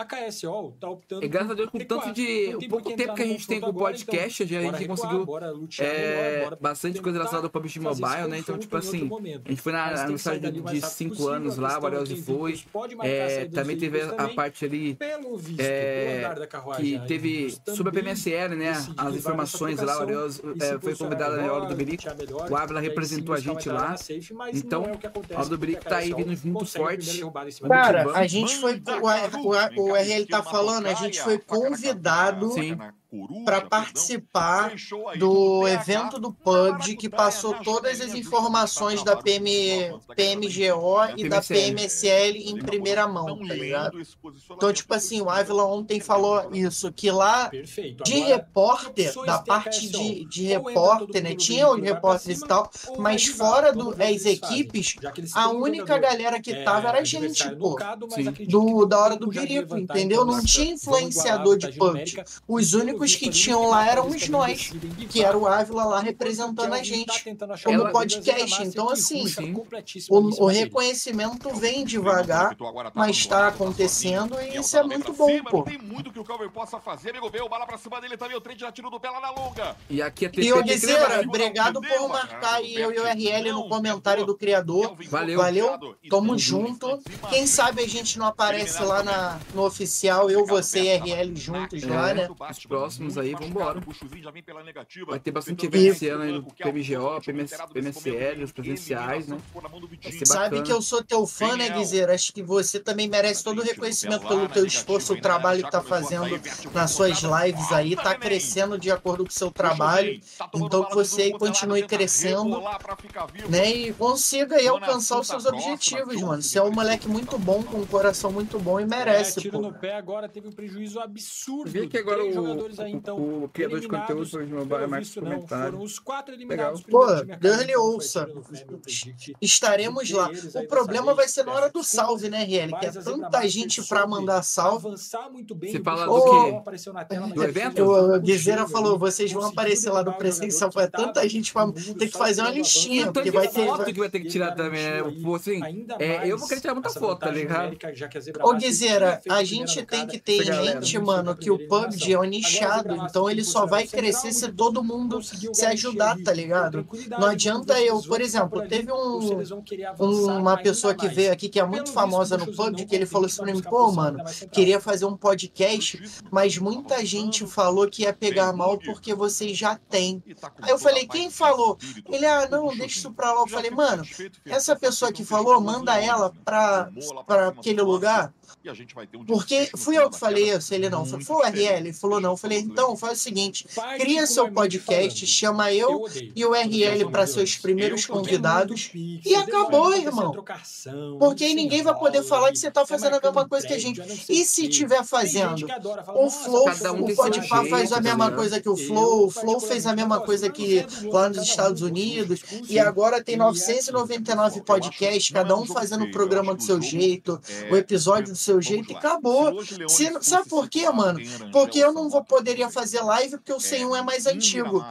A KSO tá optando E graças a Deus, com por tanto de. O tem pouco tempo que a gente tem com o agora, podcast, já a gente recuar, conseguiu bora lutear é, melhor, bastante coisa relacionada ao PUBG Mobile, né? Então, tipo assim, momento. a gente foi na aniversário de, dali o mais de rápido cinco possível, anos a lá, o quem foi. É, também teve a parte ali Pelo visto, é, que teve sobre a PMSL, né? As informações lá, o é, foi convidado na hora do Berico. O Ávila representou a gente lá. Então, é a do Berico tá aí vindo muito forte. Cara, a gente foi. O, o, o RL tá falando, a gente foi convidado Sim. Coruja, para participar do evento do PUBG que maracutaia, passou todas as informações da PM, PMGO equipe, e né? da. PMSL em primeira mão, tá ligado? Então, tipo assim, o Ávila ontem falou isso, que lá de repórter, da parte de, de repórter, né? Tinha os e repórteres e tal, mas fora do- das equipes, a única galera que é, tava era a gente, pô. Do, da hora do Birico, levantar, entendeu? Não tinha influenciador de PUBG. Os Pelo únicos que tinham o lá éramos nós, que era o. Ávila lá representando o a tá gente. Como podcast, então, assim, O, o reconhecimento vem devagar, mas está acontecendo e isso é muito bom, pô. tem muito que o Calvin possa fazer, amigo. Veio, bala pra cima dele também. O trem já tirou do pé lá na longa. E aqui E Guizeira, lembrar. obrigado por marcar aí eu e o RL no comentário do criador. Valeu. Valeu, tamo junto. Quem sabe a gente não aparece lá na, no oficial, eu, você e RL juntos lá, né? Os próximos aí, vambora. Vai ter bastante evento esse ano aí no PMGO, PMS, PMSL, os presenciais, né? Vai ser Sabe que eu sou teu fã, né, Guizeira? Acho que você também merece todo o reconhecimento pelo teu esforço, o trabalho que tá fazendo nas suas lives aí, tá crescendo de acordo com o seu trabalho. Então que você aí continue crescendo, né? E consiga aí alcançar os seus objetivos, mano. Você é um moleque muito bom, com um coração muito bom e É, merece, tiro pô. no pé agora teve um prejuízo absurdo. Vi que agora o, aí, então, o, o criador de conteúdo foi Pelo mais visto, não. Foram os quatro eliminados. Pô, Deus lhe foi ouça. Estaremos lá. O problema vai ser na hora do salve, né, RL? Que é tanta gente pra mandar salve. Avançar muito bem. Você o fala do não quê? apareceu na tela, mas Do ele evento? O Guizeira falou, vocês vão aparecer lá no derrubar o presencial. Foi que tanta gente pra ter que fazer uma listinha, porque vai ter. foto que vai ter que tirar também, né? garantiu aí Pô, assim, ainda é, eu vou querer tirar muita foto, tá ligado? que Ô, Guizeira, a gente tem que ter em mente, mano, que o PUBG é um nichado, então ele só vai crescer se todo mundo se ajudar, tá ligado? Não adianta eu, por exemplo, teve um, uma pessoa que veio aqui que é muito famosa no PUBG, que ele falou assim pra mim, pô, mano, queria fazer um podcast, mas muita gente falou que ia pegar mal porque vocês já têm. Aí eu falei, quem falou? Ele, ah, não, deixa isso pra lá. Eu falei, mano, essa pessoa que falou, manda ela pra, pra aquele lugar. Porque fui eu que falei isso, ele não. Foi, foi o RL, ele falou não. Eu falei, então faz o seguinte, cria seu podcast, chama eu e o RL para seus primeiros convidados e acabou, irmão. Porque aí ninguém vai poder falar que você tá fazendo a mesma coisa que a gente. E se tiver fazendo? O Flow, um o Podpah faz a mesma né? coisa que o Flow, o Flow fez a mesma coisa que lá nos Estados Unidos, e agora tem 999 podcasts, cada um fazendo o programa do seu jeito, o episódio do seu jeito, e acabou. Se- sabe por quê, mano? Porque eu não vou poderia fazer live porque o 101 é mais antigo.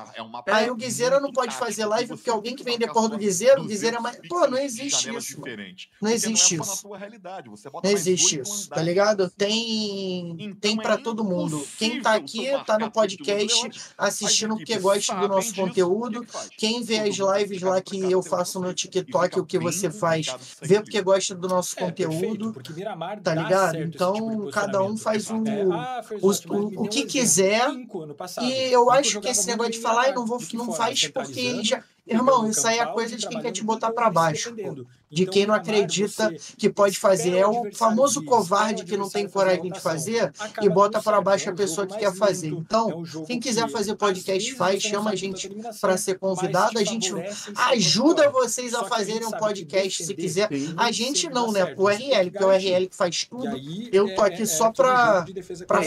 Aí o Guizeira não pode fazer live porque alguém que vem depois do Guizeira, o Guizeira é mais. Pô, não existe isso, mano. Não existe isso. Não existe isso, tá ligado? Tem, tem para todo mundo. Quem tá aqui, tá no podcast, assistindo porque gosta do nosso conteúdo. Quem vê as lives lá que eu faço no TikTok, o que você faz, vê porque gosta do nosso conteúdo, tá ligado? Então, cada um faz o, o, o, o que quiser. E eu acho que esse negócio de falar, "Ai, não, vou, não faz porque já. Irmão, isso aí é coisa de quem quer te botar pra baixo. pô. De quem não acredita que pode fazer. É o famoso covarde que não tem coragem de fazer e bota pra baixo a pessoa que quer fazer. Então, quem quiser fazer podcast, faz, chama a gente pra ser convidado. A gente ajuda vocês a fazerem um podcast se quiser. A gente não, né? O RL, que é o RL que faz tudo. Eu tô aqui só pra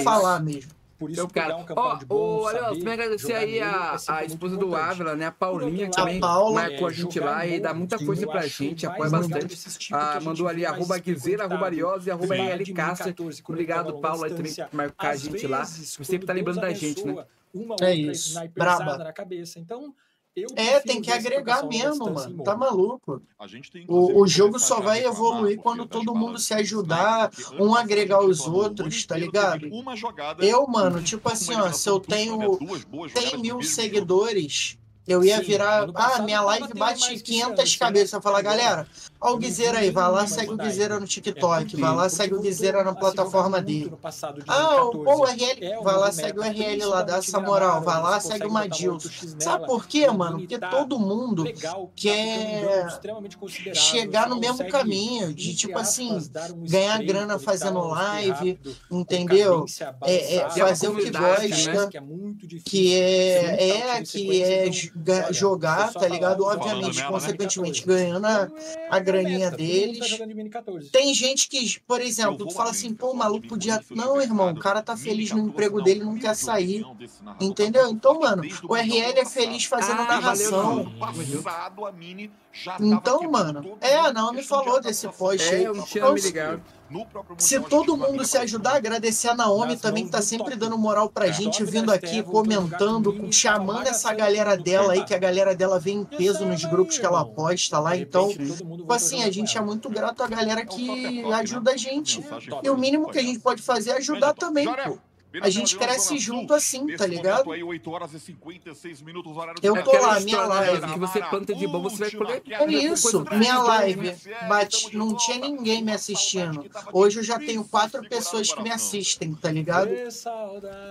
falar mesmo. Por isso, Então, cara, um campeão ó, de bom, saber também agradecer aí nele a, é a esposa do. Ávila, né? A Paulinha que também marcou a é, gente jogar lá e dá muita coisa pra gente, apoia bastante. que Ah, a gente mandou ali arroba Guizeira, arroba conectado. Ariosa e arroba Cássia. 2014, Obrigado, a Paulo, aí também por marcar a gente lá. Você sempre tá lembrando da gente, né? Uma É outra isso, sniperzada braba. na cabeça. Então, eu É, tem que agregar mesmo, mano. Tá maluco. A gente tem, O, o jogo só vai evoluir quando das todo mundo se de ajudar, porque um agregar os outros, tá ligado? teve Uma jogada, Eu, mano, tipo assim, ó, se eu tenho né? Duas boas 100 jogadas mil seguidores, eu ia Sim, virar. Ah, minha live bate mais que esse ano, 500 esse cabeças. Eu falar, galera, Ó o Guizeira aí, vai lá, segue o Guizeira no TikTok, vai lá, segue o Guizeira na plataforma dele. Ah, o RL, vai lá, segue o RL lá, dá essa moral, vai lá, segue o Madilson. Sabe por quê, mano? Porque todo mundo quer chegar no mesmo caminho, de tipo assim, ganhar grana fazendo live, entendeu? É, é fazer o que gosta, que é, é que é joga- jogar, tá ligado? Obviamente, consequentemente, ganhando a, a graninha deles. Tem gente que, por exemplo, tu fala assim, pô, o maluco podia. Não, irmão, o cara tá feliz no emprego dele, não quer sair. Entendeu? Então, mano, o RL é feliz fazendo Ah, narração. valeu, a Então, mano, é, mundo, não me questão de falou desse post aí. É, eu não tinha me ligado. No próprio Se todo mundo se ajudar, agradecer a Naomi também, que tá sempre dando moral pra É. gente, Top vindo aqui, jogar comentando, chamando essa galera dela aí, que a galera dela vem em peso nos grupos que ela irmão. posta lá. Então, tipo assim, a gente é muito grato à galera É que é top, né? ajuda a gente. E o mínimo que a gente pode fazer é ajudar também, pô. A gente cresce junto assim, tá ligado? Aí, 8 horas e 56 minutos, horário Eu tô lá, minha live. que você planta de bom, você vai colher. É isso, minha live bate, não tinha ninguém me Uma assistindo. Hoje eu já tenho quatro pessoas que me assistem, tá ligado?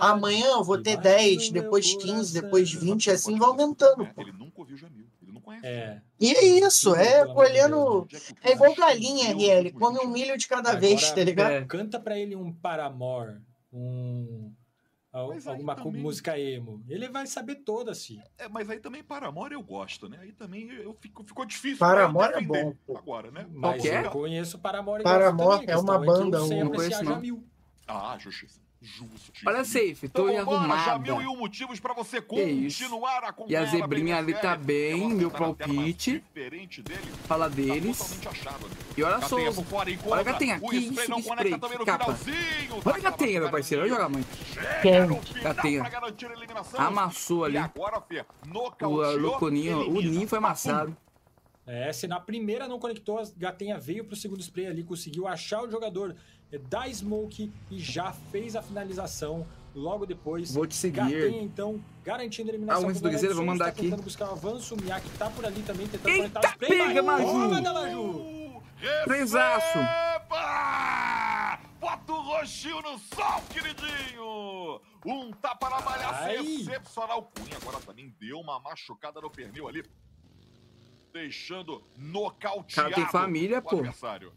Amanhã eu vou ter 10, depois 15, depois 20, assim vai aumentando, pô. Ele nunca ouviu Jamil, ele não conhece. É. E é isso, é colhendo. O É igual galinha, escondeu RL, come um milho de cada Agora, vez, tá ligado? É. Canta pra ele um Paramore, um. al- Mas Alguma também- música emo. Ele vai saber todas, filho. É, mas aí também Paramore eu gosto, né? Aí também eu fico, ficou difícil. Paramore é bom, pô. Agora, né? Mas que é? eu conheço Paramore Paramore é uma banda, eu sei eu não conheço, não. Ah, justiça. Justiça. Olha, Safe, tô Então arrumada. já mil e um motivos pra você isso. continuar E acompanhando a zebrinha ali tá bem, meu tá mas palpite. Fala tá deles. E olha só. Olha a gatinha, que spray isso, spray, capa. Olha a gatinha, meu parceiro, vai jogar final Gatinha. a. Amassou ali. E agora, Fê, O Luconinho, o. Ninho foi amassado. É, se na primeira não conectou, a Gatenha veio pro segundo spray ali, conseguiu achar o jogador é, da Smoke e já fez a finalização logo depois. Vou te seguir. Gatenha, então, garantindo a eliminação. Ah, o antes do Guizeiro, vou mandar tá aqui. tentando buscar o avanço, o Miyake tá por ali também, tentando Eita, conectar pega, Maju! Trezaço. Bota o roxinho no sol, queridinho! Um tapa na malha Ai. excepcional. Cunha agora também deu uma machucada no pernil ali. Deixando nocauteado Cara, tem família, o pô. adversário.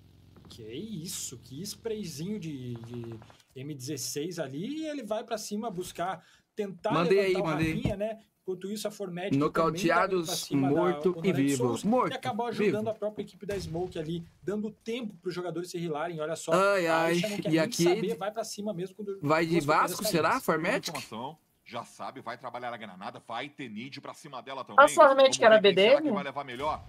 Que isso, que sprayzinho de, de M16 ali e ele vai pra cima buscar tentar Mandei levantar aí, o mandei. Rafinha, né? Enquanto isso, a Formed Nocauteados, morto e vivo. Morto, E acabou ajudando vivo. a própria equipe da Smoke ali, dando tempo para os jogadores se rilarem. Olha só, Ai, ai, e aqui saber, vai pra cima mesmo. Quando Vai de Vasco, será? Informação, já sabe, vai trabalhar a granada, vai ter need pra cima dela também. A Formatic Vamos era quem será BDM? que vai levar melhor.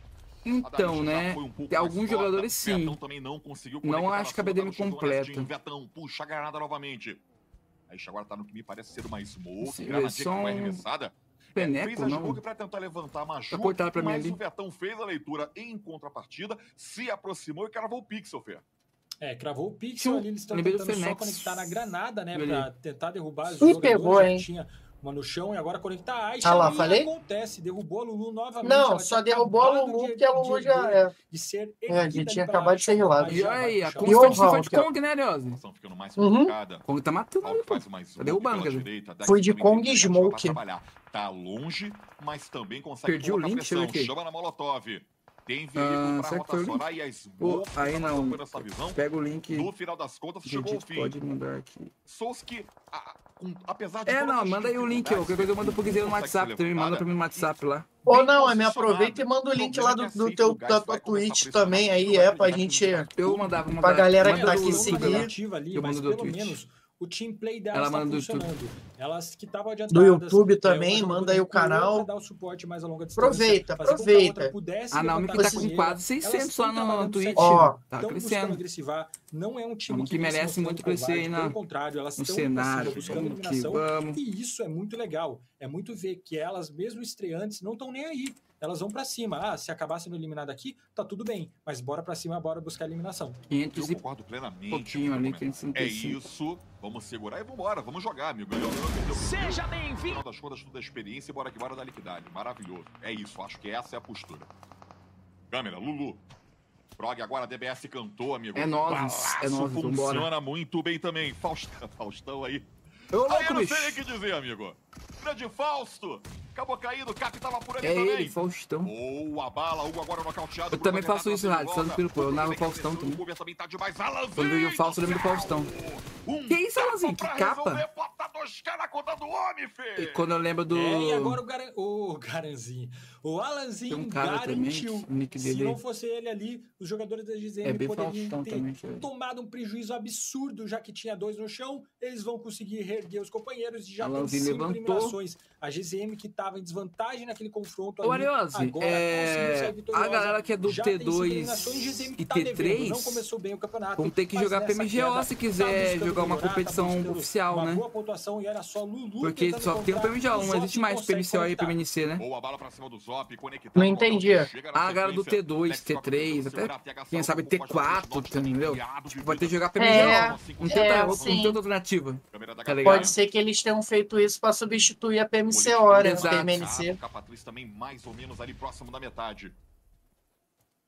Então, já né? um mais alguns forte, jogadores sim. Não conseguiu Não acho que a BDM completa. Vetão puxa a granada novamente. Aí agora tá no que me parece ser uma smoke. Sim, granadinha só que foi um arremessada. Peneco, fez a smoke pra tentar levantar a Maju, Tá pra mim mas ali. o Vetão fez a leitura em contrapartida, se aproximou e cravou o pixel, Fê. É, cravou o pixel Sim, ali, eles estão tentando só conectar na granada, né? Ali. Pra tentar derrubar os Ih, jogadores. pegou, hein? Tinha uma no chão e agora conectar a Aisha. Ah lá, e falei? acontece, derrubou a Lulu novamente. Não, ela só derrubou a Lulu porque a Lulu já é. De ser É, a gente tinha acabado de ser rilado. mas E aí, a E o foi de ó. Kong, né, ficando mais Uhum. complicada. Kong tá matando ali, pô. Tá derrubando, quer dizer. Fui de Kong e pra Smoke. Tá longe, mas também consegue Perdi o link, pressão. Chama na Molotov. Tem Ah, veículo pra será que foi o link? rotacionar e a Smoke aí não. Pega o link. No final das contas, chegou Gente, fim. pode mandar aqui. Souski, com- apesar de É, não, manda aí o link, Qualquer coisa eu mando pro Guizeiro no WhatsApp também. Manda pra mim no WhatsApp lá. Ou não, é me aproveita e manda o link lá do, é do que teu, da tua Twitch também aí, é pra gente. começar Eu mandava, vou Pra galera que tá do- aqui do- seguir. do- ali, Eu mando do Twitch. O team play delas Ela tá manda do funcionando. Elas que estavam Do adiantadas. YouTube é, também, manda aí o canal. dar o suporte mais a longa distância, Aproveita, fazer com que a aproveita. A Naomi que tá com quase 600 Elas lá no trabalhando Twitch. Ó, Tá crescendo. agressivar. Não é um time que vem se merece muito crescer aí na- Pelo contrário, elas No estão cenário. buscando que vamos. E isso é muito legal. É muito ver que elas, mesmo estreantes, não estão nem aí elas vão para cima. Ah, se acabar sendo eliminado aqui, tá tudo bem, mas bora para cima, bora buscar a eliminação. 500 eu concordo plenamente. Pouquinho ali, É isso, vamos segurar e vambora, vamos jogar, amigo. Ganhou, ganhou, ganhou, Seja bem-vindo! das contas, tudo da experiência e bora que bora da liquidade. Maravilhoso. É isso, acho que essa é a postura. Câmera, Lulu. Prog agora, DBS cantou, amigo. É nós, é nós. Funciona vambora. muito bem também. Faustão, Faustão aí. Eu, aí eu não sei o que dizer, amigo. Grande Fausto, Acabou caindo, Cap tava por ali é também. ele, Faustão. Boa bala, um agora nocauteado. Eu também faço isso, Rádio, só no Pirupo. Eu narro Faustão também. Tá quando eu vejo Fausto, eu lembro do Faustão. Um que isso, Alanzinho? Que capa? Resolver, dois, homem, e quando eu lembro do... É, e agora o, garan... o Garanzinho. O Alanzinho um garantiu. Também, se não é fosse ele ali, os jogadores da GZM é poderiam ter é. tomado um prejuízo absurdo, já que tinha dois no chão. Eles vão conseguir reerguer os companheiros e já Alanzinho tem cinco levantou. eliminações. A GZM que estava em desvantagem naquele confronto. Ô, ali, agora é... A galera que é do T2 e T3 tá devendo, não começou bem o campeonato. Vão ter que jogar PMGO queda, se tá quiser tá jogar uma melhorar, tá competição tá oficial, né? Porque só tem o PMGO, não existe mais PMCO e PMNC, né? Boa bala pra cima dos. Não entendi. Ah, galera do T2, T3, até quem sabe T4, entendeu? Tipo, vai ter que jogar PMG. É, não tem, é, outra, alternativa. Tá Pode ser que eles tenham feito isso pra substituir a PMC hora, né? PMNC. também mais ou menos ali próximo da metade.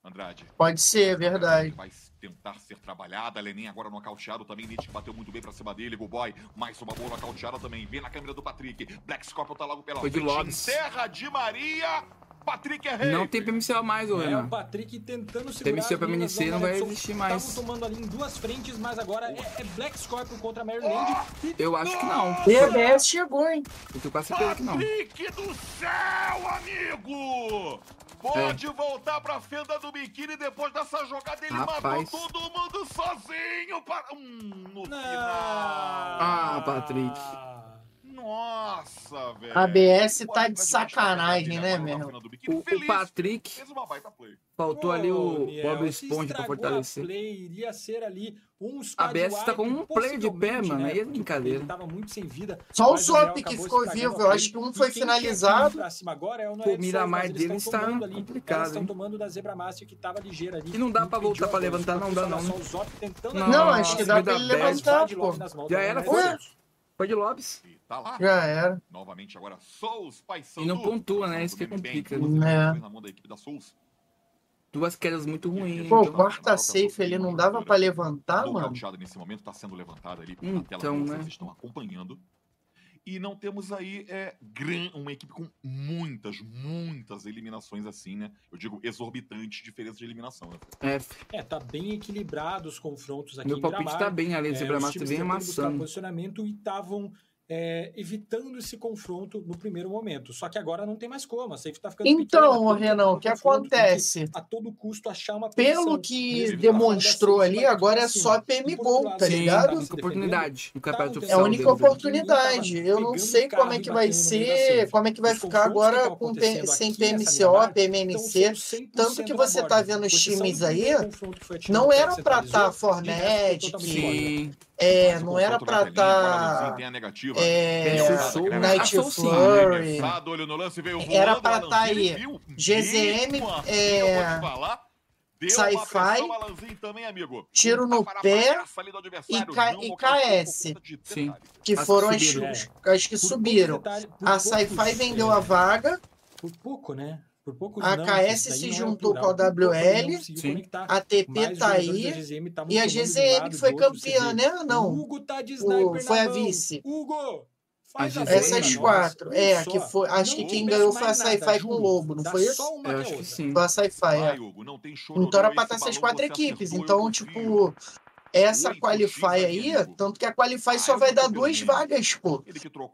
Andrade. Pode ser, é verdade. Vai tentar ser trabalhada. Lenin agora nocauteado também. Nietzsche bateu muito bem pra cima dele. Buboy, mais uma boa nocauteada também. Vem na câmera do Patrick. Black Scorpion tá logo pela Foi frente. de Lobs. Serra de Maria. Patrick é rei. Não tem PMCO mais, ô é Renan. É, o Patrick tentando se PMCO pra MNC não, vai existir mais. Estamos tomando ali em duas frentes, mas agora é, é Black Scorpion contra Maryland. Eu acho que não. PBS chegou, hein? Eu tô quase certeza que não. Patrick do céu, amigo! Pode é. voltar pra fenda do biquíni depois dessa jogada. Ele Rapaz. matou todo mundo sozinho. Para... Hum, no não. final. Ah, Patrick. Nossa, velho. A ABS tá de sacanagem, né, mesmo? O, o Patrick. Faltou Pô, ali o Niel, Bob Esponja pra fortalecer. ABS play, iria ser ali um A BS tá com um play de pé, mano. Aí é brincadeira. Tava muito sem vida, Só o Zop que ficou vivo. Eu acho que um foi finalizado. Agora é o Miramar dele está complicado. Eles estão tomando da Zebra Master que tava ligeira ali. E não dá pra voltar pra levantar, não dá não. Não, acho que dá pra ele levantar, pô. Já era, foi. Foi de Lopes. Tá lá. Já era. Novamente agora Souls, paisão E não pontua, né? Isso que é complica. Né? Na mão da equipe da Souls. Duas quedas muito ruins. Pô, então. o tá Costa safe ali, não dava pra levantar, mano. nesse momento, tá sendo levantado ali então, na tela então, né? vocês estão acompanhando. E não temos aí é, uma equipe com muitas, muitas eliminações assim, né? Eu digo exorbitante diferença de eliminação, né? É. é, tá bem equilibrado os confrontos aqui Meu palpite tá é, Gramado. tá bem, ali Lesibramato é, tá bem amassando. posicionamento e estavam é, evitando esse confronto no primeiro momento. Só que agora não tem mais como, a SAFE está ficando. Então, pequena, Renan, tá o que acontece? A todo custo achar uma Pelo que demonstrou assim, ali, agora é só PM Gol, tá ligado? É a única oportunidade. É a única oportunidade. Eu não sei é como é que vai ser, como é que vai ficar agora com, sem PMCO, PMNC. Tanto que você tá vendo os times aí, não era para estar Fornet, é, não era pra estar. Tá... É, tá é Night Flurry. Era pra estar aí. GZM. É... Sci-Fi, tiro no pé e, K, e KS, Sim. que foram as, as que subiram. A Sci-Fi vendeu a vaga. Por pouco, né? Por pouco a não, KS se juntou com a WL, a TP tá aí, e a GZM que foi campeã, né? Não, o Hugo tá de o, foi a vice. Hugo! Faz é a Essas quatro. É, a que foi. Acho que quem ganhou foi a Sci-Fi com o Lobo, não foi isso? Eu acho que sim. Foi a Sci-Fi. É. Então era pra estar essas quatro equipes. Então, tipo, essa Qualify aí, tanto que a Qualify só vai dar duas vagas, pô.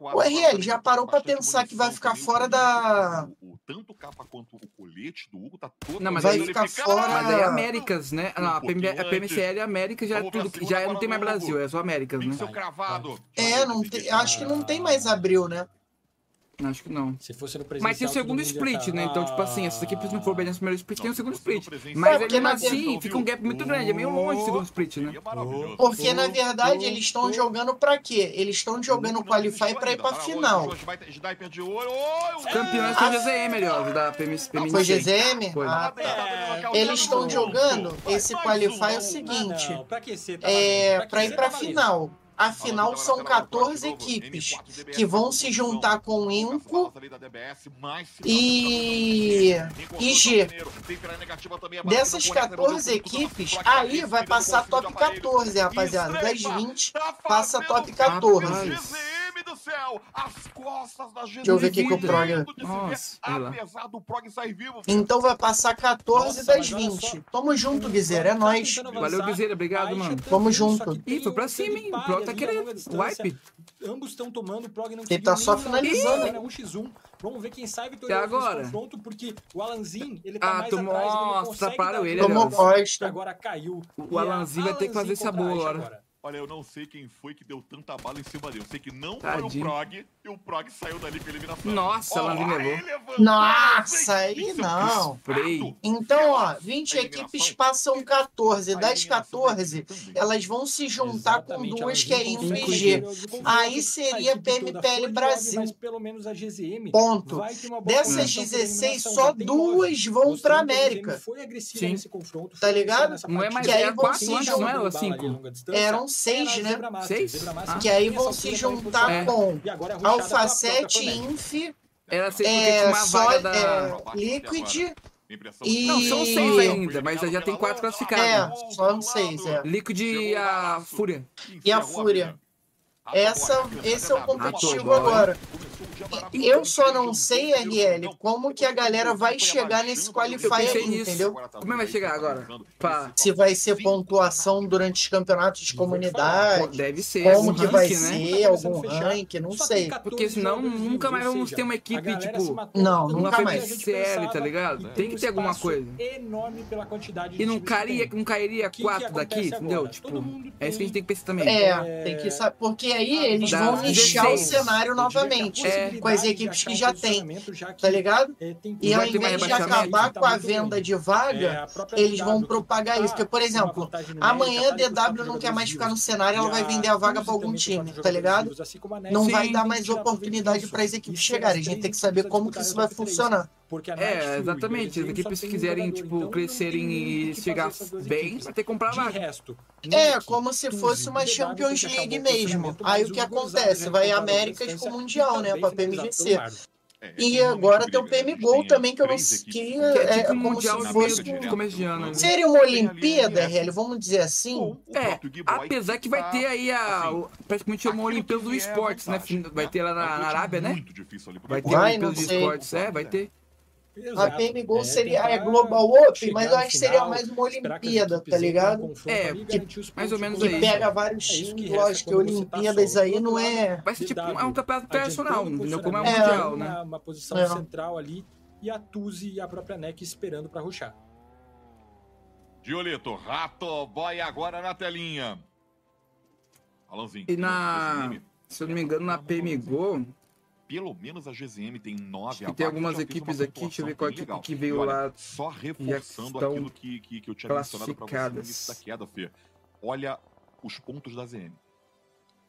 O RL já parou para pensar que vai ficar fora da. Tanto capa quanto o colete do Hugo tá todo Não, mas vai ficar fora. Mas aí é Américas, né? Não, a, PMCL é Américas já é tudo. Já não tem mais Brasil, é só Américas, né? É, não tem, acho que não tem mais abril, né? Acho que não. Se fosse no presencial... Mas tem o segundo split, né? Então, tipo assim, essas equipes não for bem nesse primeiro split, tem o segundo split. Mas é, mesmo assim, fica um gap muito grande. É meio longe o segundo split, né? Porque, na verdade, eles estão jogando pra quê? Eles estão jogando o Qualify pra ir pra final. Campeões o GZM ali, ó, da PMC. Foi GZM? Foi. Ah, tá. Eles estão jogando esse Qualify é o seguinte. Pra é, ir pra final. Afinal, são 14 equipes que vão se juntar com o Inco e, e G. Dessas 14 equipes, aí vai passar top 14, rapaziada. Das 20, passa top 14. do céu, as costas da Deixa eu ver o que, o Prog. Nossa, olha lá. Apesar do Prog sair vivo, Então vai passar 14 Nossa, das mas olha 20. só. Tamo junto, Guizeira. É nóis. Valeu, Guizeira, obrigado, mano. Tamo junto. Ih, foi pra cima, hein? O Prog tá querendo. Wipe. Ambos estão tomando, o Prog não Ele tá só finalizando. virar, né? 1x1. Vamos ver quem sai vitorioso Até agora. nesse confronto, porque o Alanzin, ele tá Ah, mais tomou- atrás, ele não nossa, consegue dar ele, Tomou. Agora caiu. O Alanzin vai ter que fazer essa boa agora. Olha, eu não sei quem foi que deu tanta bala em cima dele. Eu sei que não Tadinho. foi o Prog e o Prog saiu dali com a eliminação. Nossa, aí levantou, Nossa, aí é não. Então, ó, 20 equipes passam 14. Das 14, elas vão se juntar com Exatamente, duas que é Info e G. Aí seria PMPL Brasil. Mas pelo menos a GZM Ponto. Dessas posição por 16, eliminação, só duas vão pra América. Foi agressiva Sim. nesse confronto. Tá ligado? Não é mais Que aí é vão quatro se anos, juntar. não é? Ou Bala ali, cinco? longa distância. Eram seis, né? Seis? Ah. Que aí vão se juntar É. com é Alfacete, Fnatic. Inf, Era é, tinha uma só, vaga da. é, Liquid e... Não, são seis ainda, mas já tem quatro classificados. É, só seis, é. Liquid e a Fúria. E a Fúria. Essa, esse é o competitivo agora. Eu só não sei, RL, como que a galera vai chegar nesse Qualify aí, nisso. entendeu? Como é que vai chegar agora? Pá. Se vai ser pontuação durante os campeonatos de comunidade, Deve ser. como um que vai ranking, né? ser, algum rank, não sei. tem 14 Porque senão nunca mais vamos ter uma equipe, tipo, Não, nunca mais. CL, tá ligado? Tem que ter alguma coisa. enorme pela quantidade de E não cairia, não cairia quatro daqui, entendeu? Tipo, é isso que a gente tem- que pensar também. É, tem que saber, porque aí eles Dá vão nichar o 16. cenário novamente, É. com as equipes que já que, tá ligado? é, E ao invés de acabar com a venda de vaga, É, eles vão propagar tá isso. Porque, por exemplo, amanhã tá a DW não quer mais ficar no cenário, ela vai vender a vaga pra algum time, tá ligado? assim. Não vai dar mais oportunidade para as equipes chegarem. A gente tem que saber como que isso vai funcionar. Porque a É, o exatamente. As equipes um quiserem, tipo, então crescerem e o que chegar bem, equipes. vai ter que comprar vaga. resto, É, como se fosse uma Champions que um League mesmo. Aí o que o acontece? já Vai Américas com e Mundial, né? Pra PMGC. pelo Marlon. E agora tem o PM Gol também, que eu não sei. Que Que é é tipo um como mundial se fosse. de ano. né? Seria uma Olimpíada, RL, vamos dizer assim? É, apesar que vai ter aí a, o- praticamente uma Olimpíada dos Esportes, né? Vai ter lá na, na Arábia, né? Vai ter a Olimpíada sei. Esportes, é, vai ter. A PM Gol É, seria é Global Open, mas eu acho que seria mais uma Olimpíada, tá ligado? É, que- mais ou menos Que aí. colocação. pega vários É times, resta lógico que tá Olimpíadas solo. aí não é. Vai ser tipo um, é um campeonato internacional, adiantando o entendeu? Como é um posicionamento, mundial, né? Uma, uma posição É. central ali e a Tuzi e a própria NEC esperando pra ruxar. Diolito, Rato Boy agora na telinha. Alanzinho. E na, se eu não me engano, na PMGO, Pelo menos a GZM tem nove Acho tem algumas equipes aqui, deixa eu ver qual bem equipe que veio E olha, lá Só reforçando aquilo que, que, que eu tinha mencionado pra você no classificadas. início da queda, Fê. Olha os pontos da ZM.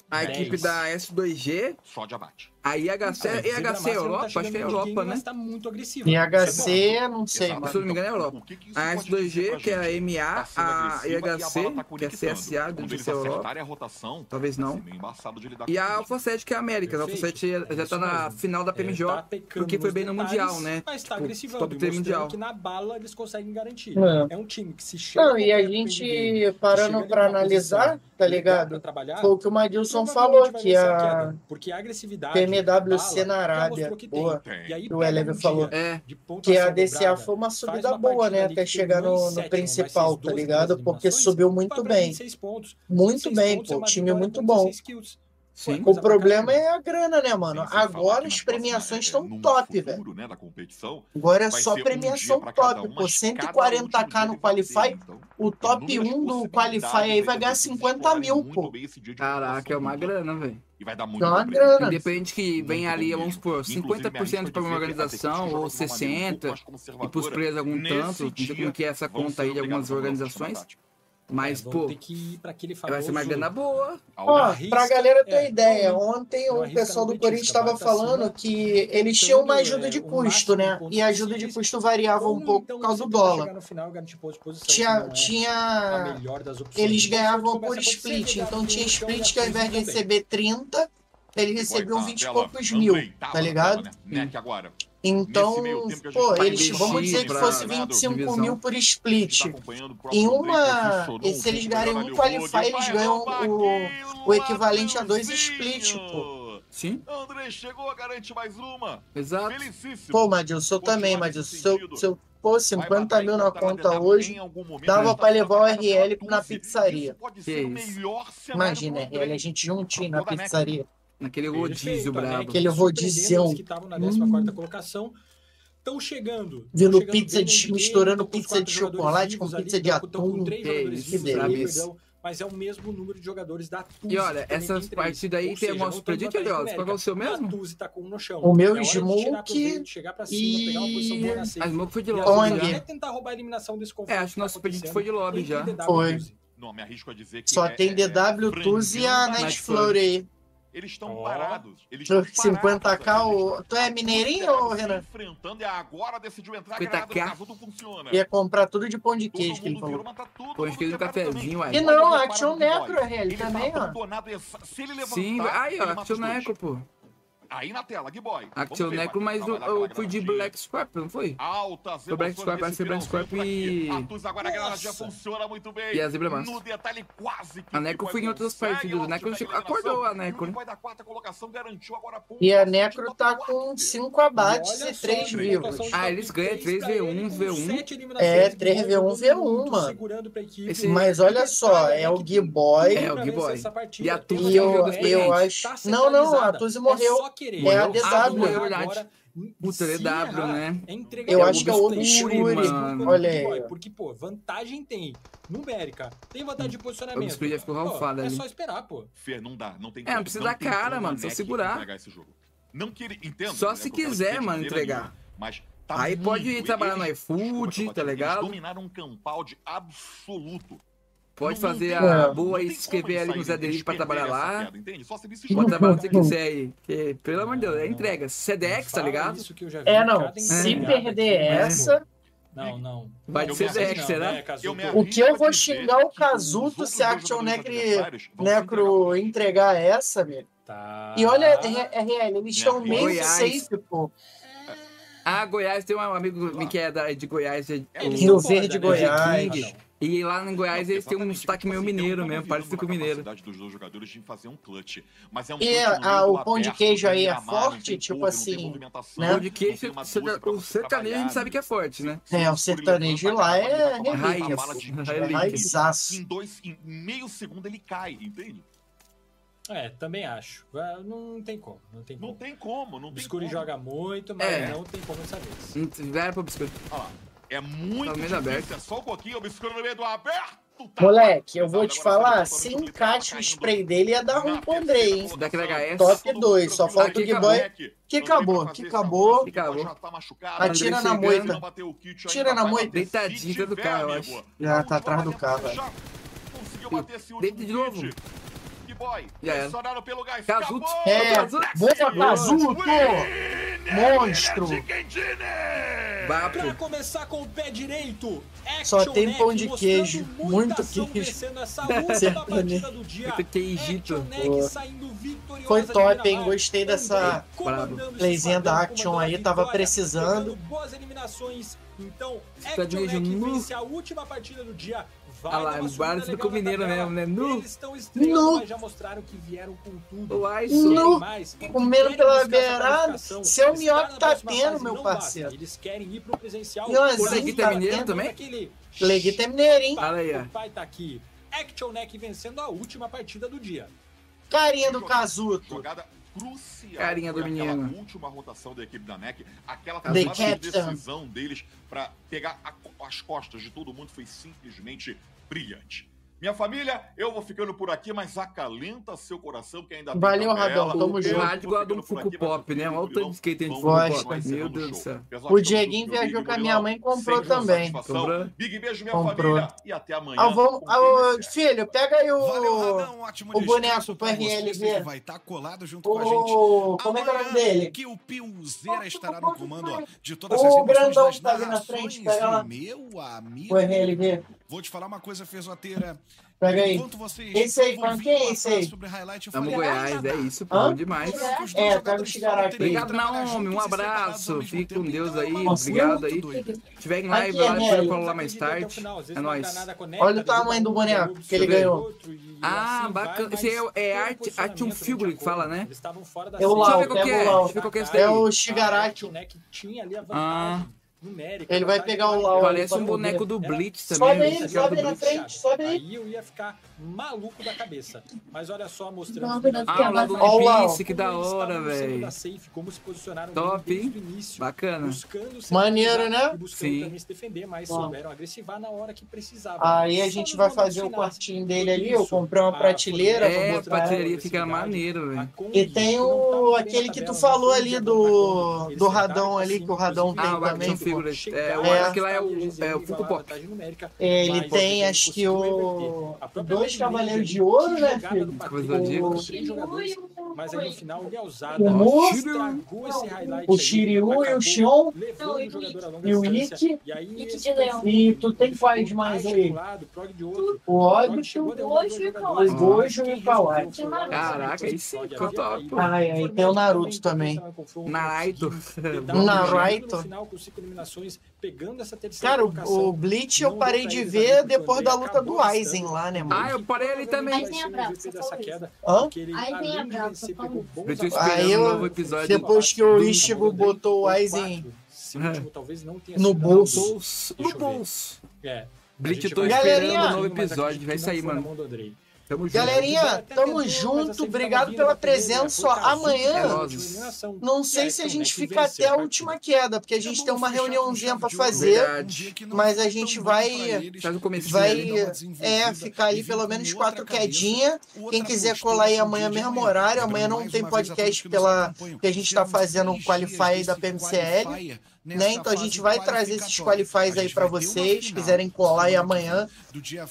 a Dez. equipe da S2G, Só de abate. A IHC, Ah, IHC é Europa? Master Acho que é não tá Europa, game, né? Mas tá muito agressiva. IHC, não sei, Exato. Se eu não me engano, é Europa. O que que A pode dizer S2G, pra que é a? MA, Tá a bola IHC, tá que é. CSA, deve ser Europa. a rotação, Talvez não. de lidar E a. Alpha 7, que é a América. A Alpha Perfeito. 7 já, É já isso tá na mesmo. final da É, PMJ, tá porque foi bem no detalhes, Mundial, né? Mas tá Tipo, agressivando, top 3 mostrando mundial. que na bala eles conseguem garantir. É. É um time que se chega Não, e a gente, parando numa analisar, tá ligado? Foi o que o Madilson falou, que a porque a agressividade Bala na Arábia, boa, tem. E aí o Eleven um falou. É, de que a DCA foi uma subida uma boa, né? Até chegar no, no principal, tá 12 ligado? Porque subiu muito bem. 26 pontos. Muito 26 bem, é pô. uma Time muito bom. 16 kills. sim. O problema é a grana, né, mano? Agora as premiações é, estão top, velho. né, da competição, Agora é só um premiação cada top, um, pô. mas cada 140k último no Qualify. então, O top inúmeras 1 do Qualify aí vai ganhar equipes 50 explorarem mil, pô. Caraca, é uma grana, velho. E vai dar muito É uma grana. Independente que venha ali, vamos supor, mesmo. Inclusive, me arrisco 50% a para uma dizer que até organização, que ou joga de mas, é, pô. Ter que ir aquele. Vai ser uma grana boa. Ó, pra galera ter é, ideia, ontem o pessoal do Corinthians estava falando que eles tinham uma ajuda de custo, né? E a ajuda de custo variava um pouco por causa do dólar. Tinha. tinha... Eles ganhavam por split, então tinha split que ao invés de receber 30 ele recebeu vinte 20 e poucos mil, tá, tá ligado? Né? Agora. Então, pô, eles, vamos dizer que fosse 25 divisão. mil por split. Tá em uma. E se eles ganharem um qualify, eles ganham o, o equivalente a dois split, pô. Sim. André chegou, garante mais uma. Exato. Pô, Madilson, eu também, Madilson. Se eu, se eu pô, 50 mil na conta hoje, dava pra levar o RL na pizzaria. Imagina, RL, a gente juntinho na pizzaria naquele rodízio né? brabo. Né? Aquele rodízio. que estavam na 14 hum. colocação estão chegando. Vindo chegando pizza de, misturando pizza de chocolate com pizza ali, de atum. Com três é, isso, mas é o mesmo número de jogadores da Tuzi. E olha, essas partidas aí tem uma predito ali, ó. Qual é o seu mesmo? A TUSI tá com um no chão. O meu é Smoke. A Smoke foi de lobby já. tentar roubar a eliminação desse confronto. É, acho que tá nosso predito foi de lobby já. Foi. Não, me arrisco a dizer que Só é, tem é DW, Tuzi e a Nightflurry aí. Eles estão oh. parados. Eles estão 50k, o... tu é mineirinho ou Renan? enfrentando e agora decidiu entrar, 50K. Grado, tudo funciona. Ia comprar tudo de pão de queijo que ele falou. Virou, tá pão de queijo e cafezinho, aí. E não, Action Necro é ele tá também, ó. Se ele levantar, Sim, aí, ó, Action Necro, pô. Aí na tela, Giboy. Actioneco, ah, mas o, eu, eu fui de Black Scorp, não foi? Altas foi Black Scrap, vai ser Black Scorp e... E a Zebra Massa. No detalhe quase que... A Necro foi em outras partidas, a Necro acordou a Necro. Né? E a Necro tá com 5 abates e 3 vivos. Ah, eles ganham 3v1, v1. É, 3v1, v1, mano. Mas olha só, é o Giboy. É, o Giboy. E a Tuz eu. Não, não, a Tuz morreu querer. É ah, a DW. Né? É ah, agora, Puta, DW, errar, né? É Eu acho que é o obscure, Olha aí. Porque, pô, vantagem tem. Numérica. Tem vantagem de posicionamento. O obscure já ficou ralfado é ali. É só esperar, pô. Fer, não dá. Não tem É, não precisa dar cara, mano. Só segurar. Não que ele... Entendo, só né, se quiser, mano, entregar. mas Tá aí pode ir trabalhar no iFood, tá ligado? Eles dominaram um campal de absoluto. Pode fazer a boa e escrever ali nos ADI pra trabalhar lá. Pode trabalhar onde você quiser aí. Que, pelo amor de Deus, é entrega. Sedex, tá ligado? É, não. Se perder essa. Não, não. Vai ser Zex, será? O que eu vou xingar o Kazuto se a Action Necro né, entregar essa, velho? Tá. E olha, é, é RL, eles estão meio safe, pô. Ah, Goiás tem um amigo que é de Goiás. É, o Rio Verde, Goiás. E lá em Goiás eles têm um destaque tipo meio assim, mineiro mesmo, parece com mineiro. Dos dois jogadores de fazer um clutch, mas é um e a, o pão de queijo aí é forte, tipo assim. Né? O pão de queijo, o sertanejo a gente sabe que é forte, né? É, o sertanejo lá é né? raizaço. Em dois, em meio segundo ele cai, entende? É, também acho. É, não tem como. Não tem como. Não tem como. Não o Biscuri joga muito, mas é. não tem como essa vez. Não tiveram pro Biscuri. Olha lá. É muito difícil, aberto. é só um pouquinho, obscuro no meio do aberto. Tá Moleque, eu vou te falar, se encate o spray dele ia dar ruim pro André, hein? Top 2, só falta o Big Boy. Que acabou, que acabou. Atira na moita. Tira na moita. Deitadinha do carro, eu acho. Já tá atrás do carro, velho. Deita de novo. Já era. Cazuto. É, boa, Cazuto! Monstro! Bato. Pra começar com o pé direito, Só tem pão de queijo, né? muito queijo. muito queijito. Foi top, hein? Gostei dessa playzinha da Action aí, tava precisando. Boas eliminações. Então, Action é Mac vence a última partida do dia Vai ah lá, o é Barnes com o Mineiro mesmo, né? no Eles estão estreando, no. já mostraram que vieram com tudo. O Alisson. Comeram pela beirada. Seu Mioca tá tendo, meu parceiro. Basta. Eles querem ir pro presencial. O Leguita tá é Mineiro também? Aquele... Leguita é Mineiro, hein? Fala aí, ó. O pai tá aqui. Action Neck vencendo a última partida do dia. Carinha do Casuto. Jogada crucial Carinha do menino. última rotação da equipe da NEC, aquela de decisão deles para pegar a, as costas de todo mundo foi simplesmente brilhante. Minha família, eu vou ficando por aqui, mas acalenta seu coração que ainda tem Valeu. Radão, tamo junto. vou Rádio a do ficando por Fuku aqui, Pop, né? Olha o tanto de skate tem de Vamos Fuku Gosta. Meu Deus o do céu. O Dieguinho viajou com a minha mãe e comprou também. Comprou? Big beijo, minha Comprou. família, e até amanhã. Ah, com ah, filho, pega aí Valeu, o. Radão. Ótimo o boneco pra pro RLV. vai estar colado junto com a gente. O. Como é que é o nome dele? Que o Piozeira estará no comando ó, de todas O as emoções grandão das que tá ali na narrações. frente, pega lá. Meu amigo. O RLV. Vou te falar uma coisa, Fezoteira. Pega aí. Enquanto vocês Esse aí, quem vir é esse aí? sobre highlight, eu Tamo falei, Goiás, "Ah, é isso, Hã? bom demais. Que dois É, pega o jogadores Shigaraki. falam, teriam que Obrigado, Naomi. Um abraço. Fique com. Deus é aí. Obrigado aí. Se tiver em live, lá, né, depois eu lá mais tarde. É nóis. Olha o tamanho do boneco que ele ganhou. Ah, bacana. Esse é, é arte, arte um figure que fala, né? É o eu Lau, que é. o Lau. Deixa eu ver qual que é É o Shigaraki. tinha ali a Ah. Numérica. Ele vai pegar o Lau. Parece um boneco do. Blitz Sobe também. aí, esse cara sobe na Blitz. frente, sobe aí. Aí eu ia ficar maluco da cabeça. Mas olha só, mostrando Ah, o lado do One Lau. Piece, que da hora, velho. como se posicionaram Top, hein? desde o início, Bacana. Maneiro, né? e buscando Sim. também se defender, mas Bom. souberam agressivar na hora que precisava. Aí a gente vai fazer o quartinho dele ali. Eu comprei uma prateleira pra É, a botar. prateleria fica maneiro, velho. E tem o aquele que tu falou ali do, do Radão ali, assim, que o Radão tem Ah, também. Chegar É, o É. aquele lá é o, é o Funko Pop. Ele Mas tem, ele acho que o. Dois Cavaleiros de Ouro, né, filho? do Mas aí no final o Lealzada O Mu, estragou esse highlight. o Shiryu e o Xion longa e o. Ikki. E. E tu tem ficou quais mais aí? articulado, prog de outro. O óbito. e o Gojo e o Kawhi. o Caraca, aí sim, Prog ficou havia top. Ai, ai, tem o Naruto também. Naruto. Pedal Naruto. terceira Cara, o, colocação. o Bleach eu parei de ver depois da luta do Aizen lá, né, Ah, mano? eu parei ali também. Aí tem a Brava, isso. Hã? Porque ele, Aí tem a Brava, pegou bons Eu tô esperando Aí eu- um novo episódio. Depois que o Rodrigo, botou o Aizen quatro. Esse último talvez não tenha no sido bolso. No bolso. É. Eu tô esperando o novo episódio. Vai sair, mano. Tamo junto. Galerinha, tamo junto. sempre Obrigado pela né? presença. Amanhã, É que não sei aí se a gente fica até a última queda, porque a gente tem uma reuniãozinha pra fazer. Mas a gente vai- Vai é, ficar ali pelo menos quatro quedinhas. Quem quiser colar aí amanhã, mesmo horário. Amanhã não tem podcast pela, porque a gente tá fazendo o Qualify aí da PMCL. Né? Então a gente vai trazer esses qualifies aí pra vocês. Quiserem colar aí amanhã.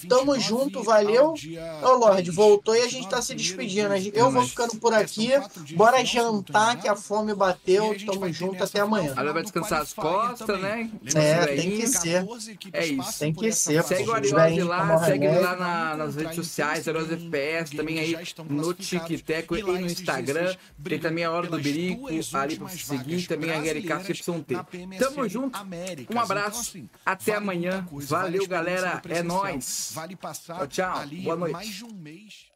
Tamo junto, valeu. Ô Lorde, voltou e a gente tá se despedindo. Eu vou ficando por aqui. Bora jantar que a fome bateu. Tamo junto até amanhã. Agora vai descansar as costas, né? É, tem que ser. É isso. Tem que ser. Segue o. Ariose lá, segue ele lá na- nas redes sociais, Ariose FPS, também aí no TikTok e no Instagram. Tem também a Hora do Birico ali pra você seguir, também a GLK CYT. Tamo junto, um abraço, até amanhã. Valeu, galera, é nóis. Vale passar Tchau, tchau. ali Boa noite. mais de um mês.